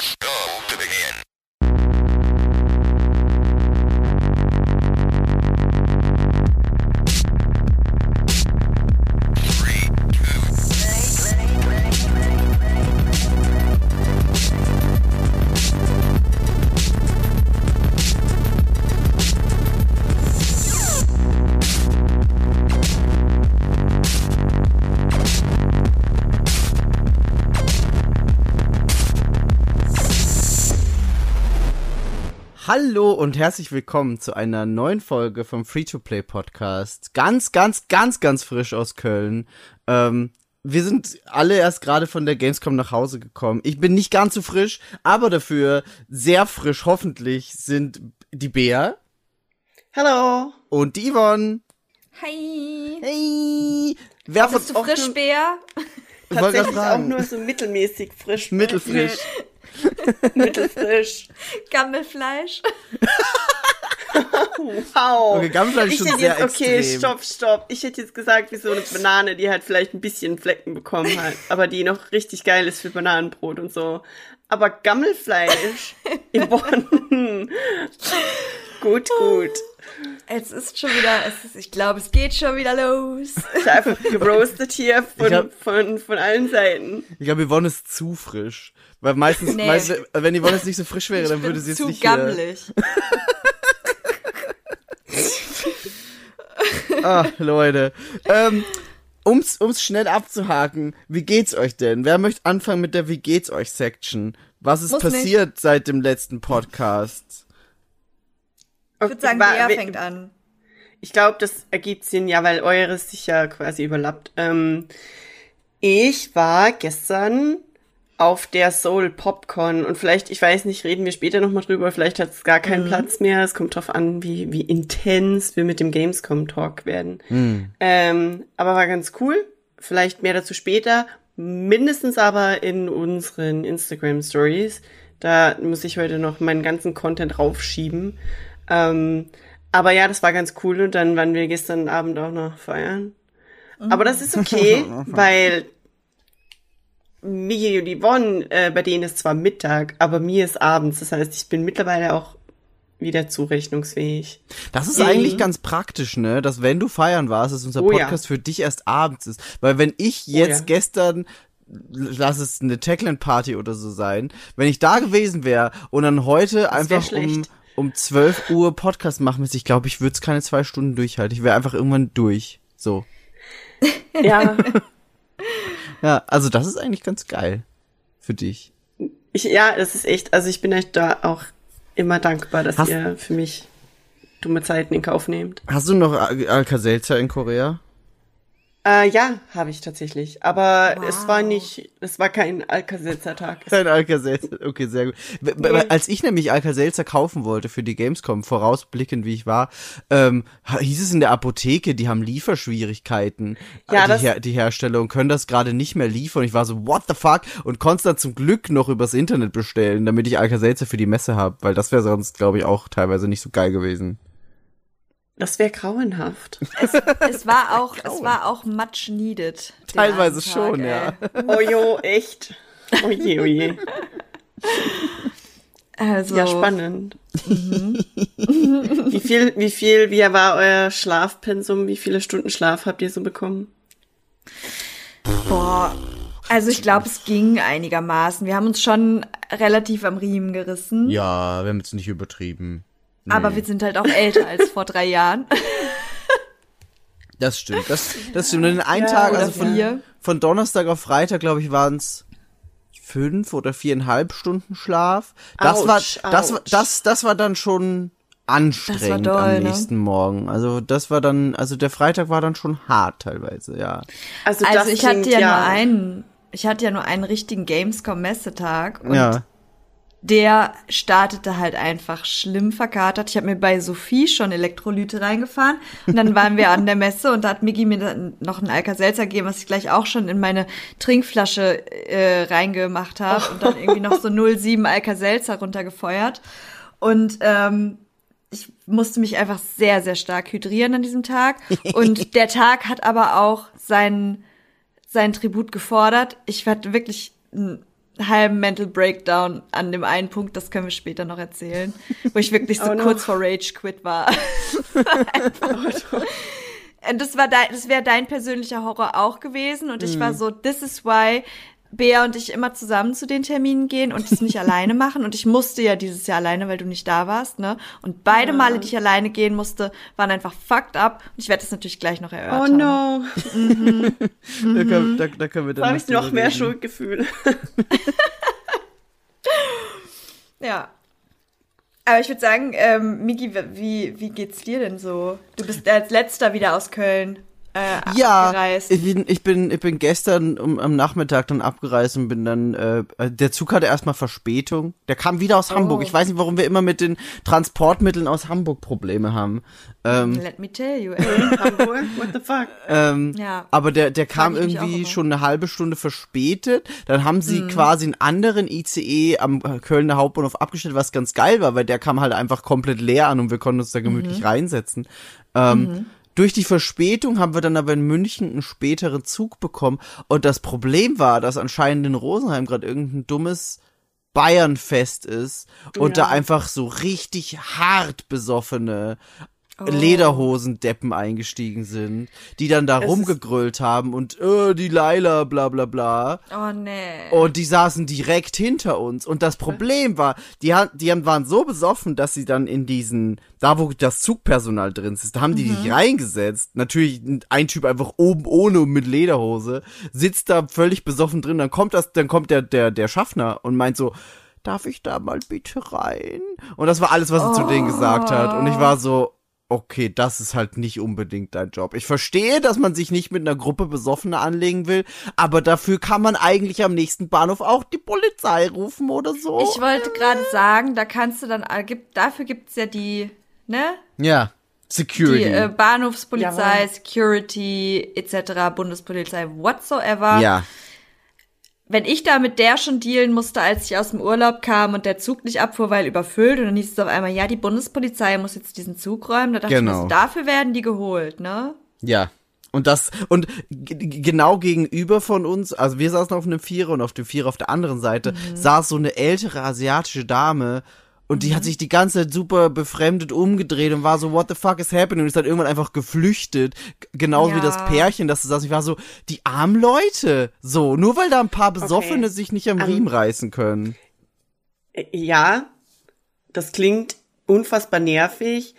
Press go Hallo und herzlich willkommen zu einer neuen Folge vom Free-to-Play Podcast. Ganz, ganz, ganz, ganz frisch aus Köln. Ähm, wir sind alle erst gerade von der Gamescom nach Hause gekommen. Ich bin nicht ganz so frisch, aber dafür sehr frisch, hoffentlich, sind die Bea Hallo. und die Yvonne. Hi. Hey! Wer von Bist du frisch, gerade Tatsächlich auch nur so mittelmäßig frisch. Mittelfrisch. Mittelfrisch. Gammelfleisch? Wow. Okay, Gammelfleisch ist ich schon hätte sehr jetzt, okay, extrem. stopp, stopp. Ich hätte jetzt gesagt, wie so eine Banane, die halt vielleicht ein bisschen Flecken bekommen hat, aber die noch richtig geil ist für Bananenbrot und so. Aber Gammelfleisch im Bonn. gut, gut. Es ist schon wieder, es ist, ich glaube, es geht schon wieder los. Ich einfach geroastet hier von, hab- von, von allen Seiten. Ich glaube, Yvonne ist zu frisch. Weil meistens, Nee. meist, wenn Yvonne jetzt nicht so frisch wäre, dann würde sie jetzt zu nicht hier, gammelig. Ah, Leute. Ähm, um's, um's schnell abzuhaken, wie geht's euch denn? Wer möchte anfangen mit der Wie geht's euch Section? Was ist Muss passiert seit dem letzten Podcast? Ich würde sagen, we- fängt an. Ich glaube, das ergibt Sinn, ja, weil eures sich ja quasi überlappt. Ähm, ich war gestern auf der Soul Popcorn und vielleicht, ich weiß nicht, reden wir später nochmal drüber, vielleicht hat es gar keinen Platz mehr. Es kommt drauf an, wie, wie intens wir mit dem Gamescom Talk werden. Ähm, aber war ganz cool. Vielleicht mehr dazu später. Mindestens aber in unseren Instagram Stories. Da muss ich heute noch meinen ganzen Content raufschieben. Ähm, aber ja, das war ganz cool und dann waren wir gestern Abend auch noch feiern. Aber das ist okay, weil Migi und Yvonne, äh, bei denen ist zwar Mittag, aber mir ist abends. Das heißt, ich bin mittlerweile auch wieder zurechnungsfähig. Das ist Mhm. eigentlich ganz praktisch, ne? Dass wenn du feiern warst, dass unser Oh ja. Podcast für dich erst abends ist. Weil wenn ich jetzt ja. gestern, lass es eine Techland Party oder so sein, wenn ich da gewesen wäre und dann heute wär einfach um, um 12 Uhr Podcast machen müsste, ich glaube, ich würde es keine zwei Stunden durchhalten. Ich wäre einfach irgendwann durch. So. Ja, Ja, also das ist eigentlich ganz geil für dich. ich, ja, das ist echt, also ich bin euch da auch immer dankbar, dass Hast- ihr für mich dumme Zeiten in Kauf nehmt. Hast du noch Al- Alka-Seltzer in Korea? Äh, ja, habe ich tatsächlich. Aber Wow. es war nicht, es war kein Alka-Seltzer-Tag. Kein Alka-Seltzer. Okay, sehr gut. Nee. Als ich nämlich Alka-Seltzer kaufen wollte für die Gamescom, vorausblickend wie ich war, ähm, hieß es in der Apotheke, die haben Lieferschwierigkeiten. Ja, die, das- Her die Hersteller und können das gerade nicht mehr liefern. Ich war so, what the fuck? Und konnte dann zum Glück noch übers Internet bestellen, damit ich Alka-Seltzer für die Messe habe, weil das wäre sonst, glaube ich, auch teilweise nicht so geil gewesen. Das wäre grauenhaft. Es war auch, es war auch much needed. Teilweise Tag, schon, ey. ja. Oh jo, echt. Oh je, oh je. Also, Ja, spannend. wie viel, wie viel, wie war euer Schlafpensum? Wie viele Stunden Schlaf habt ihr so bekommen? boah. Also ich glaube, es ging einigermaßen. Wir haben uns schon relativ am Riemen gerissen. Ja, wir haben jetzt nicht übertrieben. Aber wir sind halt auch älter als vor drei Jahren. Das stimmt. Das, das stimmt. Und in einem Ja, Tag, also von, vier. von Donnerstag auf Freitag, glaube ich, waren es fünf oder viereinhalb Stunden Schlaf. Das Autsch, war, das war, autsch. das, das war dann schon anstrengend doll, am ne? nächsten Morgen. Also das war dann, also der Freitag war dann schon hart teilweise, ja. Also, Also das ich hatte klingt ja, nur einen, ich hatte ja nur einen richtigen Gamescom-Messetag und ja. Der startete halt einfach schlimm verkatert. Ich habe mir bei Sophie schon Elektrolyte reingefahren und dann waren wir an der Messe und da hat Miggi mir dann noch ein Alka-Seltzer gegeben, was ich gleich auch schon in meine Trinkflasche äh, reingemacht habe und dann irgendwie noch so 0,7 Alka-Seltzer runtergefeuert. Und ähm, ich musste mich einfach sehr, sehr stark hydrieren an diesem Tag. Und der Tag hat aber auch seinen, seinen Tribut gefordert. Ich hatte wirklich, halben Mental Breakdown an dem einen Punkt, das können wir später noch erzählen, wo ich wirklich so Oh no. kurz vor Rage Quit war. Und das war dein, das wäre dein persönlicher Horror auch gewesen und ich Mhm. war so, this is why Bea und ich immer zusammen zu den Terminen gehen und es nicht alleine machen und ich musste ja dieses Jahr alleine, weil du nicht da warst, ne? Und beide Male, die ich alleine gehen musste, waren einfach fucked up und ich werde das natürlich gleich noch Oh erörtern. no, Da, können, da, da können wir dann da habe ich noch mehr reden. Schuldgefühle. Ja. Aber ich würde sagen, ähm, Miki, wie, wie geht's dir denn so? Du bist als letzter wieder aus Köln äh, Ja, abgereist. ich bin, ich bin, ich bin gestern um, am Nachmittag dann abgereist und bin dann, äh, der Zug hatte erstmal Verspätung. Der kam wieder aus Hamburg. Ich weiß nicht, warum wir immer mit den Transportmitteln aus Hamburg Probleme haben. Ähm, Let me tell you, ey. Hamburg, what the fuck? ähm, Ja. aber der, der kam irgendwie schon eine halbe Stunde verspätet. Dann haben Mhm. sie quasi einen anderen ICE am äh, Kölner Hauptbahnhof abgestellt, was ganz geil war, weil der kam halt einfach komplett leer an und wir konnten uns da gemütlich Mhm. reinsetzen. Ähm, Durch die Verspätung haben wir dann aber in München einen späteren Zug bekommen. Und das Problem war, dass anscheinend in Rosenheim gerade irgendein dummes Bayernfest ist und Ja. da einfach so richtig hart besoffene Oh. Lederhosendeppen eingestiegen sind, die dann da Es rumgegrölt haben und äh, die Leila, bla bla bla. Oh nee. Und die saßen direkt hinter uns. Und das Problem war, die, die haben- waren so besoffen, dass sie dann in diesen, da wo das Zugpersonal drin ist, da haben die Mhm. dich reingesetzt. Natürlich ein Typ einfach oben ohne mit Lederhose, sitzt da völlig besoffen drin. Dann kommt das, dann kommt der, der, der Schaffner und meint so, darf ich da mal bitte rein? Und das war alles, was er zu denen gesagt hat. Und ich war so, okay, das ist halt nicht unbedingt dein Job. Ich verstehe, dass man sich nicht mit einer Gruppe Besoffener anlegen will, aber dafür kann man eigentlich am nächsten Bahnhof auch die Polizei rufen oder so. Ich wollte gerade sagen, da kannst du dann, gibt, dafür gibt's ja die, ne? ja, Die Security. äh, Bahnhofspolizei, Ja. Security etc., Bundespolizei, whatsoever. ja, Wenn ich da mit der schon dealen musste, als ich aus dem Urlaub kam und der Zug nicht abfuhr, weil überfüllt, und dann hieß es auf einmal, ja, die Bundespolizei muss jetzt diesen Zug räumen. Da dachte ich Genau. mir, so, dafür werden die geholt, ne? ja. Und das, und genau gegenüber von uns, also wir saßen auf einem Vierer und auf dem Vierer auf der anderen Seite saß so eine ältere asiatische Dame und die hat sich die ganze Zeit super befremdet umgedreht und war so, what the fuck is happening? Und ist dann irgendwann einfach geflüchtet. G- Genauso wie Ja. das Pärchen, das saß. Ich war so, die armen Leute. So, nur weil da ein paar Besoffene Okay. sich nicht am Ähm, Riemen reißen können. Äh, Ja, das klingt unfassbar nervig,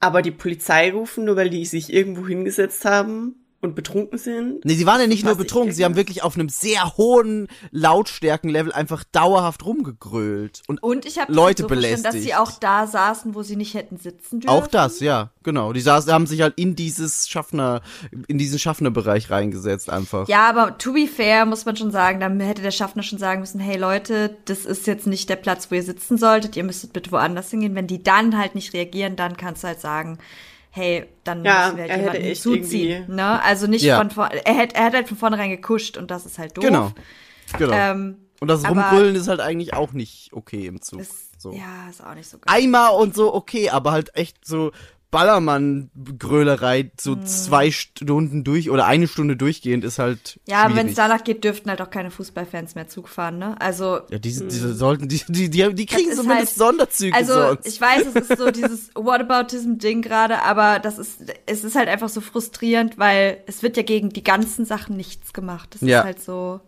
aber die Polizei rufen, nur weil die sich irgendwo hingesetzt haben und betrunken sind. Nee, sie waren ja nicht nur betrunken, sie haben wirklich auf einem sehr hohen Lautstärkenlevel einfach dauerhaft rumgegrölt. Und, Und ich habe Leute so verstanden, dass sie belästigt. auch da saßen, wo sie nicht hätten sitzen dürfen. auch das, ja, genau. Die saßen, haben sich halt in dieses Schaffner, in diesen Schaffnerbereich reingesetzt einfach. Ja, aber to be fair muss man schon sagen, dann hätte der Schaffner schon sagen müssen, hey Leute, das ist jetzt nicht der Platz, wo ihr sitzen solltet, ihr müsstet bitte woanders hingehen. Wenn die dann halt nicht reagieren, dann kannst du halt sagen, hey, dann Ja, müssen wir halt er hätte jemanden zuziehen. Ne? Also nicht Ja. von vor er hätte, er hat halt von vornherein gekuscht und das ist halt doof. Genau. Genau. Ähm, und das Rumgrölen ist halt eigentlich auch nicht okay im Zug. ist, so. Ja, ist auch nicht so geil. Eimer und so okay, aber halt echt so Ballermann-Grölerei so zwei Stunden durch oder eine Stunde durchgehend ist halt Ja, aber wenn es danach geht, dürften halt auch keine Fußballfans mehr Zug fahren, ne? Also Ja, diese, diese sollten, die, die, die, die kriegen zumindest halt- Sonderzüge Also sonst. ich weiß, es ist so dieses Whataboutism-Ding gerade, aber das ist, es ist halt einfach so frustrierend, weil es wird ja gegen die ganzen Sachen nichts gemacht. Das Ja. ist halt so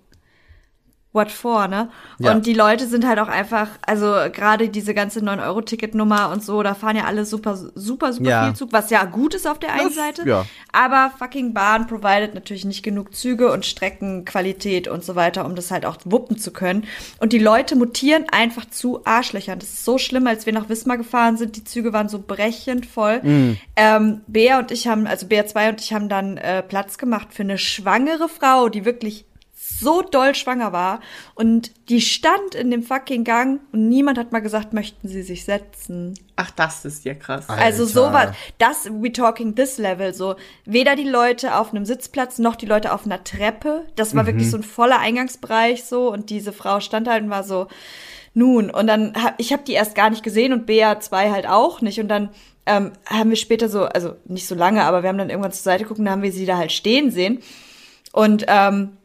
what for, ne? Ja. Und die Leute sind halt auch einfach, also gerade diese ganze 9-Euro-Ticket-Nummer und so, da fahren ja alle super, super, super Ja. viel Zug, was ja gut ist auf der einen Das- Seite. ja. Aber fucking Bahn provided natürlich nicht genug Züge und Streckenqualität und so weiter, um das halt auch wuppen zu können. Und die Leute mutieren einfach zu Arschlöchern. Das ist so schlimm, als wir nach Wismar gefahren sind. Die Züge waren so brechend voll. Mhm. Ähm, Bea und ich haben, also Bea 2 und ich haben dann äh, Platz gemacht für eine schwangere Frau, die wirklich so doll schwanger war. Und die stand in dem fucking Gang und niemand hat mal gesagt, möchten sie sich setzen. Ach, das ist ja krass. Also Alter. sowas, das, we talking this level, so, weder die Leute auf einem Sitzplatz, noch die Leute auf einer Treppe, das war wirklich so ein voller Eingangsbereich, so, und diese Frau stand halt und war so, nun, und dann, hab, ich habe die erst gar nicht gesehen und BA2 halt auch nicht, und dann ähm, haben wir später so, also nicht so lange, aber wir haben dann irgendwann zur Seite gucken, dann haben wir sie da halt stehen sehen, und ähm,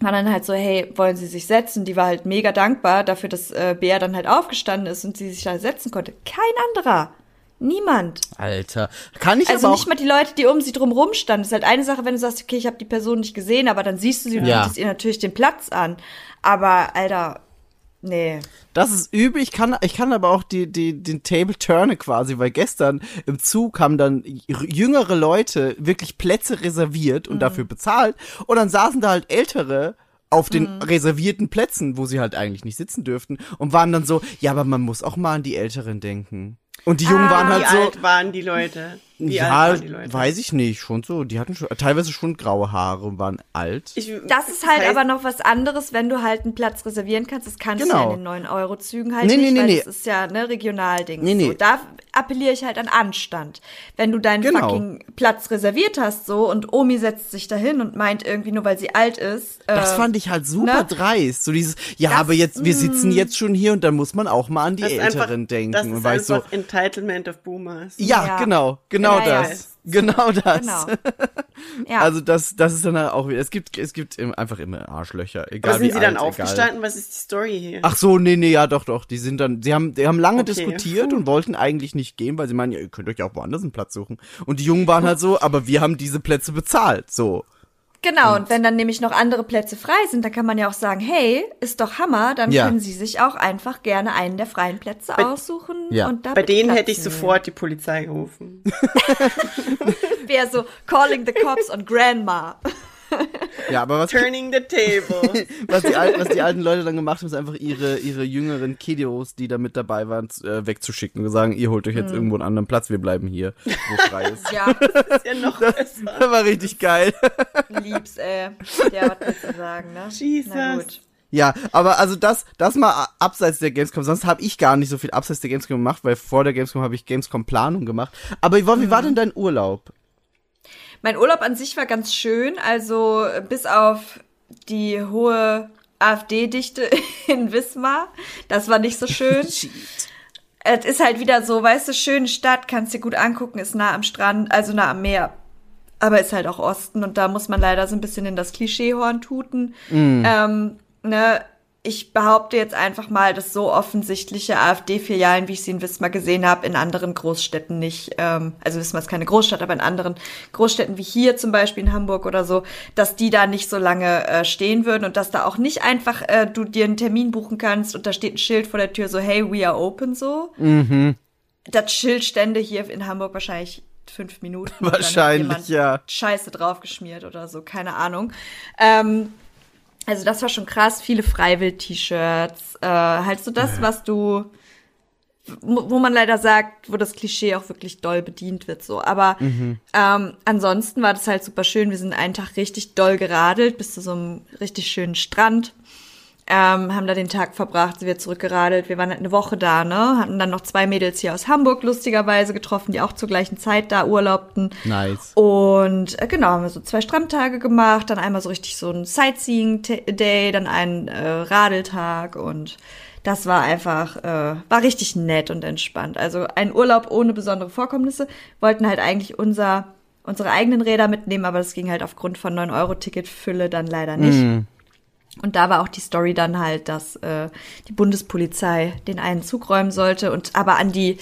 war dann halt so, hey, wollen Sie sich setzen? Die war halt mega dankbar dafür, dass äh, Bea dann halt aufgestanden ist und sie sich da setzen konnte. Kein anderer. Niemand. Alter. Kann ich Also aber auch. nicht mal die Leute, die um sie drum rumstanden. Das ist halt eine Sache, wenn du sagst, okay, ich habe die Person nicht gesehen, aber dann siehst du sie und Ja. bietest ihr natürlich den Platz an. Aber, Alter, nee. Das ist übel. Ich kann, ich kann aber auch die, die, den Table turnen quasi, weil gestern im Zug haben dann jüngere Leute wirklich Plätze reserviert und dafür bezahlt. Und dann saßen da halt ältere auf den reservierten Plätzen, wo sie halt eigentlich nicht sitzen dürften und waren dann so, ja, aber man muss auch mal an die Älteren denken. Und die Jungen waren Wie halt so, alt waren die Leute? Wie ja, alt waren die Leute? weiß ich nicht, schon so. Die hatten schon, teilweise schon graue Haare und waren alt. Ich, Das ist halt aber noch was anderes, wenn du halt einen Platz reservieren kannst. Das kannst du Genau. ja in den 9-Euro-Zügen halt Nee, nee, nicht, nee, weil nee. das ist ja ne Regionalding. Nee, nee. So. Da appelliere ich halt an Anstand. Wenn du deinen Genau. fucking Platz reserviert hast so und Omi setzt sich dahin und meint irgendwie nur, weil sie alt ist. Das äh, fand ich halt super ne? dreist. So dieses, ja, Das- aber jetzt, wir sitzen jetzt schon hier und dann muss man auch mal an die das Älteren einfach, denken. Das und ist war ich so, einfach Entitlement of Boomers. ja, Ja. genau, genau Ja. das. Genau das. Genau. Ja. Also das, das ist dann halt auch wieder, es gibt, es gibt einfach immer Arschlöcher, egal Aber wie sind sie dann alt, aufgestanden? Was ist die Story hier? Ach so, nee, nee, ja, doch, doch. Die sind dann, sie haben, die haben lange Okay. diskutiert und wollten eigentlich nicht gehen, weil sie meinen, ja, ihr könnt euch auch woanders einen Platz suchen. Und die Jungen waren halt so, aber wir haben diese Plätze bezahlt, so. Genau, und wenn dann nämlich noch andere Plätze frei sind, dann kann man ja auch sagen, hey, ist doch Hammer, dann Ja. können sie sich auch einfach gerne einen der freien Plätze aussuchen Ja. und da Bei denen Platz hätte ich sofort die Polizei gerufen. Wäre so calling the cops on grandma. Ja, aber was, Turning the table. was, die, alten, was die alten Leute dann gemacht haben, ist einfach ihre, ihre jüngeren Kiddos, die da mit dabei waren, äh, wegzuschicken und sagen, ihr holt euch Mhm. jetzt irgendwo einen anderen Platz, wir bleiben hier, wo frei ist. Ja, ist ja noch besser. Das war richtig geil. lieb's, ey. Ja, was willst du sagen, ne? Jesus. Na gut. Ja, aber also das, das mal abseits der Gamescom. Sonst habe ich gar nicht so viel abseits der Gamescom gemacht, weil vor der Gamescom habe ich Gamescom Planung gemacht. Aber wie war, wie Mhm. war denn dein Urlaub? Mein Urlaub an sich war ganz schön, also äh, bis auf die hohe AfD-Dichte in Wismar. Das war nicht so schön. es ist halt wieder so, weißt du, schöne Stadt, kannst dir gut angucken, ist nah am Strand, also nah am Meer. Aber ist halt auch Osten und da muss man leider so ein bisschen in das Klischeehorn tuten. Ähm, ne, ich behaupte jetzt einfach mal, dass so offensichtliche AfD-Filialen, wie ich sie in Wismar gesehen habe, in anderen Großstädten nicht, ähm, also Wismar ist keine Großstadt, aber in anderen Großstädten wie hier zum Beispiel in Hamburg oder so, dass die da nicht so lange äh, stehen würden und dass da auch nicht einfach äh, du dir einen Termin buchen kannst und da steht ein Schild vor der Tür so, hey, we are open so. Das Schild stände hier in Hamburg wahrscheinlich fünf Minuten. Wahrscheinlich, ja. Scheiße draufgeschmiert oder so, keine Ahnung. Ähm, also das war schon krass, viele Freiwill-T-Shirts, äh, halt so das, was du, wo man leider sagt, wo das Klischee auch wirklich doll bedient wird, so. Aber ähm, ansonsten war das halt super schön. Wir sind einen Tag richtig doll geradelt bis zu so einem richtig schönen Strand. Ähm, haben da den Tag verbracht, sind wir zurückgeradelt. Wir waren halt eine Woche da, ne? Hatten dann noch zwei Mädels hier aus Hamburg lustigerweise getroffen, die auch zur gleichen Zeit da urlaubten. Nice. Und äh, genau, haben wir so zwei Strandtage gemacht, dann einmal so richtig so ein Sightseeing-Day, dann einen äh, Radeltag und das war einfach, äh, war richtig nett und entspannt. Also ein Urlaub ohne besondere Vorkommnisse. Wollten halt eigentlich unser, unsere eigenen Räder mitnehmen, aber das ging halt aufgrund von 9-Euro-Ticket-Fülle dann leider nicht. Und da war auch die Story dann halt, dass äh, die Bundespolizei den einen Zug räumen sollte und aber an die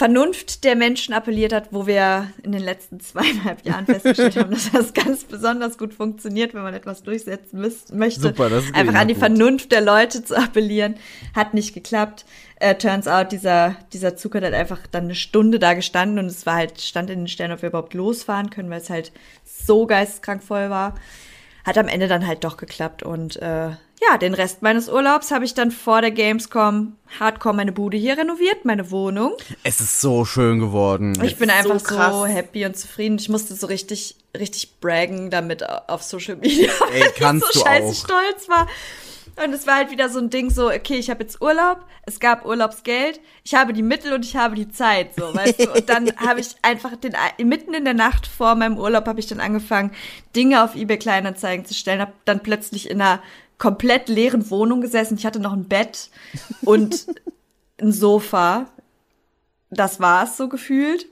Vernunft der Menschen appelliert hat, wo wir in den letzten zweieinhalb Jahren festgestellt haben, dass das ganz besonders gut funktioniert, wenn man etwas durchsetzen müß, möchte. Super, das ist Einfach an die gut. Vernunft der Leute zu appellieren. Hat nicht geklappt. Äh, turns out, dieser, dieser Zug hat halt einfach dann eine Stunde da gestanden und es war halt, stand in den Sternen, ob wir überhaupt losfahren können, weil es halt so geisteskrank voll war. Hat am Ende dann halt doch geklappt und äh, ja, den Rest meines Urlaubs habe ich dann vor der Gamescom hardcore meine Bude hier renoviert, meine Wohnung. Es ist so schön geworden. Ich bin so einfach so, krass. happy und zufrieden. Ich musste so richtig, richtig braggen damit auf Social Media. Ey, weil ich so du scheiße auch. stolz war. Und es war halt wieder so ein Ding so, okay, ich habe jetzt Urlaub, es gab Urlaubsgeld, ich habe die Mittel und ich habe die Zeit, so, weißt du. Und dann habe ich einfach den, mitten in der Nacht vor meinem Urlaub habe ich dann angefangen, Dinge auf eBay Kleinanzeigen zu stellen, habe dann plötzlich in einer komplett leeren Wohnung gesessen. Ich hatte noch ein Bett und ein Sofa. Das war's so gefühlt.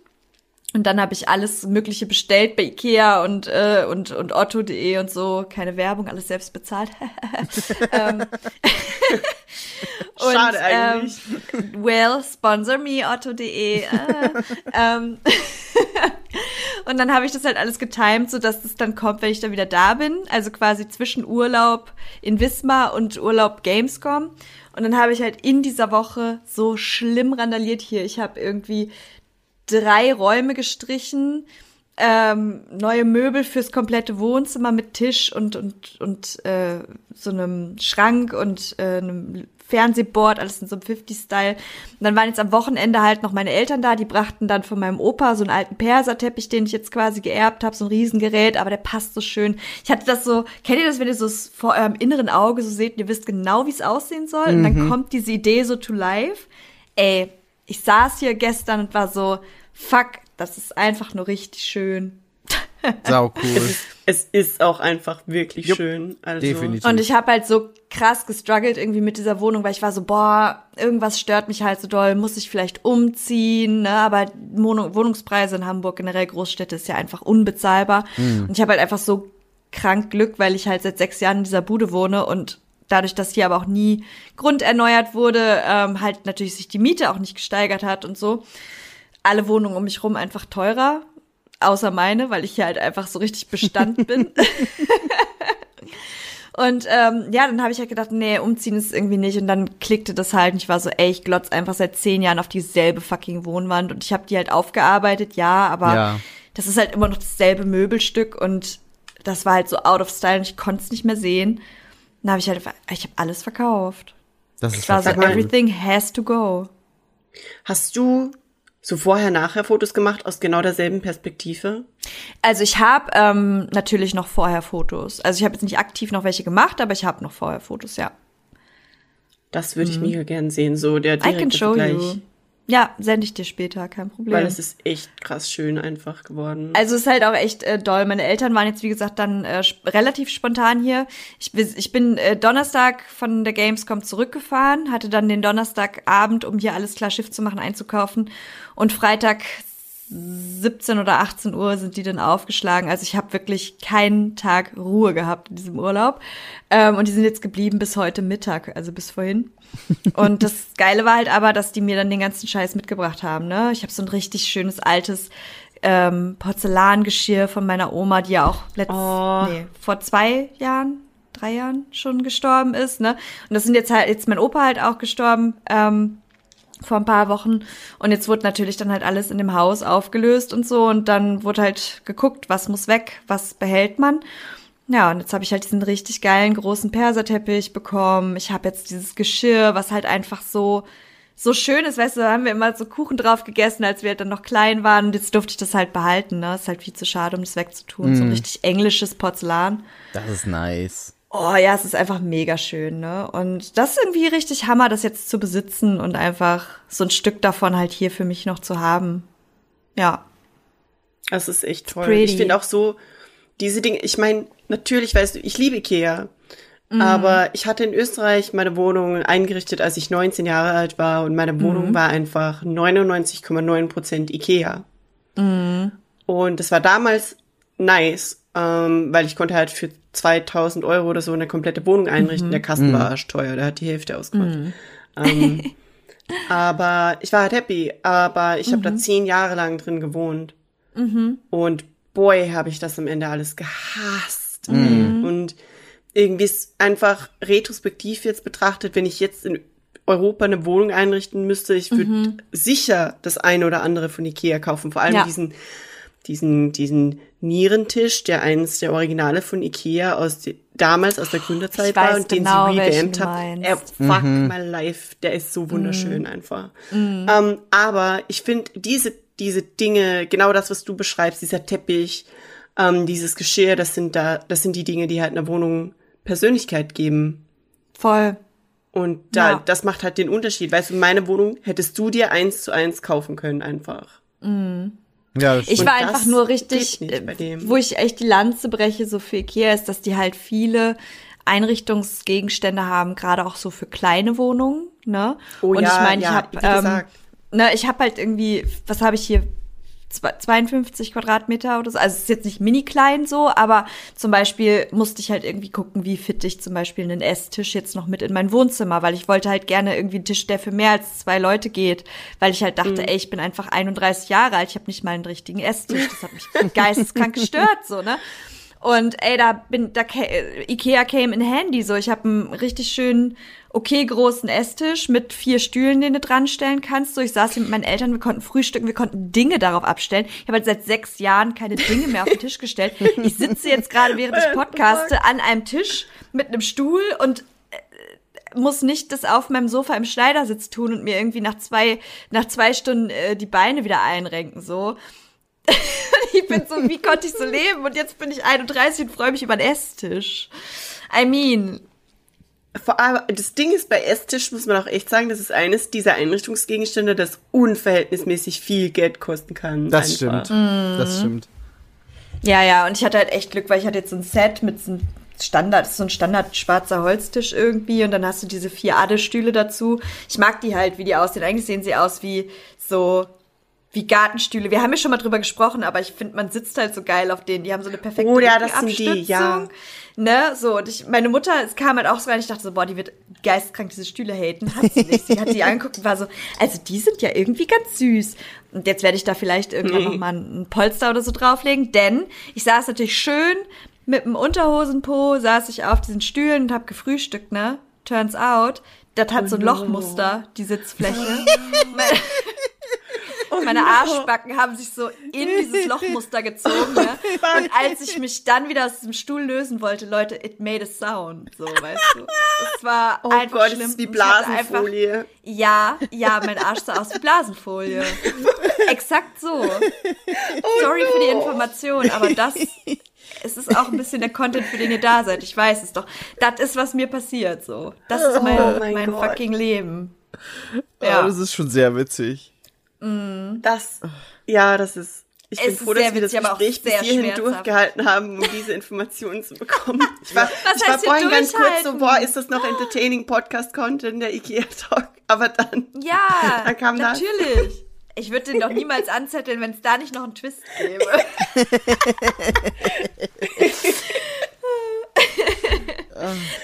Und dann habe ich alles Mögliche bestellt bei Ikea und, äh, und, und Otto.de und so. Keine Werbung, alles selbst bezahlt. ähm, und, Schade eigentlich. Ähm, well, sponsor me, Otto.de. Äh, ähm, und dann habe ich das halt alles getimt, so dass das dann kommt, wenn ich dann wieder da bin. Also quasi zwischen Urlaub in Wismar und Urlaub Gamescom. Und dann habe ich halt in dieser Woche so schlimm randaliert hier. Ich habe irgendwie drei Räume gestrichen, ähm, neue Möbel fürs komplette Wohnzimmer mit Tisch und und und äh, so einem Schrank und äh, einem Fernsehboard, alles in so einem 50-Style. Und dann waren jetzt am Wochenende halt noch meine Eltern da, die brachten dann von meinem Opa so einen alten Perserteppich, den ich jetzt quasi geerbt habe, so ein Riesengerät, aber der passt so schön. Ich hatte das so, kennt ihr das, wenn ihr so vor eurem inneren Auge so seht und ihr wisst genau, wie es aussehen soll? Und dann kommt diese Idee so to life. Ey, ich saß hier gestern und war so, fuck, das ist einfach nur richtig schön. Sau cool. Es ist auch einfach wirklich Jupp, schön. Also, definitiv. Und ich habe halt so krass gestruggelt irgendwie mit dieser Wohnung, weil ich war so, boah, irgendwas stört mich halt so doll, muss ich vielleicht umziehen, ne? Aber Wohnung, Wohnungspreise in Hamburg, generell Großstädte, ist ja einfach unbezahlbar. Und ich habe halt einfach so krank Glück, weil ich halt seit sechs Jahren in dieser Bude wohne und dadurch, dass hier aber auch nie grunderneuert wurde, ähm, halt natürlich sich die Miete auch nicht gesteigert hat und so. Alle Wohnungen um mich rum einfach teurer, außer meine, weil ich hier halt einfach so richtig Bestand bin. Und ähm, ja, dann habe ich halt gedacht, nee, umziehen ist irgendwie nicht. Und dann klickte das halt. Und ich war so, ey, ich glotz einfach seit zehn Jahren auf dieselbe fucking Wohnwand. Und ich habe die halt aufgearbeitet, ja, aber Ja. das ist halt immer noch dasselbe Möbelstück. Und das war halt so out of style und ich konnte es nicht mehr sehen. Dann habe ich halt, ich habe alles verkauft. Das ist Ich war so, everything has to go. Hast du so vorher-nachher Fotos gemacht aus genau derselben Perspektive? Also ich habe ähm, natürlich noch vorher Fotos. Also ich habe jetzt nicht aktiv noch welche gemacht, aber ich habe noch vorher Fotos, ja. Das würde ich mega gern sehen, so der Mhm. I can direkte show Vergleich. you. Ja, sende ich dir später, kein Problem. Weil es ist echt krass schön einfach geworden. Also es ist halt auch echt äh, doll. Meine Eltern waren jetzt, wie gesagt, dann äh, sp- relativ spontan hier. Ich, ich bin äh, Donnerstag von der Gamescom zurückgefahren, hatte dann den Donnerstagabend, um hier alles klar Schiff zu machen, einzukaufen. Und Freitag 17 oder 18 Uhr sind die dann aufgeschlagen. Also ich habe wirklich keinen Tag Ruhe gehabt in diesem Urlaub. Ähm, und die sind jetzt geblieben bis heute Mittag, also bis vorhin. Und das Geile war halt aber, dass die mir dann den ganzen Scheiß mitgebracht haben. Ne? Ich habe so ein richtig schönes altes ähm, Porzellangeschirr von meiner Oma, die ja auch letzt, Oh. nee, vor zwei Jahren, drei Jahren schon gestorben ist. Ne? Und das sind jetzt halt jetzt mein Opa halt auch gestorben. Ähm, vor ein paar Wochen. Und jetzt wurde natürlich dann halt alles in dem Haus aufgelöst und so. Und dann wurde halt geguckt, was muss weg, was behält man. Ja, und jetzt habe ich halt diesen richtig geilen großen Perserteppich bekommen. Ich habe jetzt dieses Geschirr, was halt einfach so so schön ist, weißt du, da haben wir immer so Kuchen drauf gegessen, als wir halt dann noch klein waren. Und jetzt durfte ich das halt behalten, ne? Ist halt viel zu schade, um das wegzutun. So ein richtig englisches Porzellan. Das ist nice. Oh ja, es ist einfach mega schön, ne? Und das ist irgendwie richtig Hammer, das jetzt zu besitzen und einfach so ein Stück davon halt hier für mich noch zu haben. Ja. Das ist echt toll. pretty. Ich finde auch so, diese Dinge, ich meine, natürlich, weißt du, ich liebe Ikea. Mhm. Aber ich hatte in Österreich meine Wohnung eingerichtet, als ich 19 Jahre alt war und meine Mhm. Wohnung war einfach 99,9 Prozent Ikea. Mhm. Und das war damals nice, ähm, weil ich konnte halt für 2000 Euro oder so eine komplette Wohnung einrichten. Mhm. Der Kasten war arschteuer, der hat die Hälfte ausgemacht. Ähm, aber ich war halt happy. Aber ich habe Mhm. da zehn Jahre lang drin gewohnt. Und boy, habe ich das am Ende alles gehasst. Und irgendwie ist einfach retrospektiv jetzt betrachtet, wenn ich jetzt in Europa eine Wohnung einrichten müsste, ich würde sicher das eine oder andere von Ikea kaufen. Vor allem Ja. diesen, diesen, diesen Nierentisch, der eines der Originale von Ikea aus die, damals aus der Gründerzeit Ich weiß war und genau, den sie du haben. meinst. Er fuck my life, der ist so wunderschön einfach. Ähm, aber ich finde diese diese Dinge, genau das, was du beschreibst, dieser Teppich, ähm, dieses Geschirr, das sind da, das sind die Dinge, die halt einer Wohnung Persönlichkeit geben. Voll. Und da, Ja. das macht halt den Unterschied. Weißt du, meine Wohnung hättest du dir eins zu eins kaufen können einfach. Ja, das Ich war das einfach nur richtig, wo ich echt die Lanze breche, so für Ikea, ist, dass die halt viele Einrichtungsgegenstände haben, gerade auch so für kleine Wohnungen, ne? Oh Und ja, ich meine, ich ja, habe wie gesagt. ne, ich habe halt irgendwie, was habe ich hier? Zwei- 52 Quadratmeter oder so. Also es ist jetzt nicht mini klein so, aber zum Beispiel musste ich halt irgendwie gucken, wie fit ich zum Beispiel einen Esstisch jetzt noch mit in mein Wohnzimmer, weil ich wollte halt gerne irgendwie einen Tisch, der für mehr als zwei Leute geht, weil ich halt dachte, ey, ich bin einfach 31 Jahre alt, ich habe nicht mal einen richtigen Esstisch. Das hat mich geisteskrank gestört, so, ne? Und ey, da bin, da Ikea came in handy so. Ich habe einen richtig schönen, okay großen Esstisch mit vier Stühlen, den du dran stellen kannst. So, ich saß hier mit meinen Eltern, wir konnten frühstücken, wir konnten Dinge darauf abstellen. Ich habe halt seit sechs Jahren keine Dinge mehr auf den Tisch gestellt. Ich sitze jetzt gerade, während ich podcaste, an einem Tisch mit einem Stuhl und äh, muss nicht das auf meinem Sofa im Schneidersitz tun und mir irgendwie nach zwei, nach zwei Stunden äh, die Beine wieder einrenken, so. ich bin so, wie konnte ich so leben? Und jetzt bin ich 31 und freue mich über den Esstisch. I mean, Vor allem, das Ding ist, bei Esstisch muss man auch echt sagen, das ist eines dieser Einrichtungsgegenstände, das unverhältnismäßig viel Geld kosten kann. Das einfach. stimmt. Das stimmt. ja, ja, und ich hatte halt echt Glück, weil ich hatte jetzt so ein Set mit so einem Standard, das ist so ein Standard schwarzer Holztisch irgendwie und dann hast du diese vier Adestühle dazu. Ich mag die halt, wie die aussehen. Eigentlich sehen sie aus wie so wie Gartenstühle. Wir haben ja schon mal drüber gesprochen, aber ich finde, man sitzt halt so geil auf denen. Die haben so eine perfekte Oh ja, das sind die, ja. Ne, so, und ich, meine Mutter, es kam halt auch so rein, ich dachte so, boah, die wird geistkrank diese Stühle haten. Hat sie nicht. Sie hat die angeguckt und war so, also die sind ja irgendwie ganz süß. Und jetzt werde ich da vielleicht irgendwann noch mal ein Polster oder so drauflegen, denn ich saß natürlich schön mit dem Unterhosenpo, saß ich auf diesen Stühlen und habe gefrühstückt, ne? Turns out, das hat so ein Lochmuster, die Sitzfläche. Meine- meine Arschbacken haben sich so in dieses Lochmuster gezogen. Ne? Und als ich mich dann wieder aus dem Stuhl lösen wollte, Leute, it made a sound. So, weißt du. Es war Oh einfach Gott, schlimm. das ist wie hatte einfach- Blasenfolie. ja, ja, mein Arsch sah aus wie Blasenfolie. Exakt so. Oh Sorry für die Information, aber das es ist auch ein bisschen der Content, für den ihr da seid. Ich weiß es doch. Das ist, was mir passiert, so. Das ist mein, Oh mein mein fucking Leben. Ja. Ja. das ist schon sehr witzig. Das, ja, das ist. Ich Es bin froh, dass wir das witzig, Gespräch bis hierhin durchgehalten haben, um diese Informationen zu bekommen. Ich war, ich war vorhin ganz kurz so, boah, ist das noch entertaining Podcast-Content, der IKEA-Talk? Aber dann, Ja, dann kam das. natürlich. Ich würde den doch niemals anzetteln, wenn es da nicht noch einen Twist gäbe.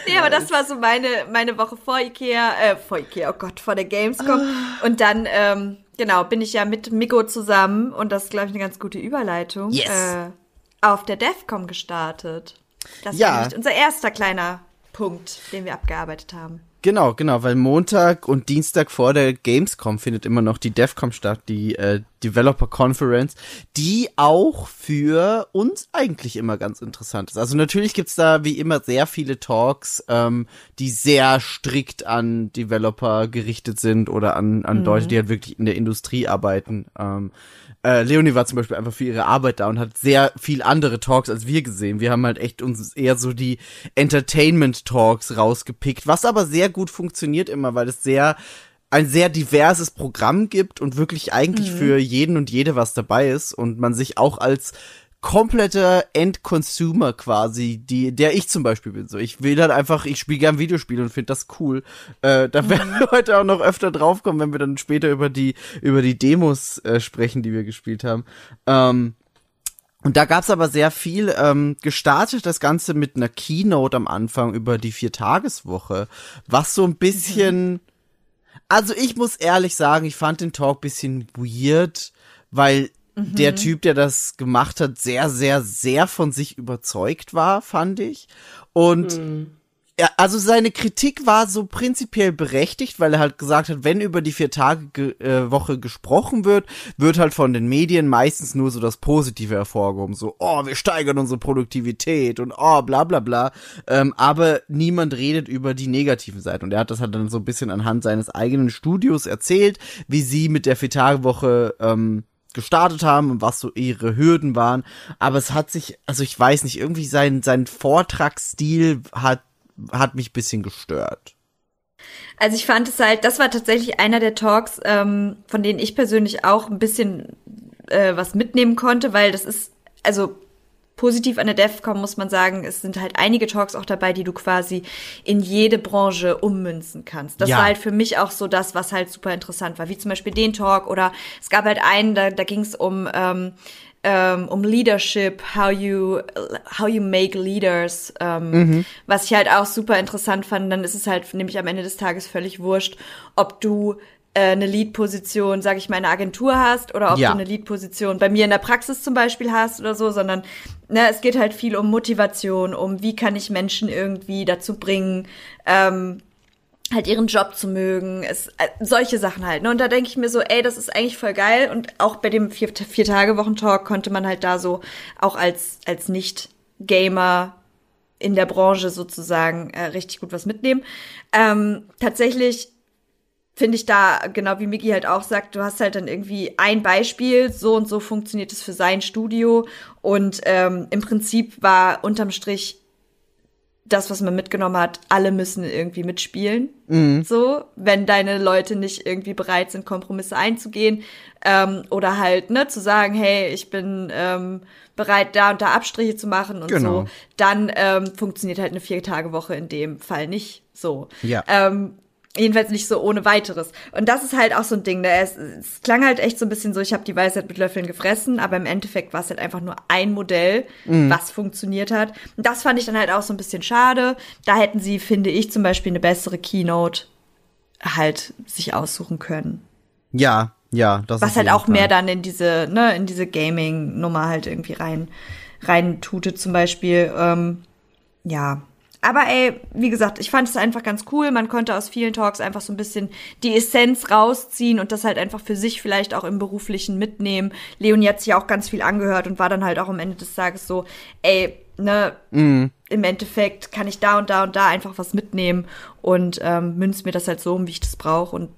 nee, aber das war so meine, meine Woche vor Ikea, äh, vor Ikea, oh Gott, vor der Gamescom. Und dann, ähm, genau, bin ich ja mit Miko zusammen, und das ist, glaube ich, eine ganz gute Überleitung, Yes. äh, auf der DEFCOM gestartet. Das Ja. war unser erster kleiner Punkt, den wir abgearbeitet haben. Genau, genau, weil Montag und Dienstag vor der Gamescom findet immer noch die DevCom statt, die äh, Developer Conference, die auch für uns eigentlich immer ganz interessant ist. Also natürlich gibt's da wie immer sehr viele Talks, ähm, die sehr strikt an Developer gerichtet sind oder an, an Leute, die halt wirklich in der Industrie arbeiten. Ähm, äh, Leonie war zum Beispiel einfach für ihre Arbeit da und hat sehr viel andere Talks als wir gesehen. Wir haben halt echt uns eher so die Entertainment-Talks rausgepickt, was aber sehr gut funktioniert immer, weil es sehr ein sehr diverses Programm gibt und wirklich eigentlich für jeden und jede was dabei ist und man sich auch als kompletter End-Consumer quasi, die, der ich zum Beispiel bin. So, ich will halt einfach, ich spiele gern Videospiele und finde das cool. Äh, da werden wir heute auch noch öfter draufkommen, wenn wir dann später über die, über die Demos äh, sprechen, die wir gespielt haben. Ähm, und da gab's aber sehr viel ähm, gestartet, das Ganze mit einer Keynote am Anfang über die Viertageswoche, was so ein bisschen, also ich muss ehrlich sagen, ich fand den Talk bisschen weird, weil der Typ, der das gemacht hat, sehr, sehr, sehr von sich überzeugt war, fand ich. Und ja, also seine Kritik war so prinzipiell berechtigt, weil er halt gesagt hat, wenn über die vier Tage ge äh, gesprochen wird, wird halt von den Medien meistens nur so das Positive hervorgehoben, so oh wir steigern unsere Produktivität und oh bla bla bla, ähm, aber niemand redet über die negativen Seiten. Und er hat das halt dann so ein bisschen anhand seines eigenen Studios erzählt, wie sie mit der vier Tage Woche ähm, gestartet haben und was so ihre Hürden waren. Aber es hat sich, also ich weiß nicht, irgendwie sein, sein Vortragsstil hat, hat mich bisschen gestört. Also ich fand es halt, das war tatsächlich einer der Talks, ähm, von denen ich persönlich auch ein bisschen äh, was mitnehmen konnte, weil das ist, also positiv an der DEFCON muss man sagen, es sind halt einige Talks auch dabei, die du quasi in jede Branche ummünzen kannst. Das Ja. war halt für mich auch so das, was halt super interessant war, wie zum Beispiel den Talk oder es gab halt einen, da, da ging es um ähm, ähm, um Leadership, how you how you make leaders, ähm, was ich halt auch super interessant fand. Dann ist es halt nämlich am Ende des Tages völlig wurscht, ob du äh, eine Lead-Position, sag ich mal, in einer Agentur hast oder ob Ja. du eine Lead-Position bei mir in der Praxis zum Beispiel hast oder so, sondern ne, es geht halt viel um Motivation, um wie kann ich Menschen irgendwie dazu bringen, ähm, halt ihren Job zu mögen, es, äh, solche Sachen halt. Ne? Und da denke ich mir so, ey, das ist eigentlich voll geil. Und auch bei dem vier, vier Tage Wochen Talk konnte man halt da so auch als als nicht Gamer in der Branche sozusagen äh, richtig gut was mitnehmen. Ähm, tatsächlich finde ich da, genau wie Miki halt auch sagt, du hast halt dann irgendwie ein Beispiel, so und so funktioniert es für sein Studio. Und ähm, im Prinzip war unterm Strich das, was man mitgenommen hat, alle müssen irgendwie mitspielen. So, wenn deine Leute nicht irgendwie bereit sind, Kompromisse einzugehen ähm, oder halt ne zu sagen, hey, ich bin ähm, bereit, da und da Abstriche zu machen und Genau. so, dann ähm, funktioniert halt eine Vier-Tage-Woche in dem Fall nicht so. Ja. Ähm, Jedenfalls nicht so ohne weiteres. Und das ist halt auch so ein Ding. Ne? Es, es klang halt echt so ein bisschen so, ich habe die Weisheit mit Löffeln gefressen, aber im Endeffekt war es halt einfach nur ein Modell, was funktioniert hat. Und das fand ich dann halt auch so ein bisschen schade. Da hätten sie, finde ich, zum Beispiel eine bessere Keynote halt sich aussuchen können. Ja, ja, das Was auf halt auch mehr dann in diese, ne, in diese Gaming-Nummer halt irgendwie rein, rein tute zum Beispiel. Ähm, ja. Aber ey, wie gesagt, ich fand es einfach ganz cool. Man konnte aus vielen Talks einfach so ein bisschen die Essenz rausziehen und das halt einfach für sich vielleicht auch im Beruflichen mitnehmen. Leonie hat sich auch ganz viel angehört und war dann halt auch am Ende des Tages so, ey, ne, im Endeffekt kann ich da und da und da einfach was mitnehmen und ähm, münz mir das halt so um, wie ich das brauche und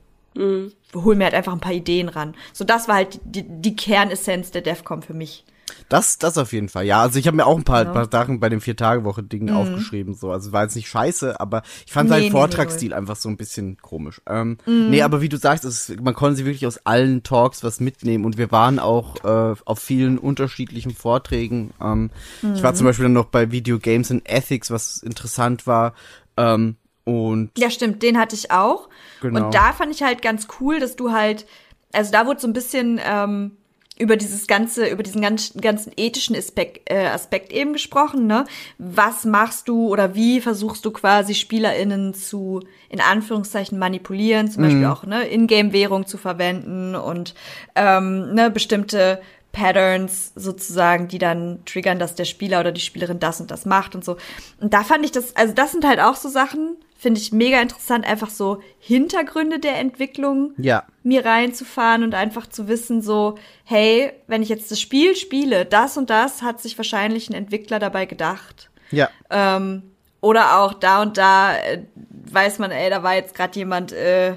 hol mir halt einfach ein paar Ideen ran. So, das war halt die, die Kernessenz der DEFCON für mich. Das, das auf jeden Fall. Ja, also ich habe mir auch ein paar, Ja. paar Sachen bei dem Vier-Tage-Woche-Ding aufgeschrieben. So, also war jetzt nicht scheiße, aber ich fand Nee, seinen nee, nee, Vortragsstil einfach so ein bisschen komisch. Ähm, Nee, aber wie du sagst, es, man konnte sich wirklich aus allen Talks was mitnehmen und wir waren auch äh, auf vielen unterschiedlichen Vorträgen. Ähm, Ich war zum Beispiel dann noch bei Video Games and Ethics, was interessant war. Ähm, und Ja, stimmt, den hatte ich auch. Genau. Und da fand ich halt ganz cool, dass du halt, also da wurde so ein bisschen ähm, über dieses ganze, über diesen ganzen, ganzen ethischen Aspekt, äh, Aspekt eben gesprochen, ne? Was machst du oder wie versuchst du quasi SpielerInnen zu, in Anführungszeichen, manipulieren, zum Beispiel auch, ne, Ingame-Währung zu verwenden und ähm, ne, bestimmte Patterns sozusagen, die dann triggern, dass der Spieler oder die Spielerin das und das macht und so. Und da fand ich das, also das sind halt auch so Sachen, finde ich mega interessant, einfach so Hintergründe der Entwicklung ja, mir reinzufahren und einfach zu wissen, so, hey, wenn ich jetzt das Spiel spiele, das und das hat sich wahrscheinlich ein Entwickler dabei gedacht. ja, Ähm, oder auch da und da äh, weiß man, ey, da war jetzt gerade jemand äh,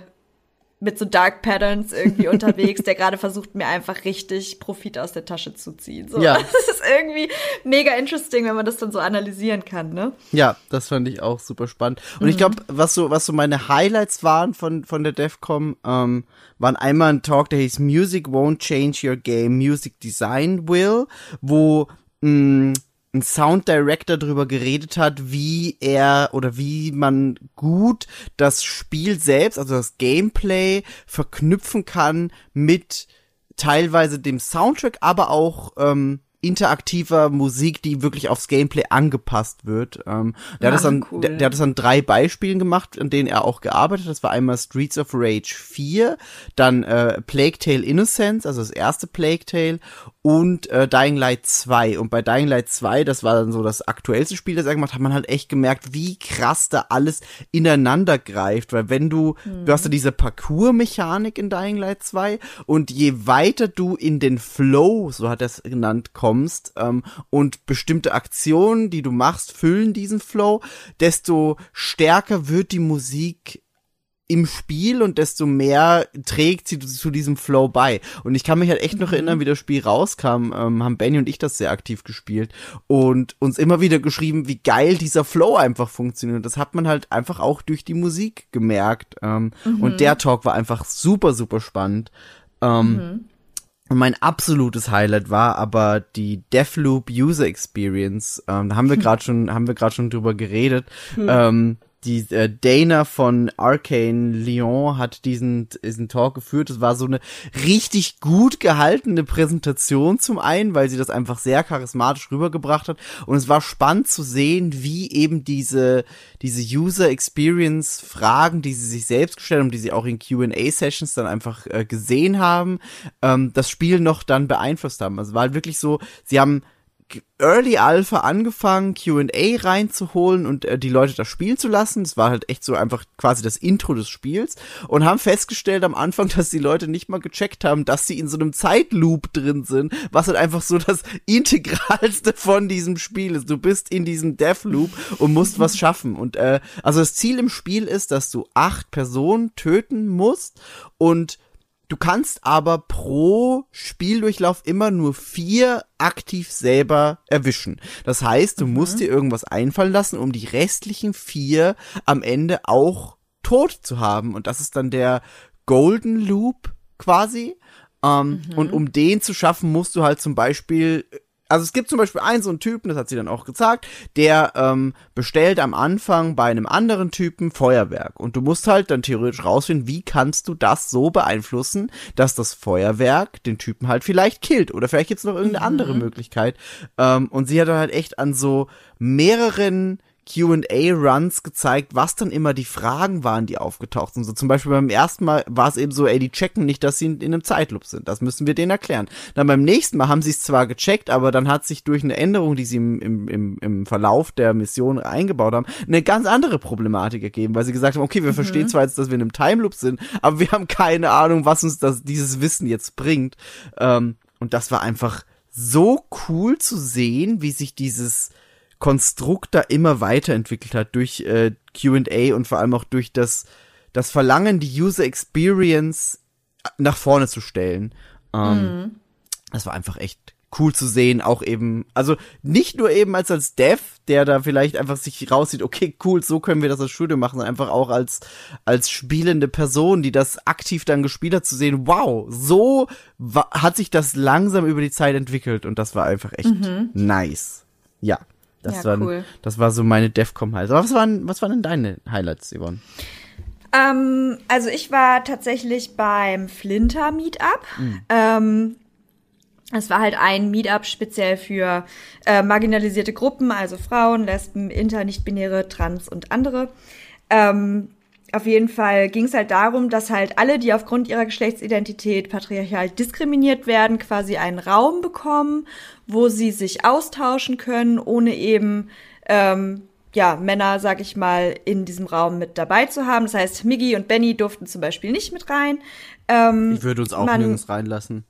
mit so Dark Patterns irgendwie unterwegs, der gerade versucht, mir einfach richtig Profit aus der Tasche zu ziehen. So, Ja. Das ist irgendwie mega interesting, wenn man das dann so analysieren kann, ne? Ja, das fand ich auch super spannend. Und ich glaube, was so, was so meine Highlights waren von, von der DEFCOM, ähm, waren einmal ein Talk, der hieß Music won't change your game, Music Design will, wo mh, ein Sound Director darüber geredet hat, wie er oder wie man gut das Spiel selbst, also das Gameplay verknüpfen kann mit teilweise dem Soundtrack, aber auch ähm, interaktiver Musik, die wirklich aufs Gameplay angepasst wird. Ähm, der, hat das Ah, an, cool. der, der hat das an drei Beispielen gemacht, an denen er auch gearbeitet hat. Das war einmal Streets of Rage 4, dann äh, Plague Tale Innocence, also das erste Plague Tale und äh, Dying Light 2. Und bei Dying Light 2, das war dann so das aktuellste Spiel, das er gemacht hat, hat man halt echt gemerkt, wie krass da alles ineinander greift. Weil wenn du, du hast ja diese Parcours-Mechanik in Dying Light 2 und je weiter du in den Flow, so hat er es genannt, kommst ähm, und bestimmte Aktionen, die du machst, füllen diesen Flow, desto stärker wird die Musik im Spiel und desto mehr trägt sie zu diesem Flow bei. Und ich kann mich halt echt noch erinnern, wie das Spiel rauskam, ähm, haben Benny und ich das sehr aktiv gespielt und uns immer wieder geschrieben, wie geil dieser Flow einfach funktioniert. Und das hat man halt einfach auch durch die Musik gemerkt. Ähm, Und der Talk war einfach super, super spannend. Ähm, Und mein absolutes Highlight war aber die Deathloop User Experience. Ähm, da haben wir gerade schon, haben wir gerade schon drüber geredet. Ähm, die äh, Dana von Arcane Lyon hat diesen diesen Talk geführt. Es war so eine richtig gut gehaltene Präsentation zum einen, weil sie das einfach sehr charismatisch rübergebracht hat und es war spannend zu sehen, wie eben diese diese User Experience Fragen, die sie sich selbst gestellt haben, die sie auch in Q&A Sessions dann einfach äh, gesehen haben, ähm, das Spiel noch dann beeinflusst haben. Also war wirklich so, sie haben Early Alpha angefangen, Q&A reinzuholen und äh, die Leute das spielen zu lassen. Das war halt echt so einfach quasi das Intro des Spiels und haben festgestellt am Anfang, dass die Leute nicht mal gecheckt haben, dass sie in so einem Zeitloop drin sind, was halt einfach so das integralste von diesem Spiel ist. Du bist in diesem Deathloop und musst was schaffen und äh, also das Ziel im Spiel ist, dass du acht Personen töten musst und Du kannst aber pro Spieldurchlauf immer nur vier aktiv selber erwischen. Das heißt, du musst dir irgendwas einfallen lassen, um die restlichen vier am Ende auch tot zu haben. Und das ist dann der Golden Loop quasi. Ähm, Und um den zu schaffen, musst du halt zum Beispiel also es gibt zum Beispiel einen so einen Typen, das hat sie dann auch gesagt, der ähm, bestellt am Anfang bei einem anderen Typen Feuerwerk. Und du musst halt dann theoretisch rausfinden, wie kannst du das so beeinflussen, dass das Feuerwerk den Typen halt vielleicht killt. Oder vielleicht gibt's noch irgendeine andere Möglichkeit. Ähm, und sie hat dann halt echt an so mehreren Q&A-Runs gezeigt, was dann immer die Fragen waren, die aufgetaucht sind. So zum Beispiel beim ersten Mal war es eben so, ey, die checken nicht, dass sie in, in einem Zeitloop sind. Das müssen wir denen erklären. Dann beim nächsten Mal haben sie es zwar gecheckt, aber dann hat sich durch eine Änderung, die sie im, im, im, im Verlauf der Mission eingebaut haben, eine ganz andere Problematik ergeben, weil sie gesagt haben, okay, wir verstehen zwar jetzt, dass wir in einem Timeloop sind, aber wir haben keine Ahnung, was uns das, dieses Wissen jetzt bringt. Ähm, und das war einfach so cool zu sehen, wie sich dieses Konstrukt da immer weiterentwickelt hat durch äh, Q&A und vor allem auch durch das das Verlangen, die User Experience nach vorne zu stellen. Ähm, Das war einfach echt cool zu sehen, auch eben, also nicht nur eben als als Dev, der da vielleicht einfach sich raussieht, okay, cool, so können wir das als Studio machen, sondern einfach auch als als spielende Person, die das aktiv dann gespielt hat, zu sehen, wow, so hat sich das langsam über die Zeit entwickelt und das war einfach echt nice. Ja. Das Ja, waren, cool. das war so meine Defcom Highlights. Aber was waren, was waren denn deine Highlights, Yvonne? Ähm, also ich war tatsächlich beim Flinter Meetup. Ähm, es war halt ein Meetup speziell für äh, marginalisierte Gruppen, also Frauen, Lesben, Inter, Nicht-Binäre, Trans und andere. Ähm, auf jeden Fall ging es halt darum, dass halt alle, die aufgrund ihrer Geschlechtsidentität patriarchal diskriminiert werden, quasi einen Raum bekommen, wo sie sich austauschen können, ohne eben ähm, ja, Männer, sag ich mal, in diesem Raum mit dabei zu haben. Das heißt, Miggy und Benny durften zum Beispiel nicht mit rein. Ähm, Ich würde uns auch man- nirgends reinlassen.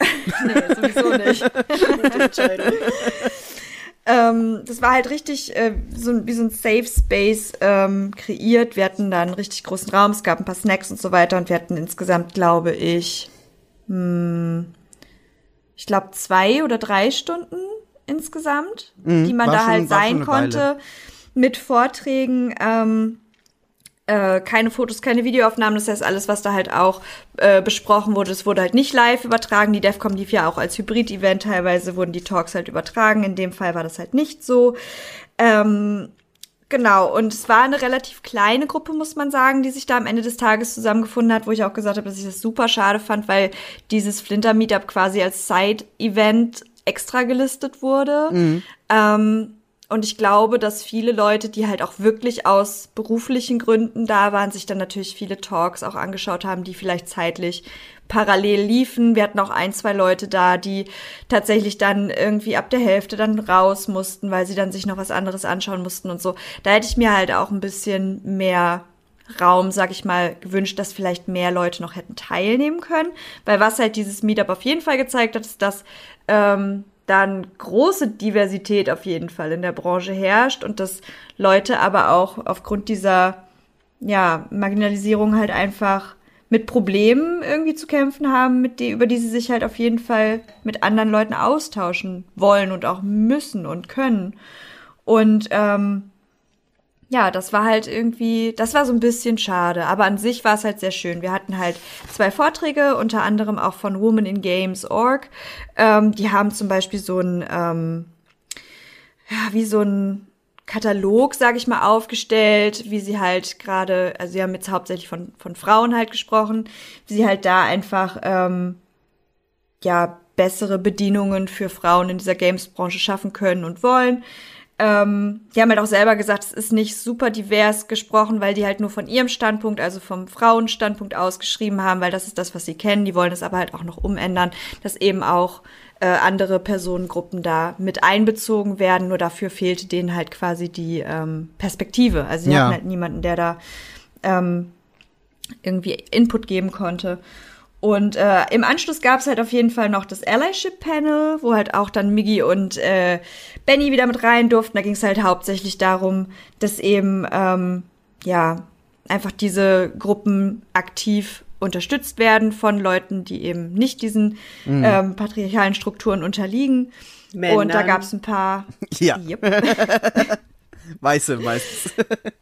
nee, sowieso nicht. ähm, das war halt richtig äh, so ein- wie so ein Safe Space ähm, kreiert. Wir hatten da einen richtig großen Raum, es gab ein paar Snacks und so weiter und wir hatten insgesamt, glaube ich, hm, ich glaube zwei oder drei Stunden insgesamt, die man da schon- halt sein eine Weile. konnte mit Vorträgen. Ähm, äh, keine Fotos, keine Videoaufnahmen. Das heißt, alles, was da halt auch äh, besprochen wurde, es wurde halt nicht live übertragen. Die DEFCOM lief ja auch als Hybrid-Event. Teilweise wurden die Talks halt übertragen. In dem Fall war das halt nicht so. Ähm, genau, und es war eine relativ kleine Gruppe, muss man sagen, die sich da am Ende des Tages zusammengefunden hat, wo ich auch gesagt habe, dass ich das super schade fand, weil dieses Flinter-Meetup quasi als Side-Event extra gelistet wurde. Ähm, und ich glaube, dass viele Leute, die halt auch wirklich aus beruflichen Gründen da waren, sich dann natürlich viele Talks auch angeschaut haben, die vielleicht zeitlich parallel liefen. Wir hatten auch ein, zwei Leute da, die tatsächlich dann irgendwie ab der Hälfte dann raus mussten, weil sie dann sich noch was anderes anschauen mussten und so. Da hätte ich mir halt auch ein bisschen mehr Raum, sag ich mal, gewünscht, dass vielleicht mehr Leute noch hätten teilnehmen können. Weil was halt dieses Meetup auf jeden Fall gezeigt hat, ist, dass ähm, dann große Diversität auf jeden Fall in der Branche herrscht und dass Leute aber auch aufgrund dieser ja, Marginalisierung halt einfach mit Problemen irgendwie zu kämpfen haben, mit die, über die sie sich halt auf jeden Fall mit anderen Leuten austauschen wollen und auch müssen und können. Und ähm, ja, das war halt irgendwie, das war so ein bisschen schade, aber an sich war es halt sehr schön. Wir hatten halt zwei Vorträge, unter anderem auch von Women in Games.org. Ähm, die haben zum Beispiel so ein, ähm, ja, wie so ein Katalog, sage ich mal, aufgestellt, wie sie halt gerade, also sie haben jetzt hauptsächlich von, von Frauen halt gesprochen, wie sie halt da einfach, ähm, ja, bessere Bedienungen für Frauen in dieser Games-Branche schaffen können und wollen. Ähm, die haben halt auch selber gesagt, es ist nicht super divers gesprochen, weil die halt nur von ihrem Standpunkt, also vom Frauenstandpunkt aus geschrieben haben, weil das ist das, was sie kennen. Die wollen es aber halt auch noch umändern, dass eben auch äh, andere Personengruppen da mit einbezogen werden. Nur dafür fehlte denen halt quasi die ähm, Perspektive. Also sie Ja. hatten halt niemanden, der da ähm, irgendwie Input geben konnte. Und äh, im Anschluss gab es halt auf jeden Fall noch das Allyship-Panel, wo halt auch dann Miggy und äh, Benny wieder mit rein durften. Da ging es halt hauptsächlich darum, dass eben ähm, ja einfach diese Gruppen aktiv unterstützt werden von Leuten, die eben nicht diesen ähm, patriarchalen Strukturen unterliegen. Männern. Und da gab es ein paar. Ja, Yep. weiße meistens.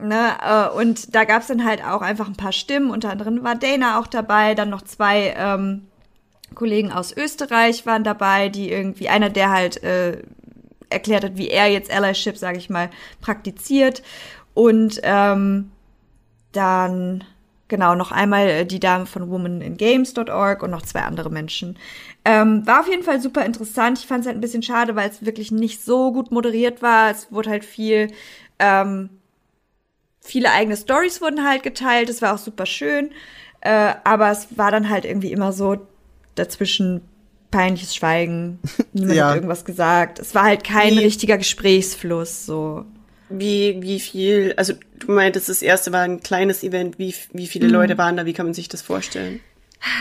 Ne, äh, und da gab's dann halt auch einfach ein paar Stimmen. Unter anderem war Dana auch dabei, dann noch zwei ähm, Kollegen aus Österreich waren dabei, die irgendwie, einer, der halt äh, erklärt hat, wie er jetzt Allyship, sage ich mal, praktiziert. Und ähm, dann, genau, noch einmal äh, die Dame von womaningames.org und noch zwei andere Menschen. Ähm, war auf jeden Fall super interessant. Ich fand es halt ein bisschen schade, weil es wirklich nicht so gut moderiert war. Es wurde halt viel ähm, viele eigene Stories wurden halt geteilt, das war auch super schön, äh, aber es war dann halt irgendwie immer so dazwischen peinliches Schweigen, niemand Ja. hat irgendwas gesagt. Es war halt kein Wie- richtiger Gesprächsfluss, so. Wie, wie viel, also du meintest, das erste war ein kleines Event, wie, wie viele Leute waren da, wie kann man sich das vorstellen?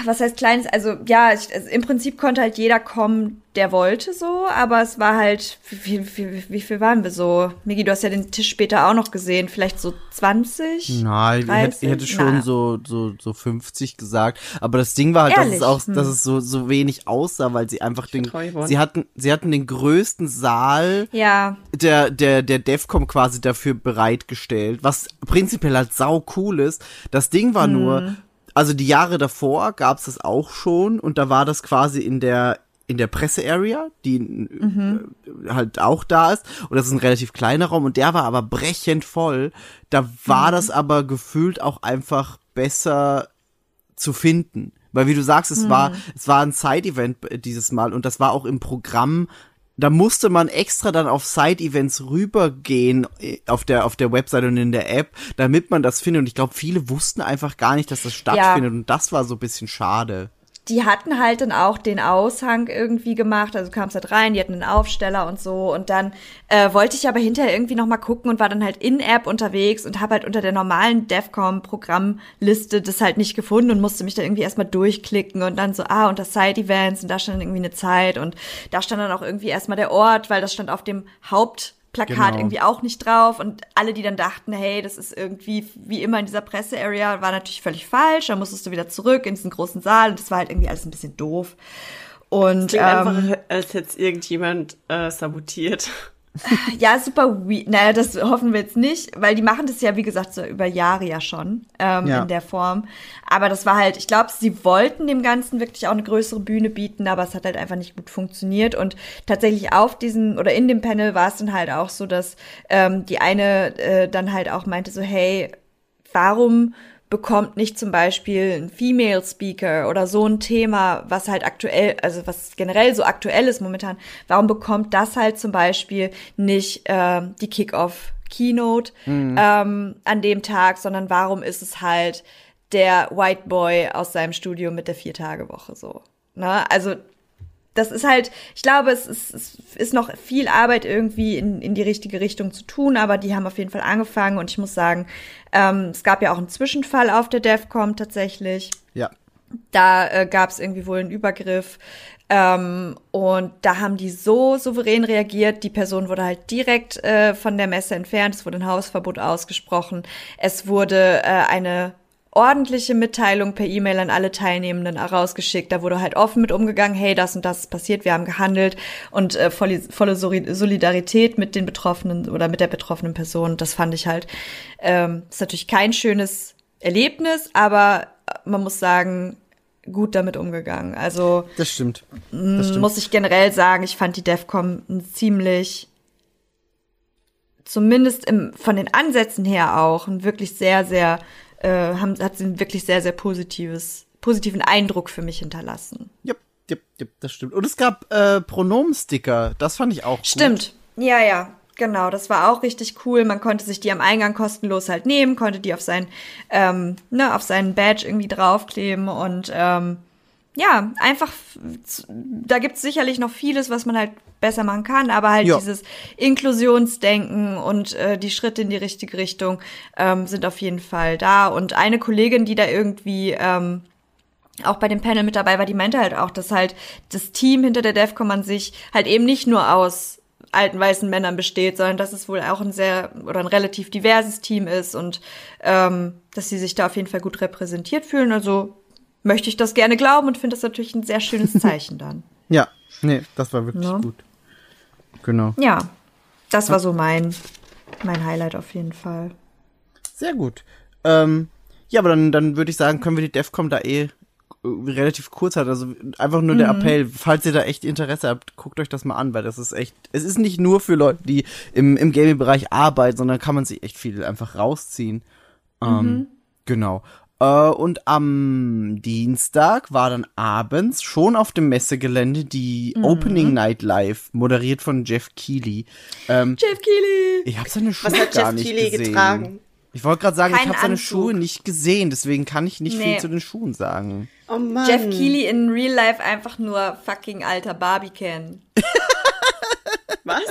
Was heißt kleines? Also ja, ich, also, im Prinzip konnte halt jeder kommen, der wollte so, aber es war halt, wie, wie, wie, wie viel waren wir so? Migi, du hast ja den Tisch später auch noch gesehen, vielleicht so 20? Nein, ich hätte, ich 30? hätte schon Na. so, so, so 50 gesagt. Aber das Ding war halt, dass es Ehrlich? auch, Hm. dass es so, so wenig aussah, weil sie einfach den, sie hatten, sie hatten den größten Saal Ja, der, der, der Defcom quasi dafür bereitgestellt, was prinzipiell halt sau cool ist. Das Ding war nur, also die Jahre davor gab's das auch schon und da war das quasi in der in der Presse-Area, die äh, halt auch da ist. Und das ist ein relativ kleiner Raum und der war aber brechend voll. Da war das aber gefühlt auch einfach besser zu finden. Weil wie du sagst, es war, es war ein Side-Event dieses Mal und das war auch im Programm. Da musste man extra dann auf Side-Events rübergehen äh, auf der, auf der Website und in der App, damit man das findet. Und ich glaube, viele wussten einfach gar nicht, dass das stattfindet. Und das war so ein bisschen schade. Die hatten halt dann auch den Aushang irgendwie gemacht, also du kamst halt rein, die hatten einen Aufsteller und so. Und dann äh, wollte ich aber hinterher irgendwie noch mal gucken und war dann halt in App unterwegs und habe halt unter der normalen Defcom Programmliste das halt nicht gefunden und musste mich dann irgendwie erstmal durchklicken und dann so ah unter Side Events und da stand irgendwie eine Zeit und da stand dann auch irgendwie erstmal der Ort, weil das stand auf dem Haupt Plakat Genau. irgendwie auch nicht drauf und alle, die dann dachten, hey, das ist irgendwie wie immer in dieser Presse-Area, war natürlich völlig falsch. Dann musstest du wieder zurück in diesen großen Saal und das war halt irgendwie alles ein bisschen doof. Und Klingt ähm, einfach, als hätte es irgendjemand äh, sabotiert. ja, super weird. Naja, das hoffen wir jetzt nicht, weil die machen das ja, wie gesagt, so über Jahre ja schon ähm, Ja. in der Form. Aber das war halt, ich glaube, sie wollten dem Ganzen wirklich auch eine größere Bühne bieten, aber es hat halt einfach nicht gut funktioniert. Und tatsächlich auf diesem oder in dem Panel war es dann halt auch so, dass ähm, die eine äh, dann halt auch meinte so, hey, warum bekommt nicht zum Beispiel ein Female Speaker oder so ein Thema, was halt aktuell, also was generell so aktuell ist momentan, warum bekommt das halt zum Beispiel nicht ähm, die Kick-Off Keynote ähm, an dem Tag, sondern warum ist es halt der White Boy aus seinem Studio mit der Vier-Tage-Woche so. Ne? Also das ist halt, ich glaube, es ist, es ist noch viel Arbeit irgendwie in, in die richtige Richtung zu tun, aber die haben auf jeden Fall angefangen und ich muss sagen, ähm, es gab ja auch einen Zwischenfall auf der DEFCOM tatsächlich. Ja. Da äh, gab es irgendwie wohl einen Übergriff. Ähm, und da haben die so souverän reagiert. Die Person wurde halt direkt äh, von der Messe entfernt. Es wurde ein Hausverbot ausgesprochen. Es wurde äh, eine ordentliche Mitteilung per E-Mail an alle Teilnehmenden rausgeschickt. Da wurde halt offen mit umgegangen, hey, das und das ist passiert, wir haben gehandelt und äh, volle, volle Soli- Solidarität mit den Betroffenen oder mit der betroffenen Person. Das fand ich halt, ähm, ist natürlich kein schönes Erlebnis, aber man muss sagen, gut damit umgegangen. Also Das stimmt. Mm, Das stimmt. muss ich generell sagen, ich fand die DEFCON ein ziemlich, zumindest im, von den Ansätzen her auch, ein wirklich sehr, sehr, äh, haben, hat sie ein wirklich sehr, sehr positives, positiven Eindruck für mich hinterlassen. Yep, yep, yep, das stimmt. Und es gab äh, Pronomensticker. Das fand ich auch gut. Stimmt. Ja, ja. Genau, das war auch richtig cool. Man konnte sich die am Eingang kostenlos halt nehmen, konnte die auf sein, ähm, ne, auf seinen Badge irgendwie draufkleben und ähm, ja, einfach, da gibt's sicherlich noch vieles, was man halt besser machen kann, aber halt Ja. dieses Inklusionsdenken und äh, die Schritte in die richtige Richtung ähm, sind auf jeden Fall da. Und eine Kollegin, die da irgendwie ähm, auch bei dem Panel mit dabei war, die meinte halt auch, dass halt das Team hinter der DEFCON an sich halt eben nicht nur aus alten weißen Männern besteht, sondern dass es wohl auch ein sehr oder ein relativ diverses Team ist und ähm, dass sie sich da auf jeden Fall gut repräsentiert fühlen. Also möchte ich das gerne glauben und finde das natürlich ein sehr schönes Zeichen dann. Ja, nee, das war wirklich Ja. gut. Genau. Ja, das war so mein, mein Highlight auf jeden Fall. Sehr gut. Ähm, ja, aber dann, dann würde ich sagen, können wir die DEFCOM da eh äh, relativ kurz halten. Also einfach nur der Appell, falls ihr da echt Interesse habt, guckt euch das mal an, weil das ist echt, es ist nicht nur für Leute, die im, im Gaming-Bereich arbeiten, sondern kann man sich echt viel einfach rausziehen. Ähm, Genau. Äh, und am Dienstag war dann abends schon auf dem Messegelände die Opening Night Live, moderiert von Jeff Keighley. Ähm, Jeff Keighley! ich habe seine Schuhe Was hat gar Jeff nicht Keighley gesehen. getragen? Ich wollte gerade sagen, ich Kein habe seine. Schuhe nicht gesehen, deswegen kann ich nicht viel Nee. zu den Schuhen sagen. Oh Mann. Jeff Keighley in Real Life einfach nur fucking alter Barbie-Ken. Was?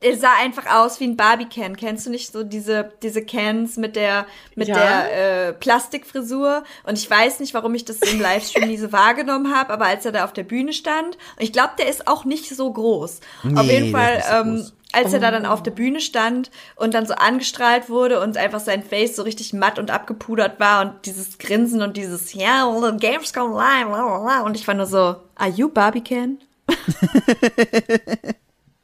Er sah einfach aus wie ein Barbie-Can. Kennst du nicht so diese, diese Cans mit der, mit Ja. der äh, Plastikfrisur? Und ich weiß nicht, warum ich das im Livestream nie so wahrgenommen habe, aber als er da auf der Bühne stand, und ich glaube, der ist auch nicht so groß. auf Nee, jeden der Fall, ähm, groß. als er da dann auf der Bühne stand und dann so angestrahlt wurde und einfach sein Face so richtig matt und abgepudert war und dieses Grinsen und dieses, ja, Gamescom live, bla, bla, bla. und ich war nur so, are you Barbie-Can?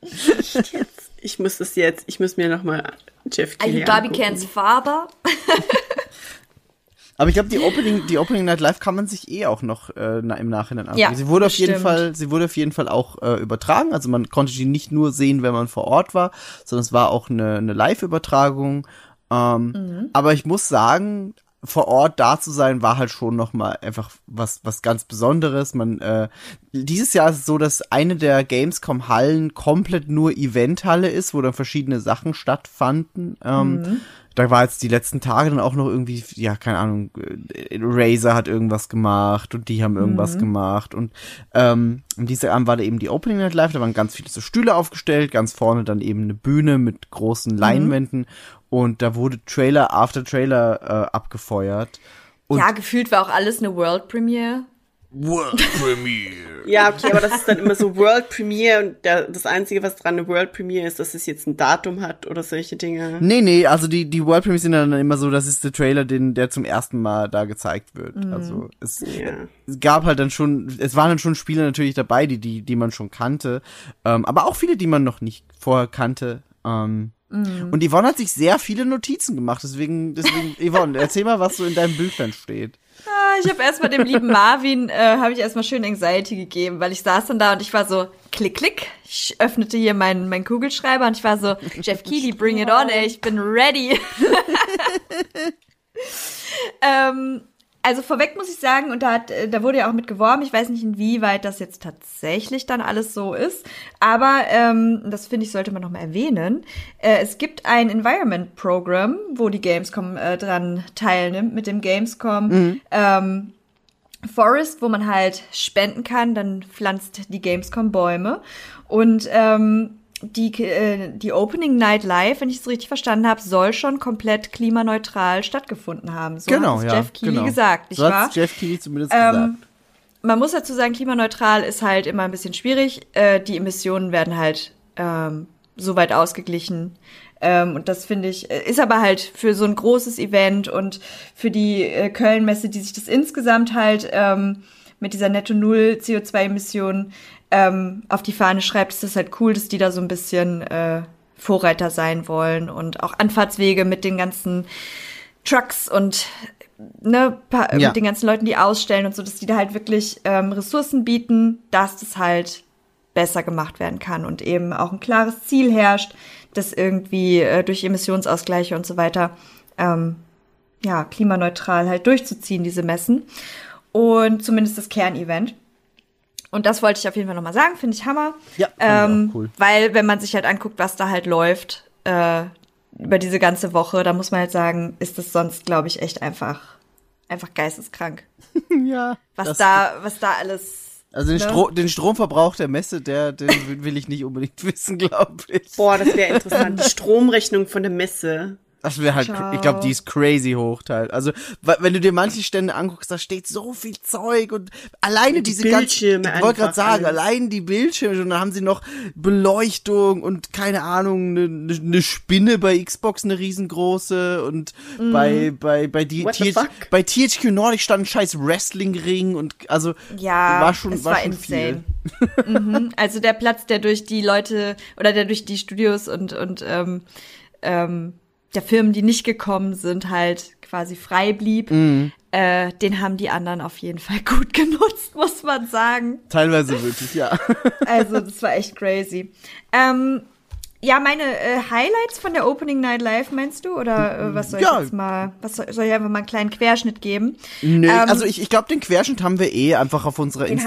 Ich muss das jetzt, ich muss mir nochmal Jeff Keighley angucken. Cans Father? Aber ich glaube, die Opening, die Opening Night Live kann man sich eh auch noch äh, im Nachhinein anschauen. Ja, sie wurde auf jeden stimmt. Fall, sie wurde auf jeden Fall auch äh, übertragen. Also man konnte die nicht nur sehen, wenn man vor Ort war, sondern es war auch eine, eine Live-Übertragung. Ähm, Mhm. Aber ich muss sagen, vor Ort da zu sein, war halt schon noch mal einfach was was ganz Besonderes. Man äh, dieses Jahr ist es so, dass eine der Gamescom Hallen komplett nur Eventhalle ist, wo dann verschiedene Sachen stattfanden. Ähm, Mhm. Da war jetzt die letzten Tage dann auch noch irgendwie, ja, keine Ahnung, äh, Razer hat irgendwas gemacht und die haben Mhm. irgendwas gemacht. Und ähm, am Dienstagabend war da eben die Opening Night Live, da waren ganz viele so Stühle aufgestellt, ganz vorne dann eben eine Bühne mit großen Leinwänden und da wurde Trailer after Trailer äh, abgefeuert. Und ja, gefühlt war auch alles eine World Premiere. World Premiere. Ja, okay, aber das ist dann immer so World Premiere und der, das Einzige, was dran eine World Premiere ist, dass es jetzt ein Datum hat oder solche Dinge. Nee, nee, also die, die World Premiere sind dann immer so, das ist der Trailer, den, der zum ersten Mal da gezeigt wird. Also es, Ja. es gab halt dann schon, es waren dann schon Spiele natürlich dabei, die, die, die man schon kannte, ähm, aber auch viele, die man noch nicht vorher kannte. Ähm, Und Yvonne hat sich sehr viele Notizen gemacht, deswegen, deswegen, Yvonne, erzähl mal, was so in deinem Büchlein steht. Ah, Ich habe erstmal dem lieben Marvin, äh, habe ich erstmal schön Anxiety gegeben, weil ich saß dann da und ich war so, klick, klick. Ich öffnete hier meinen mein Kugelschreiber und ich war so, Jeff Keighley, bring it on, ey, ich bin ready. ähm, also vorweg muss ich sagen, und da, hat, äh, da wurde ja auch mit geworben, ich weiß nicht, inwieweit das jetzt tatsächlich dann alles so ist, aber ähm, das finde ich, sollte man nochmal erwähnen. Äh, es gibt ein Environment Program, wo die Gamescom äh, dran teilnimmt, mit dem Gamescom ähm, Forest, wo man halt spenden kann, dann pflanzt die Gamescom Bäume. Und ähm, die, äh, die Opening Night Live, wenn ich es richtig verstanden habe, soll schon komplett klimaneutral stattgefunden haben. So genau, hat ja. Jeff Keighley genau. gesagt, nicht so wahr? Jeff Keighley zumindest Ähm, gesagt. man muss dazu sagen, klimaneutral ist halt immer ein bisschen schwierig. Äh, die Emissionen werden halt ähm, so weit ausgeglichen, Ähm, und das finde ich, äh, ist aber halt für so ein großes Event und für die äh, Köln-Messe, die sich das insgesamt halt ähm, mit dieser Netto-Null CO2-Emission ähm, auf die Fahne schreibt, ist das halt cool, dass die da so ein bisschen äh, Vorreiter sein wollen und auch Anfahrtswege mit den ganzen Trucks und ne, pa- Ja. mit den ganzen Leuten, die ausstellen und so, dass die da halt wirklich ähm, Ressourcen bieten, dass das halt besser gemacht werden kann und eben auch ein klares Ziel herrscht, das irgendwie äh, durch Emissionsausgleiche und so weiter ähm, ja klimaneutral halt durchzuziehen, diese Messen und zumindest das Kernevent. Und das wollte ich auf jeden Fall nochmal sagen, finde ich Hammer. Ja, fand ich ähm, cool. Weil, wenn man sich halt anguckt, was da halt läuft, äh, über diese ganze Woche, da muss man halt sagen, ist das sonst, glaube ich, echt einfach, einfach geisteskrank. ja. Was da, was da alles. Also den, ne? Stro den Stromverbrauch der Messe, der, den will- will ich nicht unbedingt wissen, glaube ich. Boah, das wäre interessant. Die Stromrechnung von der Messe. Das wäre halt, Ciao. ich glaube, die ist crazy hoch teil. Also, wenn du dir manche Stände anguckst, da steht so viel Zeug und alleine Die diese Bildschirme ganzen, ich wollte gerade sagen, alles. allein die Bildschirme und dann haben sie noch Beleuchtung und keine Ahnung, eine ne, ne Spinne bei Xbox, eine riesengroße und bei, bei, bei, die, TH, bei THQ Nordic stand ein scheiß Wrestling-Ring und also, Ja, war schon, es war war schon insane. viel. Mhm. Also der Platz, der durch die Leute oder der durch die Studios und, und ähm, ähm, der Firmen, die nicht gekommen sind, halt quasi frei blieb, Mhm. äh, den haben die anderen auf jeden Fall gut genutzt, muss man sagen. Teilweise wirklich, ja. Also, das war echt crazy. Ähm, ja, meine äh, Highlights von der Opening Night Live meinst du? Oder äh, was soll Ja. ich jetzt mal, was soll, soll ich einfach mal einen kleinen Querschnitt geben? Nö, Ähm, also ich, ich glaube, den Querschnitt haben wir eh einfach auf unserer wir eh, ne?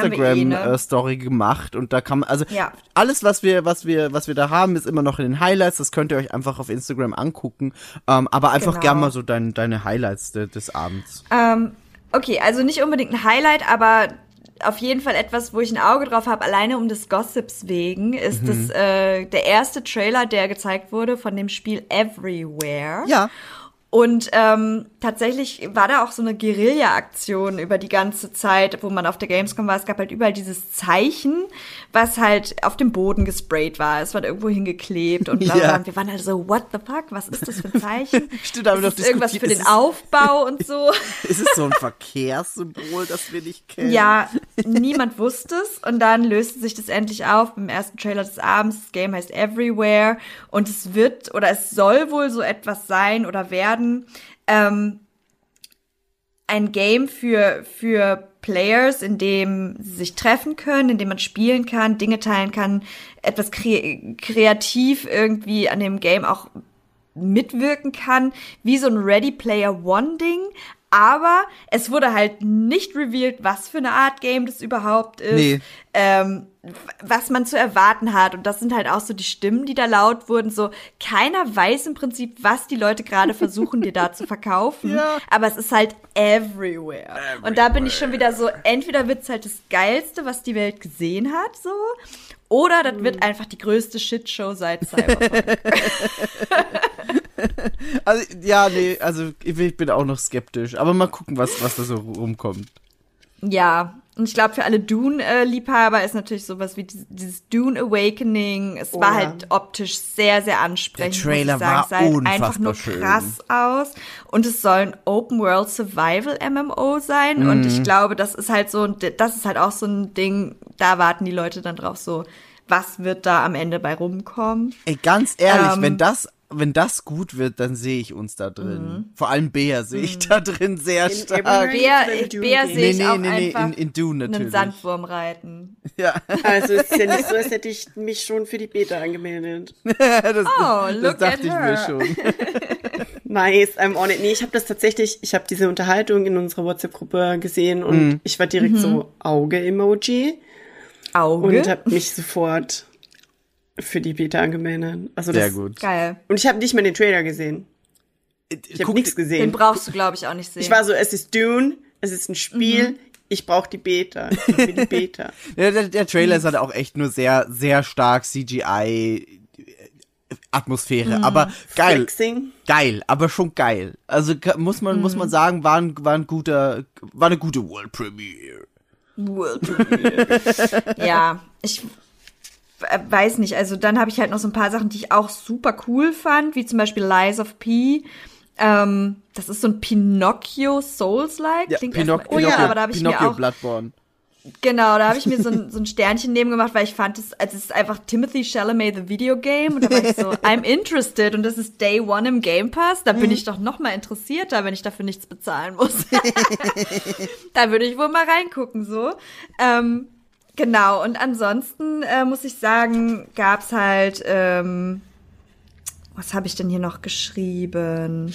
Instagram-Story gemacht und da kann man, also Ja. alles, was wir, was wir, was wir da haben, ist immer noch in den Highlights. Das könnt ihr euch einfach auf Instagram angucken. Ähm, aber einfach Genau. gern mal so dein, deine Highlights de, des Abends. Ähm, okay, also nicht unbedingt ein Highlight, aber auf jeden Fall etwas, wo ich ein Auge drauf habe, alleine um des Gossips wegen, ist Mhm. das äh, der erste Trailer, der gezeigt wurde von dem Spiel Everywhere. Ja. Und ähm, tatsächlich war da auch so eine Guerilla-Aktion über die ganze Zeit, wo man auf der Gamescom war. Es gab halt überall dieses Zeichen, was halt auf dem Boden gesprayt war. Es war irgendwo hingeklebt und bla bla. Ja. Und wir waren halt so, what the fuck, was ist das für ein Zeichen? Stimmt, wir ist doch irgendwas für den Aufbau und so? Ist es so ein Verkehrssymbol, das wir nicht kennen? Ja, niemand wusste es. Und dann löste sich das endlich auf im ersten Trailer des Abends. Das Game heißt Everywhere. Und es wird oder es soll wohl so etwas sein oder werden. Ähm, ein Game für, für Players, in dem sie sich treffen können, in dem man spielen kann, Dinge teilen kann, etwas kre kreativ irgendwie an dem Game auch mitwirken kann, wie so ein Ready Player One Ding. Aber es wurde halt nicht revealed, was für eine Art Game das überhaupt ist, Nee. ähm, was man zu erwarten hat. Und das sind halt auch so die Stimmen, die da laut wurden. So, keiner weiß im Prinzip, was die Leute gerade versuchen, dir da zu verkaufen. Ja. Aber es ist halt everywhere. Und da bin ich schon wieder so, entweder wird's halt das Geilste, was die Welt gesehen hat, so. Oder das wird einfach die größte Shitshow seit Cyberpunk. Also, ja, nee, also ich bin auch noch skeptisch. Aber mal gucken, was, was da so rumkommt. Ja, und ich glaube, für alle Dune-Liebhaber ist natürlich sowas wie dieses, Dune Awakening. Es Oh war halt optisch sehr, sehr ansprechend. Der Trailer muss ich sagen. war es sah halt einfach nur schön. krass aus. Und es soll ein Open World Survival MMO sein. Und Mhm. ich glaube, das ist halt so, ein- das ist halt auch so ein Ding, da warten die Leute dann drauf so, was wird da am Ende bei rumkommen? Ey, ganz ehrlich, Ähm. wenn das, wenn das gut wird, dann sehe ich uns da drin. Mhm. Vor allem Bea sehe ich da drin sehr In stark. Bär, Bär sehe ich Nee, nee, auch nee, nee, einfach in- in Dune einen natürlich. Sandwurm reiten. Ja, Also es ist ja nicht so, als hätte ich mich schon für die Beta angemeldet. das, Oh, das look dachte at ich her. mir schon. Nice, I'm on it. Nee, ich habe das tatsächlich, ich habe diese Unterhaltung in unserer WhatsApp-Gruppe gesehen und Mhm. ich war direkt so Auge-Emoji Auge. und habe mich sofort für die Beta angemeldet. Also Sehr das, gut. Geil. Und ich habe nicht mal den Trailer gesehen. Ich habe nichts Den gesehen. brauchst du, glaube ich, auch nicht sehen. Ich war so, es ist Dune, es ist ein Spiel, Mhm. ich brauche die Beta. Ich will die Beta. Der, der, der Trailer ist halt auch echt nur sehr, sehr stark CGI Atmosphäre, aber geil, Flexing. geil, aber schon geil. Also muss man, muss man sagen, war ein, war ein guter, war eine gute World Premiere. World Premiere. ja, ich äh, weiß nicht, also dann habe ich halt noch so ein paar Sachen, die ich auch super cool fand, wie zum Beispiel Lies of P. Ähm, das ist so ein Pinocchio Souls-like. Ja, Klingt Pinoc erstmal- oh ja, Pinocchio, aber da habe ich mir Pinocchio auch Bloodborne. Genau, da habe ich mir so ein, so ein Sternchen neben gemacht, weil ich fand es, also es ist einfach Timothy Chalamet the Video Game und da war ich so, I'm interested und das ist Day One im Game Pass, da bin ich doch noch mal interessierter, wenn ich dafür nichts bezahlen muss. da würde ich wohl mal reingucken so. Ähm, genau und ansonsten äh, muss ich sagen, gab's halt, ähm, was habe ich denn hier noch geschrieben?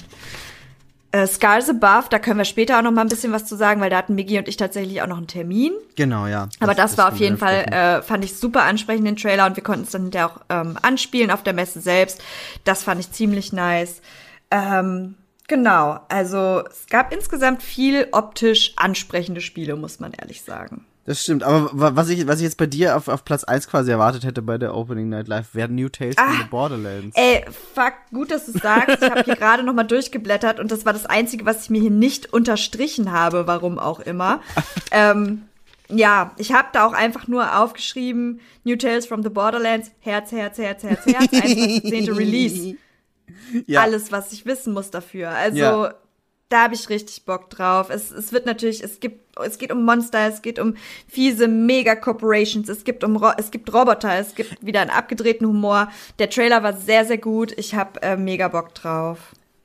Äh, Scars Above, da können wir später auch noch mal ein bisschen was zu sagen, weil da hatten Miggy und ich tatsächlich auch noch einen Termin. Genau, ja. Aber das, war auf jeden Fall, äh, fand ich super ansprechend, den Trailer, und wir konnten es dann hinterher auch ähm, anspielen auf der Messe selbst. Das fand ich ziemlich nice. Ähm, genau, also es gab insgesamt viel optisch ansprechende Spiele, muss man ehrlich sagen. Das stimmt, aber wa- was ich, was ich jetzt bei dir auf, auf Platz 1 quasi erwartet hätte bei der Opening Night Live, wären New Tales from the Borderlands. Ah, Ey, fuck, gut, dass du sagst. Ich habe hier gerade noch mal durchgeblättert und das war das Einzige, was ich mir hier nicht unterstrichen habe, warum auch immer. ähm, ja, ich habe da auch einfach nur aufgeschrieben, New Tales from the Borderlands, Herz, Herz, Herz, Herz, Herz, 21.10. Release. Ja. Alles, was ich wissen muss dafür. Also, Ja. Da habe ich richtig Bock drauf. Es, es wird natürlich, es gibt, es geht um Monster, es geht um fiese Mega-Corporations, es gibt um, es gibt Roboter, es gibt wieder einen abgedrehten Humor. Der Trailer war sehr, sehr gut. Ich habe äh, mega Bock drauf.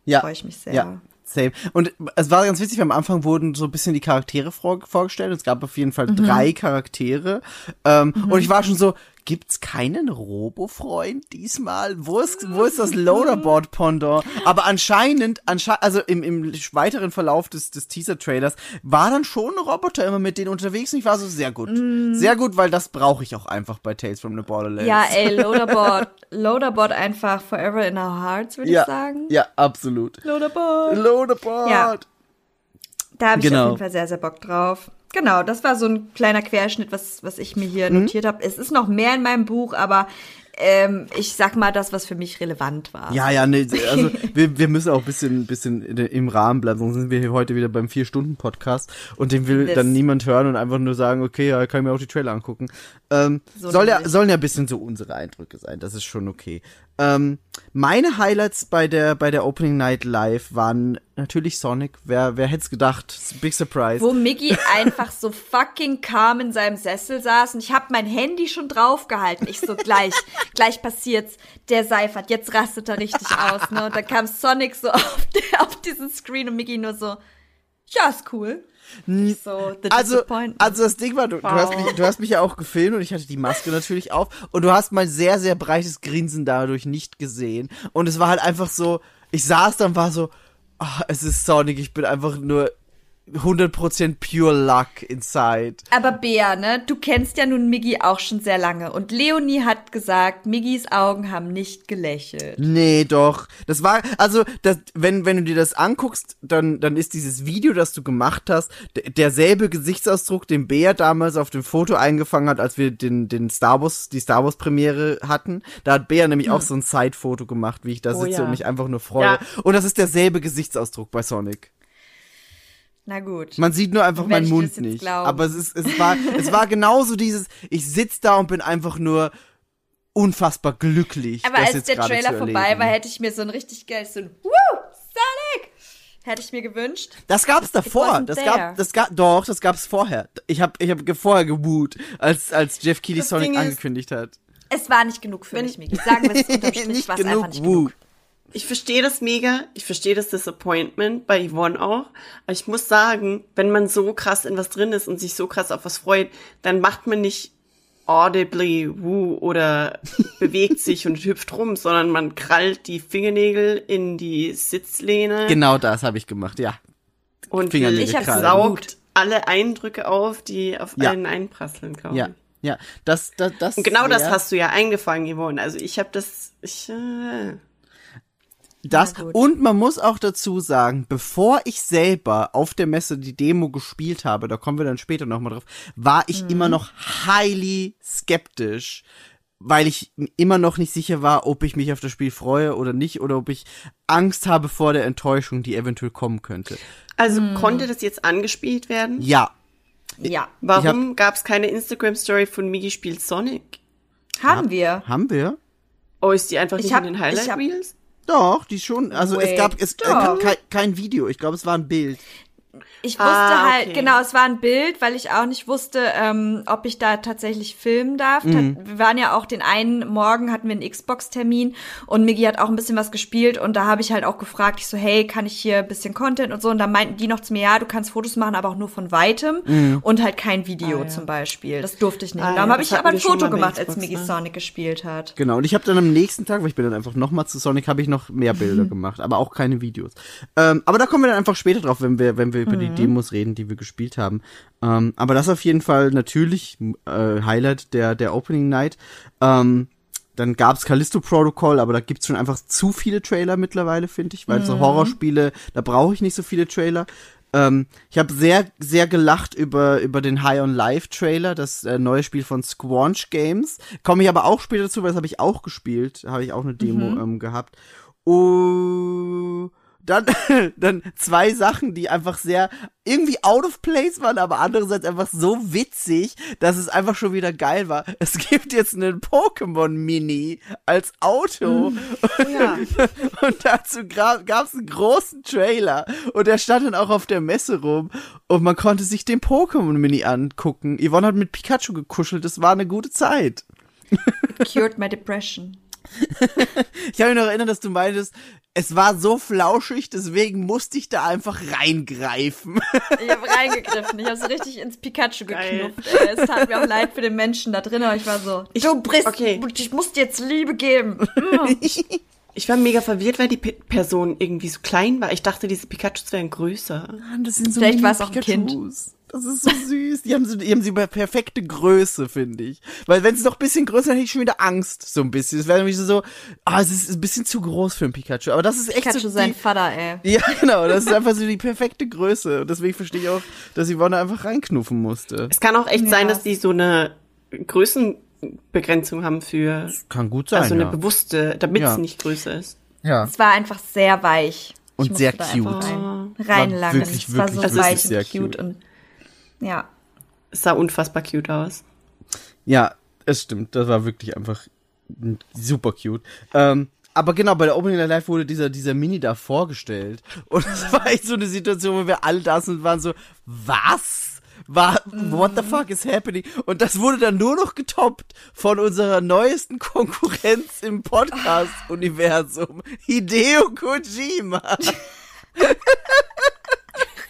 Ja. Freue ich mich sehr. Ja. Same. Und es war ganz witzig, am Anfang wurden so ein bisschen die Charaktere vor, vorgestellt. Es gab auf jeden Fall Mhm. drei Charaktere. Ähm, Und ich war schon so, gibt's keinen Robo-Freund diesmal? Wo ist, wo ist das Loaderboard-Pendant? Aber anscheinend, ansche also im, im weiteren Verlauf des, des Teaser-Trailers, war dann schon ein Roboter immer mit denen unterwegs und ich war so, sehr gut. Sehr gut, weil das brauche ich auch einfach bei Tales from the Borderlands. Ja, ey, Loaderboard, Loaderboard einfach forever in our hearts, würde ja, ich sagen. ja, absolut. Loaderboard. Loaderboard. Ja. Da habe ich Genau. auf jeden Fall sehr, sehr Bock drauf. Genau, das war so ein kleiner Querschnitt, was, was ich mir hier Mhm. notiert habe. Es ist noch mehr in meinem Buch, aber ähm, ich sag mal das, was für mich relevant war. Ja, ja, nee, also wir, wir müssen auch ein bisschen, bisschen im Rahmen bleiben, sonst sind wir hier heute wieder beim Vier-Stunden-Podcast und den will Das- dann niemand hören und einfach nur sagen, okay, ja, kann ich mir auch die Trailer angucken. Ähm, So soll ja, sollen ja ein bisschen so unsere Eindrücke sein, das ist schon okay. Ähm, meine Highlights bei der, bei der Opening Night Live waren natürlich Sonic. Wer, wer hätte es gedacht? Big Surprise. Wo Mickey einfach so fucking calm in seinem Sessel saß und ich habe mein Handy schon draufgehalten. Ich so gleich, gleich passiert's. Der Seifert, jetzt rastet er richtig aus. Ne? Und dann kam Sonic so auf, der, auf diesen Screen und Mickey nur so, ja, ist cool. So, Also, also das Ding war, du, du, hast mich, du hast mich ja auch gefilmt und ich hatte die Maske natürlich auf und du hast mein sehr, sehr breites Grinsen dadurch nicht gesehen. Und es war halt einfach so, ich saß da und war so, ah, es ist Sonic, ich bin einfach nur 100% pure luck inside. Aber Bea, ne, du kennst ja nun Miggy auch schon sehr lange und Leonie hat gesagt, Miggys Augen haben nicht gelächelt. Nee, doch. Das war, also, das, wenn, wenn du dir das anguckst, dann, dann ist dieses Video, das du gemacht hast, derselbe Gesichtsausdruck, den Bea damals auf dem Foto eingefangen hat, als wir den, den Star Wars, die Star Wars Premiere hatten. Da hat Bea nämlich auch so ein Side-Foto gemacht, wie ich da Oh sitze ja. und mich einfach nur freue. Ja. Und das ist derselbe Gesichtsausdruck bei Sonic. Na gut. Man sieht nur einfach meinen Mund nicht. glauben? Aber es ist, es war, es war genauso dieses, ich sitz da und bin einfach nur unfassbar glücklich. Aber als der Trailer vorbei war, hätte ich mir so ein richtig geiles, so ein Woo, Sonic! Hätte ich mir gewünscht. Das gab's davor. Das there. gab, das gab, doch, das gab's vorher. Ich habe, ich habe ge- vorher gewoot, als als Jeff Keighley Sonic ist- angekündigt hat. Es war nicht genug für Wenn- mich, Miki. Sagen wir es unterm Strich, nicht war es genug einfach nicht Woo. genug. Ich verstehe das mega. Ich verstehe das Disappointment bei Yvonne auch. Aber ich muss sagen, wenn man so krass in was drin ist und sich so krass auf was freut, dann macht man nicht audibly woo oder bewegt sich und hüpft rum, sondern man krallt die Fingernägel in die Sitzlehne Genau das habe ich gemacht, ja. und Fingernägel ich krallen. saugt alle Eindrücke auf, die auf Ja. einen einprasseln, glaube. Ja, ja. Das, das, das. Und genau das hast du ja eingefangen, Yvonne. Also ich habe das, ich, äh, Das und man muss auch dazu sagen, bevor ich selber auf der Messe die Demo gespielt habe, da kommen wir dann später nochmal drauf, war ich Mhm. immer noch highly skeptisch, weil ich immer noch nicht sicher war, ob ich mich auf das Spiel freue oder nicht oder ob ich Angst habe vor der Enttäuschung, die eventuell kommen könnte. also Hm. konnte das jetzt angespielt werden? Ja, Ja. Warum gab es keine Instagram-Story von Migi spielt Sonic? Haben wir. Haben wir? Oh, ist die einfach Ich nicht hab- in den Highlight Reels? Doch, die schon. Also es Wait, gab es, äh, kein, kein Video. Ich glaube, es war ein Bild. Ich wusste Ah, halt, okay. genau, es war ein Bild, weil ich auch nicht wusste, ähm, ob ich da tatsächlich filmen darf. Ta- Wir waren ja auch den einen Morgen, hatten wir einen Xbox-Termin und Miggy hat auch ein bisschen was gespielt und da habe ich halt auch gefragt, ich so, hey, kann ich hier ein bisschen Content und so und da meinten die noch zu mir, ja, du kannst Fotos machen, aber auch nur von weitem und halt kein Video Ah, ja. zum Beispiel. Das durfte ich nicht. Ah, und darum ja, habe ich aber ein Foto gemacht, als Xbox, Miggy ne? Sonic gespielt hat. Genau. Und ich habe dann am nächsten Tag, weil ich bin dann einfach nochmal zu Sonic, habe ich noch mehr Bilder gemacht, aber auch keine Videos. Ähm, aber da kommen wir dann einfach später drauf, wenn wir, wenn wir über die Demos reden, die wir gespielt haben. Ähm, aber das auf jeden Fall natürlich äh, Highlight der, der Opening Night. Ähm, dann gab's Callisto Protocol, aber da gibt's schon einfach zu viele Trailer mittlerweile, finde ich, weil so Horrorspiele, da brauche ich nicht so viele Trailer. Ähm, ich habe sehr, sehr gelacht über, über den High on Life Trailer, das äh, neue Spiel von Squanch Games. Komme ich aber auch später dazu, weil das habe ich auch gespielt, habe ich auch eine Demo ähm, gehabt. Uh, dann, dann zwei Sachen, die einfach sehr irgendwie out of place waren, aber andererseits einfach so witzig, dass es einfach schon wieder geil war. Es gibt jetzt einen Pokémon Mini als Auto. ja. Und dazu gab es einen großen Trailer. Und der stand dann auch auf der Messe rum. Und man konnte sich den Pokémon Mini angucken. Yvonne hat mit Pikachu gekuschelt. Das war eine gute Zeit. Cured my depression. Ich habe mich noch erinnert, dass du meintest, es war so flauschig, deswegen musste ich da einfach reingreifen. Ich habe reingegriffen. Ich habe so richtig ins Pikachu Geil. geknupft. Ey. Es tat mir auch leid für den Menschen da drin, aber ich war so, du bist, okay. ich muss dir jetzt Liebe geben. Ich war mega verwirrt, weil die Pe Person irgendwie so klein war. Ich dachte, diese Pikachus wären größer. Das sind so Vielleicht war es auch ein Pikachus. Das ist so süß. Die haben, so, die haben sie bei perfekte Größe, finde ich. Weil wenn es noch ein bisschen größer wäre, hätte ich schon wieder Angst, so ein bisschen. Es wäre nämlich so, ah, es ist ein bisschen zu groß für ein Pikachu. Aber das ist echt Pikachu so sein die, Vater, ey. Ja, genau. Das ist einfach so die perfekte Größe. Und deswegen verstehe ich auch, dass Yvonne einfach reinknuffen musste. Es kann auch echt Ja. sein, dass die so eine Größenbegrenzung haben für, Kann gut sein, also eine ja. bewusste, damit Ja. es nicht größer ist. ja. Es war einfach sehr weich. Ich Und sehr cute. Rein, reinlangen. wirklich, es war so wirklich, wirklich weich sehr und cute, cute. und ja. Es sah unfassbar cute aus. Ja, es stimmt. Das war wirklich einfach super cute. Ähm, aber genau, bei der Opening Night Live wurde dieser, dieser Mini da vorgestellt. Und es war echt so eine Situation, wo wir alle da sind und waren so, was? War, what the fuck is happening? Und das wurde dann nur noch getoppt von unserer neuesten Konkurrenz im Podcast-Universum, Hideo Kojima.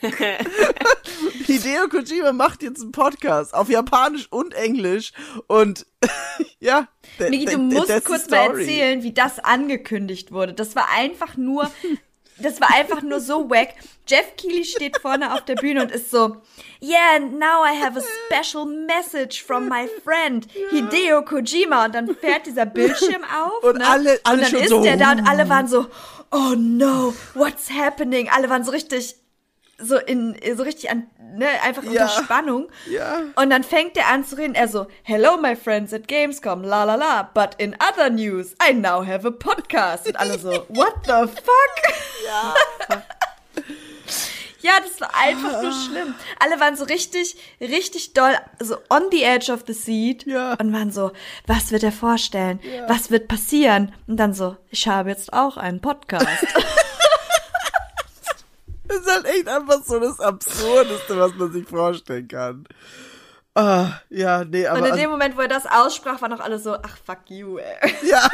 Hideo Kojima macht jetzt einen Podcast auf Japanisch und Englisch und ja. Migi, du musst kurz mal erzählen, wie das angekündigt wurde. Das war einfach nur, das war einfach nur so wack. Jeff Keighley steht vorne auf der Bühne und ist so, yeah, now I have a special message from my friend Hideo Kojima. Und dann fährt dieser Bildschirm auf. Und ne? alle- alle und dann ist so, der da und alle waren so, oh no, what's happening? Alle waren so richtig, so in, so richtig an, ne, einfach Ja. unter Spannung. Ja. Und dann fängt er an zu reden. Er so, Hello, my friends at Gamescom, la la la. But in other news, I now have a podcast. Und alle so, what the fuck? Ja. ja, das war einfach nur schlimm. Alle waren so richtig, richtig doll, so on the edge of the seat. Ja. Und waren so, was wird er vorstellen? Was wird passieren? Und dann so, ich habe jetzt auch einen Podcast. Das ist halt echt einfach so das Absurdeste, was man sich vorstellen kann. Ah, ja, nee, aber Und in also, dem Moment, wo er das aussprach, waren auch alle so, ach fuck you, ey. ja,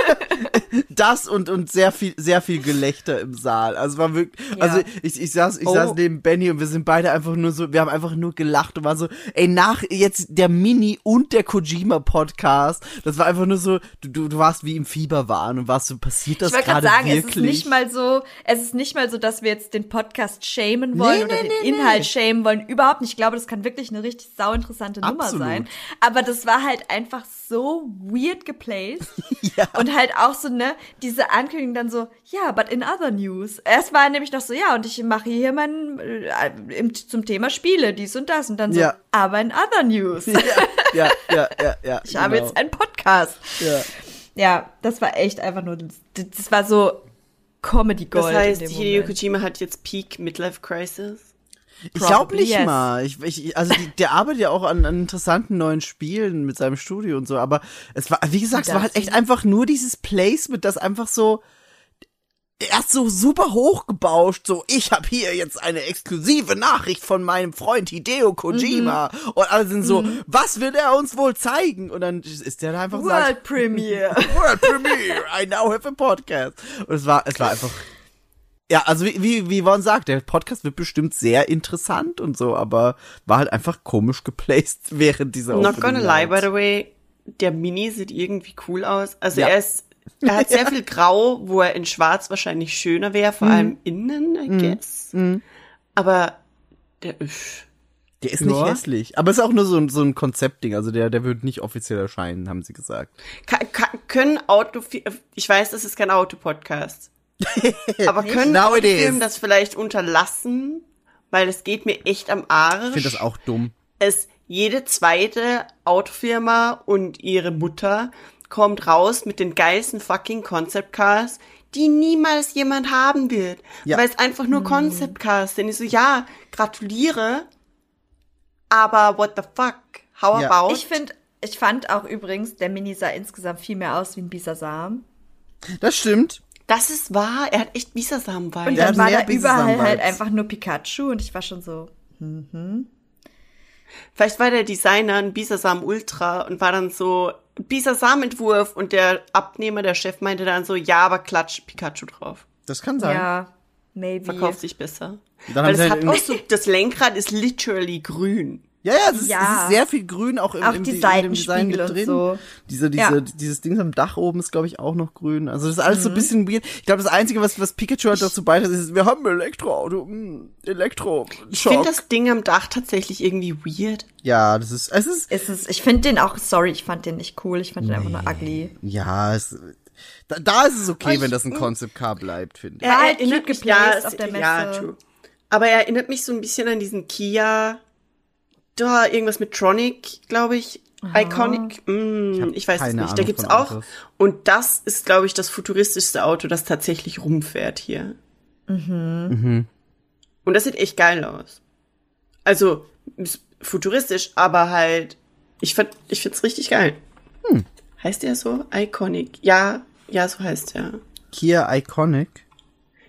das und und sehr viel sehr viel Gelächter im Saal. Also war wirklich, Ja. also ich ich saß ich Oh. saß neben Benny und wir sind beide einfach nur so, wir haben einfach nur gelacht und war so, ey nach jetzt der Mini und der Kojima Podcast, das war einfach nur so, du du, du warst wie im Fieberwahn und warst so passiert das Ich wollte gerade gerade sagen, wirklich? es ist nicht mal so, es ist nicht mal so, dass wir jetzt den Podcast shamen wollen Nee, oder nee, den nee, Inhalt shamen wollen. Überhaupt nicht. Ich glaube, das kann wirklich eine richtig sauinteressante Nummer Absolut. sein. Aber das war halt einfach so weird geplaced. Ja. Und halt auch so, ne, diese Ankündigung dann so, ja, but in other news. Erst war nämlich noch so, ja, und ich mache hier mein, äh, im, zum Thema Spiele, dies und das. Und dann so, Ja. aber in other news. ja, ja, ja, ja, ja. Ich habe genau. jetzt einen Podcast. ja. Ja, das war echt einfach nur, das war so Comedy Gold. Das heißt, Hideo. Kojima hat jetzt Peak Midlife Crisis. Ich glaube nicht yes. mal. Ich, ich, also die, der arbeitet ja auch an, an interessanten neuen Spielen mit seinem Studio und so, aber es war, wie gesagt, es war halt echt einfach nur dieses Placement, das einfach so erst so super hochgebauscht, so ich habe hier jetzt eine exklusive Nachricht von meinem Freund Hideo Kojima und alle sind so, was will er uns wohl zeigen? Und dann ist der da einfach so sagt, World Premiere. World Premiere, I now have a podcast. Und es war, es war einfach, ja, also wie, wie, wie Yvonne sagt, der Podcast wird bestimmt sehr interessant und so, aber war halt einfach komisch geplaced während dieser Not gonna lie, by the way, der Mini sieht irgendwie cool aus. Also Ja. er ist, er hat sehr viel Grau, wo er in Schwarz wahrscheinlich schöner wäre, Mhm. vor allem innen, I guess. Aber der, üff. Der ist Ja. nicht hässlich, aber es ist auch nur so, ein- so ein Konzeptding, also der, der wird nicht offiziell erscheinen, haben sie gesagt. Ka können Auto, ich weiß, das ist kein Autopodcast. aber können Autofirmen is. das vielleicht unterlassen? Weil es geht mir echt am Arsch. Ich finde das auch dumm. es jede zweite Autofirma und ihre Mutter kommt raus mit den geilsten fucking Concept Cars, die niemals jemand haben wird. Ja. Weil es einfach nur Concept Cars sind. Ich so, ja, gratuliere, aber what the fuck? How Ja. about? Ich finde, ich fand auch übrigens, der Mini sah insgesamt viel mehr aus wie ein Bisasam. Das stimmt. Das ist wahr, er hat echt Bisasam-Vibes. Und dann war da überall halt einfach nur Pikachu und ich war schon so, Vielleicht war der Designer ein Bisasam Ultra und war dann so Bisasam-Entwurf und der Abnehmer, der Chef, meinte dann so, ja, aber klatsch Pikachu drauf. Das kann sein. ja, maybe. verkauft sich besser. Dann Weil haben sie es halt hat auch so, das Lenkrad ist literally grün. Ja, ja, es ist, Ja. es ist sehr viel Grün auch im, Auch im, die in dem Design mit und drin. so. Diese, diese, Ja. dieses Ding am Dach oben ist, glaube ich, auch noch grün. Also das ist alles so Mhm. ein bisschen weird. Ich glaube, das Einzige, was, was Pikachu halt dazu beiträgt, ist, wir haben ein Elektroauto, mm, Elektro. Ich finde das Ding am Dach tatsächlich irgendwie weird. Ja, das ist, es ist, Ist es, ich finde den auch, sorry, ich fand den nicht cool, ich fand den einfach nur ugly. ja, es, da, da ist es okay, Ich- wenn das ein Concept Car bleibt, finde ich. War halt erinnert mich, ja, auf der Ja, Messe. true. Aber er erinnert mich so ein bisschen an diesen Kia, da irgendwas mit Tronic, glaube ich. Iconic, mm, hab ich weiß es nicht. Da Ahnung gibt's von auch. Autos. Und das ist, glaube ich, das futuristischste Auto, das tatsächlich rumfährt hier. Mhm. Und das sieht echt geil aus. Also, ist futuristisch, aber halt, ich find, ich find's richtig geil. Hm. Heißt der so? Iconic. Ja, ja, so heißt er. Kia Iconic.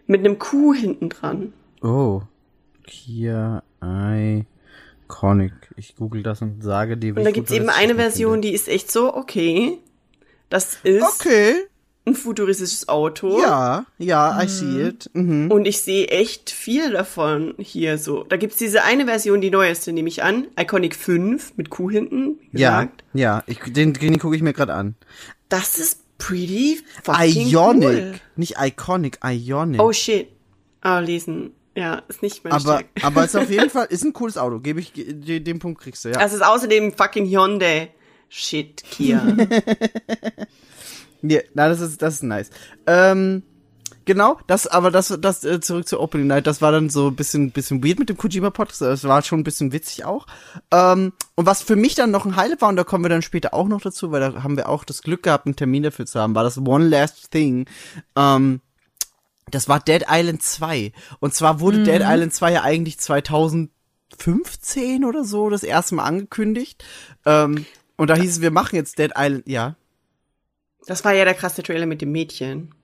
Mit einem Q hinten dran. Oh. Kia Iconic. Ich google das und sage dir, wie Und da gibt's eben eine Version, die ist echt so, okay. Das ist Okay. ein futuristisches Auto. Ja, ja, I see it. Mhm. Und ich sehe echt viel davon hier so. Da gibt's diese eine Version, die neueste, nehme ich an. Iconic 5 mit Q hinten, wie Ja, gesagt. ja, ich, den, den gucke ich mir gerade an. Das ist pretty fucking Ionic, cool. nicht Iconic, Ionic. Oh shit. Ah, lesen. Ja, ist nicht mein aber, Stärke. aber ist auf jeden Fall, ist ein cooles Auto, gebe ich, den, Punkt kriegst du, ja. Das ist außerdem fucking Hyundai. Shit, Kia. Nee, na, das ist, das ist nice. Ähm, genau, das, aber das, das, äh, zurück zur Opening Night, das war dann so ein bisschen, bisschen weird mit dem Kojima-Podcast, das war schon ein bisschen witzig auch. Ähm, und was für mich dann noch ein Highlight war, und da kommen wir dann später auch noch dazu, weil da haben wir auch das Glück gehabt, einen Termin dafür zu haben, war das One Last Thing. Ähm, das war Dead Island 2. Und zwar wurde Dead Island 2 ja eigentlich 2015 oder so das erste Mal angekündigt. Ähm, und da hieß es, wir machen jetzt Dead Island, ja. Das war ja der krasse Trailer mit dem Mädchen.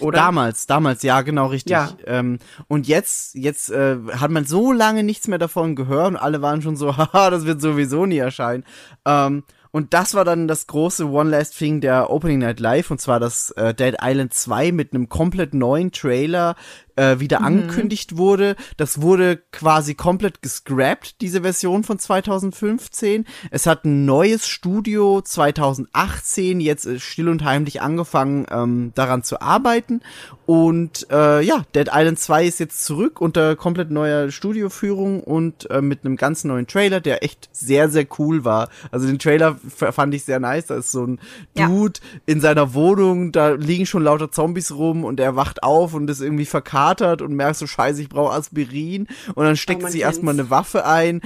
Oder? Damals, damals, ja, genau richtig. Ja. Ähm, und jetzt, jetzt äh, hat man so lange nichts mehr davon gehört und alle waren schon so, haha, das wird sowieso nie erscheinen. Ähm, und das war dann das große One Last Thing der Opening Night Live und zwar das äh, Dead Island 2 mit einem komplett neuen Trailer äh, wieder angekündigt wurde. Das wurde quasi komplett gescrapped, diese Version von 2015. Es hat ein neues Studio 2018 jetzt äh, still und heimlich angefangen, ähm, daran zu arbeiten. Und äh, ja, Dead Island 2 ist jetzt zurück unter komplett neuer Studioführung und äh, mit einem ganz neuen Trailer, der echt sehr, sehr cool war. Also den Trailer fand ich sehr nice. Da ist so ein Ja. Dude in seiner Wohnung, da liegen schon lauter Zombies rum und er wacht auf und ist irgendwie verkatert und merkt so, scheiße, ich brauche Aspirin. Und dann steckt Oh, sie erstmal kennt's. eine Waffe ein,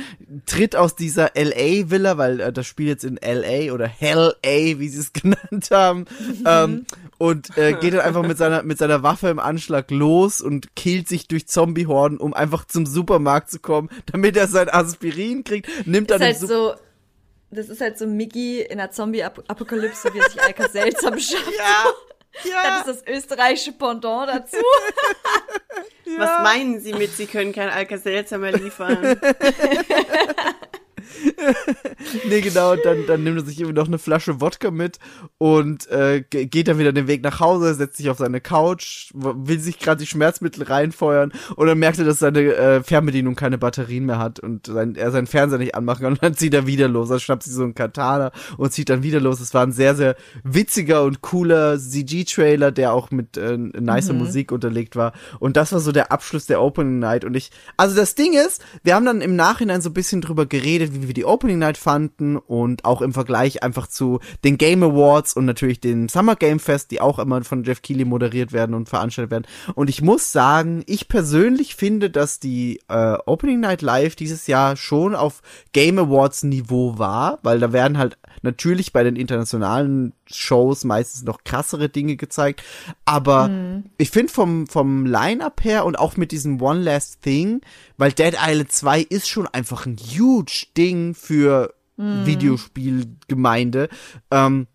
tritt aus dieser LA-Villa, weil äh, das Spiel jetzt in LA oder Hell A, wie sie es genannt haben. ähm, und äh, geht dann einfach mit seiner mit seiner Waffe im Anschlag los und killt sich durch Zombiehorden, um einfach zum Supermarkt zu kommen, damit er sein Aspirin kriegt, nimmt Das dann halt so, das ist halt so Mickey in der Zombie-Apokalypse, wie er sich Alka seltsam schafft. ja, Das ist das österreichische Pendant dazu. Was meinen Sie mit, Sie können kein Alka-Seltzer mehr liefern? nee, genau, dann, dann nimmt er sich irgendwie noch eine Flasche Wodka mit und äh, ge- geht dann wieder den Weg nach Hause, setzt sich auf seine Couch, will sich gerade die Schmerzmittel reinfeuern und dann merkt er, dass seine äh, Fernbedienung keine Batterien mehr hat und sein, er seinen Fernseher nicht anmachen kann und dann zieht er wieder los. Er schnappt sich so einen Katana und zieht dann wieder los. Es war ein sehr, sehr witziger und cooler CG-Trailer, der auch mit äh, nicer Musik unterlegt war. Und das war so der Abschluss der Opening Night. Und ich, also das Ding ist, wir haben dann im Nachhinein so ein bisschen drüber geredet, wie wir die Opening Night fanden und auch im Vergleich einfach zu den Game Awards und natürlich dem Summer Game Fest, die auch immer von Jeff Keighley moderiert werden und veranstaltet werden. Und ich muss sagen, ich persönlich finde, dass die äh, Opening Night Live dieses Jahr schon auf Game Awards Niveau war, weil da werden halt natürlich bei den internationalen Shows meistens noch krassere Dinge gezeigt, aber ich finde vom vom Line-up her und auch mit diesem One Last Thing, weil Dead Island 2 ist schon einfach ein huge Ding für Videospielgemeinde. Ähm,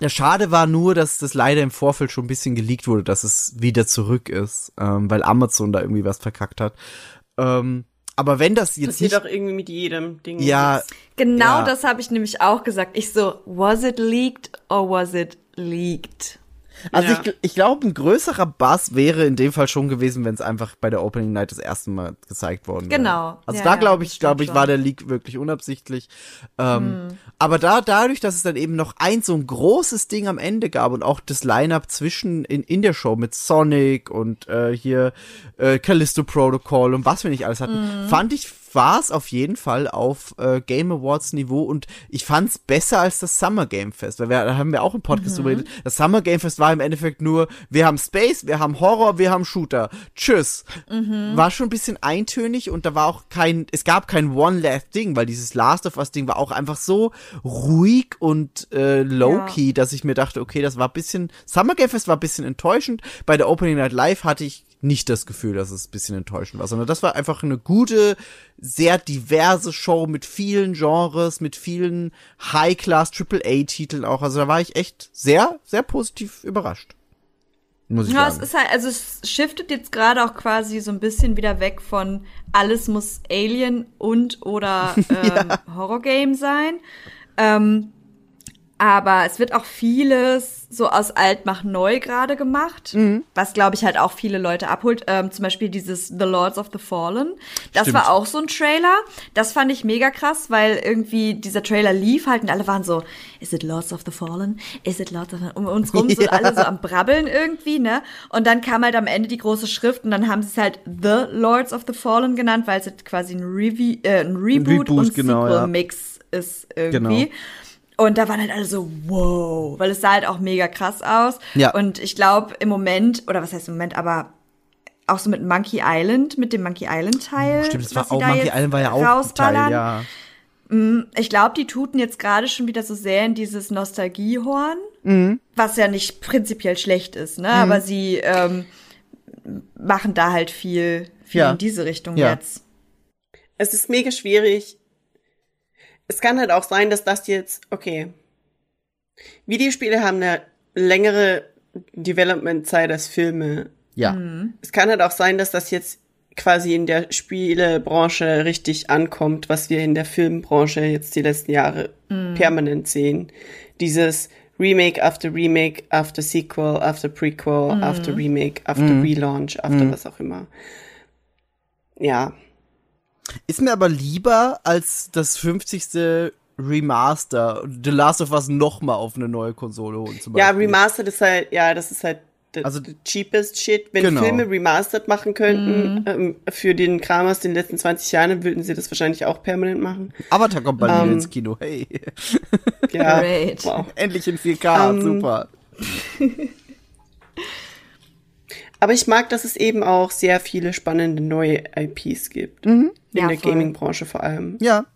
ja, schade war nur, dass das leider im Vorfeld schon ein bisschen geleakt wurde, dass es wieder zurück ist, ähm, weil Amazon da irgendwie was verkackt hat. Ähm, aber wenn das jetzt Passiert nicht, doch irgendwie mit jedem Ding. ja, Genau Ja. das habe ich nämlich auch gesagt. Ich so, was it leaked or was it leaked? Also Ja. ich, ich glaube, ein größerer Bass wäre in dem Fall schon gewesen, wenn es einfach bei der Opening Night das erste Mal gezeigt worden wäre. Genau. Also Ja, da glaube ich, glaube ich, war der Leak wirklich unabsichtlich. Ähm, Aber da dadurch, dass es dann eben noch ein so ein großes Ding am Ende gab und auch das Line-up zwischen in, in der Show mit Sonic und äh, hier äh, Callisto Protocol und was wir nicht alles hatten, fand ich war es auf jeden Fall auf äh, Game Awards Niveau und ich fand's besser als das Summer Game Fest, weil wir da haben wir auch im Podcast drüber geredet. Das Summer Game Fest war im Endeffekt nur, wir haben Space, wir haben Horror, wir haben Shooter. Tschüss. War schon ein bisschen eintönig und da war auch kein, es gab kein One Last Ding, weil dieses Last of Us Ding war auch einfach so ruhig und äh, low-key, dass ich mir dachte, okay, das war ein bisschen, Summer Game Fest war ein bisschen enttäuschend. Bei der Opening Night Live hatte ich nicht das Gefühl, dass es ein bisschen enttäuschend war, sondern das war einfach eine gute, sehr diverse Show mit vielen Genres, mit vielen High-Class AAA-Titeln auch. Also da war ich echt sehr, sehr positiv überrascht. Muss ich Ja, es sagen. ist halt, also es shiftet jetzt gerade auch quasi so ein bisschen wieder weg von alles muss Alien und oder ähm, Horrorgame sein. Ähm, aber es wird auch vieles so aus alt mach neu gerade gemacht, Mhm. was glaube ich halt auch viele Leute abholt. Ähm, zum Beispiel dieses The Lords of the Fallen. Das Stimmt. war auch so ein Trailer. Das fand ich mega krass, weil irgendwie dieser Trailer lief halt und alle waren so, is it Lords of the Fallen? Is it Lords of the Um uns rum so Ja. alle so am Brabbeln irgendwie, ne? Und dann kam halt am Ende die große Schrift und dann haben sie es halt The Lords of the Fallen genannt, weil es halt quasi ein, Revi äh, ein Reboot, Reboot, und genau, ja. Sequel-Mix ist irgendwie. Genau. Und da waren halt alle so, wow, weil es sah halt auch mega krass aus. Ja. Und ich glaube, im Moment, oder was heißt im Moment, aber auch so mit Monkey Island, mit dem Monkey Island Teil. Stimmt, das war auch, da Monkey Island war ja auch ein Teil, rausballern. ja. Ich glaube, die tuten jetzt gerade schon wieder so sehr in dieses Nostalgiehorn, Mhm. was ja nicht prinzipiell schlecht ist, ne? Aber sie ähm, machen da halt viel, viel Ja. in diese Richtung Ja. jetzt. Es ist mega schwierig. Es kann halt auch sein, dass das jetzt, okay. Videospiele haben eine längere Development-Zeit als Filme. Ja. Es kann halt auch sein, dass das jetzt quasi in der Spielebranche richtig ankommt, was wir in der Filmbranche jetzt die letzten Jahre permanent sehen. Dieses Remake after Remake, after Sequel, after Prequel, after Remake, after Relaunch, after was auch immer. Ja. Ist mir aber lieber als das 50. Remaster, The Last of Us noch mal auf eine neue Konsole holen zum Ja, Beispiel. Remastered ist halt, ja, das ist halt the, Also- the cheapest shit. Wenn Genau. Filme remastered machen könnten, ähm, für den Kram aus den letzten 20 Jahren, dann würden sie das wahrscheinlich auch permanent machen. Avatar kommt bald Ähm, wieder ins Kino. Hey, Ja, Great. wow. endlich in 4K, Ähm, super. Aber ich mag, dass es eben auch sehr viele spannende neue IPs gibt. In Ja, der. Gaming-Branche vor allem. Ja.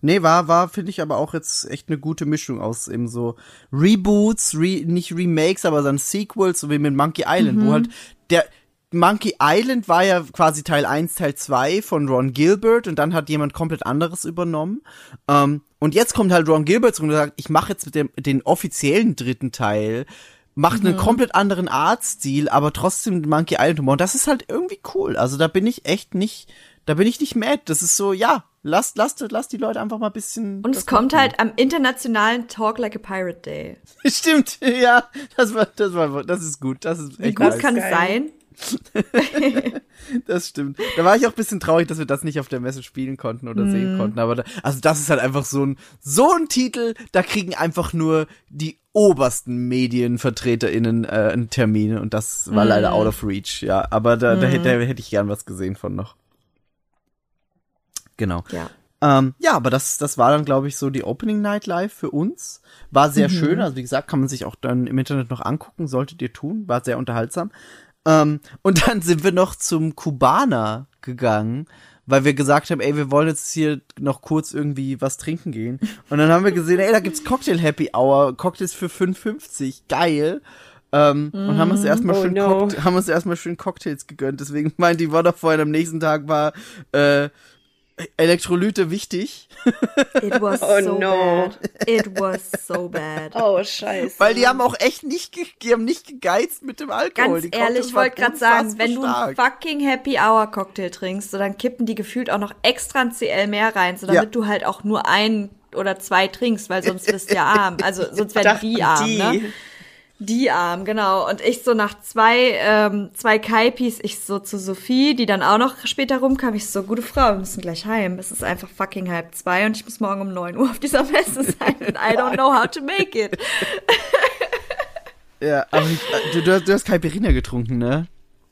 Nee, war, war, finde ich aber auch jetzt echt eine gute Mischung aus eben so Reboots, Re nicht Remakes, aber dann Sequels, so wie mit Monkey Island, wo halt der Monkey Island war ja quasi Teil 1, Teil 2 von Ron Gilbert und dann hat jemand komplett anderes übernommen. Ähm, und jetzt kommt halt Ron Gilbert zurück und sagt, ich mache jetzt mit dem den offiziellen dritten Teil, macht einen komplett anderen Artstil, aber trotzdem Monkey Island Humor. Und das ist halt irgendwie cool. Also da bin ich echt nicht, da bin ich nicht mad. Das ist so, ja, lasst, lasst, lasst die Leute einfach mal ein bisschen. Und es kommt halt am internationalen Talk Like a Pirate Day. Stimmt, ja, das war, das war, das ist gut. Das ist Wie echt gut nice. kann es sein? Das stimmt. Da war ich auch ein bisschen traurig, dass wir das nicht auf der Messe spielen konnten oder Mhm. sehen konnten. Aber da, also das ist halt einfach so ein, so ein Titel, da kriegen einfach nur die obersten MedienvertreterInnen äh, einen Termin und das war Mhm. leider out of reach, ja. Aber da, da, hätte, da hätte ich gern was gesehen von noch. Genau. Ja. Ähm, ja, aber das, das war dann, glaube ich, so die Opening Night Live für uns. War sehr Mhm. schön. Also, wie gesagt, kann man sich auch dann im Internet noch angucken, solltet ihr tun. War sehr unterhaltsam. Ähm, und dann sind wir noch zum Kubaner gegangen, weil wir gesagt haben, ey, wir wollen jetzt hier noch kurz irgendwie was trinken gehen. Und dann haben wir gesehen, ey, da gibt's Cocktail Happy Hour, Cocktails für 5,50. Geil. Ähm, und haben uns erstmal Oh schön, no. Haben uns erstmal schön Cocktails gegönnt. Deswegen meint die Vodafone am nächsten Tag war, äh, Elektrolyte wichtig, It was Oh so no. bad. It was so bad. Oh, scheiße. weil die haben auch echt nicht, die haben nicht gegeizt mit dem Alkohol. Ganz die ehrlich, ich wollte gerade sagen, wenn du einen fucking Happy Hour Cocktail trinkst, so dann kippen die gefühlt auch noch extra ein CL mehr rein, so damit Ja. du halt auch nur ein oder zwei trinkst, weil sonst bist du ja arm. Also sonst werden die arm, die. ne? Die arm, genau. Und ich so nach zwei, ähm, zwei Kaipis, ich so zu Sophie, die dann auch noch später rumkam, ich so, gute Frau, wir müssen gleich heim. Es ist einfach fucking halb zwei und ich muss morgen um neun Uhr auf dieser Messe sein. And I don't know how to make it. Ja, aber ich, äh, du, du, hast- du hast Caipirinha getrunken, ne?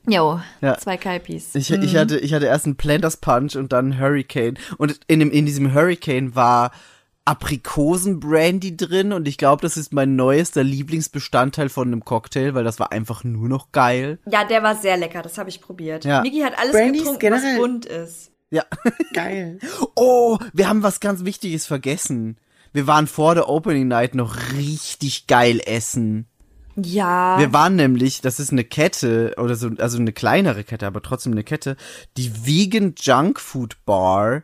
Jo, Ja. zwei Kaipis. Ich, ich, hatte, ich hatte erst einen Planters Punch und dann einen Hurricane. Und in, dem, in diesem Hurricane war Aprikosen-Brandy drin und ich glaube, das ist mein neuester Lieblingsbestandteil von einem Cocktail, weil das war einfach nur noch geil. Ja, der war sehr lecker, das habe ich probiert. Ja. Niki hat alles Brandys getrunken, generell- was bunt ist. Ja. Geil. Oh, wir haben was ganz Wichtiges vergessen. Wir waren vor der Opening Night noch richtig geil essen. Ja. Wir waren nämlich, das ist eine Kette oder so, also eine kleinere Kette, aber trotzdem eine Kette, die Vegan Junk Food Bar.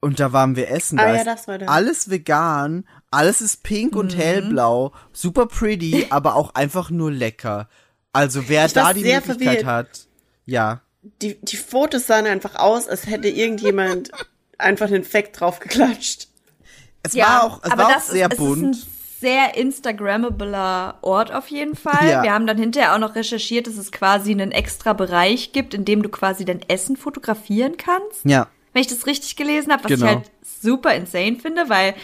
Und da waren wir essen. Ah da ja, ist das war. Alles vegan, alles ist pink und Mhm. hellblau, super pretty, aber auch einfach nur lecker. Also wer Ich da die sehr Möglichkeit verwirrt. hat, ja. Die, die Fotos sahen einfach aus, als hätte irgendjemand einfach den Fact draufgeklatscht. Es war auch, es aber war auch das sehr ist, bunt. Es ist ein sehr Instagrammabler Ort auf jeden Fall. Ja. Wir haben dann hinterher auch noch recherchiert, dass es quasi einen extra Bereich gibt, in dem du quasi dein Essen fotografieren kannst. ja. Wenn ich das richtig gelesen habe, was Genau. ich halt super insane finde, weil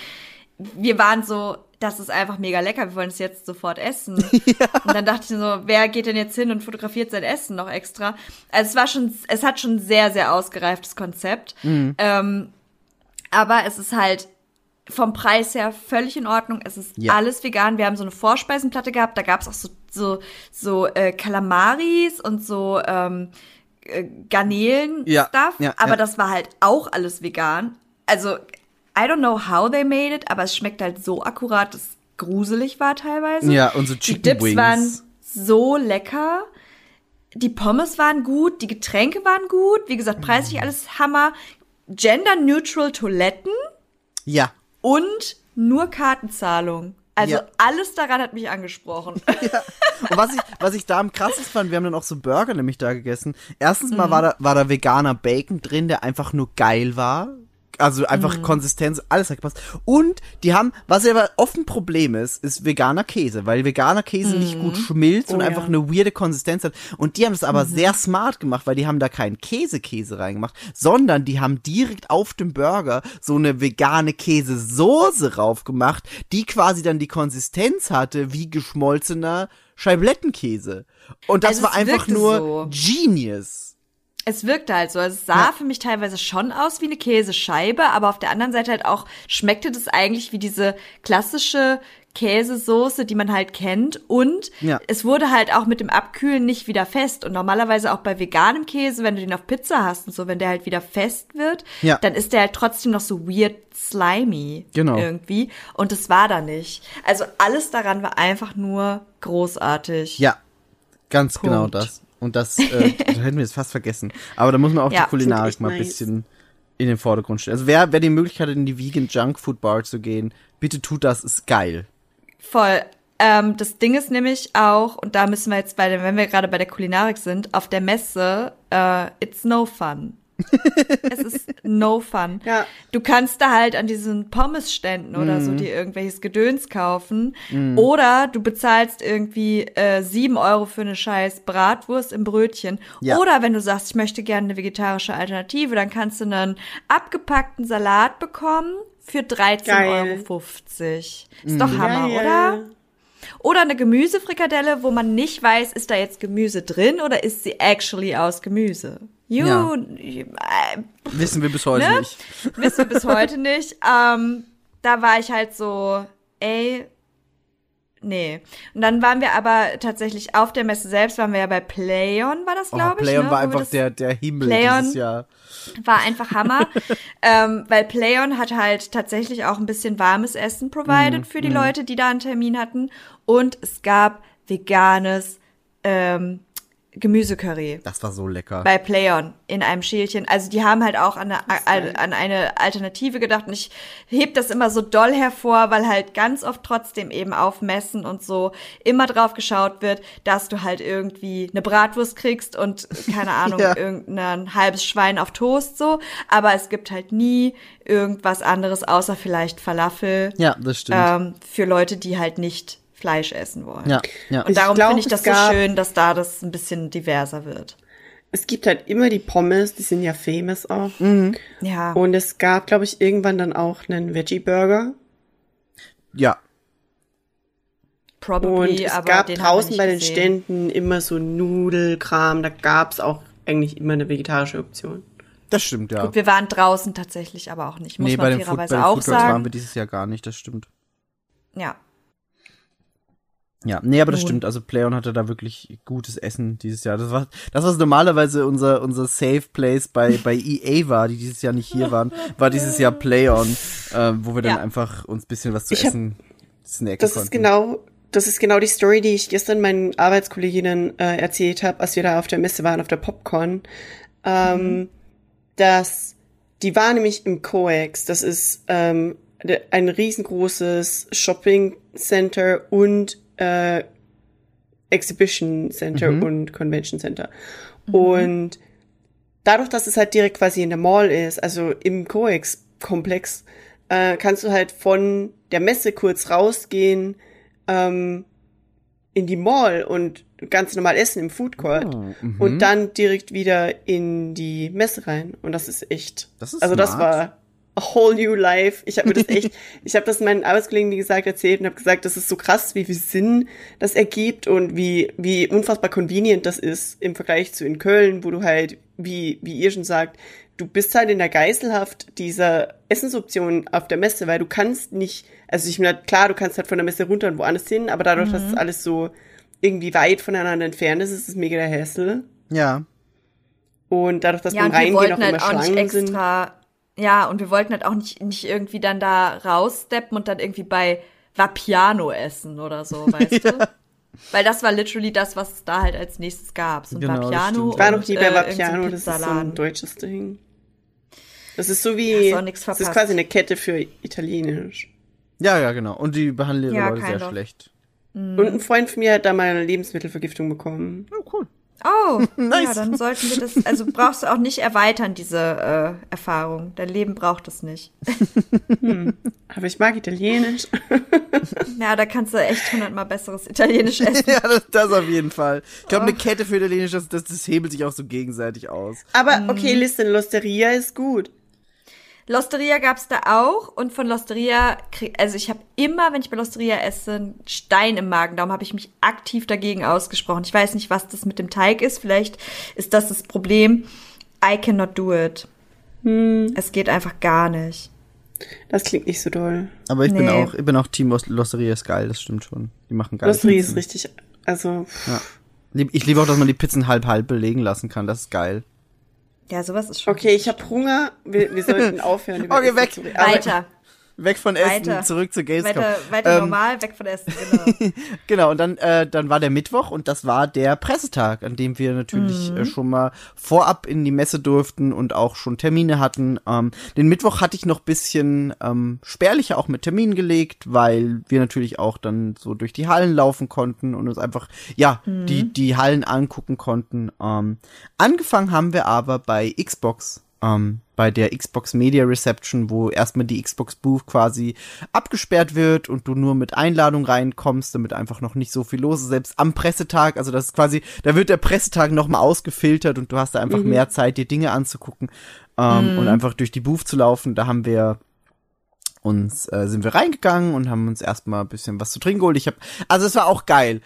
wir waren so, das ist einfach mega lecker, wir wollen es jetzt sofort essen. Und dann dachte ich so, wer geht denn jetzt hin und fotografiert sein Essen noch extra? Also es war schon, es hat schon ein sehr, sehr ausgereiftes Konzept. Mhm. Ähm, aber es ist halt vom Preis her völlig in Ordnung. Es ist Ja. alles vegan. Wir haben so eine Vorspeisenplatte gehabt, da gab es auch so, so, so äh, Kalamaris und so ähm, äh, Garnelen-Stuff. Ja, ja, aber ja. das war halt auch alles vegan. Also, I don't know how they made it, aber es schmeckt halt so akkurat, dass es gruselig war teilweise. Ja, und so Die Chicken Dips Wings. waren so lecker. Die Pommes waren gut, die Getränke waren gut. Wie gesagt, preislich alles Hammer. Gender-neutral Toiletten Ja. und nur Kartenzahlung. Also Ja. alles daran hat mich angesprochen. Und was ich, was ich da am krassesten fand, wir haben dann auch so Burger nämlich da gegessen. Erstens Mhm. mal war da, war da veganer Bacon drin, der einfach nur geil war. Also Mhm. einfach Konsistenz, alles hat gepasst. Und die haben, was aber oft ein Problem ist, ist veganer Käse, weil veganer Käse nicht gut schmilzt und Oh, einfach ja. eine weirde Konsistenz hat. Und die haben es Mhm. aber sehr smart gemacht, weil die haben da keinen Käse-Käse reingemacht, sondern die haben direkt auf dem Burger so eine vegane Käsesoße raufgemacht, die quasi dann die Konsistenz hatte wie geschmolzener Scheiblettenkäse. Und das Also war einfach nur so. genius. Es wirkte halt so. Also es sah für mich teilweise schon aus wie eine Käsescheibe, aber auf der anderen Seite halt auch schmeckte das eigentlich wie diese klassische Käsesoße, die man halt kennt und Ja. es wurde halt auch mit dem Abkühlen nicht wieder fest und normalerweise auch bei veganem Käse, wenn du den auf Pizza hast und so, wenn der halt wieder fest wird, Ja. dann ist der halt trotzdem noch so weird slimy Genau. irgendwie und das war da nicht. Also alles daran war einfach nur großartig. Ja, ganz Punkt. genau das. Und das, äh, das hätten wir jetzt fast vergessen. Aber da muss man auch Ja, die Kulinarik mal ein nice. bisschen in den Vordergrund stellen. Also wer, wer die Möglichkeit hat, in die Vegan Junk Food Bar zu gehen, bitte tut das, ist geil. Voll. Ähm, das Ding ist nämlich auch, und da müssen wir jetzt bei der, wenn wir gerade bei der Kulinarik sind, auf der Messe, äh, it's no fun. Es ist no fun. Ja. Du kannst da halt an diesen Pommesständen oder Mhm. so dir irgendwelches Gedöns kaufen. Oder du bezahlst irgendwie äh, sieben Euro für eine scheiß Bratwurst im Brötchen. Ja. Oder wenn du sagst, ich möchte gerne eine vegetarische Alternative, dann kannst du einen abgepackten Salat bekommen für 13,50 Geil. Euro. Ist doch Hammer, Geil. oder? Oder eine Gemüsefrikadelle, wo man nicht weiß, ist da jetzt Gemüse drin oder ist sie actually aus Gemüse? You, Ja. äh, Wissen wir bis heute Ne? nicht. wissen wir bis heute nicht. Ähm, da war ich halt so, ey, nee. Und dann waren wir aber tatsächlich auf der Messe selbst, waren wir ja bei Playon, war das, Oh, glaube ich. Playon ne? war Wo einfach der, der Himmel Playon- dieses Jahr. war einfach Hammer, ähm, weil Playon hat halt tatsächlich auch ein bisschen warmes Essen provided Mhm, für die Leute, die da einen Termin hatten. Und es gab veganes ähm, Gemüsecurry Das war so lecker. bei Playon in einem Schälchen. Also die haben halt auch an eine, an eine Alternative gedacht. Und ich heb das immer so doll hervor, weil halt ganz oft trotzdem eben auf Messen und so immer drauf geschaut wird, dass du halt irgendwie eine Bratwurst kriegst und keine Ahnung, Ja. irgendein halbes Schwein auf Toast so. Aber es gibt halt nie irgendwas anderes außer vielleicht Falafel ja, das stimmt. ähm, für Leute, die halt nicht Fleisch essen wollen. ja, ja. Und darum finde ich es das gab- so schön, dass da das ein bisschen diverser wird. Es gibt halt immer die Pommes, die sind ja famous auch. Ja. Und es gab, glaube ich, irgendwann dann auch einen Veggie-Burger. ja. Probably, Und es aber gab den draußen bei den gesehen. Ständen immer so Nudelkram. Da gab's auch eigentlich immer eine vegetarische Option. Das stimmt, ja. Gut, wir waren draußen tatsächlich, aber auch nicht, muss nee, man bei den, Food, bei fairerweise auch Food Trucks waren sagen. wir dieses Jahr gar nicht, das stimmt. Ja. Ja, nee, aber das Nun. stimmt. Also Playon hatte da wirklich gutes Essen dieses Jahr. Das war das, was normalerweise unser unser Safe Place bei bei EA war, die dieses Jahr nicht hier waren, war dieses Jahr Playon, äh, wo wir dann Ja. einfach uns bisschen was zu Ich hab- essen snacken Das konnten. ist genau, das ist genau die Story, die ich gestern meinen Arbeitskolleginnen äh, erzählt habe, als wir da auf der Messe waren, auf der Popcorn. Ähm, dass die war nämlich im Coex. Das ist ähm, ein riesengroßes Shopping Center und äh, Exhibition Center und Convention Center. Und dadurch, dass es halt direkt quasi in der Mall ist, also im Coex-Komplex, äh, kannst du halt von der Messe kurz rausgehen ähm, in die Mall und ganz normal essen im Food Court mhm. und dann direkt wieder in die Messe rein. Und das ist echt. Das ist also das smart. war a whole new life. Ich habe mir das echt, ich habe das meinen Arbeitskollegen, wie gesagt, erzählt und habe gesagt, das ist so krass, wie viel Sinn das ergibt und wie wie unfassbar convenient das ist im Vergleich zu in Köln, wo du halt, wie wie ihr schon sagt, du bist halt in der Geiselhaft dieser Essensoptionen auf der Messe, weil du kannst nicht, also ich meine, klar, du kannst halt von der Messe runter und woanders hin, aber dadurch, dass es alles so irgendwie weit voneinander entfernt ist, ist es mega der Hassel. Ja. Und dadurch, dass Ja, beim Reingehen auch immer halt auch nicht Schlangen sind. Ja, und wir wollten halt auch nicht, nicht irgendwie dann da raussteppen und dann irgendwie bei Vapiano essen oder so, weißt du? Weil das war literally das, was es da halt als nächstes gab. So ein Genau, Vapiano. Ich war noch und, nie bei äh, Vapiano, das ist so ein deutsches Ding. Das ist so wie, auch nix das ist quasi eine Kette für Italienisch. Ja, ja, genau. Und die behandeln ihre Ja, Leute sehr of. schlecht. Und ein Freund von mir hat da mal eine Lebensmittelvergiftung bekommen. Oh, cool. Oh, Nice. ja, dann sollten wir das, also brauchst du auch nicht erweitern, diese äh, Erfahrung. Dein Leben braucht es nicht. Aber ich mag Italienisch. Ja, da kannst du echt hundertmal besseres Italienisch essen. Ja, das, das auf jeden Fall. Ich glaube, eine Kette für Italienisch, das, das, das hebelt sich auch so gegenseitig aus. Aber Mhm. okay, listen, Losteria ist gut. Losteria gab's da auch und von Losteria, krieg, also ich habe immer, wenn ich bei Losteria esse, einen Stein im Magen. Darum habe ich mich aktiv dagegen ausgesprochen. Ich weiß nicht, was das mit dem Teig ist. Vielleicht ist das das Problem. I cannot do it. Es geht einfach gar nicht. Das klingt nicht so doll. Aber ich bin Nee. auch, ich bin auch Team Los- Losseria ist geil, das stimmt schon. Die machen geile Losserie ist richtig, also, Ja. Ich liebe auch, dass man die Pizzen halb halb belegen lassen kann. Das ist geil. Ja, sowas ist schon. okay, ich habe Hunger. Wir, wir sollten aufhören. über Okay, weg. Weiter. Weg von Essen, Weiter. zurück zu Gamescom. Weiter, weiter Ähm, normal, weg von Essen, genau. Genau, und dann, äh, dann war der Mittwoch und das war der Pressetag, an dem wir natürlich Mhm. äh, schon mal vorab in die Messe durften und auch schon Termine hatten. Ähm, den Mittwoch hatte ich noch bisschen ähm, spärlicher auch mit Terminen gelegt, weil wir natürlich auch dann so durch die Hallen laufen konnten und uns einfach, ja, Mhm. die, die Hallen angucken konnten. Ähm, angefangen haben wir aber bei Xbox. Ähm, bei der Xbox Media Reception, wo erstmal die Xbox Booth quasi abgesperrt wird und du nur mit Einladung reinkommst, damit einfach noch nicht so viel los ist. Selbst am Pressetag, also das ist quasi, da wird der Pressetag nochmal ausgefiltert und du hast da einfach mehr Zeit, dir Dinge anzugucken ähm, und einfach durch die Booth zu laufen. Da haben wir uns äh, sind wir reingegangen und haben uns erstmal ein bisschen was zu trinken geholt. Ich habe also es war auch geil.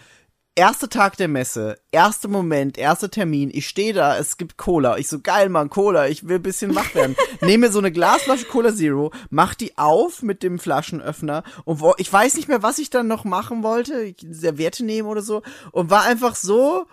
Erster Tag der Messe, erster Moment, erster Termin. Ich stehe da, es gibt Cola. Ich so geil, Mann, Cola. Ich will ein bisschen wach werden. Nehme mir so eine Glasflasche Cola Zero, mach die auf mit dem Flaschenöffner und wo, ich weiß nicht mehr, was ich dann noch machen wollte. Ich Serviette nehmen oder so und war einfach so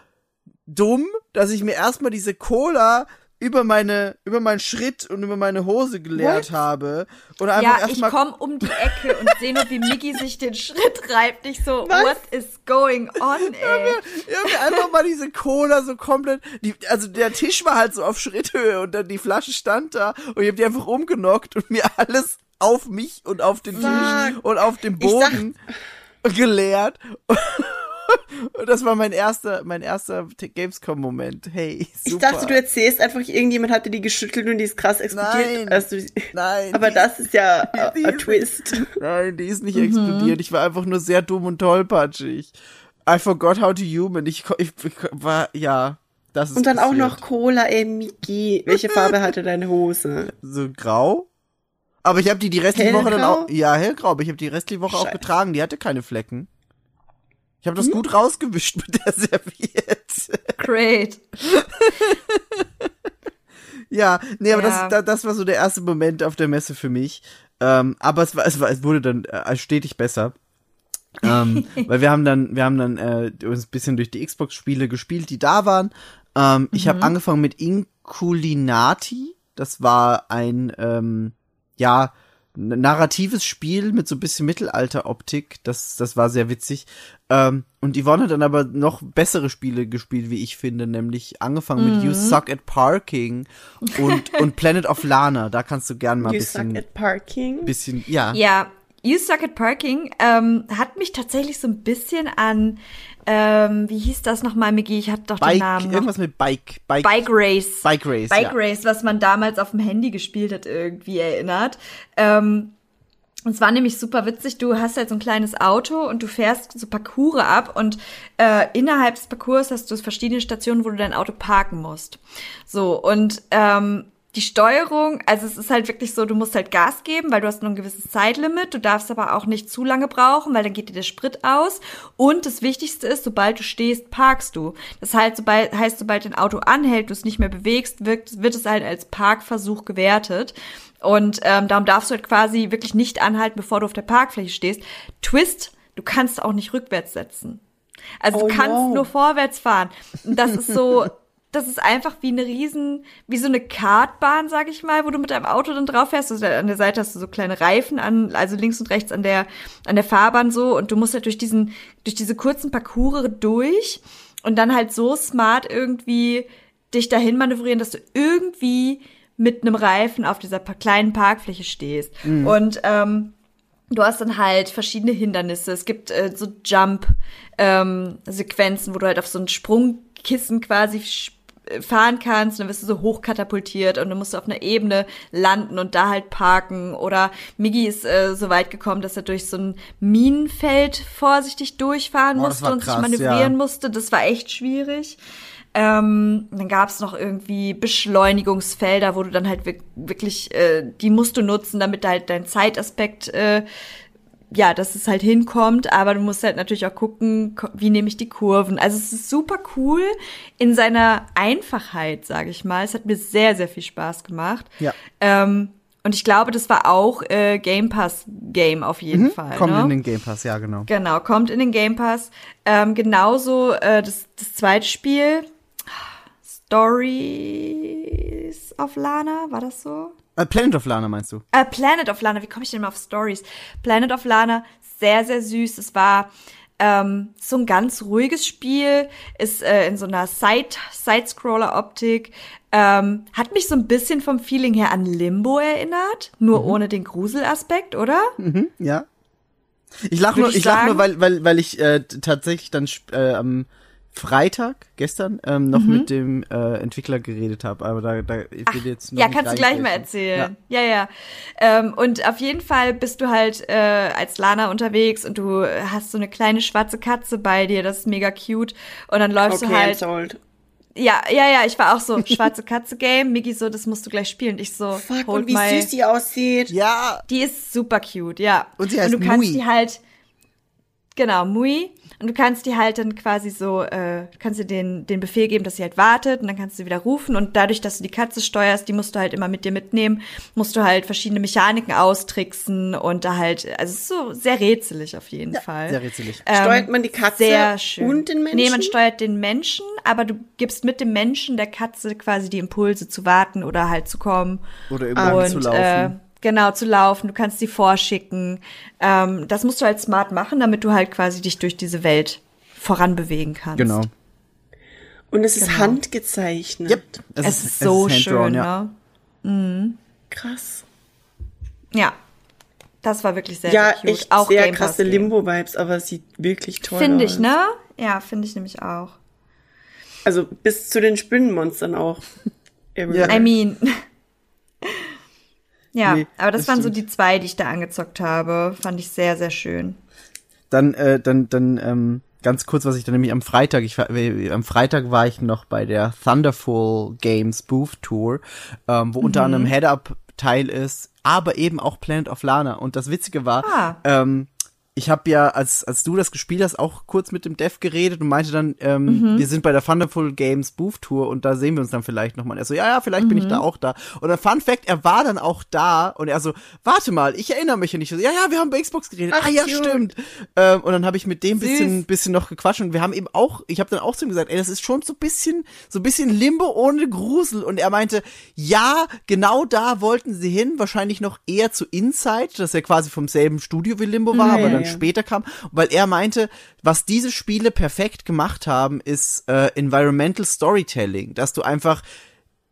dumm, dass ich mir erstmal diese Cola über meine über meinen Schritt und über meine Hose geleert habe und einfach Ja, ich erstmal komme um die Ecke und sehe nur, wie Miki sich den Schritt reibt. Ich so, what is going on, ey? Ich hab mir einfach mal diese Cola so komplett, die, also der Tisch war halt so auf Schritthöhe und dann die Flasche stand da und ich hab die einfach umgenockt und mir alles auf mich und auf den Tisch Fuck. und auf den Ich Boden geleert. Und das war mein erster, mein erster Gamescom-Moment. Hey, super. Ich dachte, du erzählst einfach, irgendjemand hatte die geschüttelt und die ist krass explodiert. Nein. als du, Nein, aber das ist ja ist- Twist. Nein, die ist nicht explodiert. Ich war einfach nur sehr dumm und tollpatschig. I forgot how to human. Ich, ich, ich war, ja, das ist Und dann auch passiert. noch Cola, ey, Miki. Welche Farbe hatte deine Hose? so grau. Aber ich habe die die restliche Woche dann Hellgrau? auch, ja, hellgrau, aber ich habe die restliche Woche auch Scheiße. getragen. Die hatte keine Flecken. Ich habe Hm? das gut rausgewischt mit der Serviette. Great. ja, nee, aber Ja. das, da- das war so der erste Moment auf der Messe für mich. Ähm, aber es war, es war, es wurde dann äh, stetig besser. ähm, weil wir haben dann, wir haben dann äh, uns ein bisschen durch die Xbox-Spiele gespielt, die da waren. Ähm, Ich Mhm. habe angefangen mit Inculinati. Das war ein, ähm, ja, narratives Spiel mit so ein bisschen Mittelalter-Optik. Das, das war sehr witzig. Ähm, und Yvonne hat dann aber noch bessere Spiele gespielt, wie ich finde, nämlich angefangen mit You Suck at Parking und, und Planet of Lana. Da kannst du gern mal ein You bisschen, suck at parking. bisschen, ja. Ja, You Suck at Parking ähm, hat mich tatsächlich so ein bisschen an, ähm, wie hieß das nochmal, Miki? Ich hatte doch den Bike, Namen noch. irgendwas mit Bike, Bike, Bike Race. Bike Race, Bike ja. Race, was man damals auf dem Handy gespielt hat, irgendwie erinnert. Ähm, und es war nämlich super witzig, du hast halt so ein kleines Auto und du fährst so Parcours ab und äh, innerhalb des Parcours hast du verschiedene Stationen, wo du dein Auto parken musst. So, und ähm, die Steuerung, also es ist halt wirklich so, du musst halt Gas geben, weil du hast nur ein gewisses Zeitlimit, du darfst aber auch nicht zu lange brauchen, weil dann geht dir der Sprit aus. Und das Wichtigste ist, sobald du stehst, parkst du. Das heißt, sobald, heißt, sobald dein Auto anhält, du es nicht mehr bewegst, wird, wird es halt als Parkversuch gewertet. Und ähm, darum darfst du halt quasi wirklich nicht anhalten, bevor du auf der Parkfläche stehst. Twist, du kannst auch nicht rückwärts setzen. Also Oh du kannst no. nur vorwärts fahren. Und das ist so, das ist einfach wie eine riesen, wie so eine Kartbahn, sag ich mal, wo du mit deinem Auto dann drauf fährst. Also an der Seite hast du so kleine Reifen an, also links und rechts an der, an der Fahrbahn so. Und du musst halt durch diesen, durch diese kurzen Parcours durch und dann halt so smart irgendwie dich dahin manövrieren, dass du irgendwie mit einem Reifen auf dieser kleinen Parkfläche stehst. Und ähm, Du hast dann halt verschiedene Hindernisse. Es gibt äh, so Jump-Sequenzen, wo du halt auf so ein Sprungkissen quasi fahren kannst. Und dann wirst du so hochkatapultiert und dann musst du auf einer Ebene landen und da halt parken. Oder Miggi ist äh, so weit gekommen, dass er durch so ein Minenfeld vorsichtig durchfahren das musste und sich krass, manövrieren ja. musste. Das war echt schwierig. Ähm, dann gab es noch irgendwie Beschleunigungsfelder, wo du dann halt wirk- wirklich, äh, die musst du nutzen, damit halt dein Zeitaspekt, äh, ja, dass es halt hinkommt, aber du musst halt natürlich auch gucken, wie nehme ich die Kurven. Also es ist super cool in seiner Einfachheit, sage ich mal. Es hat mir sehr, sehr viel Spaß gemacht. Ja. Ähm, Und ich glaube, das war auch äh, Game Pass Game auf jeden Fall. Mhm. Kommt ne? in den Game Pass, ja, genau. Genau, kommt in den Game Pass. Ähm, genauso äh, das, das zweite Spiel, Stories of Lana, war das so? Äh, Planet of Lana meinst du? Äh, Planet of Lana, wie komme ich denn mal auf Stories? Planet of Lana, sehr, sehr süß. Es war ähm, so ein ganz ruhiges Spiel, ist äh, in so einer Side, Side-Scroller-Optik. Ähm, hat mich so ein bisschen vom Feeling her an Limbo erinnert, nur Mhm. ohne den Gruselaspekt, oder? Ja. Ich lach Würd nur, ich ich lach nur, weil, weil, weil ich äh, tatsächlich dann äh, am Freitag, gestern, ähm, noch Mhm. mit dem äh, Entwickler geredet habe. Aber da, da ich will jetzt noch Ja, nicht kannst du gleich mal erzählen. Ja, ja. Ähm, und auf jeden Fall bist du halt äh, als Lana unterwegs und du hast so eine kleine schwarze Katze bei dir, das ist mega cute. Und dann läufst Okay, du I'm halt. sold. Ja, ja, ja, ich war auch so, schwarze Katze Game. Migi so, das musst du gleich spielen. Ich so, Fuck, hold und wie my. süß die aussieht. Ja, Die ist super cute, ja. Und sie heißt du kannst Mui. die halt, genau, Mui. Und du kannst die halt dann quasi so, äh, kannst du den, den Befehl geben, dass sie halt wartet und dann kannst du sie wieder rufen. Und dadurch, dass du die Katze steuerst, die musst du halt immer mit dir mitnehmen, musst du halt verschiedene Mechaniken austricksen und da halt, also es ist so sehr rätselig auf jeden Fall. sehr rätselig. Ähm, Steuert man die Katze sehr schön. und den Menschen? Nee, man steuert den Menschen, aber du gibst mit dem Menschen der Katze quasi die Impulse zu warten oder halt zu kommen. Oder irgendwo und, zu laufen. Äh, genau, zu laufen. Du kannst sie vorschicken. Ähm, das musst du halt smart machen, damit du halt quasi dich durch diese Welt voranbewegen kannst. genau. Und es ist Genau. handgezeichnet. Yep. Es, ist so handdrawn, schön, ja. ne? Krass. Ja. Das war wirklich sehr, Ja, sehr cute. echt Auch sehr Game krasse. Limbo-Vibes, aber sieht wirklich toll Finde aus. ich, ne? Ja, finde ich nämlich auch. Also bis zu den Spinnenmonstern auch. Ja. I mean. Ja, Nee, aber das, das waren so stimmt. die zwei, die ich da angezockt habe. Fand ich sehr, sehr schön. Dann, äh, dann, dann, ähm, ganz kurz, was ich dann nämlich am Freitag, ich war, äh, am Freitag war ich noch bei der Thunderful Games Booth Tour, ähm, wo unter anderem Head-Up Teil ist, aber eben auch Planet of Lana. Und das Witzige war, Ah. ähm, ich habe ja, als, als du das gespielt hast, auch kurz mit dem Dev geredet und meinte dann, ähm, Mhm. wir sind bei der Thunderful Games Booth Tour und da sehen wir uns dann vielleicht nochmal. Er so, ja, ja, vielleicht bin ich Mhm. da auch da. Und dann Fun Fact, er war dann auch da und er so, warte mal, ich erinnere mich. Und ich so, ja, ja, wir haben bei Xbox geredet. Ach, ah, ja, cute. stimmt. Ähm, und dann habe ich mit dem Süß. bisschen, bisschen noch gequatscht und wir haben eben auch, ich habe dann auch zu ihm gesagt, ey, das ist schon so bisschen, so bisschen Limbo ohne Grusel. Und er meinte, ja, genau da wollten sie hin, wahrscheinlich noch eher zu Inside, dass er quasi vom selben Studio wie Limbo war, Ja, aber ja, dann ja. später kam, weil er meinte, was diese Spiele perfekt gemacht haben, ist äh, Environmental Storytelling, dass du einfach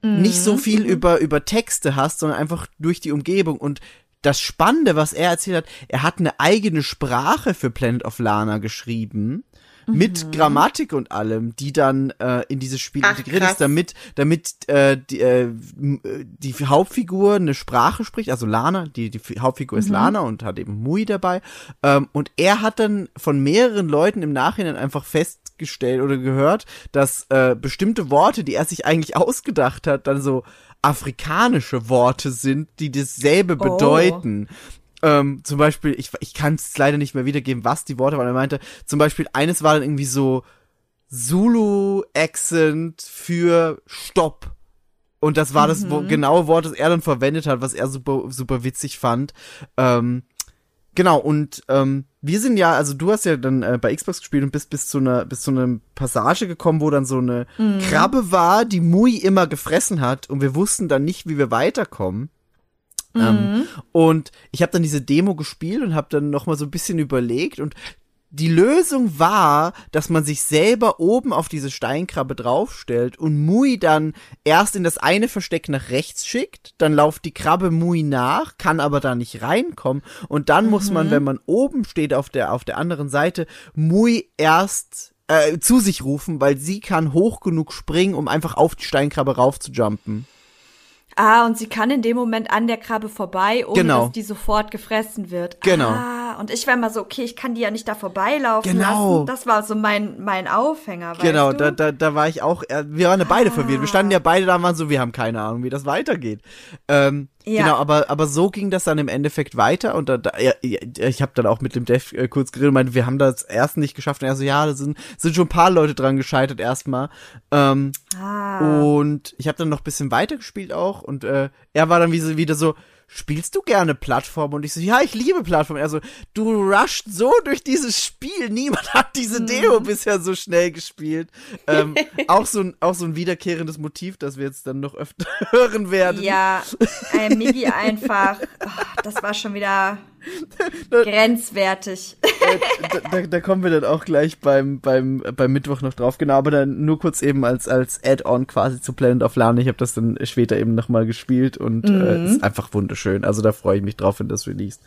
nicht so viel über, über Texte hast, sondern einfach durch die Umgebung. Und das Spannende, was er erzählt hat, er hat eine eigene Sprache für Planet of Lana geschrieben. Mit Grammatik und allem, die dann äh, in dieses Spiel Ach, integriert krass. ist, damit, damit äh, die, äh, äh, die Hauptfigur eine Sprache spricht, also Lana, die, die Hauptfigur ist Lana und hat eben Mui dabei. Ähm, und er hat dann von mehreren Leuten im Nachhinein einfach festgestellt oder gehört, dass äh, bestimmte Worte, die er sich eigentlich ausgedacht hat, dann so afrikanische Worte sind, die dasselbe Oh. bedeuten. Ähm, zum Beispiel, ich, ich kann es leider nicht mehr wiedergeben, was die Worte waren. Er meinte, zum Beispiel, eines war dann irgendwie so Zulu-Accent für Stopp. Und das war das wo, genaue Wort, das er dann verwendet hat, was er super, super witzig fand. Ähm, genau, und ähm, wir sind ja, also du hast ja dann äh, bei Xbox gespielt und bist bis zu einer bis zu einer Passage gekommen, wo dann so eine Krabbe war, die Mui immer gefressen hat und wir wussten dann nicht, wie wir weiterkommen. Ähm, und ich habe dann diese Demo gespielt und habe dann noch mal so ein bisschen überlegt und die Lösung war, dass man sich selber oben auf diese Steinkrabbe draufstellt und Mui dann erst in das eine Versteck nach rechts schickt, dann lauft die Krabbe Mui nach, kann aber da nicht reinkommen und dann muss man, wenn man oben steht auf der auf der anderen Seite, Mui erst äh, zu sich rufen, weil sie kann hoch genug springen, um einfach auf die Steinkrabbe rauf zu jumpen. Ah, und sie kann in dem Moment an der Krabbe vorbei, ohne Genau. dass die sofort gefressen wird. Genau. Ah, und ich war immer so, okay, ich kann die ja nicht da vorbeilaufen Genau. lassen. Das war so mein, mein Aufhänger, weißt Genau, da, da, da war ich auch, äh, wir waren ja beide verwirrt. Wir standen ja beide da und waren so, wir haben keine Ahnung, wie das weitergeht. Ähm, Ja. Genau, aber, aber so ging das dann im Endeffekt weiter und da, da ja, ich habe dann auch mit dem Dev äh, kurz geredet und meinte, wir haben das erst nicht geschafft und er so, ja, da sind, sind schon ein paar Leute dran gescheitert erstmal. Ähm, Ah. und ich habe dann noch ein bisschen weiter gespielt auch und äh, er war dann wie so, wieder so, spielst du gerne Plattform? Und ich so, ja, ich liebe Plattform. Also, du rusht so durch dieses Spiel. Niemand hat diese Mhm. Demo bisher so schnell gespielt. Ähm, auch, so ein, auch so ein wiederkehrendes Motiv, das wir jetzt dann noch öfter hören werden. Ja, äh, Migi einfach, oh, das war schon wieder grenzwertig. da, da, da kommen wir dann auch gleich beim, beim, beim Mittwoch noch drauf. Genau, aber dann nur kurz eben als, als Add-on quasi zu Planet of Lana. Ich habe das dann später eben nochmal gespielt und äh, ist einfach wunderschön. Also da freue ich mich drauf, wenn das released.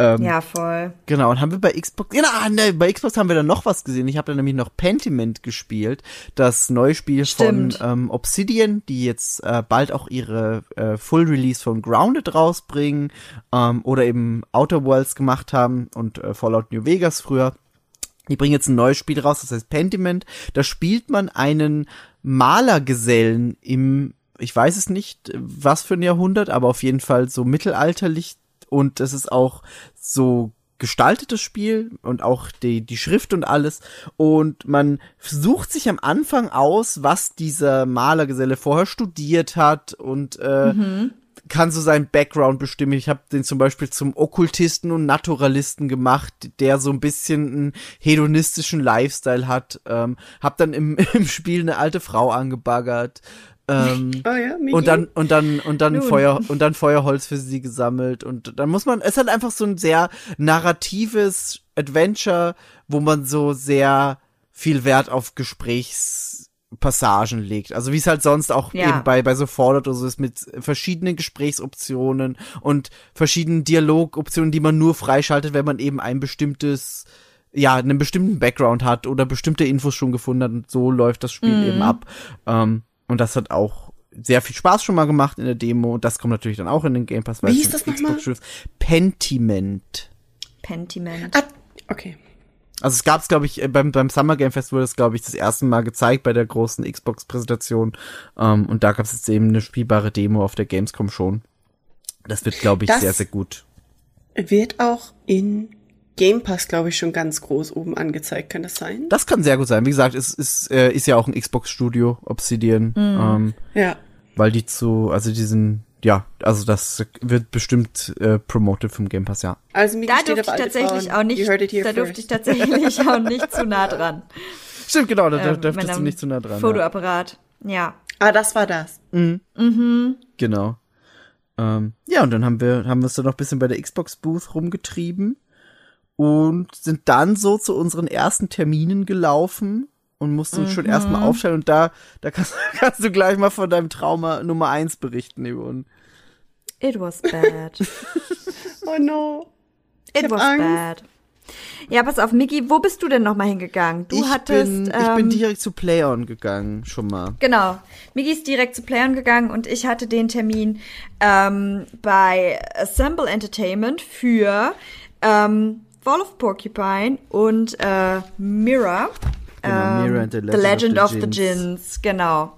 Ähm, Ja, voll. Genau, und haben wir bei Xbox, ja, ah, ne, bei Xbox haben wir dann noch was gesehen. Ich habe dann nämlich noch Pentiment gespielt, das neue Spiel Stimmt. von ähm, Obsidian, die jetzt äh, bald auch ihre äh, Full Release von Grounded rausbringen ähm, oder eben Outer Worlds gemacht haben und äh, Fallout New Vegas früher. Die bringen jetzt ein neues Spiel raus, das heißt Pentiment. Da spielt man einen Malergesellen im, ich weiß es nicht, was für ein Jahrhundert, aber auf jeden Fall so mittelalterlich und es ist auch so gestaltetes Spiel und auch die, die Schrift und alles. Und man sucht sich am Anfang aus, was dieser Malergeselle vorher studiert hat und äh, kann so seinen Background bestimmen. Ich habe den zum Beispiel zum Okkultisten und Naturalisten gemacht, der so ein bisschen einen hedonistischen Lifestyle hat. Ähm, hab dann im, im Spiel eine alte Frau angebaggert. Ähm, Oh ja, und dann und dann und dann Nun. Feuer und dann Feuerholz für sie gesammelt und dann muss man es ist halt einfach so ein sehr narratives Adventure, wo man so sehr viel Wert auf Gesprächspassagen legt. Also wie es halt sonst auch Ja. eben bei bei so Fallout oder so ist mit verschiedenen Gesprächsoptionen und verschiedenen Dialogoptionen, die man nur freischaltet, wenn man eben ein bestimmtes ja, einen bestimmten Background hat oder bestimmte Infos schon gefunden hat und so läuft das Spiel eben ab. Ähm, und das hat auch sehr viel Spaß schon mal gemacht in der Demo. Und das kommt natürlich dann auch in den Game Pass. Wie hieß das nochmal? Pentiment. Pentiment. Ah, okay. Also es gab es, glaube ich, äh, beim, beim Summer Game Fest wurde es, glaube ich, das erste Mal gezeigt bei der großen Xbox-Präsentation. Ähm, und da gab es jetzt eben eine spielbare Demo auf der Gamescom schon. Das wird, glaube ich, Das- sehr, sehr gut. Wird auch in Game Pass, glaube ich, schon ganz groß oben angezeigt. Kann das sein? Das kann sehr gut sein. Wie gesagt, es ist, äh, ist ja auch ein Xbox-Studio, Obsidian. Ähm, Ja. weil die zu, also diesen, ja, also das wird bestimmt äh, promoted vom Game Pass, ja. Also Migi Da steht durfte ich tatsächlich Frauen. auch nicht, da durfte first. ich tatsächlich auch nicht zu nah dran. Stimmt, genau, da Ähm, dürftest du nicht zu nah dran. Ja. Fotoapparat. Ja. Ah, das war das. Genau. Ähm, ja, und dann haben wir, haben wir uns dann noch ein bisschen bei der Xbox Booth rumgetrieben und sind dann so zu unseren ersten Terminen gelaufen und mussten uns schon Mhm. erstmal aufstellen und da, da kannst, kannst du gleich mal von deinem Trauma Nummer eins berichten, Yvonne. It was bad. Oh no. It was Angst. bad. Ja, pass auf, Miki, wo bist du denn nochmal hingegangen? Du ich hattest. bin, ich ähm, bin direkt zu PlayOn gegangen, schon mal. Genau. Migi ist direkt zu Playern gegangen und ich hatte den Termin ähm, bei Assemble Entertainment für ähm, Fall of Porcupine und äh, Mirror. Genau, Mirror and the The Legend of the Gins. Genau.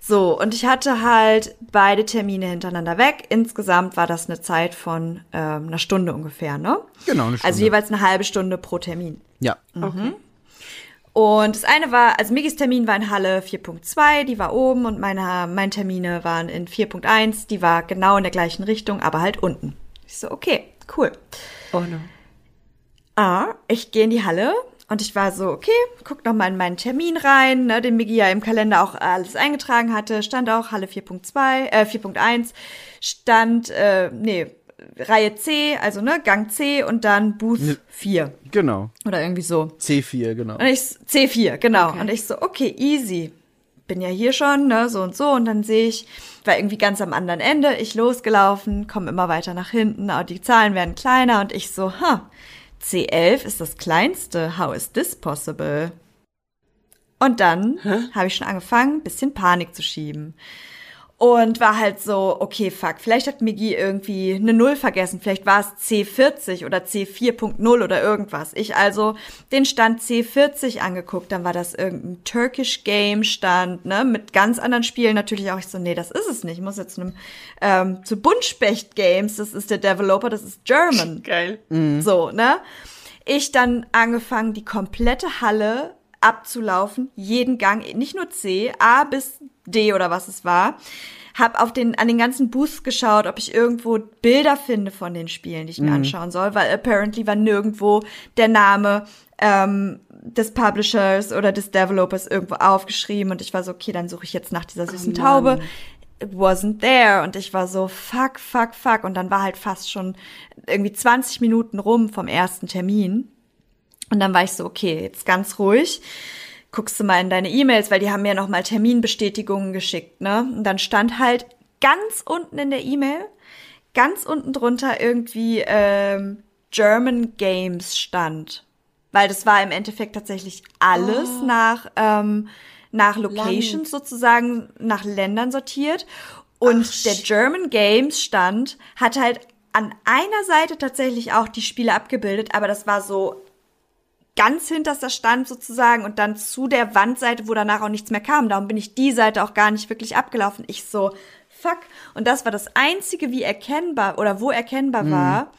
So, und ich hatte halt beide Termine hintereinander weg. Insgesamt war das eine Zeit von ähm, einer Stunde ungefähr, ne? Genau, eine Stunde. Also jeweils eine halbe Stunde pro Termin. Ja. Okay. Und das eine war, also Migis Termin war in Halle 4.2, die war oben und meine, meine Termine waren in 4.1, die war genau in der gleichen Richtung, aber halt unten. Ich so, okay, cool. Oh no. Ah, ich gehe in die Halle und ich war so, okay, guck noch mal in meinen Termin rein, ne, den Migi ja im Kalender auch alles eingetragen hatte, stand auch Halle 4.2, äh, 4.1, stand, äh, nee, Reihe C, also ne, Gang C und dann Booth 4 Genau. oder irgendwie so. C4, genau. Und ich, C4, genau. Okay. Und ich so, okay, easy. Bin ja hier schon, ne, so und so. Und dann sehe ich, war irgendwie ganz am anderen Ende, ich losgelaufen, komme immer weiter nach hinten, aber die Zahlen werden kleiner und ich so, ha, C11 ist das kleinste. How is this possible? Und dann habe ich schon angefangen, ein bisschen Panik zu schieben. Und war halt so, okay, fuck, vielleicht hat Migi irgendwie eine Null vergessen. Vielleicht war es C40 oder C4.0 oder irgendwas. Ich also den Stand C40 angeguckt, dann war das irgendein Turkish Game Stand, ne, mit ganz anderen Spielen natürlich auch. Ich so, nee, das ist es nicht. Ich muss jetzt zu einem, ähm, zu Buntspecht Games, das ist der Developer, das ist German. Geil. So, ne? Ich dann angefangen, die komplette Halle abzulaufen, jeden Gang, nicht nur C, A bis D oder was es war. hab auf den, an den ganzen Booths geschaut, ob ich irgendwo Bilder finde von den Spielen, die ich mir anschauen soll, weil apparently war nirgendwo der Name ähm, des Publishers oder des Developers irgendwo aufgeschrieben und ich war so, okay, dann suche ich jetzt nach dieser süßen Mann. Taube. It wasn't there und ich war so, fuck, fuck, fuck und dann war halt fast schon irgendwie 20 Minuten rum vom ersten Termin und dann war ich so, okay, jetzt ganz ruhig. Guckst du mal in deine E-Mails, weil die haben mir noch mal Terminbestätigungen geschickt, ne? Und dann stand halt ganz unten in der E-Mail, ganz unten drunter irgendwie ähm, German Games stand. Weil das war im Endeffekt tatsächlich alles nach, ähm, nach Locations sozusagen, nach Ländern sortiert. Und Ach, der. German Games stand, hat halt an einer Seite tatsächlich auch die Spiele abgebildet, aber das war so ganz hinterster Stand sozusagen und dann zu der Wandseite, wo danach auch nichts mehr kam. Darum bin ich die Seite auch gar nicht wirklich abgelaufen. Ich so, fuck. Und das war das Einzige, wie erkennbar oder wo erkennbar war,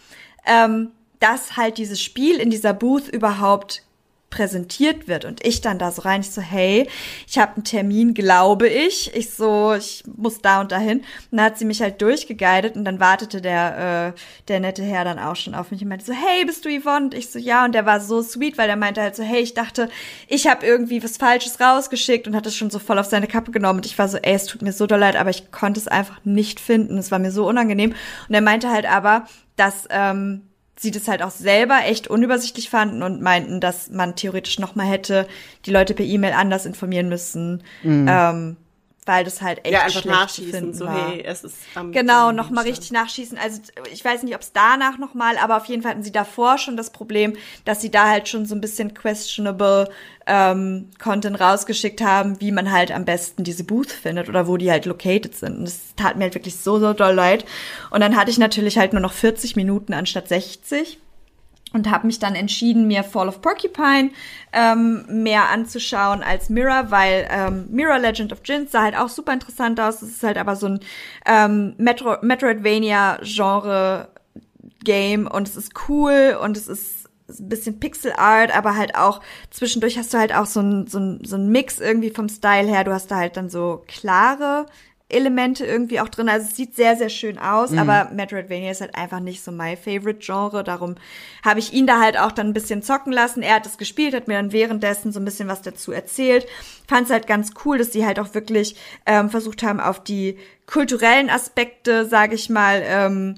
ähm, dass halt dieses Spiel in dieser Booth überhaupt präsentiert wird und ich dann da so rein, ich so, hey, ich habe einen Termin, glaube ich. Ich so, ich muss da und dahin. Und dann hat sie mich halt durchgeguidet und dann wartete der, äh, der nette Herr dann auch schon auf mich und meinte so, hey, bist du Yvonne? Und ich so, ja. Und der war so sweet, weil der meinte halt so, hey, ich dachte, ich habe irgendwie was Falsches rausgeschickt und hat es schon so voll auf seine Kappe genommen. Und ich war so, ey, es tut mir so doll leid, aber ich konnte es einfach nicht finden. Es war mir so unangenehm. Und er meinte halt aber, dass ähm, sie das halt auch selber echt unübersichtlich fanden und meinten, dass man theoretisch noch mal hätte die Leute per E-Mail anders informieren müssen, ähm, weil das halt echt Ja, einfach schlecht zu nachschießen, finden so war. hey, es ist am Genau, am noch mal Dienstag. richtig nachschießen. Also ich weiß nicht, ob es danach noch mal, aber auf jeden Fall hatten sie davor schon das Problem, dass sie da halt schon so ein bisschen questionable ähm, Content rausgeschickt haben, wie man halt am besten diese Booth findet oder wo die halt located sind. Und das tat mir halt wirklich so, so doll leid. Und dann hatte ich natürlich halt nur noch 40 Minuten anstatt 60 und habe mich dann entschieden, mir Fall of Porcupine ähm, mehr anzuschauen als Mirror, weil ähm, Mirror Legend of Jin sah halt auch super interessant aus. Es ist halt aber so ein ähm, Metro Metroidvania-Genre Game und es ist cool und es ist ein bisschen Pixel Art, aber halt auch zwischendurch hast du halt auch so ein, so ein, so ein Mix irgendwie vom Style her. Du hast da halt dann so klare Elemente irgendwie auch drin. Also es sieht sehr, sehr schön aus, aber Metroidvania ist halt einfach nicht so my favorite Genre. Darum habe ich ihn da halt auch dann ein bisschen zocken lassen. Er hat es gespielt, hat mir dann währenddessen so ein bisschen was dazu erzählt. Fand es halt ganz cool, dass sie halt auch wirklich ähm, versucht haben, auf die kulturellen Aspekte, sage ich mal, ähm,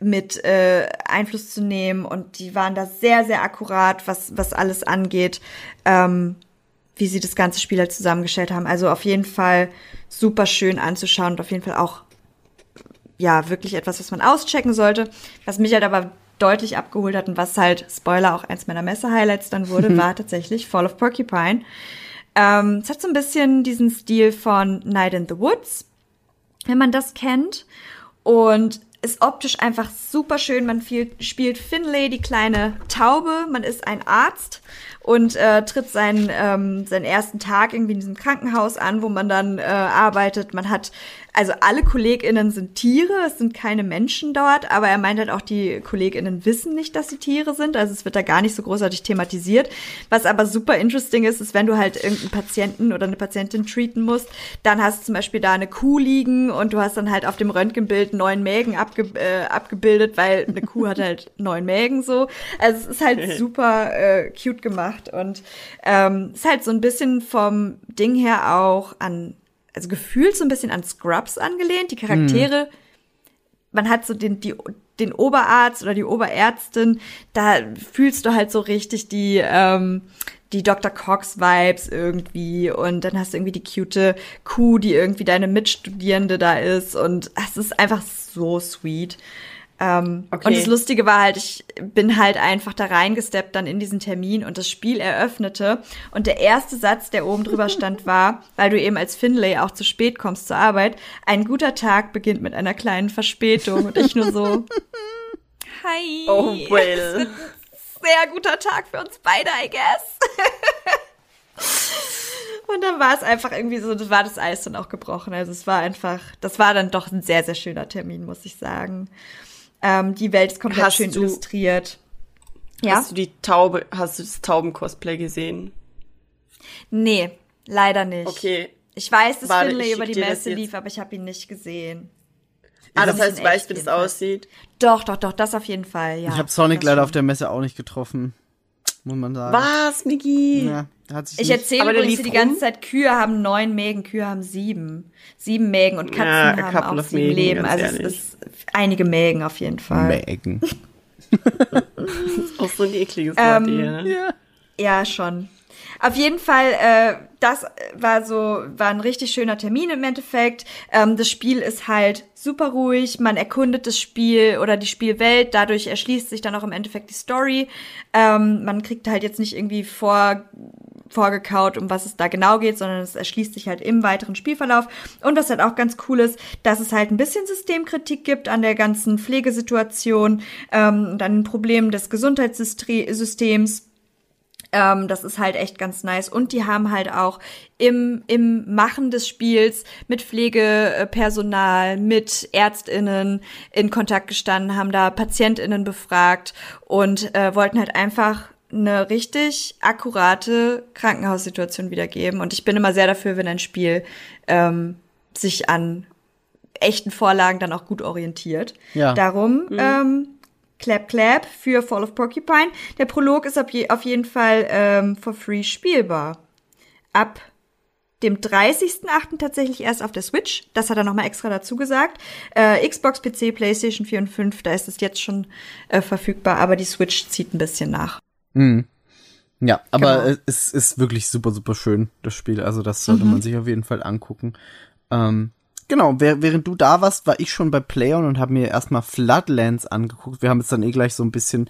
mit äh, Einfluss zu nehmen und die waren da sehr, sehr akkurat, was, was alles angeht, ähm, wie sie das ganze Spiel halt zusammengestellt haben. Also auf jeden Fall super schön anzuschauen und auf jeden Fall auch, ja, wirklich etwas, was man auschecken sollte. Was mich halt aber deutlich abgeholt hat und was halt, Spoiler, auch eins meiner Messe-Highlights dann wurde, war tatsächlich Fall of Porcupine. Ähm, es hat so ein bisschen diesen Stil von Night in the Woods, wenn man das kennt. Und ist optisch einfach super schön. Man viel, spielt Finlay, die kleine Taube. Man ist ein Arzt und äh, tritt seinen, ähm, seinen ersten Tag irgendwie in diesem Krankenhaus an, wo man dann äh, arbeitet. Man hat, also alle KollegInnen sind Tiere, es sind keine Menschen dort, aber er meint halt auch, die KollegInnen wissen nicht, dass sie Tiere sind. Also es wird da gar nicht so großartig thematisiert. Was aber super interesting ist, ist, wenn du halt irgendeinen Patienten oder eine Patientin treaten musst, dann hast du zum Beispiel da eine Kuh liegen und du hast dann halt auf dem Röntgenbild neun Mägen abge äh, abgebildet, weil eine Kuh hat halt neun Mägen so. Also es ist halt super äh, cute gemacht und ähm, ist halt so ein bisschen vom Ding her auch an, also gefühlt so ein bisschen an Scrubs angelehnt. Die Charaktere, man hat so den, die, den Oberarzt oder die Oberärztin, da fühlst du halt so richtig die, ähm, die Dr. Cox-Vibes irgendwie und dann hast du irgendwie die cute Kuh, die irgendwie deine Mitstudierende da ist und es ist einfach so sweet. Ähm, Okay. Und das Lustige war halt, ich bin halt einfach da reingesteppt dann in diesen Termin und das Spiel eröffnete und der erste Satz, der oben drüber stand, war, weil du eben als Finlay auch zu spät kommst zur Arbeit, ein guter Tag beginnt mit einer kleinen Verspätung und ich nur so, hi. Oh, well. sehr guter Tag für uns beide, I guess. Und dann war es einfach irgendwie so, das war das Eis dann auch gebrochen. Also es war einfach, das war dann doch ein sehr, sehr schöner Termin, muss ich sagen. Ähm, die Welt ist komplett Hast schön du- illustriert. Ja? Hast du die Taube, hast du das Tauben-Cosplay gesehen? Nee, leider nicht. Okay. Ich weiß, dass Warte, Finlay über die Messe lief, aber ich habe ihn nicht gesehen. Ah, Also das heißt, du weißt, wie das aussieht. Doch, doch, doch, das auf jeden Fall, ja. Ich habe Sonic leider schon. auf der Messe auch nicht getroffen. Muss man sagen. Was, Migi? Ja, hat sich Ich erzähle übrigens die ganze? Zeit, Kühe haben neun Mägen, Kühe haben sieben. Sieben Mägen und Katzen Ja, haben auch of sieben Mägen, Leben. Also es ist einige Mägen auf jeden Fall. Mägen. Auch so ein ekliges Ähm, Wort hier. ne? Ja. Ja, schon. Auf jeden Fall, äh, das war so, war ein richtig schöner Termin im Endeffekt. Ähm, das Spiel ist halt super ruhig, man erkundet das Spiel oder die Spielwelt, dadurch erschließt sich dann auch im Endeffekt die Story. Ähm, man kriegt halt jetzt nicht irgendwie vor, vorgekaut, um was es da genau geht, sondern es erschließt sich halt im weiteren Spielverlauf. Und was halt auch ganz cool ist, dass es halt ein bisschen Systemkritik gibt an der ganzen Pflegesituation ähm, und an den Problemen des Gesundheitssystems. Ähm, das ist halt echt ganz nice. Und die haben halt auch im, im Machen des Spiels mit Pflegepersonal, mit ÄrztInnen in Kontakt gestanden, haben da PatientInnen befragt und äh, wollten halt einfach eine richtig akkurate Krankenhaussituation wiedergeben. Und ich bin immer sehr dafür, wenn ein Spiel ähm, sich an echten Vorlagen dann auch gut orientiert. Ja. Darum, ähm, Clap Clap für Fall of Porcupine. Der Prolog ist auf, je, auf jeden Fall ähm, for free spielbar. Ab dem 30.08. tatsächlich erst auf der Switch. Das hat er nochmal extra dazu gesagt. Äh, Xbox, PC, PlayStation 4 und 5, da ist es jetzt schon äh, verfügbar, aber die Switch zieht ein bisschen nach. Mhm. Ja, aber Genau. es ist wirklich super, super schön, das Spiel. Also das sollte man sich auf jeden Fall angucken. Ähm, genau, während du da warst, war ich schon bei Playon und habe mir erstmal Floodlands angeguckt. Wir haben jetzt dann eh gleich so ein bisschen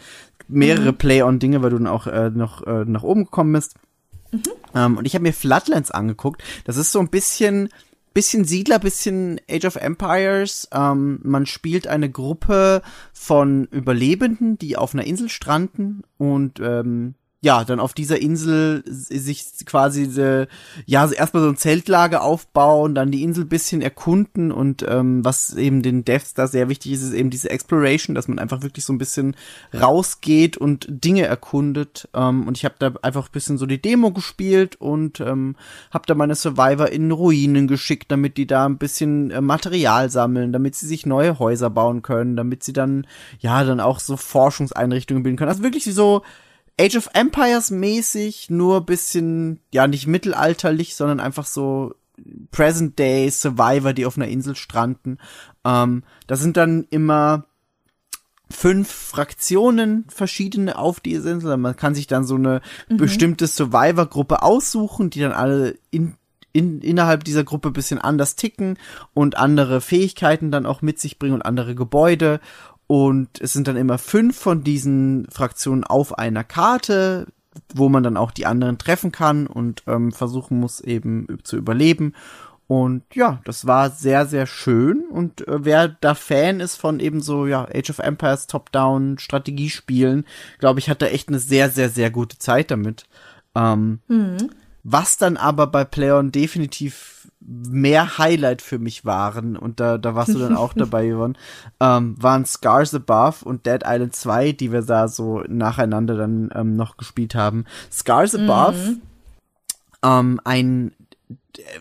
mehrere Play-on-Dinge, weil du dann auch äh, noch äh, nach oben gekommen bist. Ähm, und ich habe mir Floodlands angeguckt. Das ist so ein bisschen, bisschen Siedler, bisschen Age of Empires. Ähm, man spielt eine Gruppe von Überlebenden, die auf einer Insel stranden und ähm, ja, dann auf dieser Insel sich quasi äh, ja erstmal so ein Zeltlager aufbauen, dann die Insel bisschen erkunden und ähm, was eben den Devs da sehr wichtig ist, ist eben diese Exploration, dass man einfach wirklich so ein bisschen rausgeht und Dinge erkundet. Ähm, und ich habe da einfach ein bisschen so die Demo gespielt und ähm, habe da meine Survivor in Ruinen geschickt, damit die da ein bisschen äh, Material sammeln, damit sie sich neue Häuser bauen können, damit sie dann ja dann auch so Forschungseinrichtungen bilden können. Also wirklich so Age of Empires mäßig, nur bisschen, ja, nicht mittelalterlich, sondern einfach so Present Day Survivor, die auf einer Insel stranden. Ähm, da sind dann immer fünf Fraktionen verschiedene auf dieser Insel. Man kann sich dann so eine bestimmte Survivor-Gruppe aussuchen, die dann alle in, in, innerhalb dieser Gruppe bisschen anders ticken und andere Fähigkeiten dann auch mit sich bringen und andere Gebäude. Und es sind dann immer fünf von diesen Fraktionen auf einer Karte, wo man dann auch die anderen treffen kann und ähm, versuchen muss eben zu überleben. Und ja, das war sehr, sehr schön. Und äh, wer da Fan ist von eben so, ja, Age of Empires Top-Down Strategiespielen, glaube ich, hat da echt eine sehr, sehr, sehr gute Zeit damit. Ähm, Was dann aber bei Playon definitiv mehr Highlight für mich waren, und da, da warst du dann auch dabei, Yvonne, ähm, waren Scars Above und Dead Island 2, die wir da so nacheinander dann ähm, noch gespielt haben. Scars Above, ähm, ein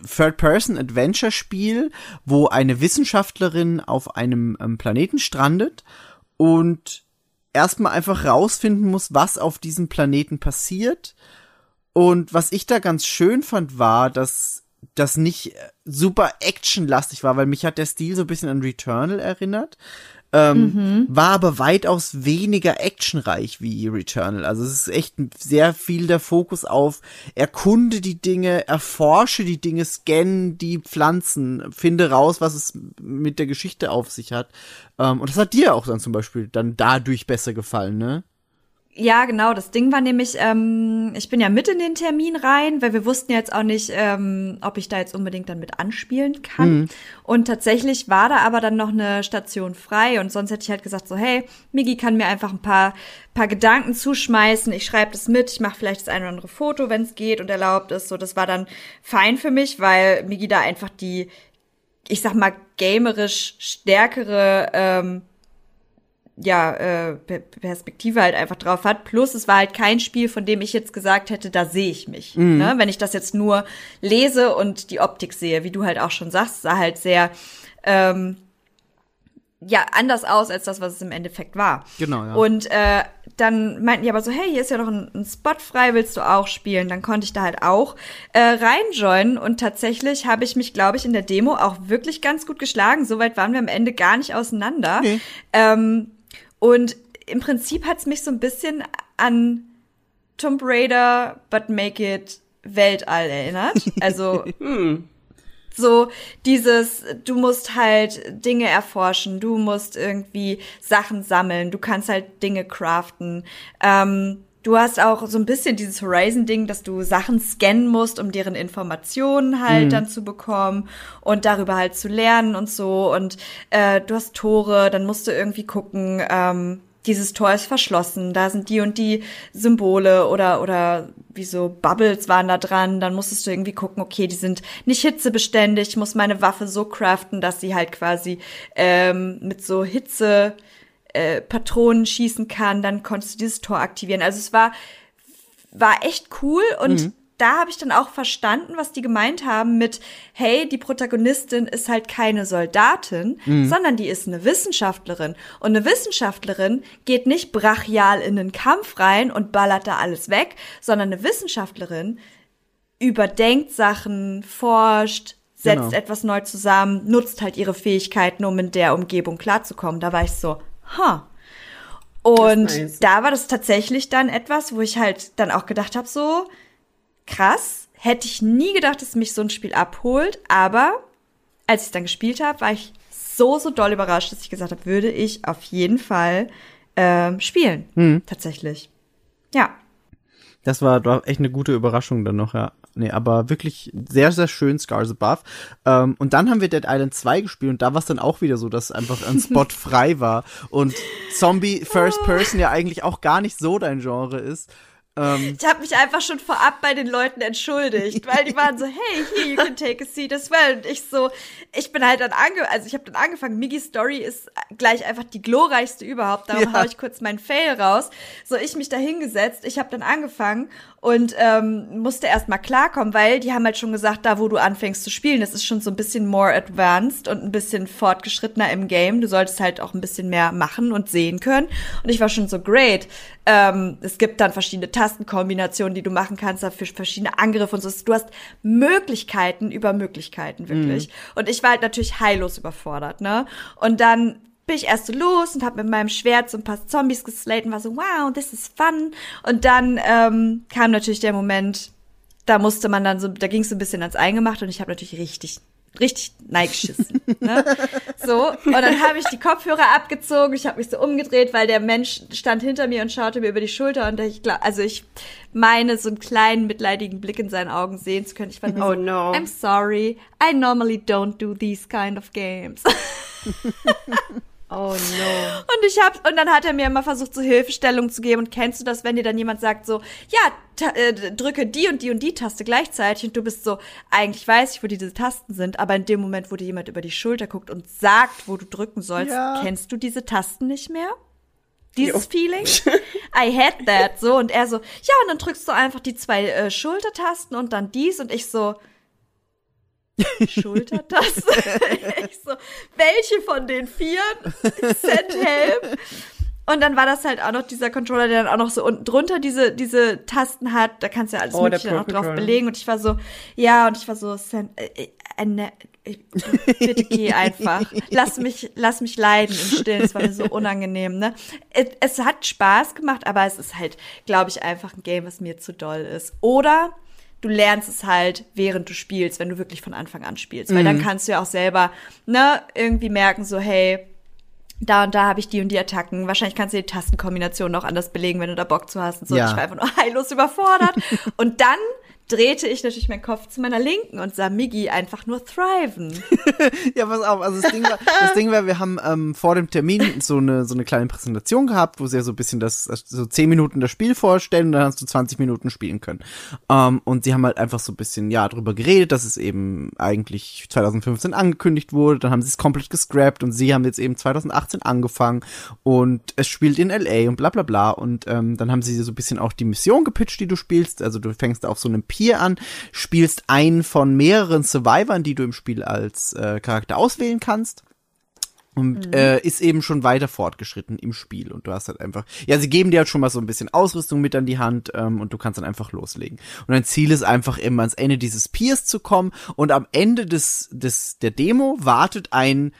Third-Person-Adventure-Spiel, wo eine Wissenschaftlerin auf einem ähm, Planeten strandet und erstmal einfach rausfinden muss, was auf diesem Planeten passiert. Und was ich da ganz schön fand, war, dass das nicht äh, super actionlastig war, weil mich hat der Stil so ein bisschen an Returnal erinnert. Ähm, War aber weitaus weniger actionreich wie Returnal. Also es ist echt sehr viel der Fokus auf erkunde die Dinge, erforsche die Dinge, scanne die Pflanzen, finde raus, was es mit der Geschichte auf sich hat. Ähm, und das hat dir auch dann zum Beispiel dann dadurch besser gefallen, ne? Ja, genau. Das Ding war nämlich, ähm, ich bin ja mit in den Termin rein, weil wir wussten jetzt auch nicht, ähm, ob ich da jetzt unbedingt dann mit anspielen kann. Und tatsächlich war da aber dann noch eine Station frei und sonst hätte ich halt gesagt so, hey, Migi kann mir einfach ein paar, paar Gedanken zuschmeißen. Ich schreibe das mit, ich mache vielleicht das eine oder andere Foto, wenn es geht und erlaubt ist. So, das war dann fein für mich, weil Migi da einfach die, ich sag mal, gamerisch stärkere ähm, ja, äh, Per- Perspektive halt einfach drauf hat. Plus es war halt kein Spiel, von dem ich jetzt gesagt hätte, da sehe ich mich. Ne? Wenn ich das jetzt nur lese und die Optik sehe, wie du halt auch schon sagst, sah halt sehr ähm, ja anders aus als das, was es im Endeffekt war. Genau, ja. Und äh, dann meinten die aber so, hey, hier ist ja noch ein, ein Spot frei, willst du auch spielen? Dann konnte ich da halt auch äh, reinjoinen und tatsächlich habe ich mich, glaube ich, in der Demo auch wirklich ganz gut geschlagen. Soweit waren wir am Ende gar nicht auseinander. Nee. Ähm, und im Prinzip hat's mich so ein bisschen an Tomb Raider, but make it Weltall erinnert. Also so dieses, du musst halt Dinge erforschen, du musst irgendwie Sachen sammeln, du kannst halt Dinge craften. Ähm, du hast auch so ein bisschen dieses Horizon-Ding, dass du Sachen scannen musst, um deren Informationen halt dann zu bekommen und darüber halt zu lernen und so. Und äh, du hast Tore, dann musst du irgendwie gucken, ähm, dieses Tor ist verschlossen, da sind die und die Symbole oder, oder wie so Bubbles waren da dran, dann musstest du irgendwie gucken, okay, die sind nicht hitzebeständig, ich muss meine Waffe so craften, dass sie halt quasi ähm, mit so Hitze äh, Patronen schießen kann, dann konntest du dieses Tor aktivieren. Also es war, war echt cool und da habe ich dann auch verstanden, was die gemeint haben mit, hey, die Protagonistin ist halt keine Soldatin, sondern die ist eine Wissenschaftlerin. Und eine Wissenschaftlerin geht nicht brachial in den Kampf rein und ballert da alles weg, sondern eine Wissenschaftlerin überdenkt Sachen, forscht, setzt Genau. etwas neu zusammen, nutzt halt ihre Fähigkeiten, um in der Umgebung klarzukommen. Da war ich so, ha. Und nice. da war das tatsächlich dann etwas, wo ich halt dann auch gedacht habe, so krass, hätte ich nie gedacht, dass mich so ein Spiel abholt, aber als ich es dann gespielt habe, war ich so, so doll überrascht, dass ich gesagt habe, würde ich auf jeden Fall ähm, spielen. Hm. Tatsächlich. Ja. Das war, war echt eine gute Überraschung dann noch, ja. Nee, aber wirklich sehr, sehr schön Scars Above. Ähm, und dann haben wir Dead Island 2 gespielt und da war es dann auch wieder so, dass einfach ein Spot frei war und Zombie First Person ja eigentlich auch gar nicht so dein Genre ist. Ähm, Ich habe mich einfach schon vorab bei den Leuten entschuldigt, weil die waren so, hey, here you can take a seat as well. Und ich so, ich bin halt dann ange, also ich habe dann angefangen. Miggy's Story ist gleich einfach die glorreichste überhaupt. Darum Ja. hau ich kurz meinen Fail raus. So, ich mich da hingesetzt, ich habe dann angefangen und ähm, musste erst mal klarkommen, weil die haben halt schon gesagt, da wo du anfängst zu spielen, das ist schon so ein bisschen more advanced und ein bisschen fortgeschrittener im Game. Du solltest halt auch ein bisschen mehr machen und sehen können. Und ich war schon so great. Ähm, es gibt dann verschiedene Tastenkombinationen, die du machen kannst, dafür verschiedene Angriffe und so. Du hast Möglichkeiten über Möglichkeiten, wirklich. Und ich war halt natürlich heillos überfordert, ne? Und dann bin ich erst so los und habe mit meinem Schwert so ein paar Zombies geslayt und war so, wow, this is fun. Und dann ähm, kam natürlich der Moment, da musste man dann so, da ging es so ein bisschen ans Eingemachte und ich habe natürlich richtig, richtig neigeschissen. ne? So, und dann habe ich die Kopfhörer abgezogen, ich habe mich so umgedreht, weil der Mensch stand hinter mir und schaute mir über die Schulter und ich glaub, also ich meine, so einen kleinen mitleidigen Blick in seinen Augen sehen zu können. Ich war nur Oh so, no. I'm sorry, I normally don't do these kind of games. Oh no. Und ich hab, und dann hat er mir immer versucht, so Hilfestellung zu geben. Und kennst du das, wenn dir dann jemand sagt, so, ja, äh, drücke die und die und die Taste gleichzeitig und du bist so, eigentlich weiß ich, wo diese Tasten sind, aber in dem Moment, wo dir jemand über die Schulter guckt und sagt, wo du drücken sollst, Ja. kennst du diese Tasten nicht mehr? Dieses Jo. Feeling? I had that. So, und er so, ja, und dann drückst du einfach die zwei äh, Schultertasten und dann dies und ich so, Schultertaste? ich so, welche von den vier? Send help. Und dann war das halt auch noch dieser Controller, der dann auch noch so unten drunter diese, diese Tasten hat. Da kannst du ja alles Oh, Mögliche auch drauf belegen. Und ich war so, ja, und ich war so, send, äh, äh, äh, ne, äh, bitte geh einfach. Lass mich, lass mich leiden im Stillen. Es war mir so unangenehm, ne? Es, es hat Spaß gemacht, aber es ist halt, glaube ich, einfach ein Game, was mir zu doll ist. Oder du lernst es halt, während du spielst, wenn du wirklich von Anfang an spielst. Weil dann kannst du ja auch selber, ne, irgendwie merken, so, hey, da und da habe ich die und die Attacken. Wahrscheinlich kannst du die Tastenkombination noch anders belegen, wenn du da Bock zu hast und so. Ja. Ich war einfach nur heillos überfordert. und dann drehte ich natürlich meinen Kopf zu meiner Linken und sah Miggy einfach nur thriven. Ja, pass auf, also das Ding war, das Ding war wir haben ähm, vor dem Termin so eine, so eine kleine Präsentation gehabt, wo sie ja so ein bisschen das, so 10 Minuten das Spiel vorstellen und dann hast du 20 Minuten spielen können. Ähm, und sie haben halt einfach so ein bisschen, ja, drüber geredet, dass es eben eigentlich 2015 angekündigt wurde, dann haben sie es komplett gescrapped und sie haben jetzt eben 2018 angefangen und es spielt in LA und bla bla bla und ähm, dann haben sie so ein bisschen auch die Mission gepitcht, die du spielst, also du fängst auf so einem Pier an, spielst einen von mehreren Survivern, die du im Spiel als äh, Charakter auswählen kannst. Und äh, ist eben schon weiter fortgeschritten im Spiel. Und du hast halt einfach, ja, sie geben dir halt schon mal so ein bisschen Ausrüstung mit an die Hand ähm, und du kannst dann einfach loslegen. Und dein Ziel ist einfach immer ans Ende dieses Piers zu kommen und am Ende des, des der Demo wartet ein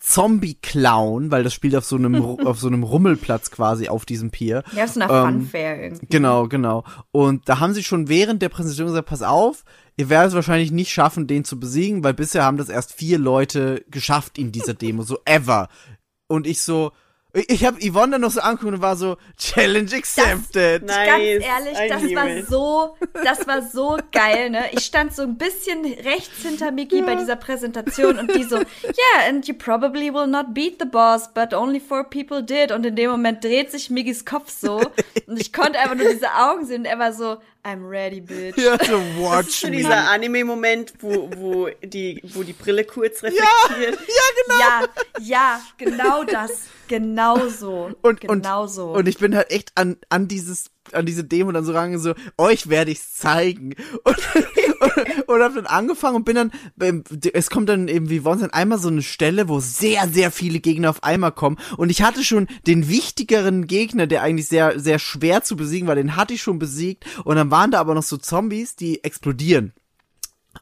Zombie-Clown, weil das spielt auf so einem auf so einem Rummelplatz quasi auf diesem Pier. Ja, so eine Ähm, Funfair irgendwie. Genau, genau. Und da haben sie schon während der Präsentation gesagt, pass auf, ihr werdet es wahrscheinlich nicht schaffen, den zu besiegen, weil bisher haben das erst vier Leute geschafft in dieser Demo, so ever. Und ich so, ich, habe Yvonne dann noch so angeguckt und war so, Challenge accepted. Nice. Ganz ehrlich, das war so, das war so geil, ne? Ich stand so ein bisschen rechts hinter Miki bei dieser Präsentation und die so, yeah, and you probably will not beat the boss, but only four people did. Und in dem Moment dreht sich Migis Kopf so und ich konnte einfach nur diese Augen sehen und er war so, I'm ready, bitch. Ja, so Das ist watch so me. dieser Anime-Moment, wo, wo, die, wo die Brille kurz reflektiert. Ja, ja, genau das. Genau so. und, genau und, so. und ich bin halt echt an, an dieses, an diese Demo dann so rangegangen, so, euch werde ich's zeigen. Und, und, und hab dann angefangen und bin dann, es kommt dann eben wie Wahnsinn einmal so eine Stelle, wo sehr, sehr viele Gegner auf einmal kommen. Und ich hatte schon den wichtigeren Gegner, der eigentlich sehr, sehr schwer zu besiegen war, den hatte ich schon besiegt. Und dann waren da aber noch so Zombies, die explodieren.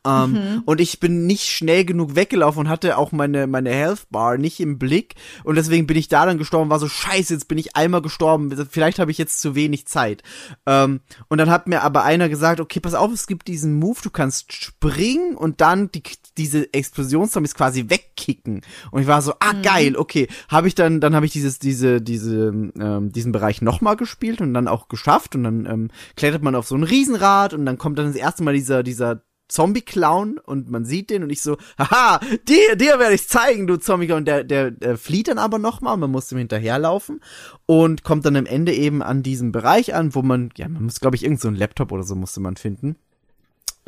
Ähm, Und ich bin nicht schnell genug weggelaufen und hatte auch meine, meine Health Bar nicht im Blick. Und deswegen bin ich da dann gestorben, war so scheiße, jetzt bin ich einmal gestorben. Vielleicht habe ich jetzt zu wenig Zeit. Ähm, und dann hat mir aber einer gesagt, okay, pass auf, es gibt diesen Move, du kannst springen und dann die, diese Explosionszombies quasi wegkicken. Und ich war so, ah, geil, okay. Habe ich dann, dann habe ich dieses, diese, diese, ähm, diesen Bereich nochmal gespielt und dann auch geschafft. Und dann ähm, klettert man auf so ein Riesenrad und dann kommt dann das erste Mal dieser, dieser Zombie-Clown und man sieht den und ich so, haha, dir, dir werde ich zeigen, du Zombie-Clown. Und der, der, der flieht dann aber nochmal und man muss ihm hinterherlaufen und kommt dann am Ende eben an diesem Bereich an, wo man, ja, man muss, glaube ich, irgend so Laptop oder so musste man finden.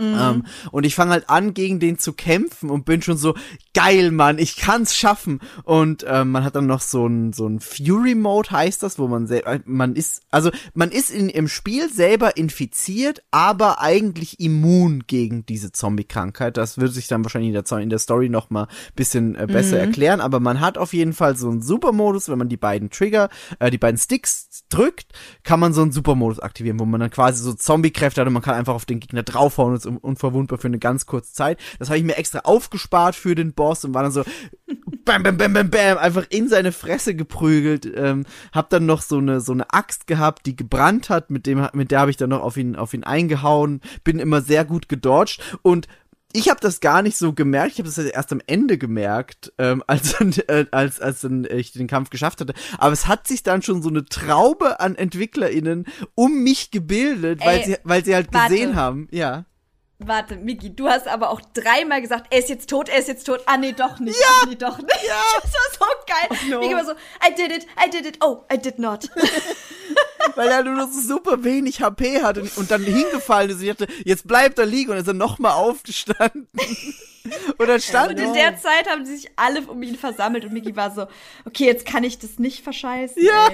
Ähm, und ich fange halt an, gegen den zu kämpfen und bin schon so, geil, Mann, ich kann's schaffen. Und ähm, man hat dann noch so ein, so ein Fury-Mode, heißt das, wo man sel- äh, man ist, also man ist in, im Spiel selber infiziert, aber eigentlich immun gegen diese Zombie-Krankheit. Das wird sich dann wahrscheinlich in der, in der Story noch mal bisschen äh, besser erklären. Aber man hat auf jeden Fall so einen Super-Modus, wenn man die beiden Trigger, äh, die beiden Sticks drückt, kann man so einen Super-Modus aktivieren, wo man dann quasi so Zombie-Kräfte hat und man kann einfach auf den Gegner draufhauen und ist un- unverwundbar für eine ganz kurze Zeit. Das habe ich mir extra aufgespart für den Boss und war dann so bam, bam, bam, bam, bam, einfach in seine Fresse geprügelt. Ähm, hab dann noch so eine so eine Axt gehabt, die gebrannt hat, mit dem mit der habe ich dann noch auf ihn auf ihn eingehauen, bin immer sehr gut gedodged und ich habe das gar nicht so gemerkt, ich habe das erst am Ende gemerkt, ähm, als, dann, äh, als, als dann ich den Kampf geschafft hatte. Aber es hat sich dann schon so eine Traube an EntwicklerInnen um mich gebildet, weil Ey, sie, weil sie halt warte. gesehen haben, ja. Warte, Miki, du hast aber auch dreimal gesagt, er ist jetzt tot, er ist jetzt tot. Ah, nee, doch nicht. Ja. Ah, nee, doch nicht. Ja. Das war so geil. no. Miki war so, I did it, I did it, oh, I did not. weil er nur noch so super wenig HP hatte und dann hingefallen ist. Und ich dachte, jetzt bleibt er liegen und ist er nochmal aufgestanden. Und dann stand Und in der Zeit haben sie sich alle um ihn versammelt und Miki war so, okay, jetzt kann ich das nicht verscheißen. Ja.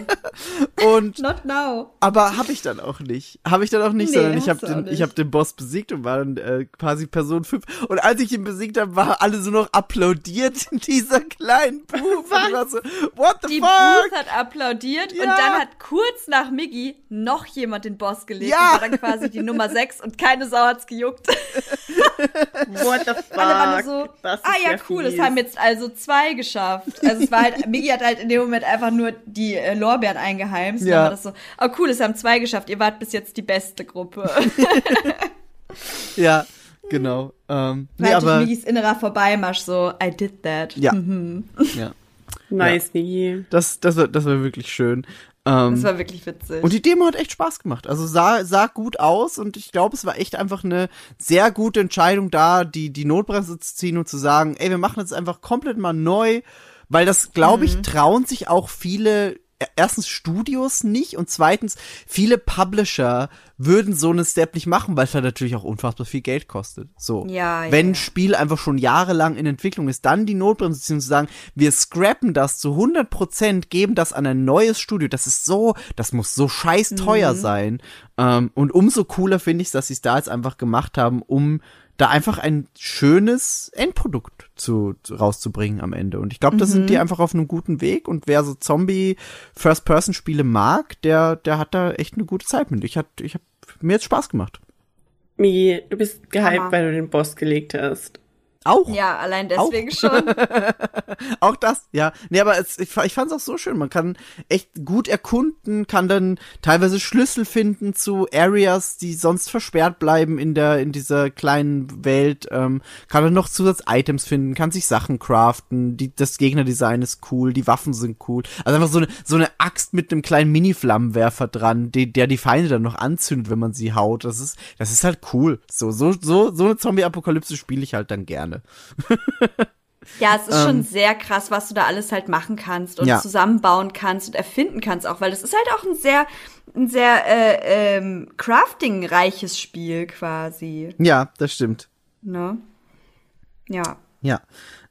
Ey. und Not now. aber habe ich dann auch nicht. Habe ich dann auch nicht, Nee, sondern ich habe den, ich habe den Boss besiegt und war dann äh, quasi Person 5. Und als ich ihn besiegt habe, war alle so noch applaudiert in dieser kleinen Booth. Und ich war so, what the Die fuck? Booth hat applaudiert und Ja. dann hat kurz nach Miggy noch jemand den Boss gelegt. Ja. Und war dann quasi die Nummer 6 und keine Sau hat's gejuckt. What the fuck? Alle waren so, Das ah ja, ja cool, fies. es haben jetzt also zwei geschafft. Also es war halt, Miggy hat halt in dem Moment einfach nur die äh, Lorbeeren eingeheimst. Ja. dann war das so, oh cool, es haben zwei geschafft, ihr wart bis jetzt die beste Gruppe. Ja, genau. Ähm, nee, Weil aber Miggys innerer Vorbeimarsch so, I did that. ja, ja. Nice, Migi. Das, das war, das war wirklich schön. Ähm, Das war wirklich witzig. und die Demo hat echt Spaß gemacht. Also sah, sah gut aus und ich glaube, es war echt einfach eine sehr gute Entscheidung da, die, die Notbremse zu ziehen und zu sagen, ey, wir machen das einfach komplett mal neu, weil das, glaube ich, trauen sich auch viele erstens Studios nicht und zweitens viele Publisher würden so einen Step nicht machen, weil es halt natürlich auch unfassbar viel Geld kostet. So. Ja, ja, Wenn ein Spiel einfach schon jahrelang in Entwicklung ist, dann die Notbremse zu sagen, wir scrappen das zu 100 Prozent, geben das an ein neues Studio. Das ist so, das muss so scheiß teuer Mhm. sein. Ähm, und umso cooler finde ich dass sie es da jetzt einfach gemacht haben, um da einfach ein schönes Endprodukt zu, zu rauszubringen am Ende. Und ich glaube, da Mhm. sind die einfach auf einem guten Weg. Und wer so Zombie First-Person-Spiele mag, der, der hat da echt eine gute Zeit mit. Ich hat, ich hab mir jetzt Spaß gemacht. Migi, du bist gehypt, weil du den Boss gelegt hast. Auch. ja, allein deswegen schon. Auch das, ja. Nee, aber es, ich, ich fand es auch so schön. Man kann echt gut erkunden, kann dann teilweise Schlüssel finden zu Areas, die sonst versperrt bleiben in der, in dieser kleinen Welt. Ähm, kann dann noch Zusatz-Items finden, kann sich Sachen craften. Die, das Gegnerdesign ist cool, die Waffen sind cool. Also einfach so eine, so eine Axt mit einem kleinen Mini-Flammenwerfer dran, die, der die Feinde dann noch anzündet, wenn man sie haut. Das ist, das ist halt cool. So, so, so, so eine Zombie-Apokalypse spiele ich halt dann gerne. Ja, es ist schon sehr krass, was du da alles halt machen kannst und Ähm. Ja. zusammenbauen kannst und erfinden kannst auch, weil das ist halt auch ein sehr, ein sehr äh, ähm, crafting-reiches Spiel quasi. Ja, das stimmt. Ne? Ja. Ja.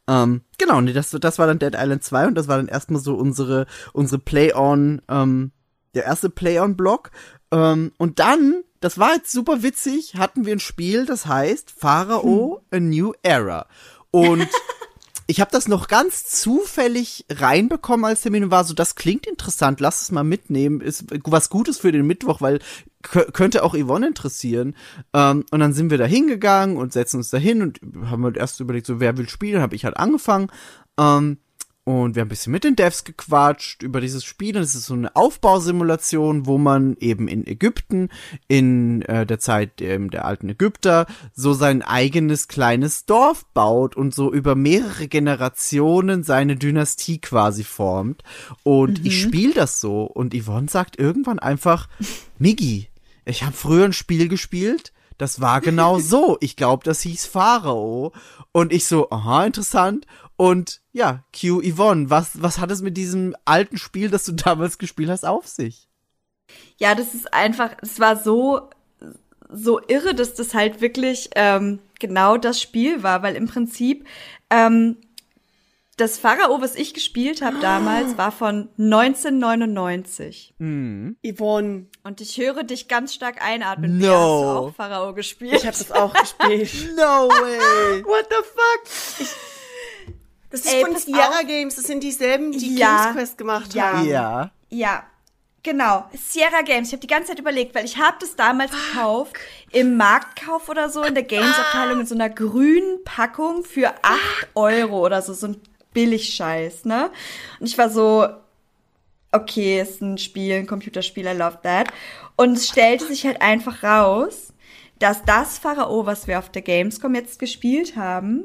Ähm, genau, nee, das, das war dann Dead Island 2 und das war dann erstmal so unsere, unsere Play-on, ähm, der erste Play-on-Block. Ähm, und dann, das war jetzt super witzig, hatten wir ein Spiel, das heißt Pharao A New Era. Und ich habe das noch ganz zufällig reinbekommen als Termin und war so, das klingt interessant, lass es mal mitnehmen, ist was Gutes für den Mittwoch, weil kö- könnte auch Yvonne interessieren. Ähm, und dann sind wir da hingegangen und setzen uns da hin und haben halt erst überlegt, so wer will spielen, habe ich halt angefangen. Ähm, und wir haben ein bisschen mit den Devs gequatscht über dieses Spiel. Und es ist so eine Aufbausimulation, wo man eben in Ägypten, in äh, der Zeit ähm, der alten Ägypter, so sein eigenes kleines Dorf baut und so über mehrere Generationen seine Dynastie quasi formt. Und ich spiele das so. Und Yvonne sagt irgendwann einfach, Migi, ich habe früher ein Spiel gespielt, das war genau so. Ich glaube, das hieß Pharao. Und ich so, aha, interessant. Und ja, Q Yvonne, was, was hat es mit diesem alten Spiel, das du damals gespielt hast, auf sich? Ja, das ist einfach, es war so, so irre, dass das halt wirklich ähm, genau das Spiel war, weil im Prinzip ähm, das Pharao, was ich gespielt habe damals, war von 1999. Yvonne, Und ich höre dich ganz stark einatmen. No. Wie hast du auch Pharao gespielt? ich habe das auch gespielt. No way! What the fuck? Ich, das ist Ey, von Sierra auf. Games, das sind dieselben, die Ja. King's Quest gemacht Ja. haben. ja. Ja, genau. Sierra Games. Ich habe die ganze Zeit überlegt, weil ich habe das damals gekauft im Marktkauf oder so in der Games-Abteilung in so einer grünen Packung für 8 Euro oder so, so ein Billigscheiß, ne? Und ich war so, okay, ist ein Spiel, ein Computerspiel, I love that. Und es stellte sich halt einfach raus, dass das Pharao, was wir auf der Gamescom jetzt gespielt haben,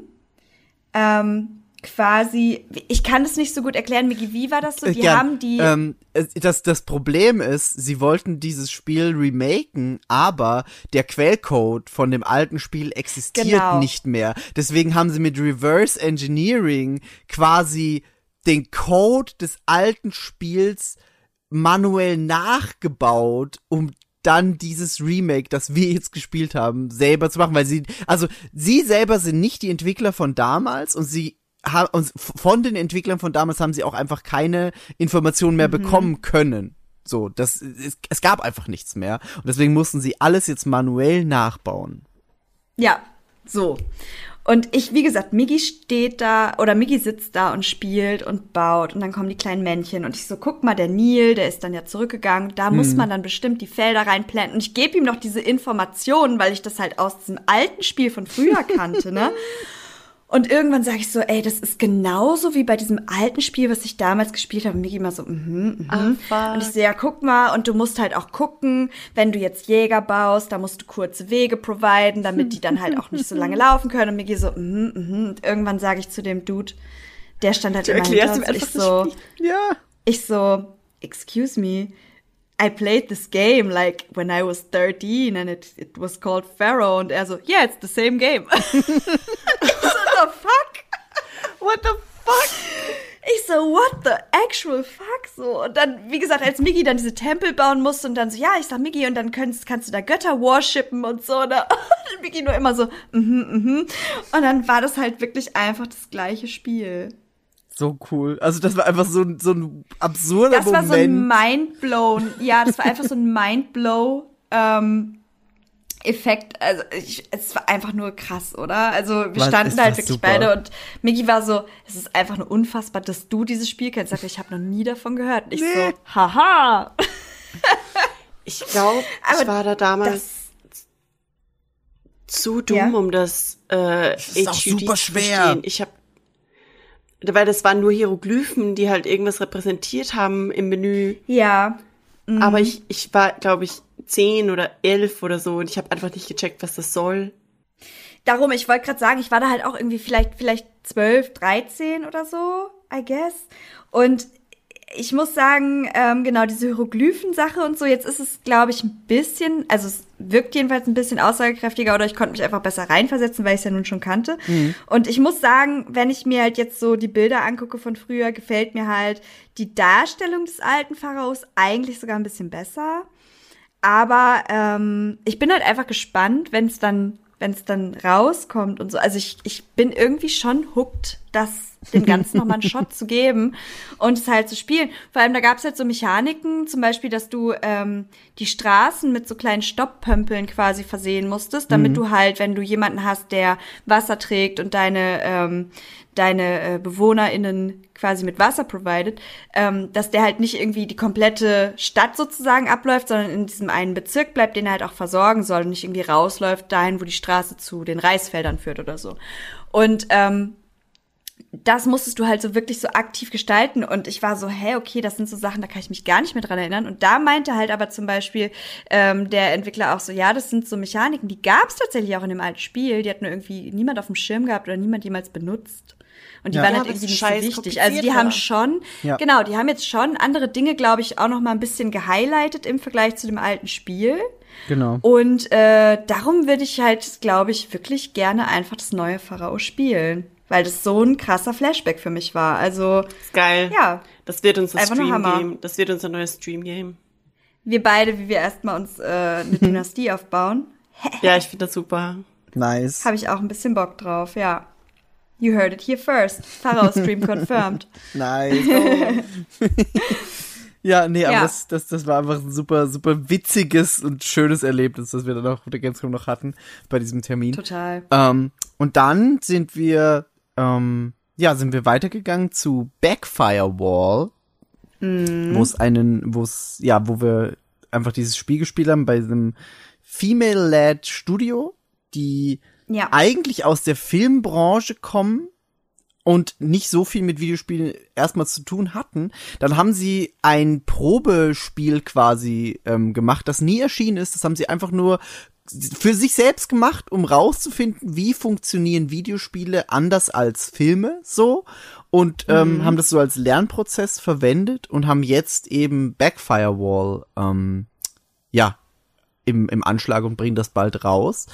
ähm, quasi, ich kann das nicht so gut erklären, Miki, wie war das so? Äh, Die gern. haben die, Ähm, das, das Problem ist, sie wollten dieses Spiel remaken, aber der Quellcode von dem alten Spiel existiert Genau. nicht mehr. Deswegen haben sie mit Reverse Engineering quasi den Code des alten Spiels manuell nachgebaut, um dann dieses Remake, das wir jetzt gespielt haben, selber zu machen, weil sie, also sie selber sind nicht die Entwickler von damals und sie haben von den Entwicklern von damals haben sie auch einfach keine Informationen mehr bekommen können. So, das es, es gab einfach nichts mehr und deswegen mussten sie alles jetzt manuell nachbauen. Ja, so. Und ich, wie gesagt, Miggi steht da oder Miggi sitzt da und spielt und baut und dann kommen die kleinen Männchen und ich so, guck mal, der Nil, der ist dann ja zurückgegangen, da muss man dann bestimmt die Felder reinplanten und ich gebe ihm noch diese Informationen, weil ich das halt aus diesem alten Spiel von früher kannte, ne? Und irgendwann sage ich so, ey, das ist genauso wie bei diesem alten Spiel, was ich damals gespielt habe. Und Migi immer so, mhm, mhm. fuck. Und ich so, ja, guck mal, und du musst halt auch gucken, wenn du jetzt Jäger baust, da musst du kurze Wege providen, damit die dann halt auch nicht so lange laufen können. Und Migi so, mhm, mhm. Und irgendwann sage ich zu dem Dude, der stand halt Du immer erklärst hinter uns, ich so, Spiel. Ja. ich so, excuse me, I played this game like when I was 13 and it, it was called Pharaoh. Und er so, yeah, it's the same game. what the fuck? What the fuck? Ich so, what the actual fuck? So. Und dann, wie gesagt, als Miggy dann diese Tempel bauen musste und dann so, ja, ich sag Miggy, und dann kannst, kannst du da Götter worshipen und so. Und dann Miggy nur immer so, mhm, mhm. Und dann war das halt wirklich einfach das gleiche Spiel. So cool. Also das war einfach so, ein- so ein absurder Das war Moment. so ein Mindblown. Ja, das war einfach so ein Mindblow. Ähm, Effekt, also ich, es war einfach nur krass, oder? Also wir Was, standen halt wirklich super. beide und Miki war so, es ist einfach nur unfassbar, dass du dieses Spiel kennst. Sag, ich habe noch nie davon gehört. Und ich so, haha. Ich glaube, ich war da damals Das, zu dumm, Ja. um das, äh, Das ist auch HUD super zu schwer. verstehen. Ich habe weil das waren nur Hieroglyphen, die halt irgendwas repräsentiert haben im Menü. ja, Mhm. Aber ich, ich war, glaube ich, zehn oder elf oder so und ich habe einfach nicht gecheckt, was das soll. darum, ich wollte gerade sagen, ich war da halt auch irgendwie vielleicht, vielleicht 12, 13 oder so, I guess. Und ich muss sagen, ähm, genau, diese Hieroglyphen-Sache und so, jetzt ist es, glaube ich, ein bisschen, also es wirkt jedenfalls ein bisschen aussagekräftiger oder ich konnte mich einfach besser reinversetzen, weil ich es ja nun schon kannte. Und ich muss sagen, wenn ich mir halt jetzt so die Bilder angucke von früher, gefällt mir halt die Darstellung des alten Pharaos eigentlich sogar ein bisschen besser. Aber ähm, ich bin halt einfach gespannt, wenn es dann, wenn es dann rauskommt und so. Also ich, ich bin irgendwie schon hooked, das dem Ganzen nochmal einen Shot zu geben und es halt zu spielen. Vor allem, da gab es halt so Mechaniken, zum Beispiel, dass du ähm, die Straßen mit so kleinen Stopppömpeln quasi versehen musstest, damit du halt, wenn du jemanden hast, der Wasser trägt und deine, ähm, deine äh, BewohnerInnen quasi mit Wasser provided, ähm, dass der halt nicht irgendwie die komplette Stadt sozusagen abläuft, sondern in diesem einen Bezirk bleibt, den er halt auch versorgen soll und nicht irgendwie rausläuft dahin, wo die Straße zu den Reisfeldern führt oder so. Und ähm, das musstest du halt so wirklich so aktiv gestalten. Und ich war so, hä, okay, das sind so Sachen, da kann ich mich gar nicht mehr dran erinnern. Und da meinte halt aber zum Beispiel ähm, der Entwickler auch so, ja, das sind so Mechaniken, die gab es tatsächlich auch in dem alten Spiel. Die hat nur irgendwie niemand auf dem Schirm gehabt oder niemand jemals benutzt. Und die Ja. waren Ja, halt irgendwie nicht so scheiß wichtig. Also die haben schon, Ja. genau, die haben jetzt schon andere Dinge, glaube ich, auch noch mal ein bisschen gehighlightet im Vergleich zu dem alten Spiel. Genau. Und äh, darum würde ich halt, glaube ich, wirklich gerne einfach das neue Pharao spielen. Weil das so ein krasser Flashback für mich war. Also, Ist geil. ja, Das wird unser Einfach nur Stream. Game. Das wird unser neues Stream Game. wir beide, wie wir erstmal uns äh, eine Dynastie aufbauen, Ja, ich finde das super. Nice. habe ich auch ein bisschen Bock drauf, ja. You heard it here first. Pharao Stream confirmed. Nice. Oh. ja, nee, aber Ja. Das, das, das war einfach ein super, super witziges und schönes Erlebnis, das wir dann auch auf der Gamescom noch hatten bei diesem Termin. Total. Ähm, und dann sind wir, ähm, ja, sind wir weitergegangen zu Backfire Wall, wo es einen, wo es, ja, wo wir einfach dieses Spiel gespielt haben bei einem Female-led Studio, die Ja. eigentlich aus der Filmbranche kommen und nicht so viel mit Videospielen erstmal zu tun hatten, dann haben sie ein Probespiel quasi ähm, gemacht, das nie erschienen ist. Das haben sie einfach nur für sich selbst gemacht, um rauszufinden, wie funktionieren Videospiele anders als Filme so und ähm, haben das so als Lernprozess verwendet und haben jetzt eben Backfire Wall ähm, ja im, im Anschlag und bringen das bald raus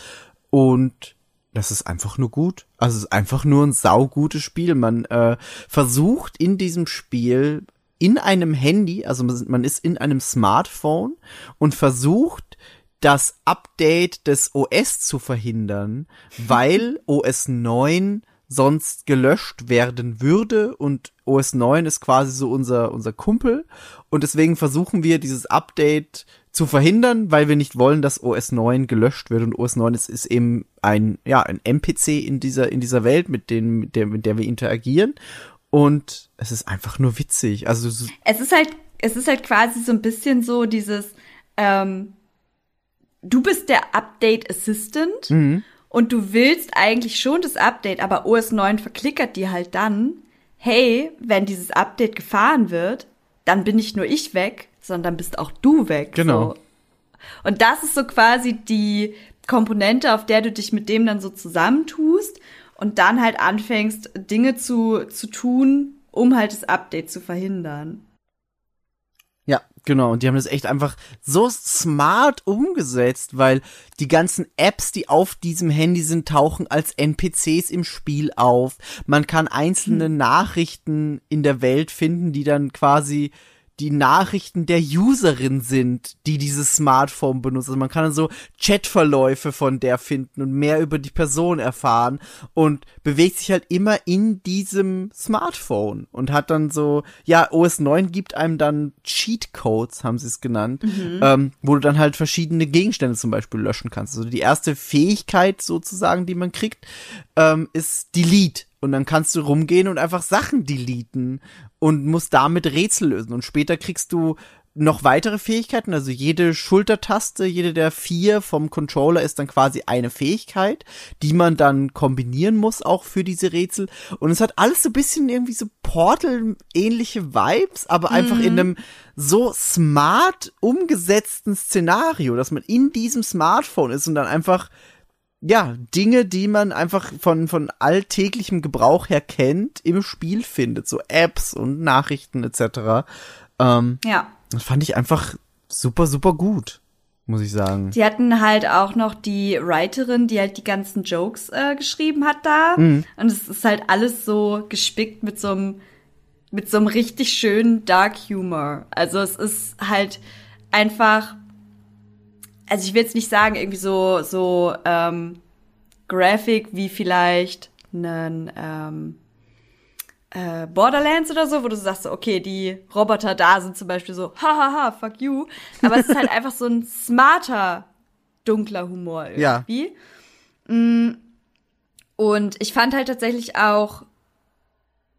und das ist einfach nur gut. Also es ist einfach nur ein saugutes Spiel. Man äh, versucht in diesem Spiel in einem Handy, also man ist in einem Smartphone und versucht das Update des OS zu verhindern, weil OS 9 sonst gelöscht werden würde. Und OS 9 ist quasi so unser, unser Kumpel. Und deswegen versuchen wir dieses Update zu verhindern, weil wir nicht wollen, dass OS 9 gelöscht wird. Und OS 9 ist, ist eben ein, ja, ein NPC in dieser, in dieser Welt, mit dem, mit der, mit der wir interagieren. Und es ist einfach nur witzig. Also, so- Es ist halt, es ist halt quasi so ein bisschen so dieses, ähm, du bist der Update Assistant und du willst eigentlich schon das Update, aber OS 9 verklickert dir halt dann, hey, wenn dieses Update gefahren wird, dann bin nicht nur ich weg, sondern bist auch du weg. Genau. So. Und das ist so quasi die Komponente, auf der du dich mit dem dann so zusammentust und dann halt anfängst, Dinge zu, zu tun, um halt das Update zu verhindern. Genau, und die haben das echt einfach so smart umgesetzt, weil die ganzen Apps, die auf diesem Handy sind, tauchen als NPCs im Spiel auf. Man kann einzelne Nachrichten in der Welt finden, die dann quasi die Nachrichten der Userin sind, die dieses Smartphone benutzt. Also man kann dann so Chatverläufe von der finden und mehr über die Person erfahren und bewegt sich halt immer in diesem Smartphone und hat dann so, ja, OS 9 gibt einem dann Cheatcodes, haben sie es genannt, ähm, wo du dann halt verschiedene Gegenstände zum Beispiel löschen kannst. Also die erste Fähigkeit sozusagen, die man kriegt, ähm, ist Delete. Und dann kannst du rumgehen und einfach Sachen deleten und musst damit Rätsel lösen. Und später kriegst du noch weitere Fähigkeiten, also jede Schultertaste, jede der vier vom Controller ist dann quasi eine Fähigkeit, die man dann kombinieren muss auch für diese Rätsel. Und es hat alles so ein bisschen irgendwie so Portal-ähnliche Vibes, aber einfach in einem so smart umgesetzten Szenario, dass man in diesem Smartphone ist und dann einfach ja, Dinge, die man einfach von, von alltäglichem Gebrauch her kennt, im Spiel findet. So Apps und Nachrichten etc. Ähm, Ja. das fand ich einfach super, super gut, muss ich sagen. Die hatten halt auch noch die Writerin, die halt die ganzen Jokes äh, geschrieben hat da. Und es ist halt alles so gespickt mit so einem mit so einem richtig schönen Dark Humor. Also es ist halt einfach, also ich will jetzt nicht sagen irgendwie so so ähm, Graphic wie vielleicht einen ähm, äh, Borderlands oder so, wo du sagst, so, okay, die Roboter da sind zum Beispiel so, hahaha, fuck you. Aber es ist halt einfach so ein smarter, dunkler Humor Ja. irgendwie. Mm, Und ich fand halt tatsächlich auch,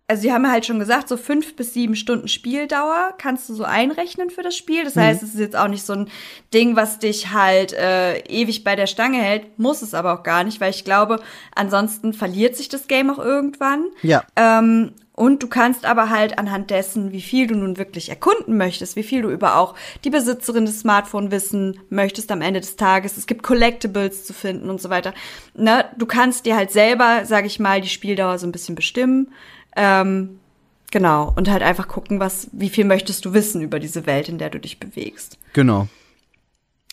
also sie haben halt schon gesagt, so fünf bis sieben Stunden Spieldauer kannst du so einrechnen für das Spiel. Das heißt, es ist jetzt auch nicht so ein Ding, was dich halt äh, ewig bei der Stange hält, muss es aber auch gar nicht, weil ich glaube, ansonsten verliert sich das Game auch irgendwann. Ja. Ähm, und du kannst aber halt anhand dessen, wie viel du nun wirklich erkunden möchtest, wie viel du über auch die Besitzerin des Smartphones wissen möchtest am Ende des Tages. Es gibt Collectibles zu finden und so weiter. Ne? Du kannst dir halt selber, sag ich mal, die Spieldauer so ein bisschen bestimmen. Ähm, genau. Und halt einfach gucken, was, wie viel möchtest du wissen über diese Welt, in der du dich bewegst. Genau.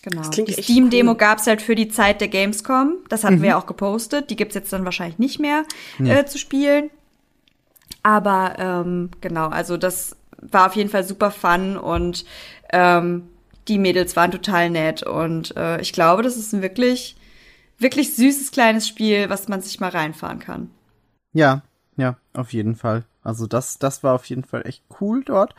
Genau. Die Steam-Demo cool. gab's halt für die Zeit der Gamescom. Das hatten wir ja auch gepostet. Die gibt's jetzt dann wahrscheinlich nicht mehr äh, zu spielen. Aber ähm, genau, also das war auf jeden Fall super fun und ähm, die Mädels waren total nett. Und äh, ich glaube, das ist ein wirklich, wirklich süßes kleines Spiel, was man sich mal reinfahren kann. Ja, ja, auf jeden Fall. Also das, das war auf jeden Fall echt cool dort.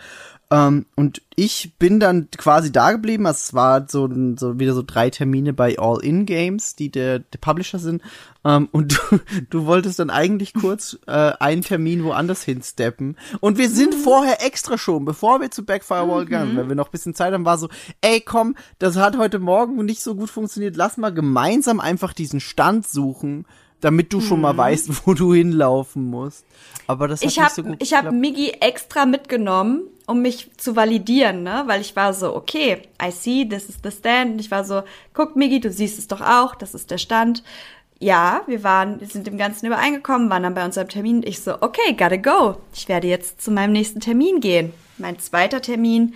Ähm, und ich bin dann quasi da geblieben. Also es war so, so wieder so drei Termine bei All-In-Games, die der, der Publisher sind. Ähm, und du, du wolltest dann eigentlich kurz äh, einen Termin woanders hinsteppen. Und wir sind vorher extra schon, bevor wir zu Backfirewall gegangen sind, weil wir noch ein bisschen Zeit haben, war so, ey komm, das hat heute Morgen nicht so gut funktioniert. Lass mal gemeinsam einfach diesen Stand suchen, damit du schon mal weißt, wo du hinlaufen musst. Aber das hat Ich nicht habe so gut ich hab geklappt. Miggy extra mitgenommen, um mich zu validieren, ne? Weil ich war so, okay, I see, this is the stand. Und ich war so, guck Miggy, du siehst es doch auch, das ist der Stand. Ja, wir waren, wir sind dem Ganzen übereingekommen, waren dann bei unserem Termin. Ich so, okay, gotta go. Ich werde jetzt zu meinem nächsten Termin gehen. Mein zweiter Termin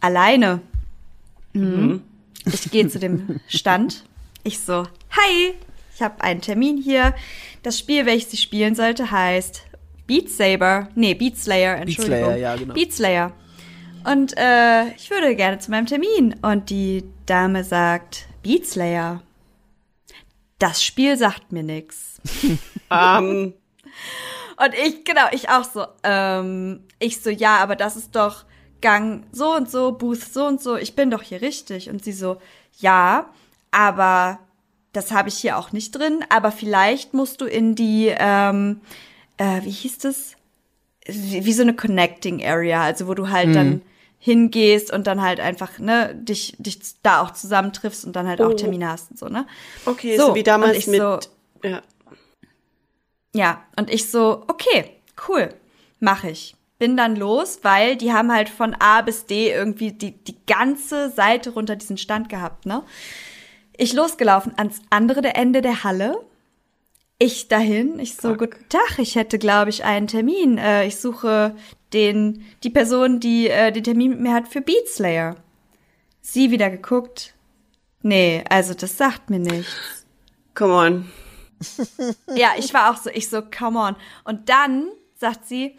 alleine. Mhm. Ich gehe zu dem Stand. Ich so, hi, ich habe einen Termin hier. Das Spiel, welches ich spielen sollte, heißt Beat Saber. Nee, Beat Slayer, Entschuldigung. Slayer, ja, genau. Beat Slayer. Und äh, ich würde gerne zu meinem Termin. Und die Dame sagt, Beat Slayer. Das Spiel sagt mir nix. Ähm, Und ich, genau, ich auch so, ähm, ich so, ja, aber das ist doch Gang so und so, Booth so und so, ich bin doch hier richtig. Und sie so, ja, aber das habe ich hier auch nicht drin, aber vielleicht musst du in die, ähm, äh, wie hieß das? Wie, wie so eine Connecting Area, also wo du halt dann hingehst und dann halt einfach, ne, dich, dich da auch zusammentriffst und dann halt auch Oh. Termine hast und so, ne? okay, So, so, wie damals mit. so- ja. Ja, und ich so, okay, cool, mache ich. Bin dann los, weil die haben halt von A bis D irgendwie die, die ganze Seite runter diesen Stand gehabt, ne? Ich losgelaufen ans andere Ende der Halle. Ich dahin, ich so, guten Tag, ich hätte, glaube ich, einen Termin. Äh, ich suche den, die Person, die äh, den Termin mit mir hat für Beat Slayer. Sie wieder geguckt. Nee, also das sagt mir nichts. Come on. Ja, ich war auch so, ich so, come on. Und dann sagt sie,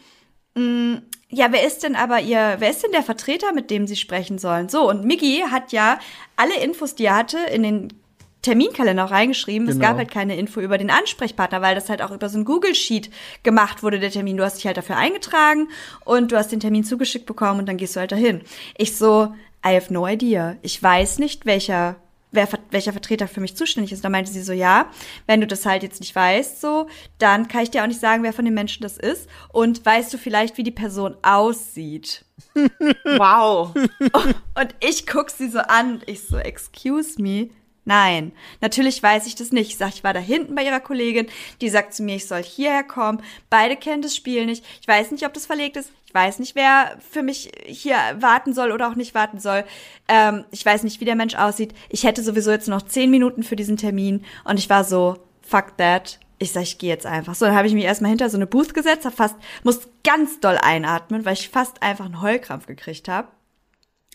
mm, ja, wer ist denn aber ihr, wer ist denn der Vertreter, mit dem sie sprechen sollen? So, und Miggy hat ja alle Infos, die er hatte, in den Terminkalender auch reingeschrieben. Es Genau. gab halt keine Info über den Ansprechpartner, weil das halt auch über so ein Google-Sheet gemacht wurde, der Termin. Du hast dich halt dafür eingetragen und du hast den Termin zugeschickt bekommen und dann gehst du halt dahin. Ich so, I have no idea. Ich weiß nicht, welcher wer, welcher Vertreter für mich zuständig ist. Da meinte sie so, ja, wenn du das halt jetzt nicht weißt, so, dann kann ich dir auch nicht sagen, wer von den Menschen das ist. Und weißt du vielleicht, wie die Person aussieht? Wow. Und ich guck sie so an und ich so, excuse me. Nein, natürlich weiß ich das nicht. Ich sag, ich war da hinten bei ihrer Kollegin, die sagt zu mir, ich soll hierher kommen. Beide kennen das Spiel nicht. Ich weiß nicht, ob das verlegt ist. Ich weiß nicht, wer für mich hier warten soll oder auch nicht warten soll. Ähm, ich weiß nicht, wie der Mensch aussieht. Ich hätte sowieso jetzt noch zehn Minuten für diesen Termin und ich war so, fuck that. Ich sag, ich gehe jetzt einfach. So, dann habe ich mich erstmal hinter so eine Booth gesetzt, hab fast, muss ganz doll einatmen, weil ich fast einfach einen Heulkrampf gekriegt habe.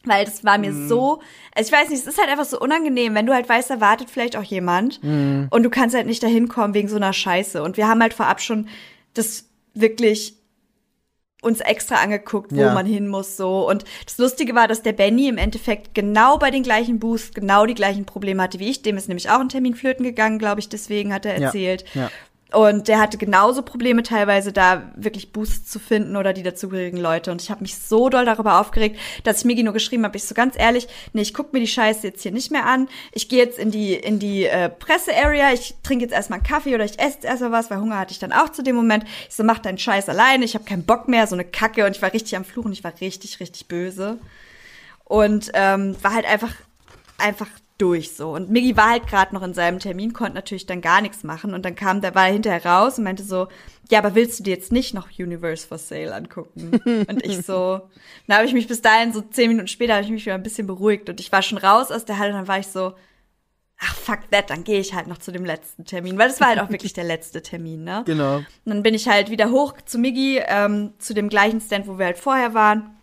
Weil das war mir so, also ich weiß nicht, es ist halt einfach so unangenehm, wenn du halt weißt, da wartet vielleicht auch jemand und du kannst halt nicht dahin kommen wegen so einer Scheiße. Und wir haben halt vorab schon das wirklich uns extra angeguckt, wo Ja. man hin muss, so. Und das Lustige war, dass der Benny im Endeffekt genau bei den gleichen Boosts genau die gleichen Probleme hatte wie ich. Dem ist nämlich auch ein Termin flöten gegangen, glaube ich, deswegen hat er Ja. erzählt. Ja. Und der hatte genauso Probleme teilweise da wirklich Boosts zu finden oder die dazugehörigen Leute. Und ich habe mich so doll darüber aufgeregt, dass ich Migi nur geschrieben habe, ich so ganz ehrlich, nee, ich guck mir die Scheiße jetzt hier nicht mehr an. Ich gehe jetzt in die in die äh, Presse-Area, ich trinke jetzt erstmal einen Kaffee oder ich esse erstmal was, weil Hunger hatte ich dann auch zu dem Moment. Ich so, mach deinen Scheiß alleine, ich habe keinen Bock mehr, so eine Kacke. Und ich war richtig am Fluchen, ich war richtig, richtig böse. Und ähm, war halt einfach, einfach durch so. Und Miggy war halt gerade noch in seinem Termin, konnte natürlich dann gar nichts machen. Und dann kam der war er hinterher raus und meinte so, ja, aber willst du dir jetzt nicht noch Universe for Sale angucken? und ich so, dann habe ich mich bis dahin, so zehn Minuten später, habe ich mich wieder ein bisschen beruhigt. Und ich war schon raus aus der Halle und dann war ich so, ach fuck that, dann gehe ich halt noch zu dem letzten Termin. Weil das war halt auch wirklich der letzte Termin, ne? Genau. Und dann bin ich halt wieder hoch zu Miggy, ähm, zu dem gleichen Stand, wo wir halt vorher waren.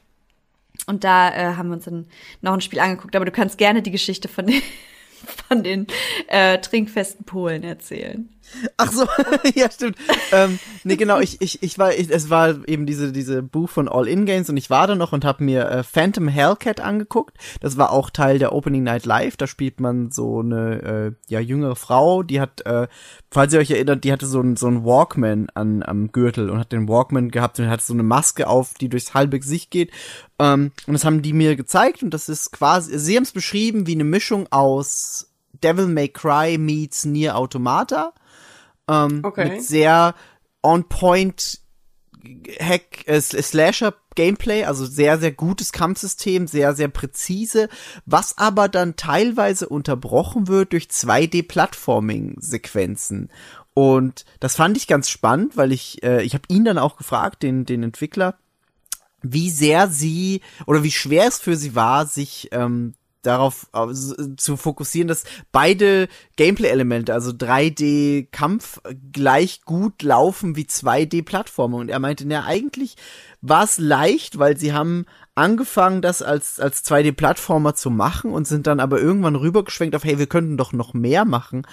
Und da äh, haben wir uns dann noch ein Spiel angeguckt. Aber du kannst gerne die Geschichte von den, von den äh, trinkfesten Polen erzählen. Ach so, ja, stimmt. ähm, nee, genau, ich, ich, ich war, ich, es war eben diese, diese Buch von All-In-Games und ich war da noch und habe mir äh, Phantom Hellcat angeguckt. Das war auch Teil der Opening Night Live. Da spielt man so eine, äh, ja, jüngere Frau, die hat, äh, falls ihr euch erinnert, die hatte so ein so ein Walkman an, am Gürtel und hat den Walkman gehabt und hat so eine Maske auf, die durchs halbe Gesicht geht. Ähm, und das haben die mir gezeigt und das ist quasi, sie haben es beschrieben wie eine Mischung aus Devil May Cry meets Nier Automata ähm, Okay. mit sehr on-point Hack äh, Slasher Gameplay, also sehr sehr gutes Kampfsystem, sehr sehr präzise, was aber dann teilweise unterbrochen wird durch 2D Plattforming Sequenzen. Und das fand ich ganz spannend, weil ich äh, ich habe ihn dann auch gefragt, den den Entwickler, wie sehr sie oder wie schwer es für sie war, sich ähm, darauf äh, s- zu fokussieren, dass beide Gameplay-Elemente, also 3D-Kampf, gleich gut laufen wie 2D-Plattformen. Und er meinte, na, eigentlich war es leicht, weil sie haben angefangen, das als, als 2D-Plattformer zu machen und sind dann aber irgendwann rübergeschwenkt auf, hey, wir könnten doch noch mehr machen.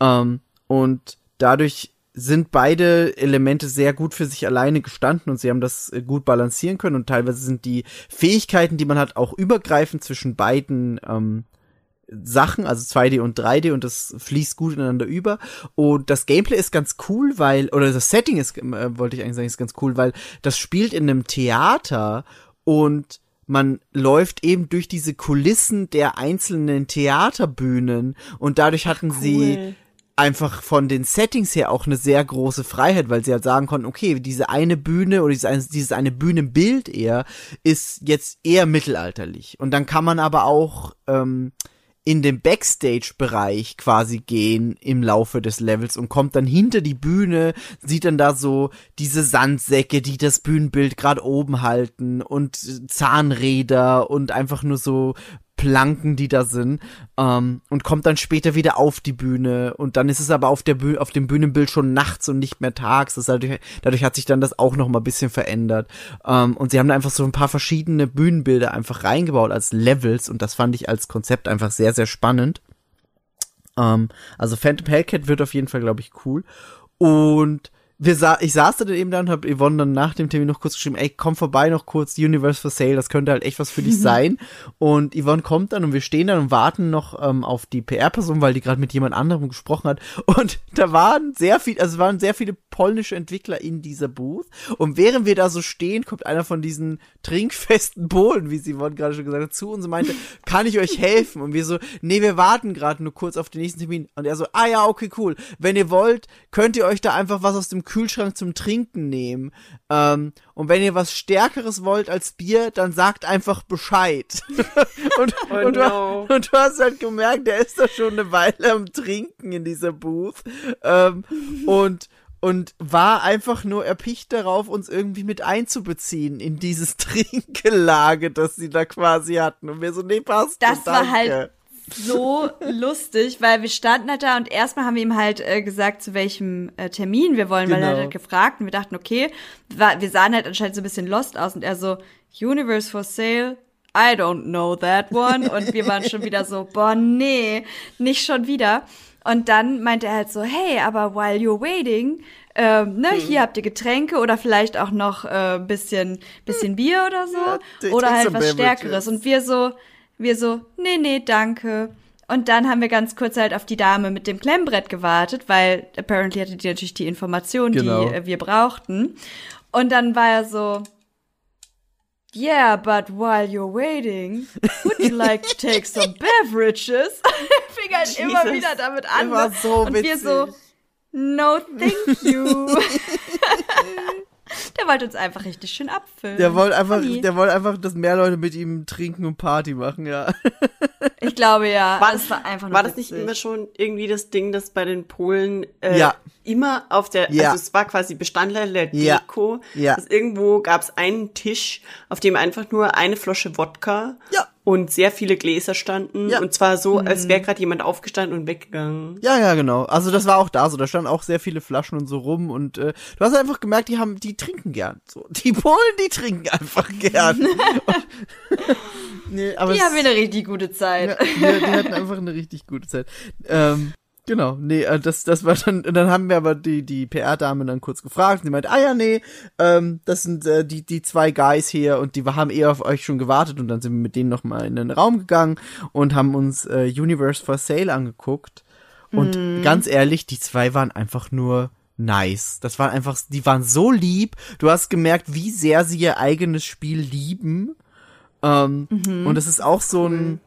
Ähm, und dadurch sind beide Elemente sehr gut für sich alleine gestanden und sie haben das äh, gut balancieren können und teilweise sind die Fähigkeiten, die man hat, auch übergreifend zwischen beiden ähm, Sachen, also 2D und 3D und das fließt gut ineinander über. Und das Gameplay ist ganz cool, weil oder das Setting ist äh, wollte ich eigentlich sagen, ist ganz cool, weil das spielt in einem Theater und man läuft eben durch diese Kulissen der einzelnen Theaterbühnen und dadurch hatten sie einfach von den Settings her auch eine sehr große Freiheit, weil sie halt sagen konnten, okay, diese eine Bühne oder dieses eine, Bühnenbild eher ist jetzt eher mittelalterlich. Und dann kann man aber auch ähm, in den Backstage-Bereich quasi gehen im Laufe des Levels und kommt dann hinter die Bühne, sieht dann da so diese Sandsäcke, die das Bühnenbild gerade oben halten und Zahnräder und einfach nur so Planken, die da sind, ähm, und kommt dann später wieder auf die Bühne. Und dann ist es aber auf der Bühne, auf dem Bühnenbild schon nachts und nicht mehr tags. Das dadurch, dadurch hat sich dann das auch noch mal ein bisschen verändert. Ähm, und sie haben da einfach so ein paar verschiedene Bühnenbilder einfach reingebaut als Levels und das fand ich als Konzept einfach sehr, sehr spannend. Ähm, also Phantom Hellcat wird auf jeden Fall, glaube ich, cool. Und wir sa ich saß da dann eben da und hab Yvonne dann nach dem Termin noch kurz geschrieben, ey, komm vorbei noch kurz, Universe for Sale, das könnte halt echt was für dich sein. Und Yvonne kommt dann und wir stehen dann und warten noch ähm, auf die PR-Person, weil die gerade mit jemand anderem gesprochen hat. Und da waren sehr viel, also es waren sehr viele polnische Entwickler in dieser Booth. Und während wir da so stehen, kommt einer von diesen trinkfesten Polen, wie sie gerade schon gesagt hat, zu uns und meinte, kann ich euch helfen? Und wir so, nee, wir warten gerade nur kurz auf den nächsten Termin. Und er so, ah ja, okay, cool. Wenn ihr wollt, könnt ihr euch da einfach was aus dem Kühlschrank zum Trinken nehmen. Ähm, und wenn ihr was Stärkeres wollt als Bier, dann sagt einfach Bescheid. und, Oh und, du, no. und du hast halt gemerkt, der ist da schon eine Weile am Trinken in dieser Booth. Ähm, und und war einfach nur erpicht darauf, uns irgendwie mit einzubeziehen in dieses Trinkgelage, das sie da quasi hatten. Und wir so, nee, passt. Das schon, war danke. halt so lustig, weil wir standen halt da und erstmal haben wir ihm halt äh, gesagt, zu welchem äh, Termin wir wollen, weil er Genau. hat halt gefragt und wir dachten, okay, war, wir sahen halt anscheinend so ein bisschen lost aus und er so, Universe for Sale, I don't know that one. Und wir waren schon wieder so, boah, nee, nicht schon wieder. Und dann meinte er halt so, hey, aber while you're waiting, ähm, ne, Hm. hier habt ihr Getränke oder vielleicht auch noch äh, bisschen, bisschen Bier oder so. take oder halt was. Stärkeres. Und wir so, wir so, nee, nee, danke. Und dann haben wir ganz kurz halt auf die Dame mit dem Klemmbrett gewartet, weil apparently hatte die natürlich die Information, Genau. die äh, wir brauchten. Und dann war er so, Yeah, but while you're waiting, would you like to take some beverages? Fing halt immer Jesus. wieder damit an. War ne? so Und wir so, witzig. no thank you. Der wollte uns einfach richtig schön abfüllen. Der wollte einfach, Funny. der wollte einfach, dass mehr Leute mit ihm trinken und Party machen, ja. Ich glaube ja. War, das war einfach war das nicht immer schon irgendwie das Ding, dass bei den Polen äh, Ja. immer auf der, Ja. also es war quasi Bestandteil der Ja. Deko, Ja. dass irgendwo gab es einen Tisch, auf dem einfach nur eine Flasche Wodka Ja. Und sehr viele Gläser standen Ja. und zwar so, als Mhm. wäre gerade jemand aufgestanden und weggegangen. Ja, ja, genau. Also das war auch da so. Da standen auch sehr viele Flaschen und so rum und äh, du hast einfach gemerkt, die haben, die trinken gern. So, die Polen, die trinken einfach gern. nee, aber Die es- haben wir eine richtig gute Zeit. Ja, die, die hatten einfach eine richtig gute Zeit. Ähm, genau, nee, äh, das, das war dann, dann haben wir aber die, die PR-Dame dann kurz gefragt und die meinte, ah ja, nee, ähm, das sind äh, die, die zwei Guys hier und die haben eher auf euch schon gewartet und dann sind wir mit denen nochmal in den Raum gegangen und haben uns äh, Universe for Sale angeguckt und ganz ehrlich, die zwei waren einfach nur nice. Das waren einfach, die waren so lieb. Du hast gemerkt, wie sehr sie ihr eigenes Spiel lieben. Ähm, Und es ist auch so ein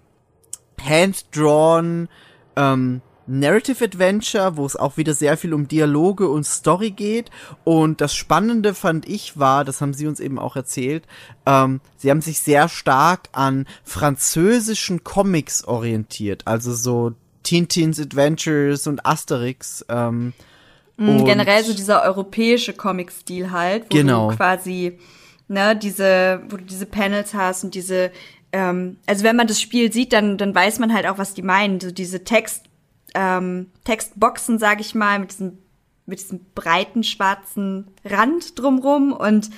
hand-drawn ähm, Narrative Adventure, wo es auch wieder sehr viel um Dialoge und Story geht. Und das Spannende fand ich war, das haben sie uns eben auch erzählt, ähm, sie haben sich sehr stark an französischen Comics orientiert. Also so Tintins Adventures und Asterix. Ähm, Mhm, und- Generell so dieser europäische Comic-Stil halt, wo Genau. du quasi, ne, diese, wo du diese Panels hast und diese, ähm, also wenn man das Spiel sieht, dann, dann weiß man halt auch, was die meinen. So diese Text, ähm, Textboxen, sag ich mal, mit diesem, mit diesem breiten schwarzen Rand drumrum und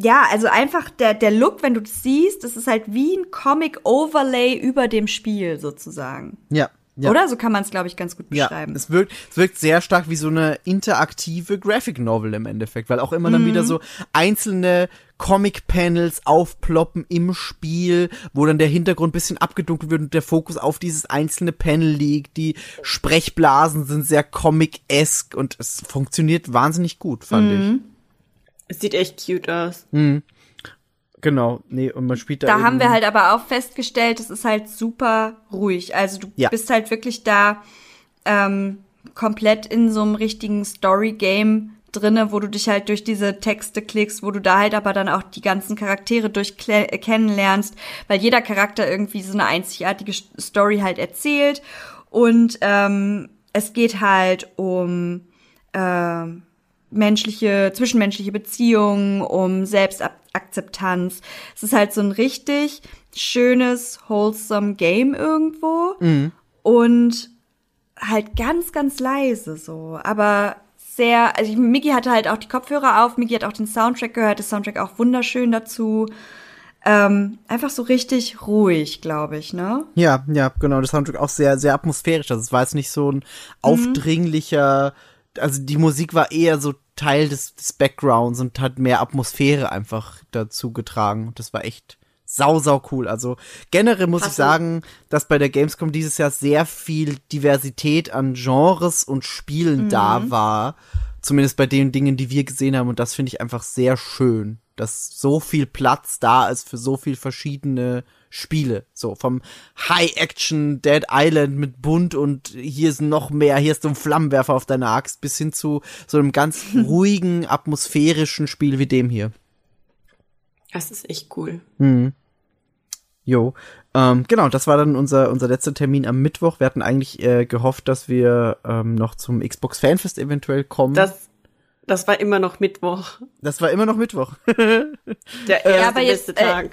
ja, also einfach der, der Look, wenn du das siehst, das ist halt wie ein Comic-Overlay über dem Spiel sozusagen. ja. Ja. Oder? So kann man es, glaube ich, ganz gut Ja, beschreiben. es wirkt, es wirkt sehr stark wie so eine interaktive Graphic Novel im Endeffekt, weil auch immer dann wieder so einzelne Comic-Panels aufploppen im Spiel, wo dann der Hintergrund bisschen abgedunkelt wird und der Fokus auf dieses einzelne Panel liegt. Die Sprechblasen sind sehr Comic-esque und es funktioniert wahnsinnig gut, fand ich. Es sieht echt cute aus. Genau, nee, und man spielt da Da haben wir halt aber auch festgestellt, es ist halt super ruhig. Also du Ja. bist halt wirklich da ähm, komplett in so einem richtigen Story-Game drinne, wo du dich halt durch diese Texte klickst, wo du da halt aber dann auch die ganzen Charaktere durch äh, kennenlernst, weil jeder Charakter irgendwie so eine einzigartige St- Story halt erzählt. Und ähm, es geht halt um ähm, menschliche, zwischenmenschliche Beziehungen, um Selbstakzeptanz. Es ist halt so ein richtig schönes, wholesome Game irgendwo. Mhm. Und halt ganz, ganz leise so. Aber sehr, also Miki hatte halt auch die Kopfhörer auf, Miki hat auch den Soundtrack gehört, der Soundtrack auch wunderschön dazu. Ähm, einfach so richtig ruhig, glaube ich, ne? Ja, ja, genau. Das Soundtrack auch sehr, sehr atmosphärisch. Also es war jetzt nicht so ein aufdringlicher, also die Musik war eher so Teil des, des Backgrounds und hat mehr Atmosphäre einfach dazu getragen. Und das war echt sau, sau cool. Also generell muss ich Hast du- sagen, dass bei der Gamescom dieses Jahr sehr viel Diversität an Genres und Spielen da war. Zumindest bei den Dingen, die wir gesehen haben. Und das finde ich einfach sehr schön, dass so viel Platz da ist für so viel verschiedene Spiele. So vom High-Action Dead Island mit bunt und hier ist noch mehr, hier ist so ein Flammenwerfer auf deiner Axt, bis hin zu so einem ganz ruhigen, atmosphärischen Spiel wie dem hier. Das ist echt cool. Jo, ähm, genau, das war dann unser, unser letzter Termin am Mittwoch. Wir hatten eigentlich äh, gehofft, dass wir ähm, noch zum Xbox Fanfest eventuell kommen. Das, das war immer noch Mittwoch. das war immer noch Mittwoch. Der erste aber jetzt, beste äh, Tag.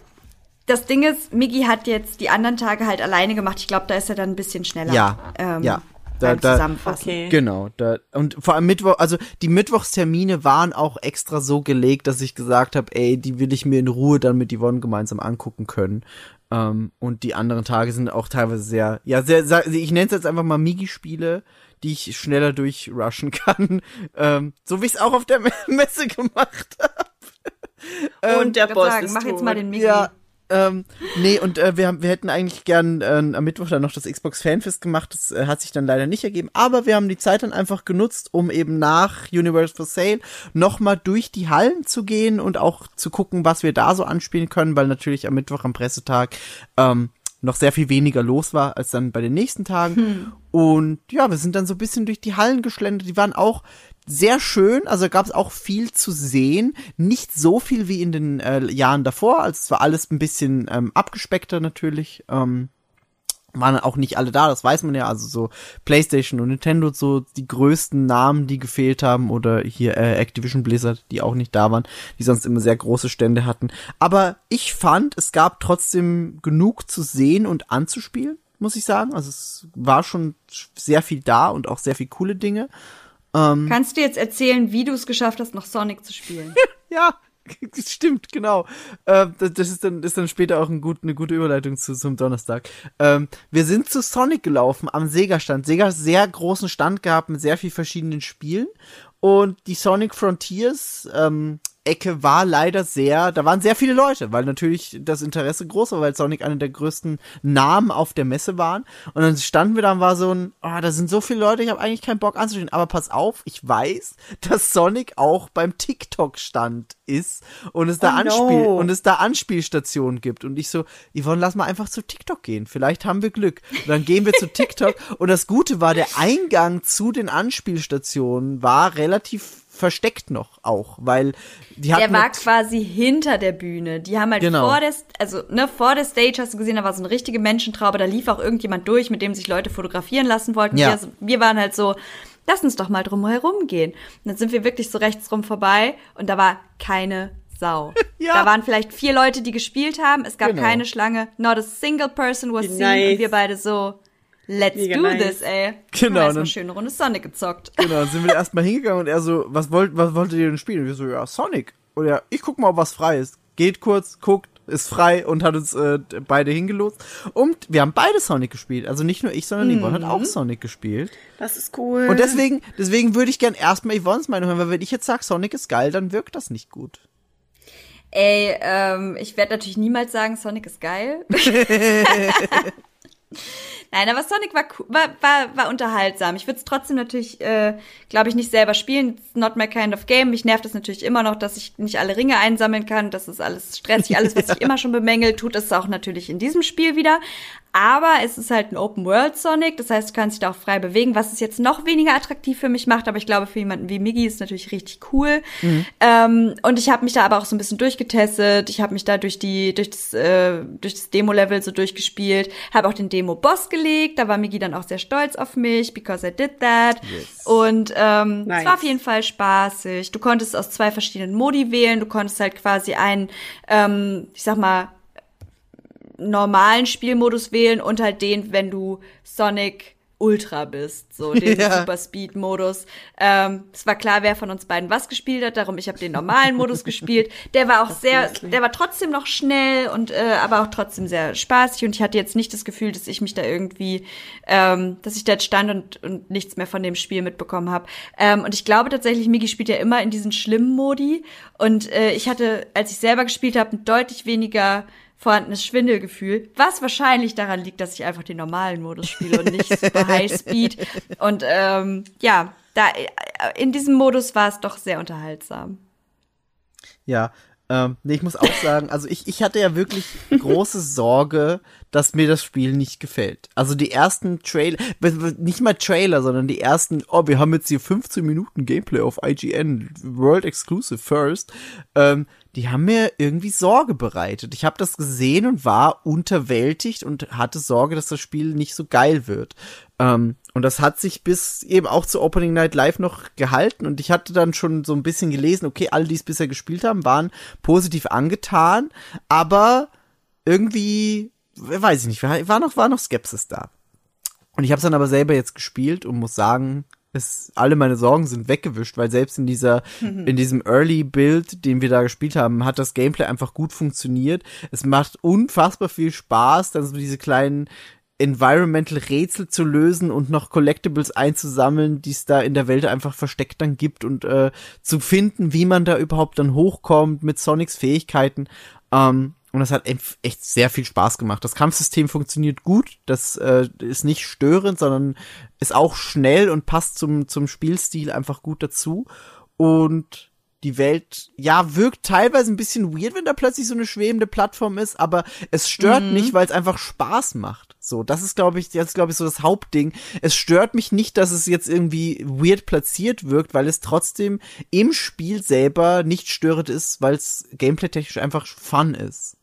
Das Ding ist, Migi hat jetzt die anderen Tage halt alleine gemacht. Ich glaube, da ist er dann ein bisschen schneller. ja, ähm, ja. Da, beim da, Zusammenfassen. Okay. Genau, da, und vor allem Mittwoch, also die Mittwochstermine waren auch extra so gelegt, dass ich gesagt habe, ey, die will ich mir in Ruhe dann mit Yvonne gemeinsam angucken können. Ähm, und die anderen Tage sind auch teilweise sehr, ja, sehr, sehr ich nenne es jetzt einfach mal Migi-Spiele, die ich schneller durchrushen kann. Ähm, so wie ich es auch auf der Messe gemacht habe. Und der Ich Boss würd sagen, ist mach tot. jetzt mal den Migi. Ja, ähm, nee, und äh, wir, haben, wir hätten eigentlich gern äh, am Mittwoch dann noch das Xbox Fanfest gemacht. Das äh, hat sich dann leider nicht ergeben. Aber wir haben die Zeit dann einfach genutzt, um eben nach Universe for Sale nochmal durch die Hallen zu gehen und auch zu gucken, was wir da so anspielen können, weil natürlich am Mittwoch am Pressetag ähm, noch sehr viel weniger los war als dann bei den nächsten Tagen. Und ja, wir sind dann so ein bisschen durch die Hallen geschlendert. Die waren auch sehr schön, also gab es auch viel zu sehen. Nicht so viel wie in den äh, Jahren davor, also es war alles ein bisschen ähm, abgespeckter natürlich. Ähm, waren auch nicht alle da, das weiß man ja, also so PlayStation und Nintendo so die größten Namen, die gefehlt haben oder hier äh, Activision Blizzard, die auch nicht da waren, die sonst immer sehr große Stände hatten. Aber ich fand, es gab trotzdem genug zu sehen und anzuspielen, muss ich sagen. Also es war schon sehr viel da und auch sehr viel coole Dinge. Kannst du jetzt erzählen, wie du es geschafft hast, noch Sonic zu spielen? Ja, stimmt, genau. Ähm, das das ist dann, ist dann später auch ein gut, eine gute Überleitung zu, zum Donnerstag. Ähm, wir sind zu Sonic gelaufen am Sega-Stand. Sega hat sehr großen Stand gehabt mit sehr viel verschiedenen Spielen. Und die Sonic Frontiers ähm, Ecke war leider sehr, da waren sehr viele Leute, weil natürlich das Interesse groß war, weil Sonic einer der größten Namen auf der Messe waren. Und dann standen wir da und war so ein, ah, da sind so viele Leute, ich habe eigentlich keinen Bock anzustehen. Aber pass auf, ich weiß, dass Sonic auch beim TikTok-Stand ist und es da Oh no. Anspiel und es da Anspielstationen gibt. Und ich so, Yvonne, lass mal einfach zu TikTok gehen. Vielleicht haben wir Glück. Und dann gehen wir zu TikTok. Und das Gute war, der Eingang zu den Anspielstationen war relativ versteckt noch auch, weil die hatten Der war quasi hinter der Bühne. Die haben halt Genau. vor der, also ne, vor der Stage hast du gesehen, da war so eine richtige Menschentraube, da lief auch irgendjemand durch, mit dem sich Leute fotografieren lassen wollten. Ja. Wir, wir waren halt so, lass uns doch mal drum herum gehen. Und dann sind wir wirklich so rechts rum vorbei und da war keine Sau. Ja. Da waren vielleicht vier Leute, die gespielt haben. Es gab Genau. keine Schlange. Not a single person was Wie seen. nice. Und wir beide so, let's Mega do nice. this, ey. Genau, Haben erst mal dann- schöne Runde Sonic gezockt. Genau, dann sind wir erstmal hingegangen und er so, was wollt, was wolltet ihr denn spielen? Und wir so, ja, Sonic. Und er, ich guck mal, ob was frei ist. Geht kurz, guckt, ist frei und hat uns äh, beide hingelost. Und wir haben beide Sonic gespielt. Also nicht nur ich, sondern Yvonne hat auch Sonic gespielt. Das ist cool. Und deswegen, deswegen würde ich gern erstmal Yvonnes Meinung hören, weil wenn ich jetzt sage, Sonic ist geil, dann wirkt das nicht gut. Ey, ähm, ich werde natürlich niemals sagen, Sonic ist geil. Nein, aber Sonic war, war, war, war unterhaltsam. Ich würde es trotzdem natürlich, äh, glaube ich, nicht selber spielen. It's not my kind of game. Mich nervt es natürlich immer noch, dass ich nicht alle Ringe einsammeln kann. Das ist alles stressig. Alles, was ich immer schon bemängelt, tut es auch natürlich in diesem Spiel wieder. Aber es ist halt ein Open World Sonic. Das heißt, du kannst dich da auch frei bewegen, was es jetzt noch weniger attraktiv für mich macht. Aber ich glaube, für jemanden wie Miggy ist es natürlich richtig cool. Ähm, und ich habe mich da aber auch so ein bisschen durchgetestet. Ich habe mich da durch die, durch das, äh, durch das Demo-Level so durchgespielt. Habe auch den Demo-Boss gelegt. Da war Miggy dann auch sehr stolz auf mich, because I did that. Und ähm, Nice. es war auf jeden Fall spaßig. Du konntest aus zwei verschiedenen Modi wählen. Du konntest halt quasi einen, ähm, ich sag mal, normalen Spielmodus wählen und halt den, wenn du Sonic Ultra bist, so den Ja. Super Speed Modus. Ähm, es war klar, wer von uns beiden was gespielt hat, darum ich habe den normalen Modus gespielt. Der war auch sehr, der war trotzdem noch schnell und äh, aber auch trotzdem sehr spaßig und ich hatte jetzt nicht das Gefühl, dass ich mich da irgendwie, ähm, dass ich da jetzt stand und, und nichts mehr von dem Spiel mitbekommen habe. Ähm, und ich glaube tatsächlich, Migi spielt ja immer in diesen schlimmen Modi und äh, ich hatte, als ich selber gespielt habe, deutlich weniger vorhandenes Schwindelgefühl, was wahrscheinlich daran liegt, dass ich einfach den normalen Modus spiele und nicht super High Speed. Und ähm, ja, da in diesem Modus war es doch sehr unterhaltsam. Ja, ähm, nee, ich muss auch sagen, also ich, ich hatte ja wirklich große Sorge, dass mir das Spiel nicht gefällt. Also die ersten Trailer, nicht mal Trailer, sondern die ersten, oh, wir haben jetzt hier 15 Minuten Gameplay auf IGN, World Exclusive First, ähm, die haben mir irgendwie Sorge bereitet. Ich habe das gesehen und war unterwältigt und hatte Sorge, dass das Spiel nicht so geil wird. Ähm, und das hat sich bis eben auch zu Opening Night Live noch gehalten und ich hatte dann schon so ein bisschen gelesen, okay, alle, die es bisher gespielt haben, waren positiv angetan, aber irgendwie, weiß ich nicht, war noch, war noch Skepsis da. Und ich habe es dann aber selber jetzt gespielt und muss sagen, es, alle meine Sorgen sind weggewischt, weil selbst in dieser, in diesem Early Build, den wir da gespielt haben, hat das Gameplay einfach gut funktioniert. Es macht unfassbar viel Spaß, dann so diese kleinen Environmental Rätsel zu lösen und noch Collectibles einzusammeln, die es da in der Welt einfach versteckt dann gibt und äh, zu finden, wie man da überhaupt dann hochkommt mit Sonics Fähigkeiten. Ähm, und das hat echt- echt sehr viel Spaß gemacht. Das Kampfsystem funktioniert gut. Das äh, ist nicht störend, sondern ist auch schnell und passt zum, zum Spielstil einfach gut dazu. Und die Welt, ja, wirkt teilweise ein bisschen weird, wenn da plötzlich so eine schwebende Plattform ist, aber es stört nicht, weil es einfach Spaß macht. So, das ist, glaube ich, das ist, glaube ich, so das Hauptding. Es stört mich nicht, dass es jetzt irgendwie weird platziert wirkt, weil es trotzdem im Spiel selber nicht störend ist, weil es gameplay-technisch einfach fun ist.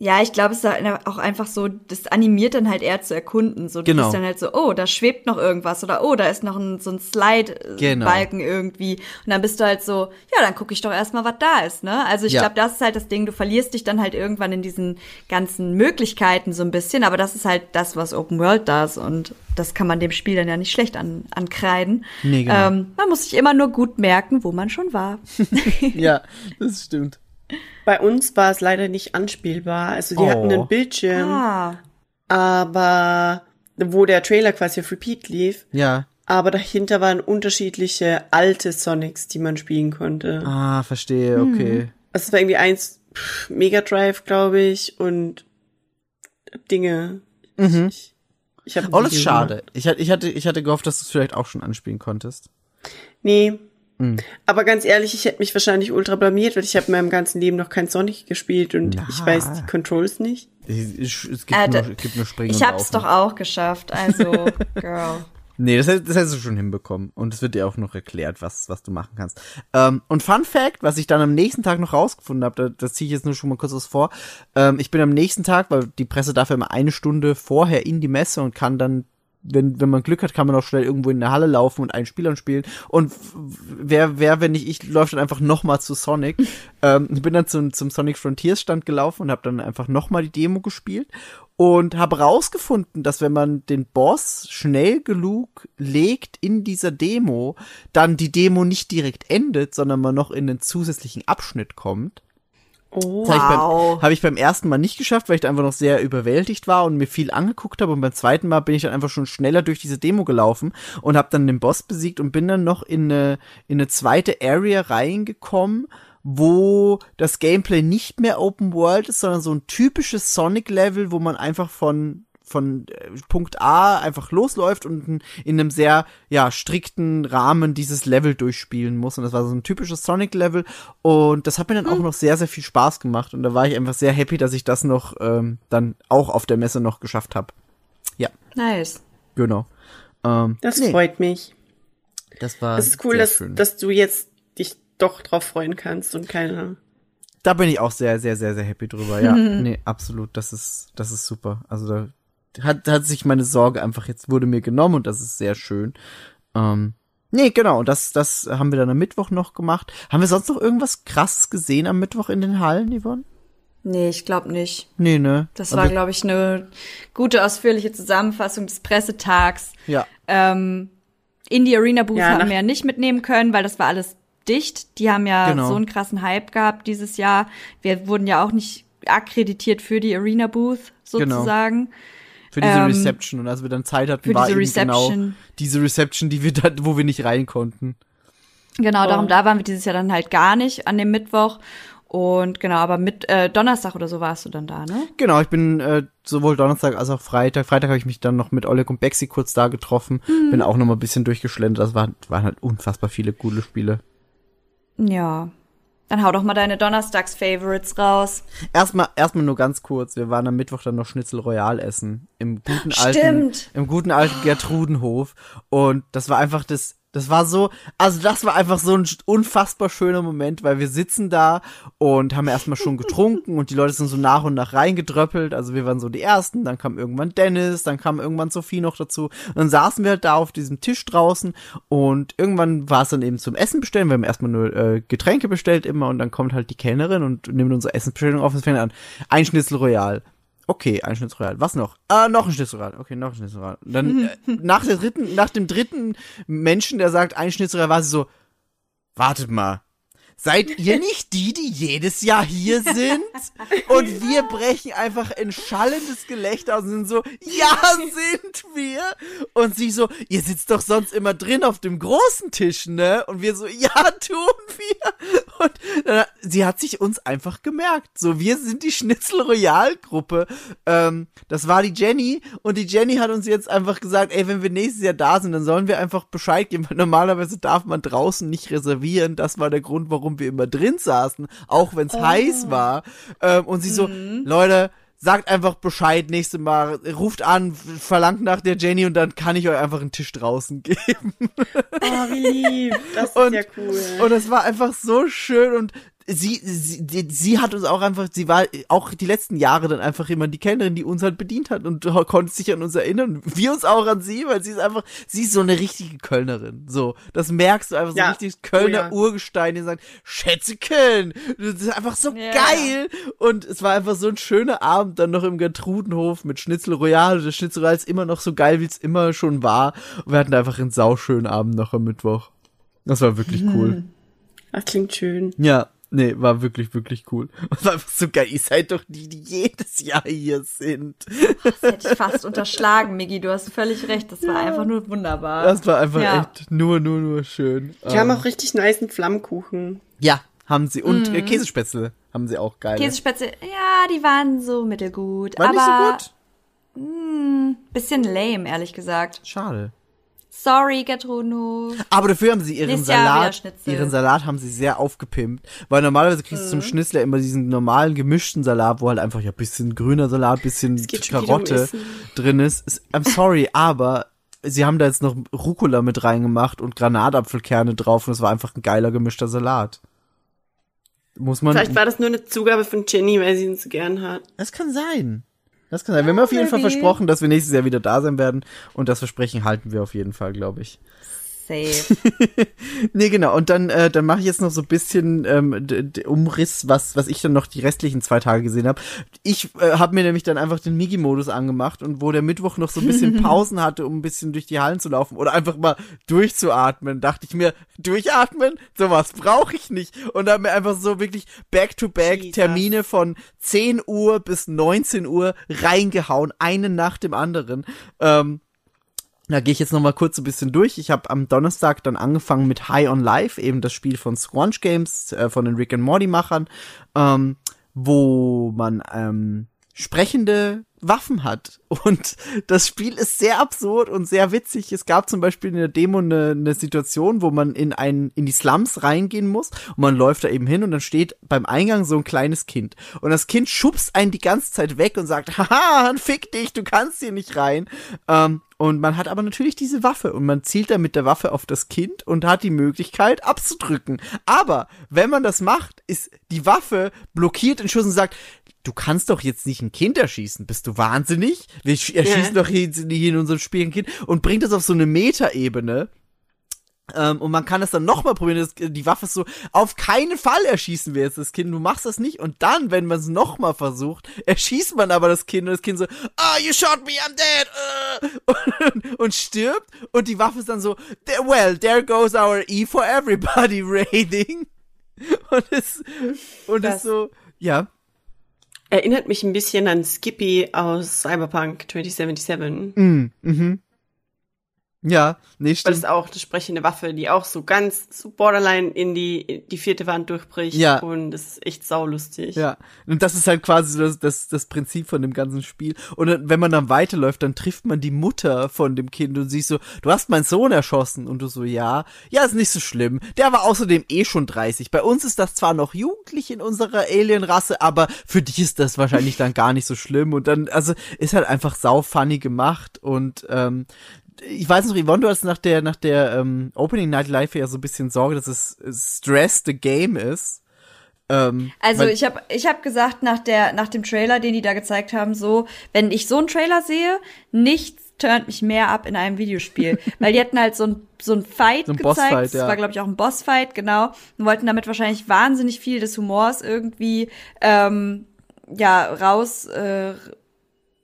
Ja, ich glaube, es ist halt auch einfach so, das animiert dann halt eher zu erkunden. So, du Genau. bist dann halt so, oh, da schwebt noch irgendwas oder oh, da ist noch ein, so ein Genau. Slide-Balken irgendwie. Und dann bist du halt so, ja, dann gucke ich doch erstmal, was da ist, ne? Also ich Ja. glaube, das ist halt das Ding, du verlierst dich dann halt irgendwann in diesen ganzen Möglichkeiten so ein bisschen, aber das ist halt das, was Open World da ist und das kann man dem Spiel dann ja nicht schlecht an, ankreiden. Nee, genau. ähm, man muss sich immer nur gut merken, wo man schon war. ja, das stimmt. Bei uns war es leider nicht anspielbar. Also die Oh. hatten einen Bildschirm, ah. aber wo der Trailer quasi auf Repeat lief. Ja. Aber dahinter waren unterschiedliche alte Sonics, die man spielen konnte. Ah, verstehe, okay. Also es war irgendwie eins Mega Drive, glaube ich, und Dinge. Ich, ich hab ein Oh, das ist Video schade. Ich, hatte- ich, hatte, ich hatte gehofft, dass du es vielleicht auch schon anspielen konntest. Nee. Hm. Aber ganz ehrlich, ich hätte mich wahrscheinlich ultra blamiert, weil ich habe in meinem ganzen Leben noch kein Sonic gespielt und Na. ich weiß die Controls nicht. Es, es, es gibt, Äh, nur, es gibt nur Springen Ich hab's doch auch geschafft, also, Girl. Nee, das, hätt- das hättest du schon hinbekommen. Und es wird dir auch noch erklärt, was, was du machen kannst. Ähm, und Fun Fact, was ich dann am nächsten Tag noch rausgefunden habe, da, das ziehe ich jetzt nur schon mal kurz was vor. Ähm, ich bin am nächsten Tag, weil die Presse darf ja immer eine Stunde vorher in die Messe und kann dann, wenn, wenn man Glück hat, kann man auch schnell irgendwo in der Halle laufen und einen Spieler spielen. Und wer, wer, wenn nicht ich, läuft dann einfach nochmal zu Sonic. ähm, ich bin dann zum, zum Sonic Frontiers Stand gelaufen und habe dann einfach nochmal die Demo gespielt und habe rausgefunden, dass wenn man den Boss schnell genug legt in dieser Demo, dann die Demo nicht direkt endet, sondern man noch in einen zusätzlichen Abschnitt kommt. Oh. Habe Wow. beim, hab ich beim ersten Mal nicht geschafft, weil ich da einfach noch sehr überwältigt war und mir viel angeguckt habe. Und beim zweiten Mal bin ich dann einfach schon schneller durch diese Demo gelaufen und habe dann den Boss besiegt und bin dann noch in eine, in eine zweite Area reingekommen, wo das Gameplay nicht mehr Open World ist, sondern so ein typisches Sonic-Level, wo man einfach von von äh, Punkt A einfach losläuft und in in einem sehr ja strikten Rahmen dieses Level durchspielen muss und das war so ein typisches Sonic Level und das hat mir dann auch noch sehr sehr viel Spaß gemacht und da war ich einfach sehr happy, dass ich das noch ähm, dann auch auf der Messe noch geschafft habe. Ja, Nice. genau. Ähm, Das nee, freut mich. das war Es ist cool, sehr dass, schön. dass du jetzt dich doch drauf freuen kannst und keine. da bin ich auch sehr sehr sehr sehr happy drüber. Ja, nee, absolut, das ist das ist super. Also da hat hat sich meine Sorge einfach jetzt wurde mir genommen und das ist sehr schön. Ähm, nee, genau, das das haben wir dann am Mittwoch noch gemacht. Haben wir sonst noch irgendwas krasses gesehen am Mittwoch in den Hallen, Yvonne? Nee, ich glaube nicht. Nee, ne? Das war, glaube ich, eine gute, ausführliche Zusammenfassung des Pressetags. Ja. Ähm, in die Arena Booth Ja, haben wir ja nicht mitnehmen können, weil das war alles dicht. Die haben ja Genau. so einen krassen Hype gehabt dieses Jahr. Wir wurden ja auch nicht akkreditiert für die Arena Booth Genau. Für diese Ähm, Reception. Und als wir dann Zeit hatten, war diese eben genau Reception. diese Reception, die wir da, wo wir nicht rein konnten. Genau, Oh. darum da waren wir dieses Jahr dann halt gar nicht an dem Mittwoch. Und genau, aber mit äh, Donnerstag oder so warst du dann da, ne? Genau, ich bin äh, sowohl Donnerstag als auch Freitag. Freitag habe ich mich dann noch mit Oleg und Bexi kurz da getroffen. Mhm. Bin auch noch mal ein bisschen durchgeschlendert. Das waren, waren halt unfassbar viele coole Spiele. Ja. Dann hau doch mal deine Donnerstags-Favorites raus. Erstmal, erstmal nur ganz kurz. Wir waren am Mittwoch dann noch Schnitzel Royal essen. Im guten alten, Stimmt. im guten alten Gertrudenhof. Und das war einfach das, das war so, also das war einfach so ein unfassbar schöner Moment, weil wir sitzen da und haben erstmal schon getrunken und die Leute sind so nach und nach reingedröppelt. Also wir waren so die Ersten, dann kam irgendwann Dennis, dann kam irgendwann Sophie noch dazu. Und dann saßen wir halt da auf diesem Tisch draußen und irgendwann war es dann eben zum Essen bestellen. Wir haben erstmal nur äh, Getränke bestellt immer und dann kommt halt die Kellnerin und nimmt unsere Essensbestellung auf und fängt an. Ein Schnitzel Royal. Okay, ein Schnitzel Royal. Was noch? Ah, noch ein Schnitzel Royal. Okay, noch ein Schnitzel Royal. Und Dann äh, nach der dritten, nach dem dritten Menschen, der sagt ein Schnitzel Royal, war sie so, wartet mal. Seid ihr nicht die, die jedes Jahr hier sind? Und wir brechen einfach in schallendes Gelächter aus und sind so, ja, sind wir. Und sie so, ihr sitzt doch sonst immer drin auf dem großen Tisch, ne? Und wir so, ja, tun wir. Und äh, sie hat sich uns einfach gemerkt. So, wir sind die Schnitzel Royal Gruppe. Ähm, das war die Jenny. Und die Jenny hat uns jetzt einfach gesagt, ey, wenn wir nächstes Jahr da sind, dann sollen wir einfach Bescheid geben. Weil normalerweise darf man draußen nicht reservieren. Das war der Grund, warum wir immer drin saßen. Auch wenn es heiß war. Ähm, und sie so, Leute, sagt einfach Bescheid nächstes Mal, ruft an, verlangt nach der Jenny und dann kann ich euch einfach einen Tisch draußen geben. Oh, wie lieb. Das ist Und- ja cool. Und das war einfach so schön und sie, sie, sie hat uns auch einfach, sie war auch die letzten Jahre dann einfach immer die Kellnerin, die uns halt bedient hat und konnte sich an uns erinnern. Wir uns auch an sie, weil sie ist einfach, sie ist so eine richtige Kölnerin. So, das merkst du einfach so Ja. richtig Kölner Oh ja. Urgestein, die sagen, Schätze Köln. Das ist einfach so Ja. geil. Und es war einfach so ein schöner Abend dann noch im Gertrudenhof mit Schnitzel Royal. Der Schnitzel Royal ist immer noch so geil, wie es immer schon war. Und wir hatten einfach einen sauschönen Abend noch am Mittwoch. Das war wirklich cool. Das klingt schön. Ja, nee, war wirklich, wirklich cool. Und war einfach so geil. Ihr seid doch die, die jedes Jahr hier sind. Das hätte ich fast unterschlagen, Miggi. Du hast völlig recht. Das war einfach nur wunderbar. Das war einfach Ja. echt nur, nur, nur schön. Die haben Ähm, auch richtig niceen Flammkuchen. ja, haben sie. Und äh, Käsespätzle haben sie auch geil. Käsespätzle, ja, die waren so mittelgut. War aber nicht so gut? bisschen lame, ehrlich gesagt. Schade. Sorry, Gertrudno. Aber dafür haben sie ihren Salat, ihren Salat haben sie sehr aufgepimpt. Weil normalerweise kriegst du zum Schnitzler immer diesen normalen gemischten Salat, wo halt einfach ja bisschen grüner Salat, bisschen Karotte drin ist. ist. I'm sorry, aber sie haben da jetzt noch Rucola mit reingemacht und Granatapfelkerne drauf und es war einfach ein geiler gemischter Salat. Muss man. Vielleicht war das nur eine Zugabe von Jenny, weil sie ihn so gern hat. Das kann sein. Das kann sein. Wir haben auf jeden Fall versprochen, dass wir nächstes Jahr wieder da sein werden. Und das Versprechen halten wir auf jeden Fall, glaube ich. Safe. Nee, genau. Und dann, äh, dann mache ich jetzt noch so ein bisschen ähm, Umriss, was, was ich dann noch die restlichen zwei Tage gesehen habe. Ich äh, habe mir nämlich dann einfach den Migi-Modus angemacht und wo der Mittwoch noch so ein bisschen Pausen hatte, um ein bisschen durch die Hallen zu laufen oder einfach mal durchzuatmen, dachte ich mir, durchatmen? Sowas brauche ich nicht. Und habe mir einfach so wirklich back-to-back Jesus. Termine von 10 Uhr bis 19 Uhr reingehauen, einen nach dem anderen. Ähm, da gehe ich jetzt noch mal kurz ein bisschen durch. Ich habe am Donnerstag dann angefangen mit High on Life, eben das Spiel von Squanch Games, äh, von den Rick and Morty Machern, ähm, wo man ähm, sprechende Waffen hat. Und das Spiel ist sehr absurd und sehr witzig. Es gab zum Beispiel in der Demo eine, eine Situation, wo man in ein, in die Slums reingehen muss und man läuft da eben hin und dann steht beim Eingang so ein kleines Kind. Und das Kind schubst einen die ganze Zeit weg und sagt, haha, fick dich, du kannst hier nicht rein. Ähm, und man hat aber natürlich diese Waffe und man zielt dann mit der Waffe auf das Kind und hat die Möglichkeit abzudrücken. Aber wenn man das macht, ist die Waffe blockiert den Schuss und sagt, du kannst doch jetzt nicht ein Kind erschießen. Bist du wahnsinnig? Wir sch- erschießen doch hier, hier in unserem Spiel ein Kind und bringt das auf so eine Metaebene. Ähm, und man kann das dann nochmal probieren. Das, die Waffe ist so, auf keinen Fall erschießen wir jetzt das Kind. Du machst das nicht. Und dann, wenn man es nochmal versucht, erschießt man aber das Kind. Und das Kind so, ah, you shot me, I'm dead. äh, Und, und stirbt. Und die Waffe ist dann so, "There- well, there goes our E for everybody rating. Und es, und es Das- so, ja. Erinnert mich ein bisschen an Skippy aus Cyberpunk 2077. Mm, mhm. Ja, nee, Weil das ist auch eine sprechende Waffe, die auch so ganz so borderline in die, in die vierte Wand durchbricht. Ja. Und das ist echt saulustig. Ja, und das ist halt quasi das, das, das Prinzip von dem ganzen Spiel. Und wenn man dann weiterläuft, dann trifft man die Mutter von dem Kind und siehst so, du hast meinen Sohn erschossen. Und du so, ja, ja, ist nicht so schlimm. Der war außerdem eh schon 30. Bei uns ist das zwar noch jugendlich in unserer Alienrasse, aber für dich ist das wahrscheinlich dann gar nicht so schlimm. Und dann, also, ist halt einfach sau funny gemacht und, ähm, ich weiß noch, Yvonne, du hast nach der, nach der ähm, Opening Night Live ja so ein bisschen Sorge, dass es Stress the Game ist. Ähm, Also ich habe ich hab gesagt nach der nach dem Trailer, den die da gezeigt haben, so wenn ich so einen Trailer sehe, nichts turnt mich mehr ab in einem Videospiel, weil die hatten halt so ein so ein Fight So ein gezeigt, Bossfight, das ja. war glaube ich auch ein Bossfight, genau, und wollten damit wahrscheinlich wahnsinnig viel des Humors irgendwie ähm, ja raus äh,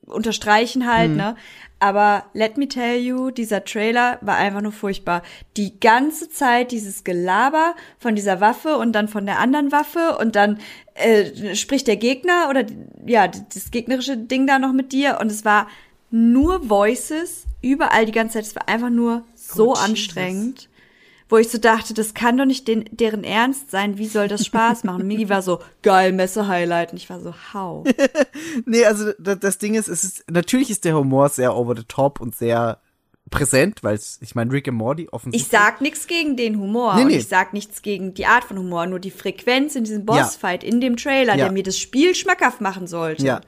unterstreichen halt, Mhm. ne? Aber let me tell you, dieser Trailer war einfach nur furchtbar. Die ganze Zeit dieses Gelaber von dieser Waffe und dann von der anderen Waffe und dann äh, spricht der Gegner oder ja, das gegnerische Ding da noch mit dir und es war nur Voices überall die ganze Zeit. Es war einfach nur so Oh, anstrengend. Wo ich so dachte, das kann doch nicht den, deren Ernst sein. Wie soll das Spaß machen? Und Migi war so, geil, Messe-Highlight. Und ich war so, hau. Nee, also das, das Ding ist, es ist, natürlich ist der Humor sehr over the top und sehr präsent, weil ich meine, Rick and Morty offensichtlich. Ich sag nichts gegen den Humor Nee, und nee. ich sag nichts gegen die Art von Humor, nur die Frequenz in diesem Bossfight, in dem Trailer, Ja. der mir das Spiel schmackhaft machen sollte. Ja.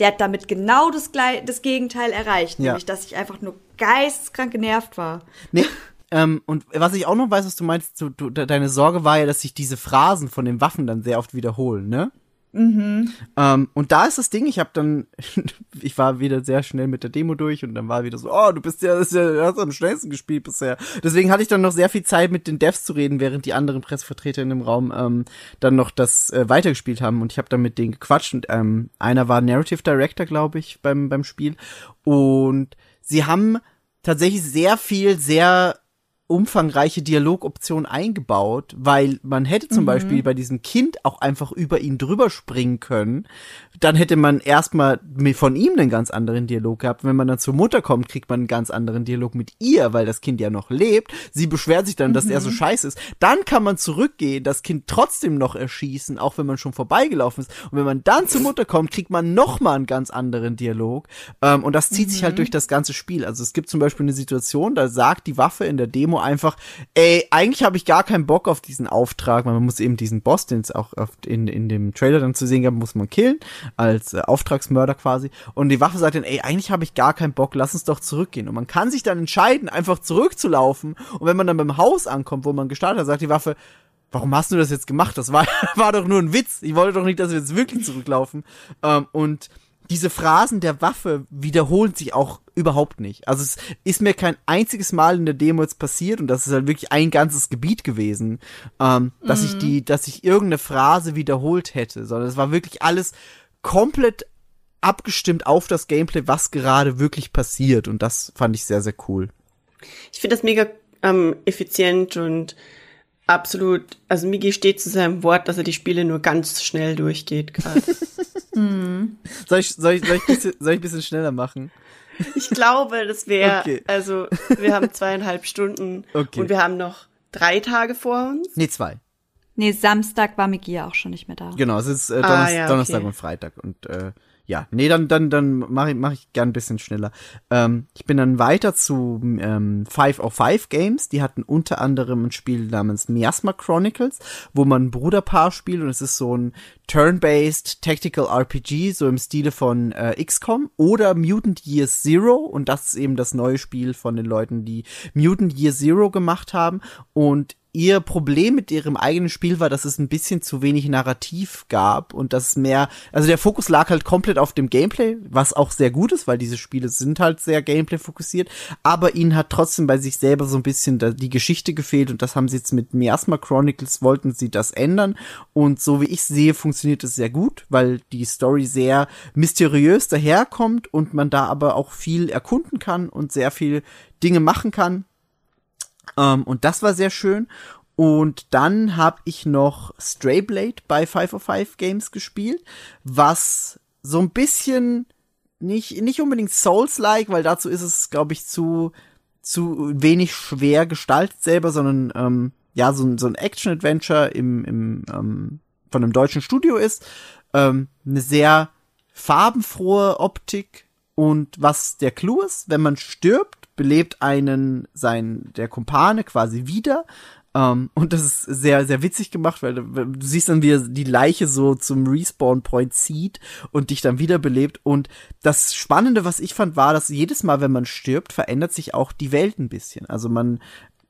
Der hat damit genau das, das Gegenteil erreicht, Ja. nämlich dass ich einfach nur geisteskrank genervt war. Nee, ähm, und was ich auch noch weiß, was du meinst, du, du, de- deine Sorge war ja, dass sich diese Phrasen von den Waffen dann sehr oft wiederholen, ne? Mhm. Ähm, und da ist das Ding, ich habe dann, ich war wieder sehr schnell mit der Demo durch und dann war wieder so, oh, du bist ja, das ja du hast am schnellsten gespielt bisher. Deswegen hatte ich dann noch sehr viel Zeit mit den Devs zu reden, während die anderen Pressevertreter in dem Raum ähm, dann noch das äh, weitergespielt haben und ich habe dann mit denen gequatscht und ähm, einer war Narrative Director, glaube ich, beim beim Spiel und sie haben tatsächlich sehr viel, sehr umfangreiche Dialogoptionen eingebaut, weil man hätte zum Beispiel bei diesem Kind auch einfach über ihn drüber springen können. Dann hätte man erstmal von ihm einen ganz anderen Dialog gehabt. Wenn man dann zur Mutter kommt, kriegt man einen ganz anderen Dialog mit ihr, weil das Kind ja noch lebt. Sie beschwert sich dann, dass er so scheiße ist. Dann kann man zurückgehen, das Kind trotzdem noch erschießen, auch wenn man schon vorbeigelaufen ist. Und wenn man dann zur Mutter kommt, kriegt man noch mal einen ganz anderen Dialog. Ähm, und das zieht sich halt durch das ganze Spiel. Also es gibt zum Beispiel eine Situation, da sagt die Waffe in der Demo einfach, ey, eigentlich habe ich gar keinen Bock auf diesen Auftrag, weil man muss eben diesen Boss, den es auch oft in, in dem Trailer dann zu sehen gab, muss man killen, als äh, Auftragsmörder quasi. Und die Waffe sagt dann, ey, eigentlich habe ich gar keinen Bock, lass uns doch zurückgehen. Und man kann sich dann entscheiden, einfach zurückzulaufen. Und wenn man dann beim Haus ankommt, wo man gestartet hat, sagt die Waffe, warum hast du das jetzt gemacht? Das war, war doch nur ein Witz. Ich wollte doch nicht, dass wir jetzt wirklich zurücklaufen. Ähm, und diese Phrasen der Waffe wiederholen sich auch überhaupt nicht. Also es ist mir kein einziges Mal in der Demo jetzt passiert und das ist halt wirklich ein ganzes Gebiet gewesen, ähm, dass ich die, dass ich irgendeine Phrase wiederholt hätte, sondern es war wirklich alles komplett abgestimmt auf das Gameplay, was gerade wirklich passiert und das fand ich sehr, sehr cool. Ich finde das mega ähm, effizient und absolut, also Migi steht zu seinem Wort, dass er die Spiele nur ganz schnell durchgeht gerade. Soll ich, soll ich, soll ich, bisschen, soll ich ein bisschen schneller machen? ich glaube, das wäre, Okay. also wir haben zweieinhalb Stunden Okay. und wir haben noch drei Tage vor uns. Nee, zwei. Nee, Samstag war Miki ja auch schon nicht mehr da. Genau, es ist äh, Ah, Donnerstag, ja, okay. Donnerstag und Freitag und äh, ja, nee, dann dann dann mache ich mach ich gern ein bisschen schneller. Ähm, ich bin dann weiter zu ähm, 505 Games, die hatten unter anderem ein Spiel namens Miasma Chronicles, wo man ein Bruderpaar spielt und es ist so ein turn-based Tactical RPG, so im Stile von äh, XCOM oder Mutant Year Zero. Und das ist eben das neue Spiel von den Leuten, die Mutant Year Zero gemacht haben. Und ihr Problem mit ihrem eigenen Spiel war, dass es ein bisschen zu wenig Narrativ gab und dass mehr, also der Fokus lag halt komplett auf dem Gameplay, was auch sehr gut ist, weil diese Spiele sind halt sehr Gameplay fokussiert, aber ihnen hat trotzdem bei sich selber so ein bisschen die Geschichte gefehlt und das haben sie jetzt mit Miasma Chronicles wollten sie das ändern und so wie ich sehe, funktioniert es sehr gut, weil die Story sehr mysteriös daherkommt und man da aber auch viel erkunden kann und sehr viel Dinge machen kann ähm, und das war sehr schön. Und dann habe ich noch Stray Blade bei 505 Games gespielt, was so ein bisschen nicht, nicht unbedingt Souls-like, weil dazu ist es, glaube ich, zu, zu wenig schwer gestaltet selber, sondern ähm, ja, so, so ein Action-Adventure im, im, ähm, von einem deutschen Studio ist. Ähm, eine sehr farbenfrohe Optik. Und was der Clou ist, wenn man stirbt, belebt einen sein der Kumpane quasi wieder. Um, und das ist sehr, sehr witzig gemacht, weil du, du siehst dann, wie er die Leiche so zum Respawn-Point zieht und dich dann wiederbelebt. Und das Spannende, was ich fand, war, dass jedes Mal, wenn man stirbt, verändert sich auch die Welt ein bisschen. Also man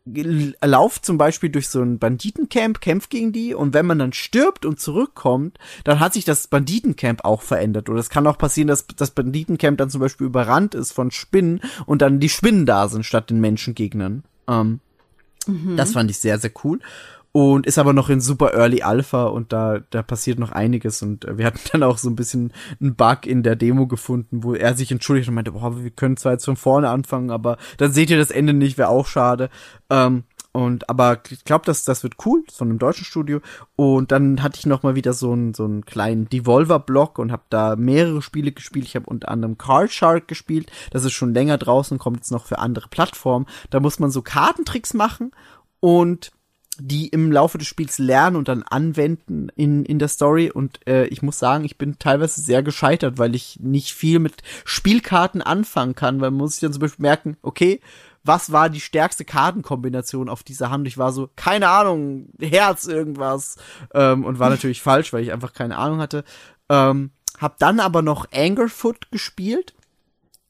lauft zum Beispiel durch so ein Banditencamp, kämpft gegen die und wenn man dann stirbt und zurückkommt, dann hat sich das Banditencamp auch verändert. Oder es kann auch passieren, dass das Banditencamp dann zum Beispiel überrannt ist von Spinnen und dann die Spinnen da sind statt den Menschengegnern. Ähm, mhm. Das fand ich sehr, sehr cool und ist aber noch in super Early Alpha und da, da passiert noch einiges und äh, wir hatten dann auch so ein bisschen einen Bug in der Demo gefunden, wo er sich entschuldigt und meinte, boah, wir können zwar jetzt von vorne anfangen, aber dann seht ihr das Ende nicht, wäre auch schade. Ähm, und aber ich glaube, dass das wird cool von einem deutschen Studio. Und dann hatte ich noch mal wieder so einen so einen kleinen Devolver-Block und habe da mehrere Spiele gespielt. Ich habe unter anderem Card Shark gespielt. Das ist schon länger draußen, kommt jetzt noch für andere Plattformen. Da muss man so Kartentricks machen und die im Laufe des Spiels lernen und dann anwenden in, in der Story. Und äh, ich muss sagen, ich bin teilweise sehr gescheitert, weil ich nicht viel mit Spielkarten anfangen kann, weil man muss sich dann zum Beispiel merken, okay, was war die stärkste Kartenkombination auf dieser Hand? Ich war so, keine Ahnung, Herz irgendwas. Ähm, und war natürlich falsch, weil ich einfach keine Ahnung hatte. Ähm, hab dann aber noch Angerfoot gespielt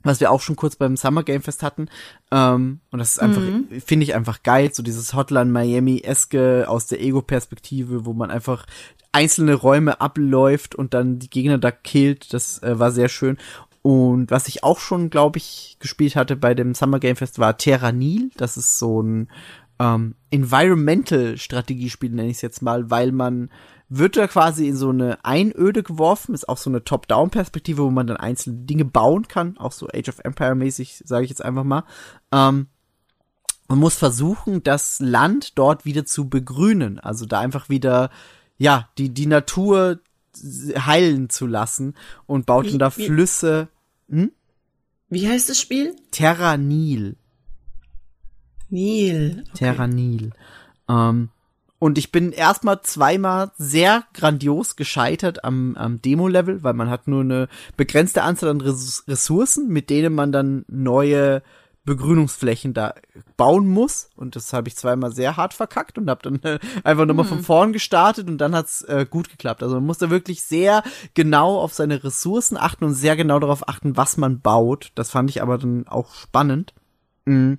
was wir auch schon kurz beim Summer Game Fest hatten. Ähm, und das ist einfach, mhm. finde ich einfach geil, so dieses Hotline Miami-eske aus der Ego-Perspektive, wo man einfach einzelne Räume abläuft und dann die Gegner da killt. Das äh, war sehr schön. Und was ich auch schon, glaube ich, gespielt hatte bei dem Summer Game Fest war Terranil. Das ist so ein ähm, Environmental-Strategiespiel, nenne ich es jetzt mal, weil man wird da quasi in so eine Einöde geworfen, ist auch so eine Top-Down-Perspektive, wo man dann einzelne Dinge bauen kann, auch so Age of Empire-mäßig, sage ich jetzt einfach mal. Ähm, man muss versuchen, das Land dort wieder zu begrünen, also da einfach wieder, ja, die, die Natur heilen zu lassen und baut wie, dann da wie, Flüsse. Hm? Wie heißt das Spiel? Terra Nil. Nil. Okay. Terra Nil. Ähm, und ich bin erstmal zweimal sehr grandios gescheitert am, am Demo-Level, weil man hat nur eine begrenzte Anzahl an Ressourcen, mit denen man dann neue Begrünungsflächen da bauen muss. Und das habe ich zweimal sehr hart verkackt und habe dann äh, einfach nochmal hm. von vorn gestartet und dann hat's äh, gut geklappt. Also man muss da wirklich sehr genau auf seine Ressourcen achten und sehr genau darauf achten, was man baut. Das fand ich aber dann auch spannend. Mhm.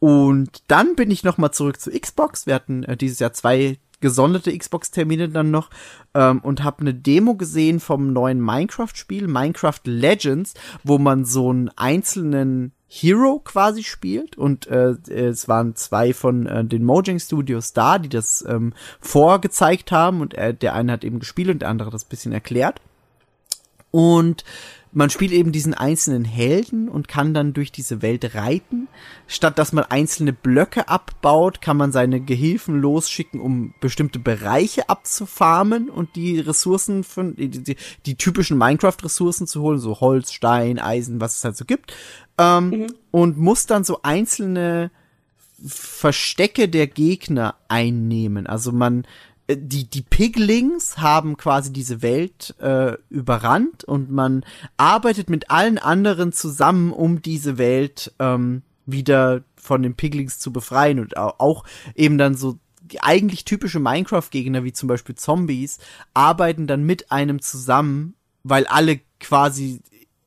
Und dann bin ich noch mal zurück zu Xbox. Wir hatten äh, dieses Jahr zwei gesonderte Xbox-Termine dann noch ähm, und habe eine Demo gesehen vom neuen Minecraft-Spiel, Minecraft Legends, wo man so einen einzelnen Hero quasi spielt und äh, es waren zwei von äh, den Mojang Studios da, die das ähm, vorgezeigt haben und äh, der eine hat eben gespielt und der andere das bisschen erklärt. Und man spielt eben diesen einzelnen Helden und kann dann durch diese Welt reiten. Statt dass man einzelne Blöcke abbaut, kann man seine Gehilfen losschicken, um bestimmte Bereiche abzufarmen und die Ressourcen von, die, die, die typischen Minecraft-Ressourcen zu holen, so Holz, Stein, Eisen, was es halt so gibt. Ähm, mhm. Und muss dann so einzelne Verstecke der Gegner einnehmen. Also man die, die Piglings haben quasi diese Welt äh, überrannt und man arbeitet mit allen anderen zusammen, um diese Welt ähm, wieder von den Piglings zu befreien und auch eben dann so eigentlich typische Minecraft-Gegner, wie zum Beispiel Zombies, arbeiten dann mit einem zusammen, weil alle quasi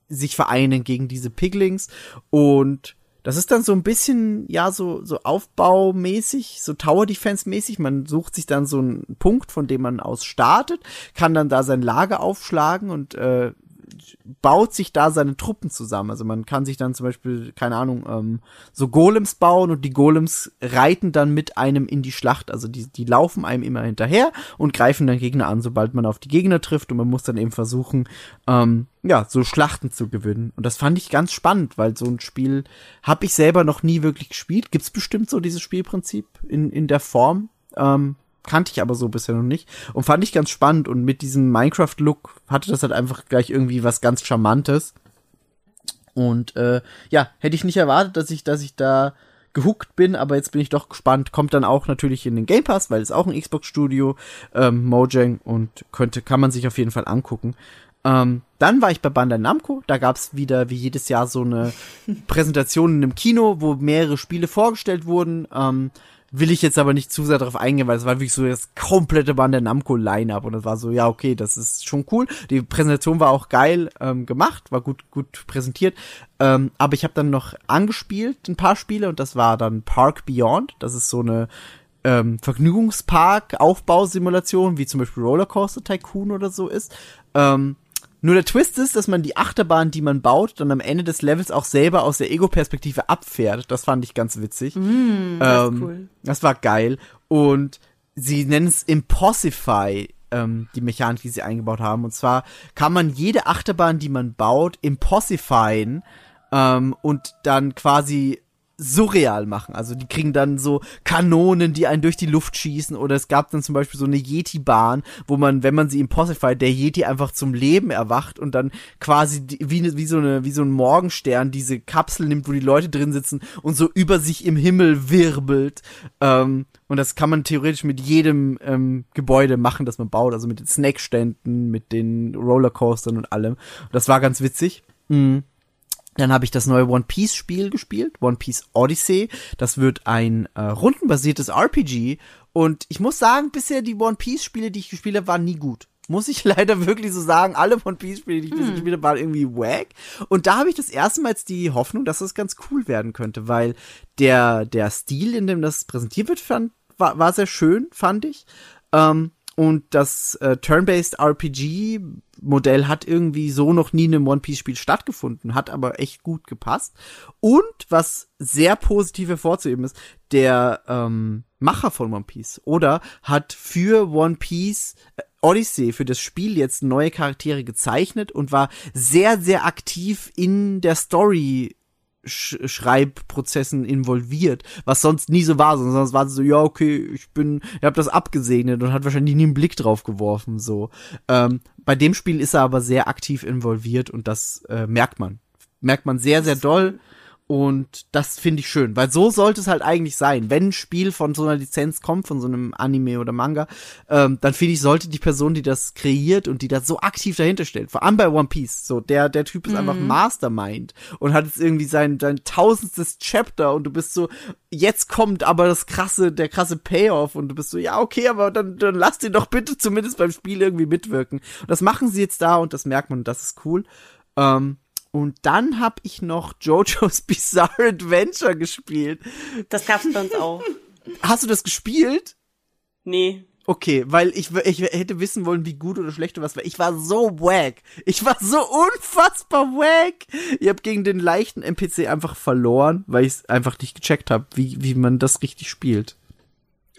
sich vereinen gegen diese Piglings und das ist dann so ein bisschen, ja, so, so aufbaumäßig, so Tower Defense mäßig. Man sucht sich dann so einen Punkt, von dem man aus startet, kann dann da sein Lager aufschlagen und äh, baut sich da seine Truppen zusammen. Also man kann sich dann zum Beispiel, keine Ahnung, ähm, so Golems bauen und die Golems reiten dann mit einem in die Schlacht. Also die, die laufen einem immer hinterher und greifen dann Gegner an, sobald man auf die Gegner trifft und man muss dann eben versuchen, ähm, ja, so Schlachten zu gewinnen. Und das fand ich ganz spannend, weil so ein Spiel habe ich selber noch nie wirklich gespielt. Gibt's bestimmt so dieses Spielprinzip in, in der Form? Ähm, kannte ich aber so bisher noch nicht und fand ich ganz spannend und mit diesem Minecraft-Look hatte das halt einfach gleich irgendwie was ganz Charmantes. Und äh, ja, hätte ich nicht erwartet, dass ich, dass ich da gehuckt bin, aber jetzt bin ich doch gespannt. Kommt dann auch natürlich in den Game Pass, weil es auch ein Xbox-Studio, ähm, Mojang und könnte, kann man sich auf jeden Fall angucken. Ähm, dann war ich bei Bandai Namco, da gab's wieder wie jedes Jahr so eine Präsentation in einem Kino, wo mehrere Spiele vorgestellt wurden. Ähm, will ich jetzt aber nicht zu sehr darauf eingehen, weil es war wirklich so das komplette Bandai Namco Line-Up und es war so, ja, okay, das ist schon cool. Die Präsentation war auch geil ähm, gemacht, war gut gut präsentiert, ähm, aber ich habe dann noch angespielt ein paar Spiele und das war dann Park Beyond, das ist so eine ähm, Vergnügungspark-Aufbausimulation, wie zum Beispiel Rollercoaster Tycoon oder so ist. Ähm, nur der Twist ist, dass man die Achterbahn, die man baut, dann am Ende des Levels auch selber aus der Ego-Perspektive abfährt. Das fand ich ganz witzig. Mm, das Ähm, cool. Das war geil. Und sie nennen es Impossify, ähm, die Mechanik, die sie eingebaut haben. Und zwar kann man jede Achterbahn, die man baut, impossifyen ähm, und dann quasi surreal machen. Also die kriegen dann so Kanonen, die einen durch die Luft schießen oder es gab dann zum Beispiel so eine Yeti-Bahn, wo man, wenn man sie impossified, der Yeti einfach zum Leben erwacht und dann quasi wie, ne- wie so eine, wie so ein Morgenstern diese Kapsel nimmt, wo die Leute drin sitzen und so über sich im Himmel wirbelt. Ähm, und das kann man theoretisch mit jedem ähm, Gebäude machen, das man baut, also mit den Snackständen, mit den Rollercoastern und allem. Das war ganz witzig. Mhm. Dann habe ich das neue One Piece Spiel gespielt, One Piece Odyssey. Das wird ein äh, rundenbasiertes RPG und ich muss sagen, bisher die One Piece Spiele, die ich gespielt habe, waren nie gut. Muss ich leider wirklich so sagen, alle One Piece Spiele, die ich bisher gespielt habe, waren irgendwie wack. Und da habe ich das erste Mal jetzt die Hoffnung, dass das ganz cool werden könnte, weil der der Stil, in dem das präsentiert wird, fand, war, war sehr schön, fand ich. Ähm, und das äh, Turn-Based RPG-Modell hat irgendwie so noch nie in einem One-Piece-Spiel stattgefunden, hat aber echt gut gepasst. Und was sehr positiv hervorzuheben ist, der ähm, Macher von One Piece oder hat für One Piece äh, Odyssey für das Spiel jetzt neue Charaktere gezeichnet und war sehr, sehr aktiv in der Story Sch Schreibprozessen involviert, was sonst nie so war, sondern sonst war es so, ja, okay, ich bin, ich habe das abgesegnet und hat wahrscheinlich nie einen Blick drauf geworfen, so. Ähm, bei dem Spiel ist er aber sehr aktiv involviert und das äh, merkt man. Merkt man sehr, sehr doll. Und das finde ich schön, weil so sollte es halt eigentlich sein. Wenn ein Spiel von so einer Lizenz kommt, von so einem Anime oder Manga, ähm, dann finde ich, sollte die Person, die das kreiert und die das so aktiv dahinter stellt, vor allem bei One Piece, so der, der Typ ist einfach Mastermind und hat jetzt irgendwie sein, sein tausendstes Chapter und du bist so, jetzt kommt aber das krasse, der krasse Payoff und du bist so, ja, okay, aber dann, dann lass den doch bitte zumindest beim Spiel irgendwie mitwirken. Und das machen sie jetzt da und das merkt man und das ist cool. Ähm, und dann hab ich noch JoJo's Bizarre Adventure gespielt. Das gab's bei uns auch. Hast du das gespielt? Nee. Okay, weil ich, ich hätte wissen wollen, wie gut oder schlecht du was war. Ich war so wack. Ich war so unfassbar wack. Ich habe gegen den leichten NPC einfach verloren, weil ich es einfach nicht gecheckt habe, wie, wie man das richtig spielt.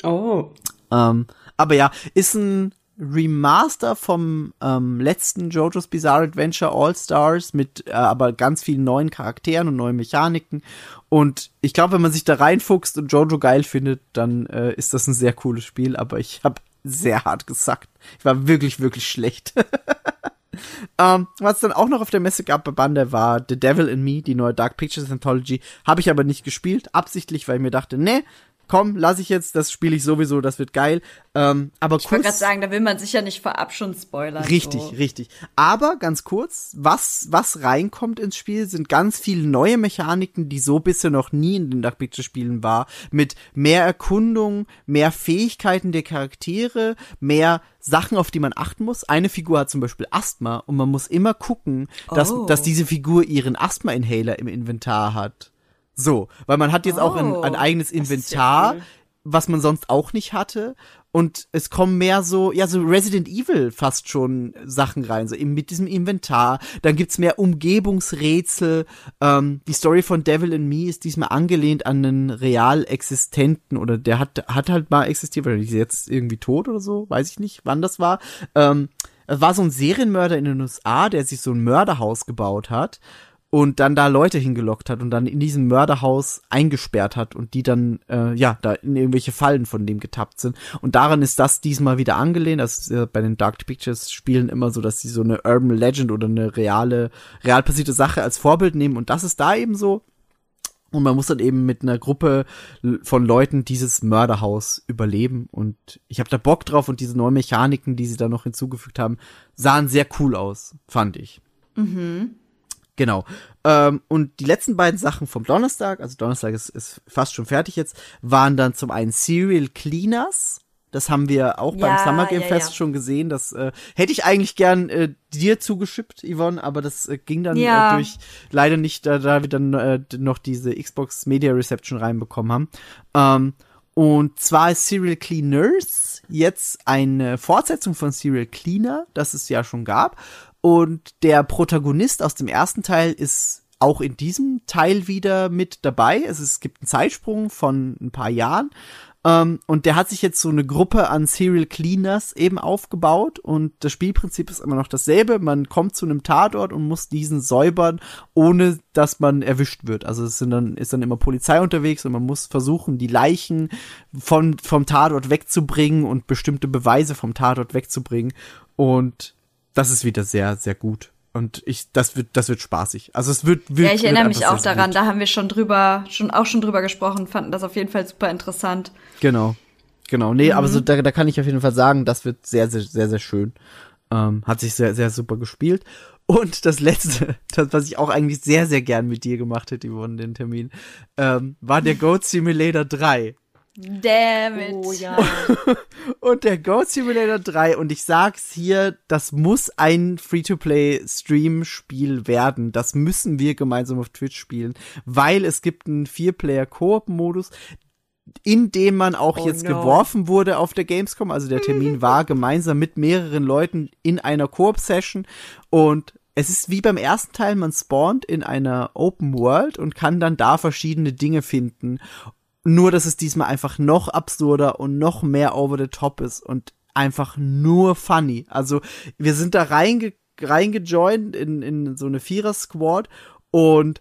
Oh. Ähm, aber ja, ist ein Remaster vom ähm, letzten JoJo's Bizarre Adventure All Stars mit äh, aber ganz vielen neuen Charakteren und neuen Mechaniken. Und ich glaube, wenn man sich da reinfuchst und Jojo geil findet, dann äh, ist das ein sehr cooles Spiel. Aber ich habe sehr hart gesackt. Ich war wirklich, wirklich schlecht. Ähm, was dann auch noch auf der Messe gab bei Bande war The Devil in Me, die neue Dark Pictures Anthology. Habe ich aber nicht gespielt, absichtlich, weil ich mir dachte, nee, komm, lass ich jetzt, das spiele ich sowieso, das wird geil. Ähm, aber Ich wollte kurz, gerade sagen, da will man sich ja nicht vorab schon spoilern. richtig, so. richtig. Aber ganz kurz, was, was reinkommt ins Spiel, sind ganz viele neue Mechaniken, die so bisher noch nie in den Dark Pictures Spielen war. Mit mehr Erkundung, mehr Fähigkeiten der Charaktere, mehr Sachen, auf die man achten muss. Eine Figur hat zum Beispiel Asthma und man muss immer gucken, dass, Oh. dass diese Figur ihren Asthma-Inhaler im Inventar hat. So, weil man hat jetzt auch ein, ein Oh, eigenes Inventar, cool. was man sonst auch nicht hatte. Und es kommen mehr so, ja, so Resident Evil fast schon Sachen rein, so eben mit diesem Inventar. Dann gibt's mehr Umgebungsrätsel. Ähm, die Story von Devil in Me ist diesmal angelehnt an einen real existenten oder der hat, hat halt mal existiert, weil ist jetzt irgendwie tot oder so, weiß ich nicht, wann das war. Ähm, es war so ein Serienmörder in den USA, der sich so ein Mörderhaus gebaut hat und dann da Leute hingelockt hat und dann in diesem Mörderhaus eingesperrt hat und die dann äh, ja da in irgendwelche Fallen von dem getappt sind und daran ist das diesmal wieder angelehnt. Das ist ja bei den Dark Pictures Spielen immer so, dass sie so eine Urban Legend oder eine reale real passierte Sache als Vorbild nehmen und das ist da eben so. Und man muss dann eben mit einer Gruppe von Leuten dieses Mörderhaus überleben. Und ich habe da Bock drauf und diese neuen Mechaniken, die sie da noch hinzugefügt haben, sahen sehr cool aus, fand ich. Genau. Ähm, und die letzten beiden Sachen vom Donnerstag, also Donnerstag ist, ist fast schon fertig jetzt, waren dann zum einen Serial Cleaners. Das haben wir auch beim Ja, Summer Game ja, Fest ja. schon gesehen. Das äh, hätte ich eigentlich gern äh, dir zugeschippt, Yvonne, aber das äh, ging dann äh, durch leider nicht, da, da wir dann äh, noch diese Xbox Media Reception reinbekommen haben. Ähm, und zwar ist Serial Cleaners jetzt eine Fortsetzung von Serial Cleaner, das es ja schon gab. Und der Protagonist aus dem ersten Teil ist auch in diesem Teil wieder mit dabei. Also es gibt einen Zeitsprung von ein paar Jahren. Ähm, und der hat sich jetzt so eine Gruppe an Serial Cleaners eben aufgebaut und das Spielprinzip ist immer noch dasselbe. Man kommt zu einem Tatort und muss diesen säubern, ohne dass man erwischt wird. Also es sind dann, ist dann immer Polizei unterwegs und man muss versuchen, die Leichen von, vom Tatort wegzubringen und bestimmte Beweise vom Tatort wegzubringen. Und das ist wieder sehr, sehr gut. Und ich, das wird, das wird spaßig. Also es wird, wird Ja, ich erinnere mich auch sehr, sehr daran, gut. da haben wir schon drüber, schon auch schon drüber gesprochen, fanden das auf jeden Fall super interessant. Genau. Genau. Nee, aber so, da, da kann ich auf jeden Fall sagen, das wird sehr, sehr, sehr, sehr schön. Ähm, hat sich sehr, sehr super gespielt. Und das letzte, das, was ich auch eigentlich sehr, sehr gern mit dir gemacht hätte, Yvonne, den Termin, ähm, war der Goat Simulator 3. Damn it. Oh ja. Und der Goat Simulator 3, und ich sag's hier, das muss ein Free-to-Play-Stream-Spiel werden. Das müssen wir gemeinsam auf Twitch spielen, weil es gibt einen Vier-Player-Koop-Modus, in dem man auch Oh jetzt no. geworfen wurde auf der Gamescom. Also der Termin war gemeinsam mit mehreren Leuten in einer Koop-Session und es ist wie beim ersten Teil, man spawnt in einer Open World und kann dann da verschiedene Dinge finden. Nur, dass es diesmal einfach noch absurder und noch mehr over the top ist und einfach nur funny. Also, wir sind da reinge reingejoint in, in so eine Vierer-Squad und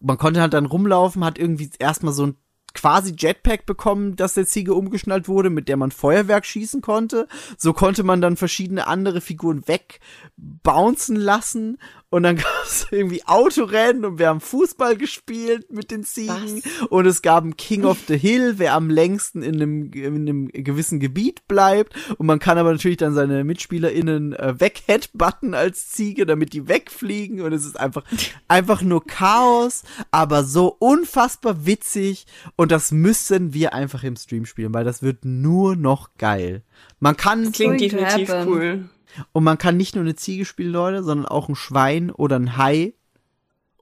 man konnte halt dann rumlaufen, hat irgendwie erstmal so ein quasi Jetpack bekommen, das der Ziege umgeschnallt wurde, mit der man Feuerwerk schießen konnte. So konnte man dann verschiedene andere Figuren wegbouncen lassen und dann gab es irgendwie Autorennen und wir haben Fußball gespielt mit den Ziegen und es gab ein King of the Hill, wer am längsten in einem, in einem gewissen Gebiet bleibt und man kann aber natürlich dann seine MitspielerInnen äh, wegheadbutten als Ziege, damit die wegfliegen und es ist einfach, einfach nur Chaos, aber so unfassbar witzig und das müssen wir einfach im Stream spielen, weil das wird nur noch geil. Man kann Klingt going to definitiv happen. cool. Und man kann nicht nur eine Ziege spielen, Leute, sondern auch ein Schwein oder ein Hai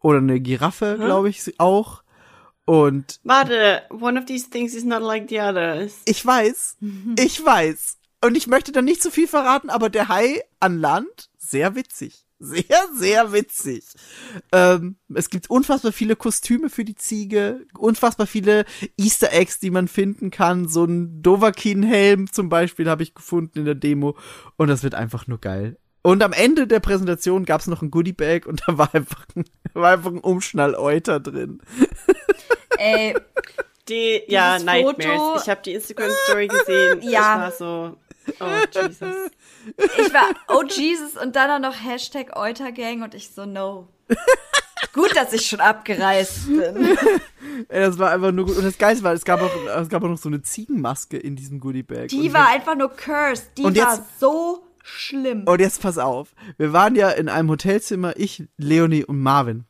oder eine Giraffe, glaube ich, auch. Und Warte, one of these things is not like the others. ich weiß, ich weiß. Und ich möchte da nicht zu viel verraten, aber der Hai an Land, sehr witzig. Sehr, sehr witzig. Ähm, es gibt unfassbar viele Kostüme für die Ziege, unfassbar viele Easter Eggs, die man finden kann. So ein Dovahkiin-Helm zum Beispiel habe ich gefunden in der Demo. Und das wird einfach nur geil. Und am Ende der Präsentation gab es noch ein Goodie-Bag und da war einfach ein, war einfach ein Umschnall-Euter drin. Ey, Die, ja, Nightmares. Foto- Ich habe die Instagram-Story gesehen. Ja. Ich war so, oh, Jesus. ich war, oh Jesus, und dann auch noch Hashtag Eutergang und ich so, no. Gut, dass ich schon abgereist bin. Ey, das war einfach nur gut. Und das Geilste war, es gab auch, es gab auch noch so eine Ziegenmaske in diesem Goodie-Bag. Die Und war einfach nur cursed. Die Und war jetzt- so schlimm. Und jetzt pass auf. Wir waren ja in einem Hotelzimmer, ich, Leonie und Marvin.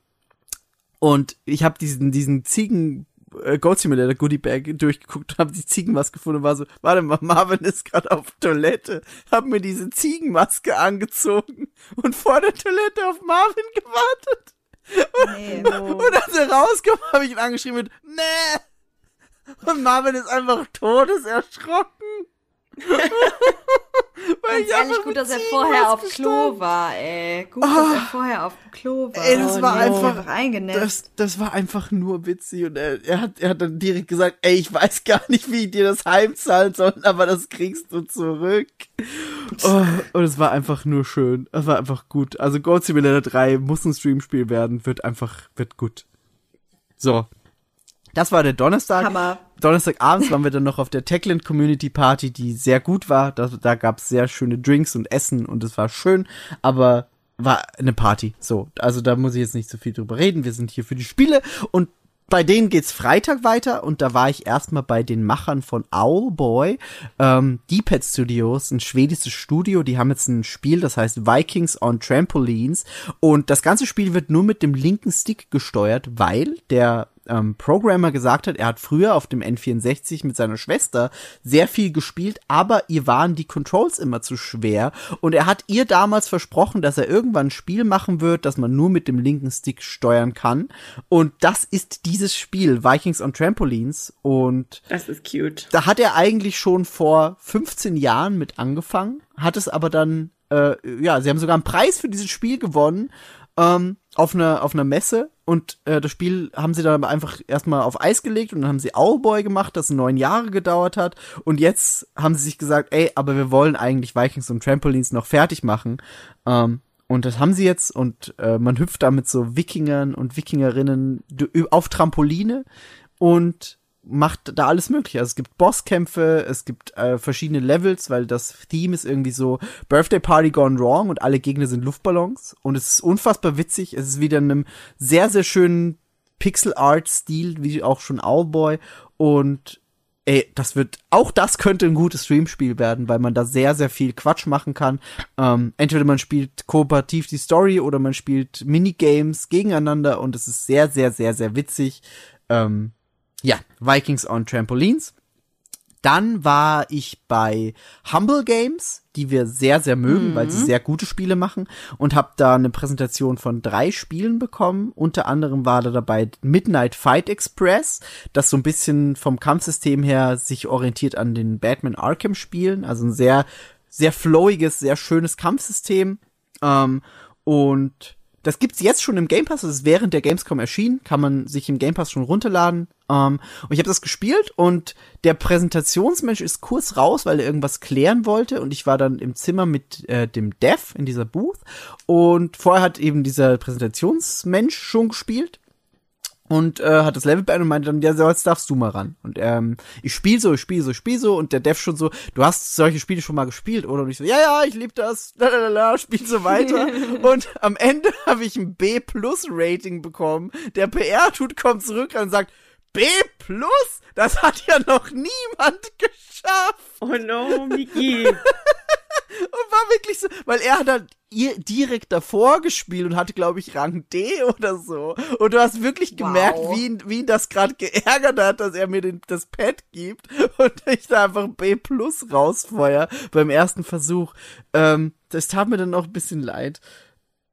Und ich habe diesen, diesen Ziegen, äh, Goat Simulator Goodie Bag durchgeguckt und habe die Ziegenmaske gefunden und war so, warte mal, Marvin ist gerade auf Toilette, hab mir diese Ziegenmaske angezogen und vor der Toilette auf Marvin gewartet. Nee. Und als er rauskam, habe ich ihn angeschrieben mit, nee. Und Marvin ist einfach todeserschrocken. Weil Ganz ehrlich, gut, dass er vorher auf Klo war, ey. Gut, dass er vorher auf dem Klo war. Ah. Ey, das Oh, war nee. einfach, das, das war einfach nur witzig und er, er hat, er hat dann direkt gesagt, ey, ich weiß gar nicht, wie ich dir das heimzahlen soll, aber das kriegst du zurück. Oh, und es war einfach nur schön. Es war einfach gut. Also Gold Simulator 3 muss ein Streamspiel werden, wird einfach, wird gut. So. Das war der Donnerstag. Hammer. Donnerstagabends waren wir dann noch auf der Techland Community Party, die sehr gut war. Da, da gab es sehr schöne Drinks und Essen und es war schön, aber war eine Party. So, also da muss ich jetzt nicht so viel drüber reden. Wir sind hier für die Spiele und bei denen geht's Freitag weiter und da war ich erstmal bei den Machern von Owlboy, ähm, D-Pad Studios, ein schwedisches Studio. Die haben jetzt ein Spiel, das heißt Vikings on Trampolines und das ganze Spiel wird nur mit dem linken Stick gesteuert, weil der ähm, Programmer gesagt hat, er hat früher auf dem N64 mit seiner Schwester sehr viel gespielt, aber ihr waren die Controls immer zu schwer. Und er hat ihr damals versprochen, dass er irgendwann ein Spiel machen wird, das man nur mit dem linken Stick steuern kann. Und das ist dieses Spiel, Vikings on Trampolines. Und Das ist cute. da hat er eigentlich schon vor 15 Jahren mit angefangen, hat es aber dann, äh, ja, sie haben sogar einen Preis für dieses Spiel gewonnen, ähm, auf einer auf einer Messe und äh, das Spiel haben sie dann einfach erstmal auf Eis gelegt und dann haben sie Owlboy gemacht, das neun Jahre gedauert hat und jetzt haben sie sich gesagt, ey, aber wir wollen eigentlich Vikings und Trampolines noch fertig machen. Ähm, und das haben sie jetzt und äh, man hüpft da mit so Wikingern und Wikingerinnen auf Trampoline und macht da alles mögliche. Also es gibt Bosskämpfe, es gibt äh, verschiedene Levels, weil das Theme ist irgendwie so Birthday Party Gone Wrong und alle Gegner sind Luftballons und es ist unfassbar witzig. Es ist wieder in einem sehr, sehr schönen Pixel Art Stil, wie auch schon Owlboy und Ey, das wird, auch das könnte ein gutes Streamspiel werden, weil man da sehr, sehr viel Quatsch machen kann. Ähm, entweder man spielt kooperativ die Story oder man spielt Minigames gegeneinander und es ist sehr, sehr, sehr, sehr witzig. Ähm, ja, Vikings on Trampolines. Dann war ich bei Humble Games, die wir sehr, sehr mögen, weil sie sehr gute Spiele machen und habe da eine Präsentation von drei Spielen bekommen. Unter anderem war da dabei Midnight Fight Express, das so ein bisschen vom Kampfsystem her sich orientiert an den Batman Arkham Spielen, also ein sehr, sehr flowiges, sehr schönes Kampfsystem. Ähm, und das gibt's jetzt schon im Game Pass, das ist während der Gamescom erschienen, kann man sich im Game Pass schon runterladen. Ähm, und ich habe das gespielt und der Präsentationsmensch ist kurz raus, weil er irgendwas klären wollte und ich war dann im Zimmer mit äh, dem Dev in dieser Booth und vorher hat eben dieser Präsentationsmensch schon gespielt und äh, hat das Level beendet und meinte dann, ja, so, jetzt darfst du mal ran. Und ähm, ich spiel so, ich spiel so, ich spiel so und der Dev schon so, du hast solche Spiele schon mal gespielt, oder? Und ich so, ja, ja, ich lieb das, lalalala, spiel so weiter. und am Ende habe ich ein B Plus Rating bekommen. Der PR-Tut kommt zurück und sagt, B Plus? Das hat ja noch niemand geschafft. Oh no, Miki. Und war wirklich so, weil er hat dann ihr direkt davor gespielt und hatte, glaube ich, Rang D oder so. Und du hast wirklich gemerkt, Wow. wie ihn, wie ihn das gerade geärgert hat, dass er mir den, das Pad gibt und ich da einfach B plus rausfeuer beim ersten Versuch. Ähm, das tat mir dann auch ein bisschen leid.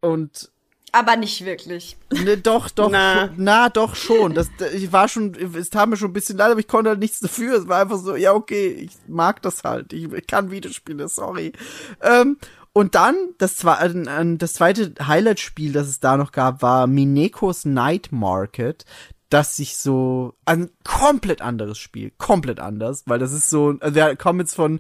Und Aber nicht wirklich. Ne, doch, doch, Na. na, na doch schon. Das, da- ich war schon, es tat mir schon ein bisschen leid, aber ich konnte halt nichts dafür. Es war einfach so, ja, okay, ich mag das halt. Ich, ich kann Videospiele, sorry. Ähm, und dann, das, das zweite Highlight-Spiel, das es da noch gab, war Minekos Night Market, das sich so, ein komplett anderes Spiel, komplett anders, weil das ist so, also wir kommen jetzt von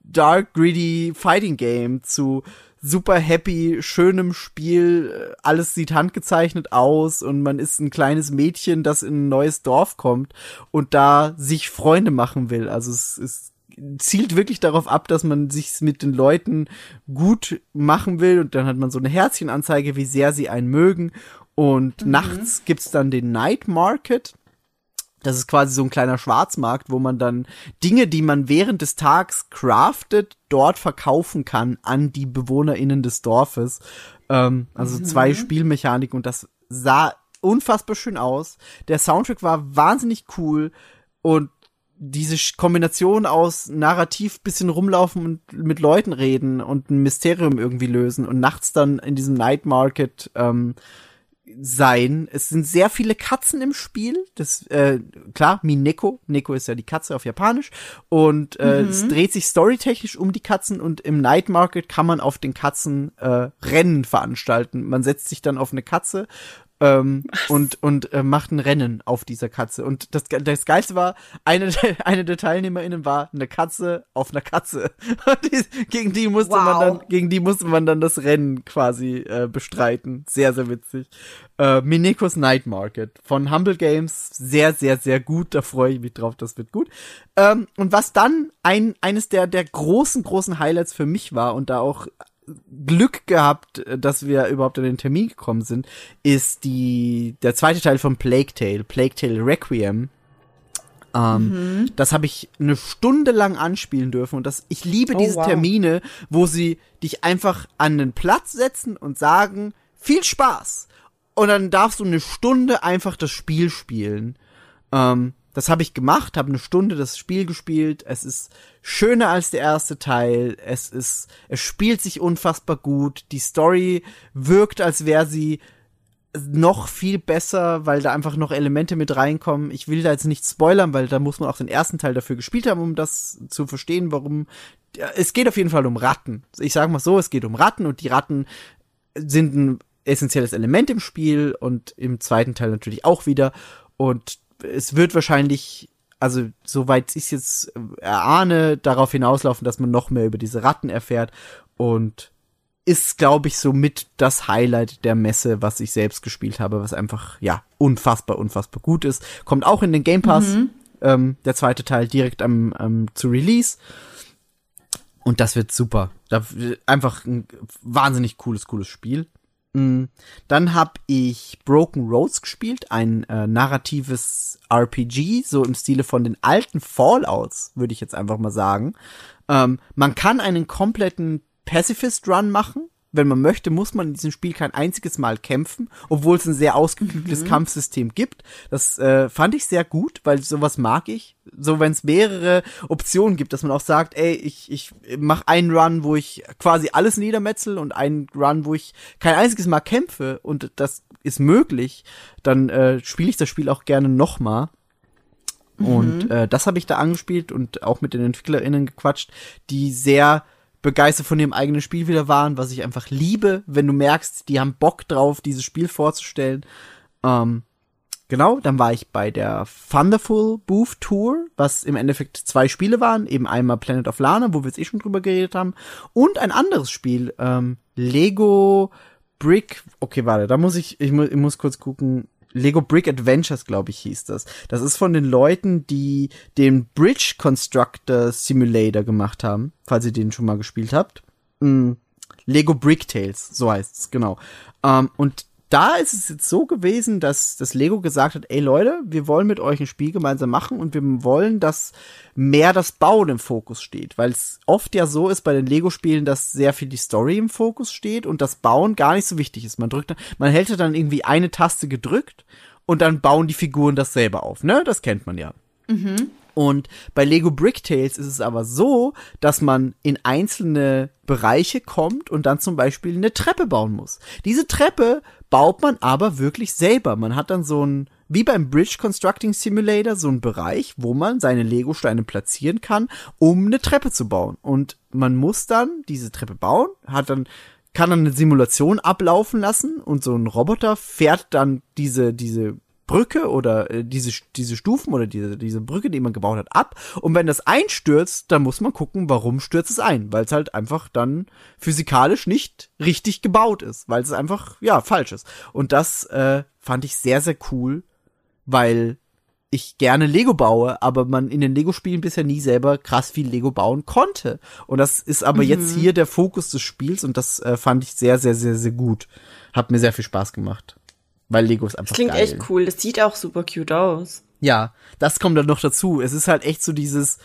Dark, Greedy Fighting Game zu super happy, schönem Spiel. äh, Alles sieht handgezeichnet aus und man ist ein kleines Mädchen, das in ein neues Dorf kommt und da sich Freunde machen will. Also es, es zielt wirklich darauf ab, dass man sich mit den Leuten gut machen will und dann hat man so eine Herzchenanzeige, wie sehr sie einen mögen. Und nachts gibt's dann den Night Market. Das ist quasi so ein kleiner Schwarzmarkt, wo man dann Dinge, die man während des Tags craftet, dort verkaufen kann an die BewohnerInnen des Dorfes. Ähm, also zwei Spielmechaniken und das sah unfassbar schön aus. Der Soundtrack war wahnsinnig cool und diese Kombination aus narrativ bisschen rumlaufen und mit Leuten reden und ein Mysterium irgendwie lösen und nachts dann in diesem Night Market ähm, sein. Es sind sehr viele Katzen im Spiel. Das äh, klar, Mineko. Neko ist ja die Katze auf Japanisch und äh, es dreht sich storytechnisch um die Katzen und im Night Market kann man auf den Katzen äh, Rennen veranstalten. Man setzt sich dann auf eine Katze ähm, und und äh, macht ein Rennen auf dieser Katze. Und das, das Geilste war, eine, der- eine der TeilnehmerInnen war eine Katze auf einer Katze. Die, gegen die musste man Wow. dann, gegen die musste man dann das Rennen quasi äh, bestreiten. Sehr, sehr witzig. Äh, Minekos Night Market von Humble Games. Sehr, sehr, sehr gut. Da freue ich mich drauf. Das wird gut. Ähm, und was dann ein, eines der, der großen, großen Highlights für mich war und da auch Glück gehabt, dass wir überhaupt an den Termin gekommen sind, ist die der zweite Teil von Plague Tale, Plague Tale Requiem. Ähm, Das habe ich eine Stunde lang anspielen dürfen und das ich liebe Oh, diese wow. Termine, wo sie dich einfach an den Platz setzen und sagen viel Spaß und dann darfst du eine Stunde einfach das Spiel spielen. Ähm, das habe ich gemacht, habe eine Stunde das Spiel gespielt. Es ist schöner als der erste Teil. Es ist, es spielt sich unfassbar gut. Die Story wirkt, als wäre sie noch viel besser, weil da einfach noch Elemente mit reinkommen. Ich will da jetzt nicht spoilern, weil da muss man auch den ersten Teil dafür gespielt haben, um das zu verstehen, warum. Es geht auf jeden Fall um Ratten. Ich sage mal so, es geht um Ratten und die Ratten sind ein essentielles Element im Spiel und im zweiten Teil natürlich auch wieder. Und es wird wahrscheinlich, also soweit ich es jetzt äh, erahne, darauf hinauslaufen, dass man noch mehr über diese Ratten erfährt und ist, glaube ich, so mit das Highlight der Messe, was ich selbst gespielt habe, was einfach, ja, unfassbar, unfassbar gut ist. Kommt auch in den Game Pass, ähm, der zweite Teil direkt am, am zu Release. Und das wird super. Da, einfach ein wahnsinnig cooles, cooles Spiel. Mm, Dann habe ich Broken Roads gespielt, ein äh, narratives RPG, so im Stile von den alten Fallouts, würde ich jetzt einfach mal sagen. Ähm, man kann einen kompletten Pacifist Run machen. Wenn man möchte, muss man in diesem Spiel kein einziges Mal kämpfen, obwohl es ein sehr ausgeklügeltes Kampfsystem gibt. Das äh, fand ich sehr gut, weil sowas mag ich. So, wenn es mehrere Optionen gibt, dass man auch sagt, ey, ich, ich mach einen Run, wo ich quasi alles niedermetzel und einen Run, wo ich kein einziges Mal kämpfe und das ist möglich, dann äh, spiele ich das Spiel auch gerne nochmal. Und äh, das habe ich da angespielt und auch mit den EntwicklerInnen gequatscht, die sehr begeistert von ihrem eigenen Spiel wieder waren, was ich einfach liebe, wenn du merkst, die haben Bock drauf, dieses Spiel vorzustellen. Ähm, genau, dann war ich bei der Thunderful Booth Tour, was im Endeffekt zwei Spiele waren, eben einmal Planet of Lana, wo wir jetzt eh schon drüber geredet haben, und ein anderes Spiel, ähm, Lego Brick, okay, warte, da muss ich, ich muss, ich muss kurz gucken, Lego Brick Adventures, glaube ich, hieß das. Das ist von den Leuten, die den Bridge Constructor Simulator gemacht haben, falls ihr den schon mal gespielt habt. Mm, Lego Brick Tales, so heißt es, genau. Ähm, und da ist es jetzt so gewesen, dass das Lego gesagt hat, ey Leute, wir wollen mit euch ein Spiel gemeinsam machen und wir wollen, dass mehr das Bauen im Fokus steht, weil es oft ja so ist bei den Lego-Spielen, dass sehr viel die Story im Fokus steht und das Bauen gar nicht so wichtig ist. Man drückt, man hält dann irgendwie eine Taste gedrückt und dann bauen die Figuren das selber auf, ne? Das kennt man ja. Und bei Lego Brick Tales ist es aber so, dass man in einzelne Bereiche kommt und dann zum Beispiel eine Treppe bauen muss. Diese Treppe baut man aber wirklich selber. Man hat dann so ein, wie beim Bridge Constructing Simulator, so ein Bereich, wo man seine Lego-Steine platzieren kann, um eine Treppe zu bauen. Und man muss dann diese Treppe bauen, hat dann kann dann eine Simulation ablaufen lassen und so ein Roboter fährt dann diese, diese Brücke oder äh, diese, diese Stufen oder diese, diese Brücke, die man gebaut hat, ab. Und wenn das einstürzt, dann muss man gucken, warum stürzt es ein. Weil es halt einfach dann physikalisch nicht richtig gebaut ist. Weil es einfach, ja, falsch ist. Und das äh, fand ich sehr, sehr cool, weil ich gerne Lego baue, aber man in den Lego-Spielen bisher nie selber krass viel Lego bauen konnte. Und das ist aber jetzt hier der Fokus des Spiels und das äh, fand ich sehr, sehr, sehr, sehr gut. Hat mir sehr viel Spaß gemacht. Weil Lego ist einfach Das klingt geil. echt cool. Das sieht auch super cute aus. Ja, das kommt dann noch dazu. Es ist halt echt so dieses,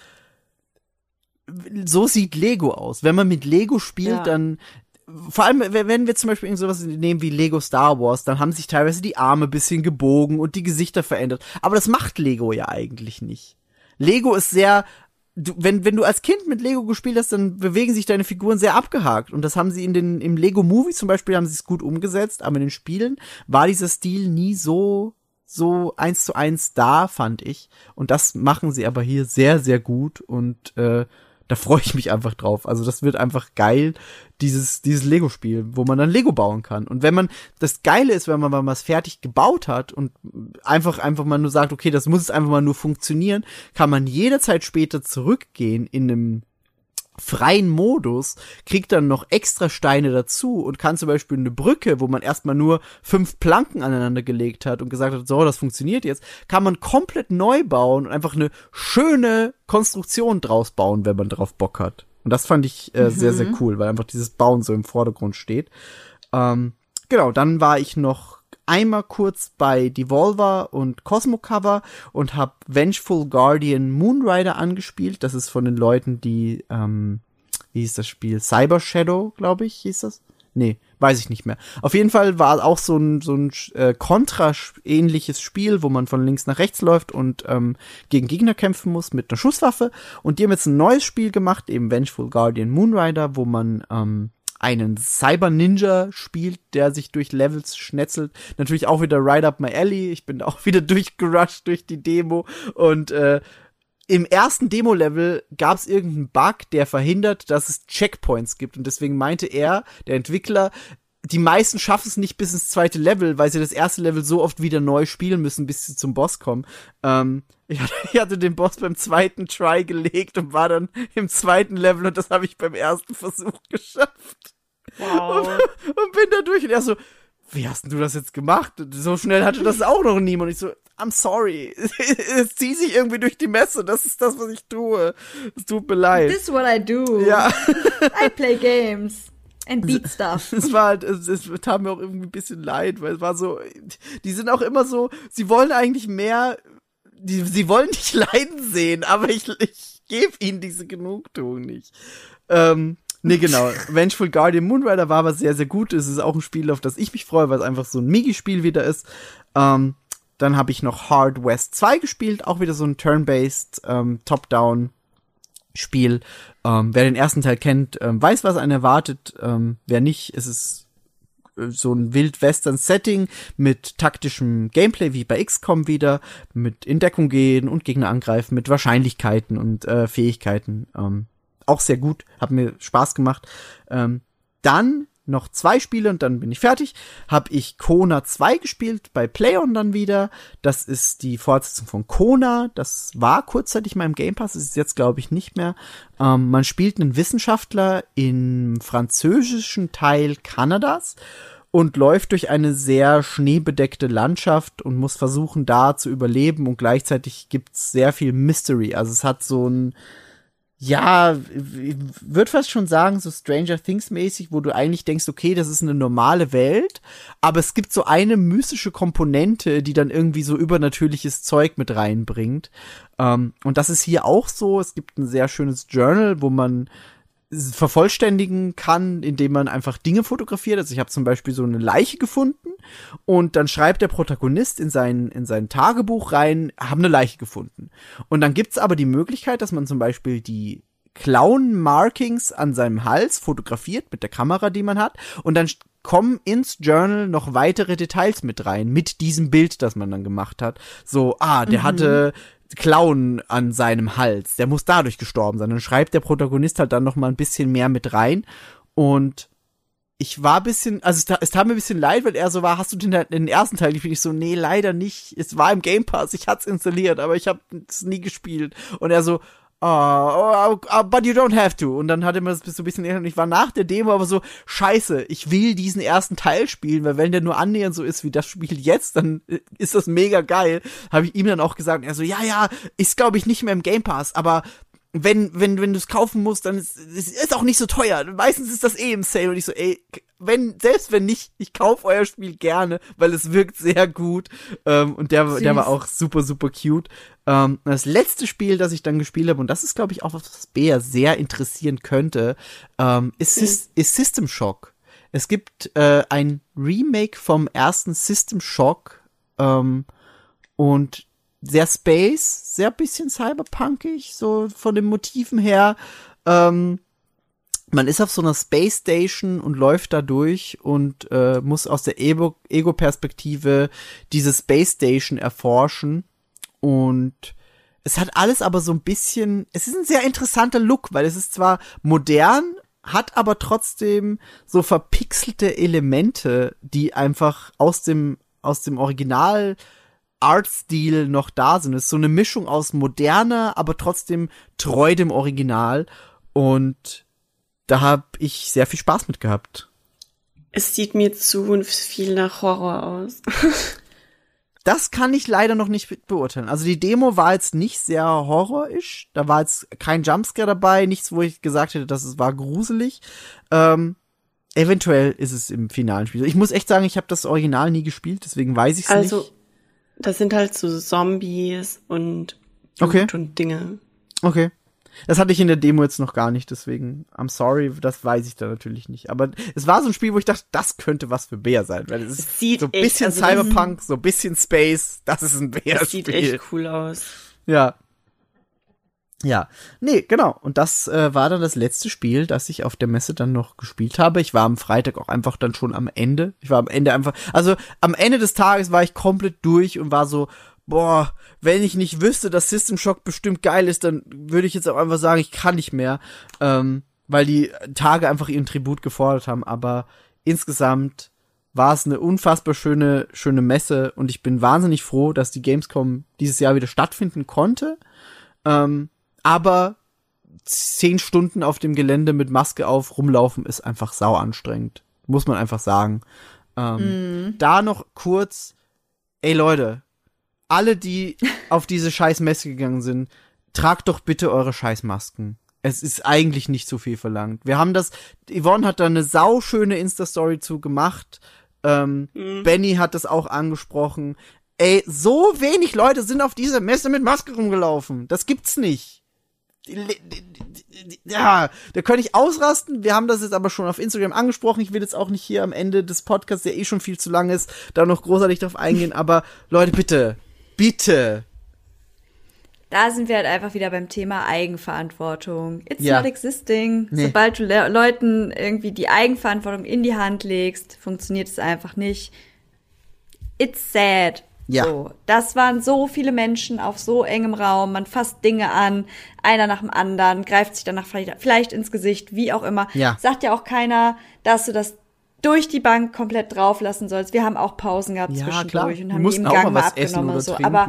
so sieht Lego aus. Wenn man mit Lego spielt, Ja. dann, vor allem, wenn wir zum Beispiel irgend sowas nehmen wie Lego Star Wars, dann haben sich teilweise die Arme bisschen gebogen und die Gesichter verändert. Aber das macht Lego ja eigentlich nicht. Lego ist sehr du, wenn, wenn du als Kind mit Lego gespielt hast, dann bewegen sich deine Figuren sehr abgehakt. Und das haben sie in den, im Lego Movie zum Beispiel haben sie es gut umgesetzt, aber in den Spielen war dieser Stil nie so, so eins zu eins da, fand ich. Und das machen sie aber hier sehr, sehr gut und, äh, da freue ich mich einfach drauf. Also das wird einfach geil, dieses, dieses Lego-Spiel, wo man dann Lego bauen kann. Und wenn man, das Geile ist, wenn man mal was fertig gebaut hat und einfach, einfach mal nur sagt, okay, das muss jetzt einfach mal nur funktionieren, kann man jederzeit später zurückgehen in einem freien Modus, kriegt dann noch extra Steine dazu und kann zum Beispiel eine Brücke, wo man erstmal nur fünf Planken aneinander gelegt hat und gesagt hat, so, das funktioniert jetzt, kann man komplett neu bauen und einfach eine schöne Konstruktion draus bauen, wenn man drauf Bock hat. Und das fand ich äh, sehr, sehr cool, weil einfach dieses Bauen so im Vordergrund steht. Ähm, genau, dann war ich noch einmal kurz bei Devolver und Cosmo Cover und habe Vengeful Guardian Moonrider angespielt. Das ist von den Leuten, die, ähm, wie hieß das Spiel? Cyber Shadow, glaube ich, hieß das? Nee, weiß ich nicht mehr. Auf jeden Fall war auch so ein, so ein äh, Contra-ähnliches Spiel, wo man von links nach rechts läuft und ähm, gegen Gegner kämpfen muss mit einer Schusswaffe. Und die haben jetzt ein neues Spiel gemacht, eben Vengeful Guardian Moonrider, wo man ähm, einen Cyber-Ninja spielt, der sich durch Levels schnetzelt. Natürlich auch wieder Ride Up My Alley. Ich bin auch wieder durchgerusht durch die Demo und äh, im ersten Demo-Level gab es irgendeinen Bug, der verhindert, dass es Checkpoints gibt. Und deswegen meinte er, der Entwickler, die meisten schaffen es nicht bis ins zweite Level, weil sie das erste Level so oft wieder neu spielen müssen, bis sie zum Boss kommen. Ähm, ich, hatte, den Boss beim zweiten Try gelegt und war dann im zweiten Level und das habe ich beim ersten Versuch geschafft. Wow. Und, und bin da durch und er so, wie hast denn du das jetzt gemacht? So schnell hatte das auch noch niemand. Und ich so, I'm sorry. Es zieht sich irgendwie durch die Messe. Das ist das, was ich tue. Es tut mir leid. This is what I do. Ja. I play games and beat stuff. Es war halt, es, es tat mir auch irgendwie ein bisschen leid, weil es war so, die sind auch immer so, sie wollen eigentlich mehr, die, sie wollen dich leiden sehen, aber ich, ich gebe ihnen diese Genugtuung nicht. Ähm, nee, genau. Vengeful Guardian Moonrider war aber sehr, sehr gut. Es ist auch ein Spiel, auf das ich mich freue, weil es einfach so ein Migi-Spiel wieder ist. Ähm, dann habe ich noch Hard West 2 gespielt, auch wieder so ein Turn-Based, ähm, Top-Down Spiel. Ähm, wer den ersten Teil kennt, ähm, weiß, was einen erwartet. Ähm, wer nicht, ist es äh, so ein Wild-Western-Setting mit taktischem Gameplay wie bei XCOM wieder, mit in Deckung gehen und Gegner angreifen, mit Wahrscheinlichkeiten und äh, Fähigkeiten. Ähm, auch sehr gut, hat mir Spaß gemacht. Ähm, dann noch zwei Spiele und dann bin ich fertig. Hab ich Kona 2 gespielt, bei Playon dann wieder. Das ist die Fortsetzung von Kona. Das war kurzzeitig mal im Game Pass, ist jetzt glaube ich nicht mehr. Ähm, man spielt einen Wissenschaftler im französischen Teil Kanadas und läuft durch eine sehr schneebedeckte Landschaft und muss versuchen, da zu überleben und gleichzeitig gibt's sehr viel Mystery. Also es hat so ein ja, ich würde fast schon sagen, so Stranger Things mäßig, wo du eigentlich denkst, okay, das ist eine normale Welt, aber es gibt so eine mystische Komponente, die dann irgendwie so übernatürliches Zeug mit reinbringt. Ähm, und das ist hier auch so. Es gibt ein sehr schönes Journal, wo man vervollständigen kann, indem man einfach Dinge fotografiert. Also ich habe zum Beispiel so eine Leiche gefunden und dann schreibt der Protagonist in sein, in sein Tagebuch rein, haben eine Leiche gefunden. Und dann gibt's aber die Möglichkeit, dass man zum Beispiel die Clown-Markings an seinem Hals fotografiert mit der Kamera, die man hat. Und dann kommen ins Journal noch weitere Details mit rein, mit diesem Bild, das man dann gemacht hat. So, ah, der hatte Clown an seinem Hals, der muss dadurch gestorben sein. Dann schreibt der Protagonist halt dann noch mal ein bisschen mehr mit rein und ich war bisschen, also es, es tat mir ein bisschen leid, weil er so war, hast du den, den ersten Teil gespielt? Ich so, nee, leider nicht. Es war im Game Pass, ich hat's installiert, aber ich habe es nie gespielt. Und er so, oh, oh, but you don't have to. Und dann hatte man das so ein bisschen, und ich war nach der Demo aber so, scheiße, ich will diesen ersten Teil spielen, weil wenn der nur annähernd so ist wie das Spiel jetzt, dann äh, ist das mega geil. Habe ich ihm dann auch gesagt, er so, ja, ja, ist glaube ich nicht mehr im Game Pass, aber wenn, wenn, wenn du es kaufen musst, dann ist es auch nicht so teuer. Meistens ist das eh im Sale und ich so, ey, wenn, selbst wenn nicht, ich kauf euer Spiel gerne, weil es wirkt sehr gut. Ähm, und der, der war auch super, super cute. Ähm, das letzte Spiel, das ich dann gespielt habe, und das ist, glaube ich, auch was, was Bea sehr interessieren könnte, ähm, ist, Sys ist System Shock. Es gibt äh, ein Remake vom ersten System Shock ähm, und sehr Space, sehr bisschen cyberpunkig, so von den Motiven her. Ähm, man ist auf so einer Space Station und läuft da durch und äh, muss aus der Ego- Ego-Perspektive diese Space Station erforschen. Und es hat alles aber so ein bisschen, es ist ein sehr interessanter Look, weil es ist zwar modern, hat aber trotzdem so verpixelte Elemente, die einfach aus dem, aus dem Original Artstil noch da sind. Es ist so eine Mischung aus moderner, aber trotzdem treu dem Original. Und da habe ich sehr viel Spaß mit gehabt. Es sieht mir zu viel nach Horror aus. Das kann ich leider noch nicht be- beurteilen. Also die Demo war jetzt nicht sehr horrorisch. Da war jetzt kein Jumpscare dabei, nichts, wo ich gesagt hätte, dass es war gruselig. Ähm, eventuell ist es im finalen Spiel. Ich muss echt sagen, ich habe das Original nie gespielt, deswegen weiß ich es Also, nicht. das sind halt so Zombies und Okay. Blut und Dinge. Okay. Das hatte ich in der Demo jetzt noch gar nicht, deswegen, I'm sorry, das weiß ich da natürlich nicht. Aber es war so ein Spiel, wo ich dachte, das könnte was für Bär sein, weil es ist Es sieht so ein echt- bisschen also das- Cyberpunk, so ein bisschen Space, das ist ein Das Bär-Spiel. sieht echt cool aus. Ja. Ja. Nee, genau. Und das äh, war dann das letzte Spiel, das ich auf der Messe dann noch gespielt habe. Ich war am Freitag auch einfach dann schon am Ende. Ich war am Ende einfach, also am Ende des Tages war ich komplett durch und war so, boah, wenn ich nicht wüsste, dass System Shock bestimmt geil ist, dann würde ich jetzt auch einfach sagen, ich kann nicht mehr. Ähm, weil die Tage einfach ihren Tribut gefordert haben. Aber insgesamt war es eine unfassbar schöne, schöne Messe und ich bin wahnsinnig froh, dass die Gamescom dieses Jahr wieder stattfinden konnte. Ähm, aber zehn Stunden auf dem Gelände mit Maske auf rumlaufen ist einfach sau anstrengend. Muss man einfach sagen. Ähm, Da noch kurz, ey Leute, alle, die auf diese scheiß Messe gegangen sind, tragt doch bitte eure Scheißmasken. Es ist eigentlich nicht zu viel verlangt. Wir haben das, Yvonne hat da eine sauschöne Insta-Story zu gemacht. Ähm, Benny hat das auch angesprochen. Ey, so wenig Leute sind auf dieser Messe mit Maske rumgelaufen. Das gibt's nicht. Ja, da könnte ich ausrasten. Wir haben das jetzt aber schon auf Instagram angesprochen. Ich will jetzt auch nicht hier am Ende des Podcasts, der eh schon viel zu lang ist, da noch großartig drauf eingehen. Aber Leute, bitte, bitte. Da sind wir halt einfach wieder beim Thema Eigenverantwortung. It's Ja. not existing. Nee. Sobald du Le Leuten irgendwie die Eigenverantwortung in die Hand legst, funktioniert es einfach nicht. It's sad. Ja. So, das waren so viele Menschen auf so engem Raum. Man fasst Dinge an, einer nach dem anderen, greift sich danach vielleicht, vielleicht ins Gesicht, wie auch immer. Ja. Sagt ja auch keiner, dass du das durch die Bank komplett drauf lassen sollst. Wir haben auch Pausen gehabt Ja, zwischendurch klar. und haben die im Gang mal mal was essen abgenommen oder so. Aber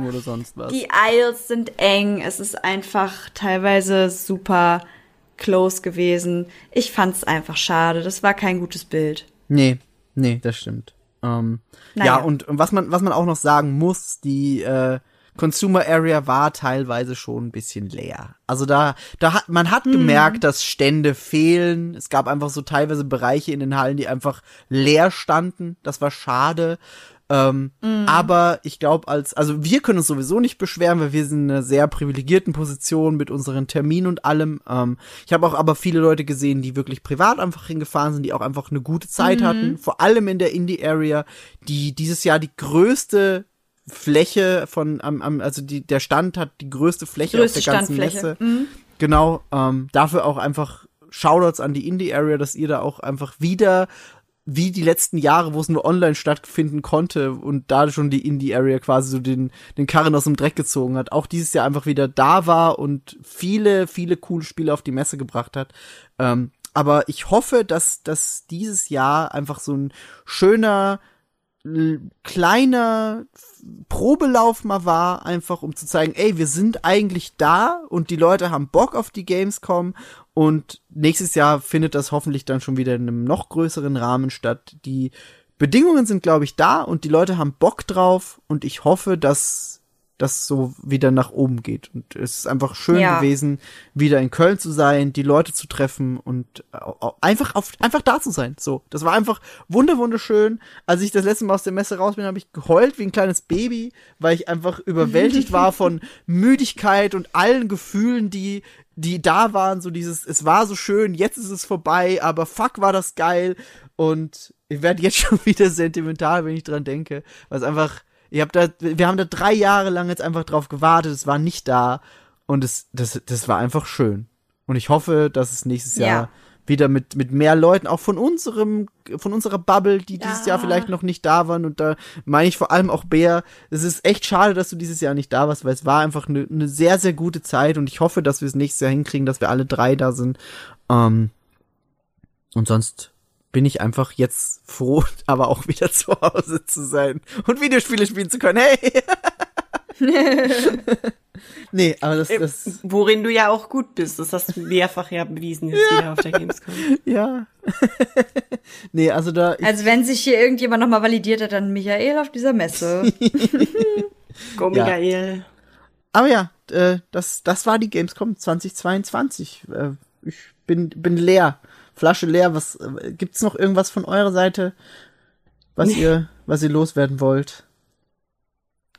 oder die Aisles sind eng. Es ist einfach teilweise super close gewesen. Ich fand's einfach schade. Das war kein gutes Bild. Nee, nee, das stimmt. Ähm, Naja. Ja, und, und was man, was man auch noch sagen muss, die äh, Consumer Area war teilweise schon ein bisschen leer. Also da, da hat, man hat gemerkt, dass Stände fehlen. Es gab einfach so teilweise Bereiche in den Hallen, die einfach leer standen. Das war schade. Ähm, Aber ich glaube, als, also wir können uns sowieso nicht beschweren, weil wir sind in einer sehr privilegierten Position mit unseren Terminen und allem. Ähm, ich habe auch aber viele Leute gesehen, die wirklich privat einfach hingefahren sind, die auch einfach eine gute Zeit hatten, vor allem in der Indie-Area, die dieses Jahr die größte Fläche von, am, am, also die, der Stand hat die größte Fläche Größte auf der ganzen. Messe. Genau, ähm, dafür auch einfach Shoutouts an die Indie-Area, dass ihr da auch einfach wieder wie die letzten Jahre, wo es nur online stattfinden konnte und da schon die Indie-Area quasi so den, den Karren aus dem Dreck gezogen hat, auch dieses Jahr einfach wieder da war und viele, viele coole Spiele auf die Messe gebracht hat. Ähm, aber ich hoffe, dass, dass dieses Jahr einfach so ein schöner, kleiner Probelauf mal war, einfach um zu zeigen, ey, wir sind eigentlich da und die Leute haben Bock auf die Gamescom und nächstes Jahr findet das hoffentlich dann schon wieder in einem noch größeren Rahmen statt. Die Bedingungen sind, glaube ich, da und die Leute haben Bock drauf und ich hoffe, dass das so wieder nach oben geht. Und es ist einfach schön Ja. gewesen, wieder in Köln zu sein, die Leute zu treffen und au- einfach auf, einfach da zu sein. So, das war einfach wunder wunderschön. Als ich das letzte Mal aus der Messe raus bin, habe ich geheult wie ein kleines Baby, weil ich einfach überwältigt war von Müdigkeit und allen Gefühlen, die die da waren. So dieses, es war so schön, jetzt ist es vorbei, aber fuck war das geil. Und ich werde jetzt schon wieder sentimental, wenn ich dran denke, weil es einfach Ihr habt da, wir haben da drei Jahre lang jetzt einfach drauf gewartet, es war nicht da und es, das, das war einfach schön. Und ich hoffe, dass es nächstes Ja. Jahr wieder mit, mit mehr Leuten, auch von unserem, von unserer Bubble, die dieses Ja. Jahr vielleicht noch nicht da waren. Und da meine ich vor allem auch Bär. Es ist echt schade, dass du dieses Jahr nicht da warst, weil es war einfach eine eine sehr, sehr gute Zeit und ich hoffe, dass wir es nächstes Jahr hinkriegen, dass wir alle drei da sind. Ähm, und sonst bin ich einfach jetzt froh, aber auch wieder zu Hause zu sein und Videospiele spielen zu können. Hey! nee, aber das, das, Worin du ja auch gut bist. Das hast du mehrfach ja bewiesen jetzt wieder auf der Gamescom. ja. nee, also da, Also wenn sich hier irgendjemand nochmal validiert hat, dann Michael auf dieser Messe. Go, Ja. Michael. aber ja, äh, das, das war die Gamescom 2022. Äh, ich bin, bin leer. Flasche leer. Was, äh, gibt's noch irgendwas von eurer Seite, was ihr, was ihr loswerden wollt?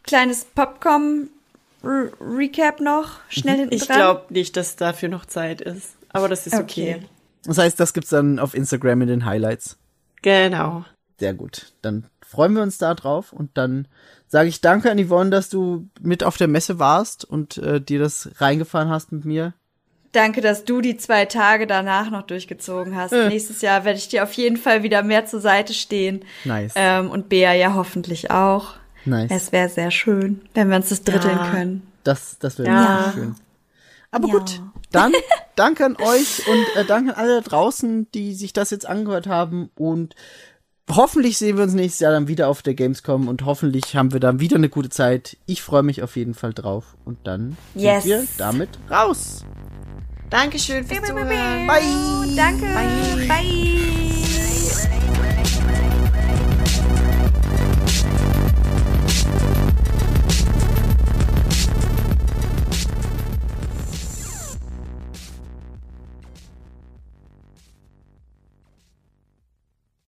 Kleines Popcorn-Recap noch, schnell hinten Ich glaube nicht, dass dafür noch Zeit ist. Aber das ist okay. Okay. Das heißt, das gibt's dann auf Instagram in den Highlights. Genau. Sehr gut. Dann freuen wir uns da drauf und dann sage ich danke an Yvonne, dass du mit auf der Messe warst und äh, dir das reingefahren hast mit mir. Danke, dass du die zwei Tage danach noch durchgezogen hast. Äh. Nächstes Jahr werde ich dir auf jeden Fall wieder mehr zur Seite stehen. Nice. Ähm, und Bea ja hoffentlich auch. nice. Es wäre sehr schön, wenn wir uns das dritteln Ja. können. Das, das wäre Ja. wirklich schön. Aber Ja. gut, dann danke an euch und äh, danke an alle da draußen, die sich das jetzt angehört haben und hoffentlich sehen wir uns nächstes Jahr dann wieder auf der Gamescom und hoffentlich haben wir dann wieder eine gute Zeit. Ich freue mich auf jeden Fall drauf und dann Yes. sind wir damit raus. Dankeschön fürs Zuhören. Bye. Danke. Bye.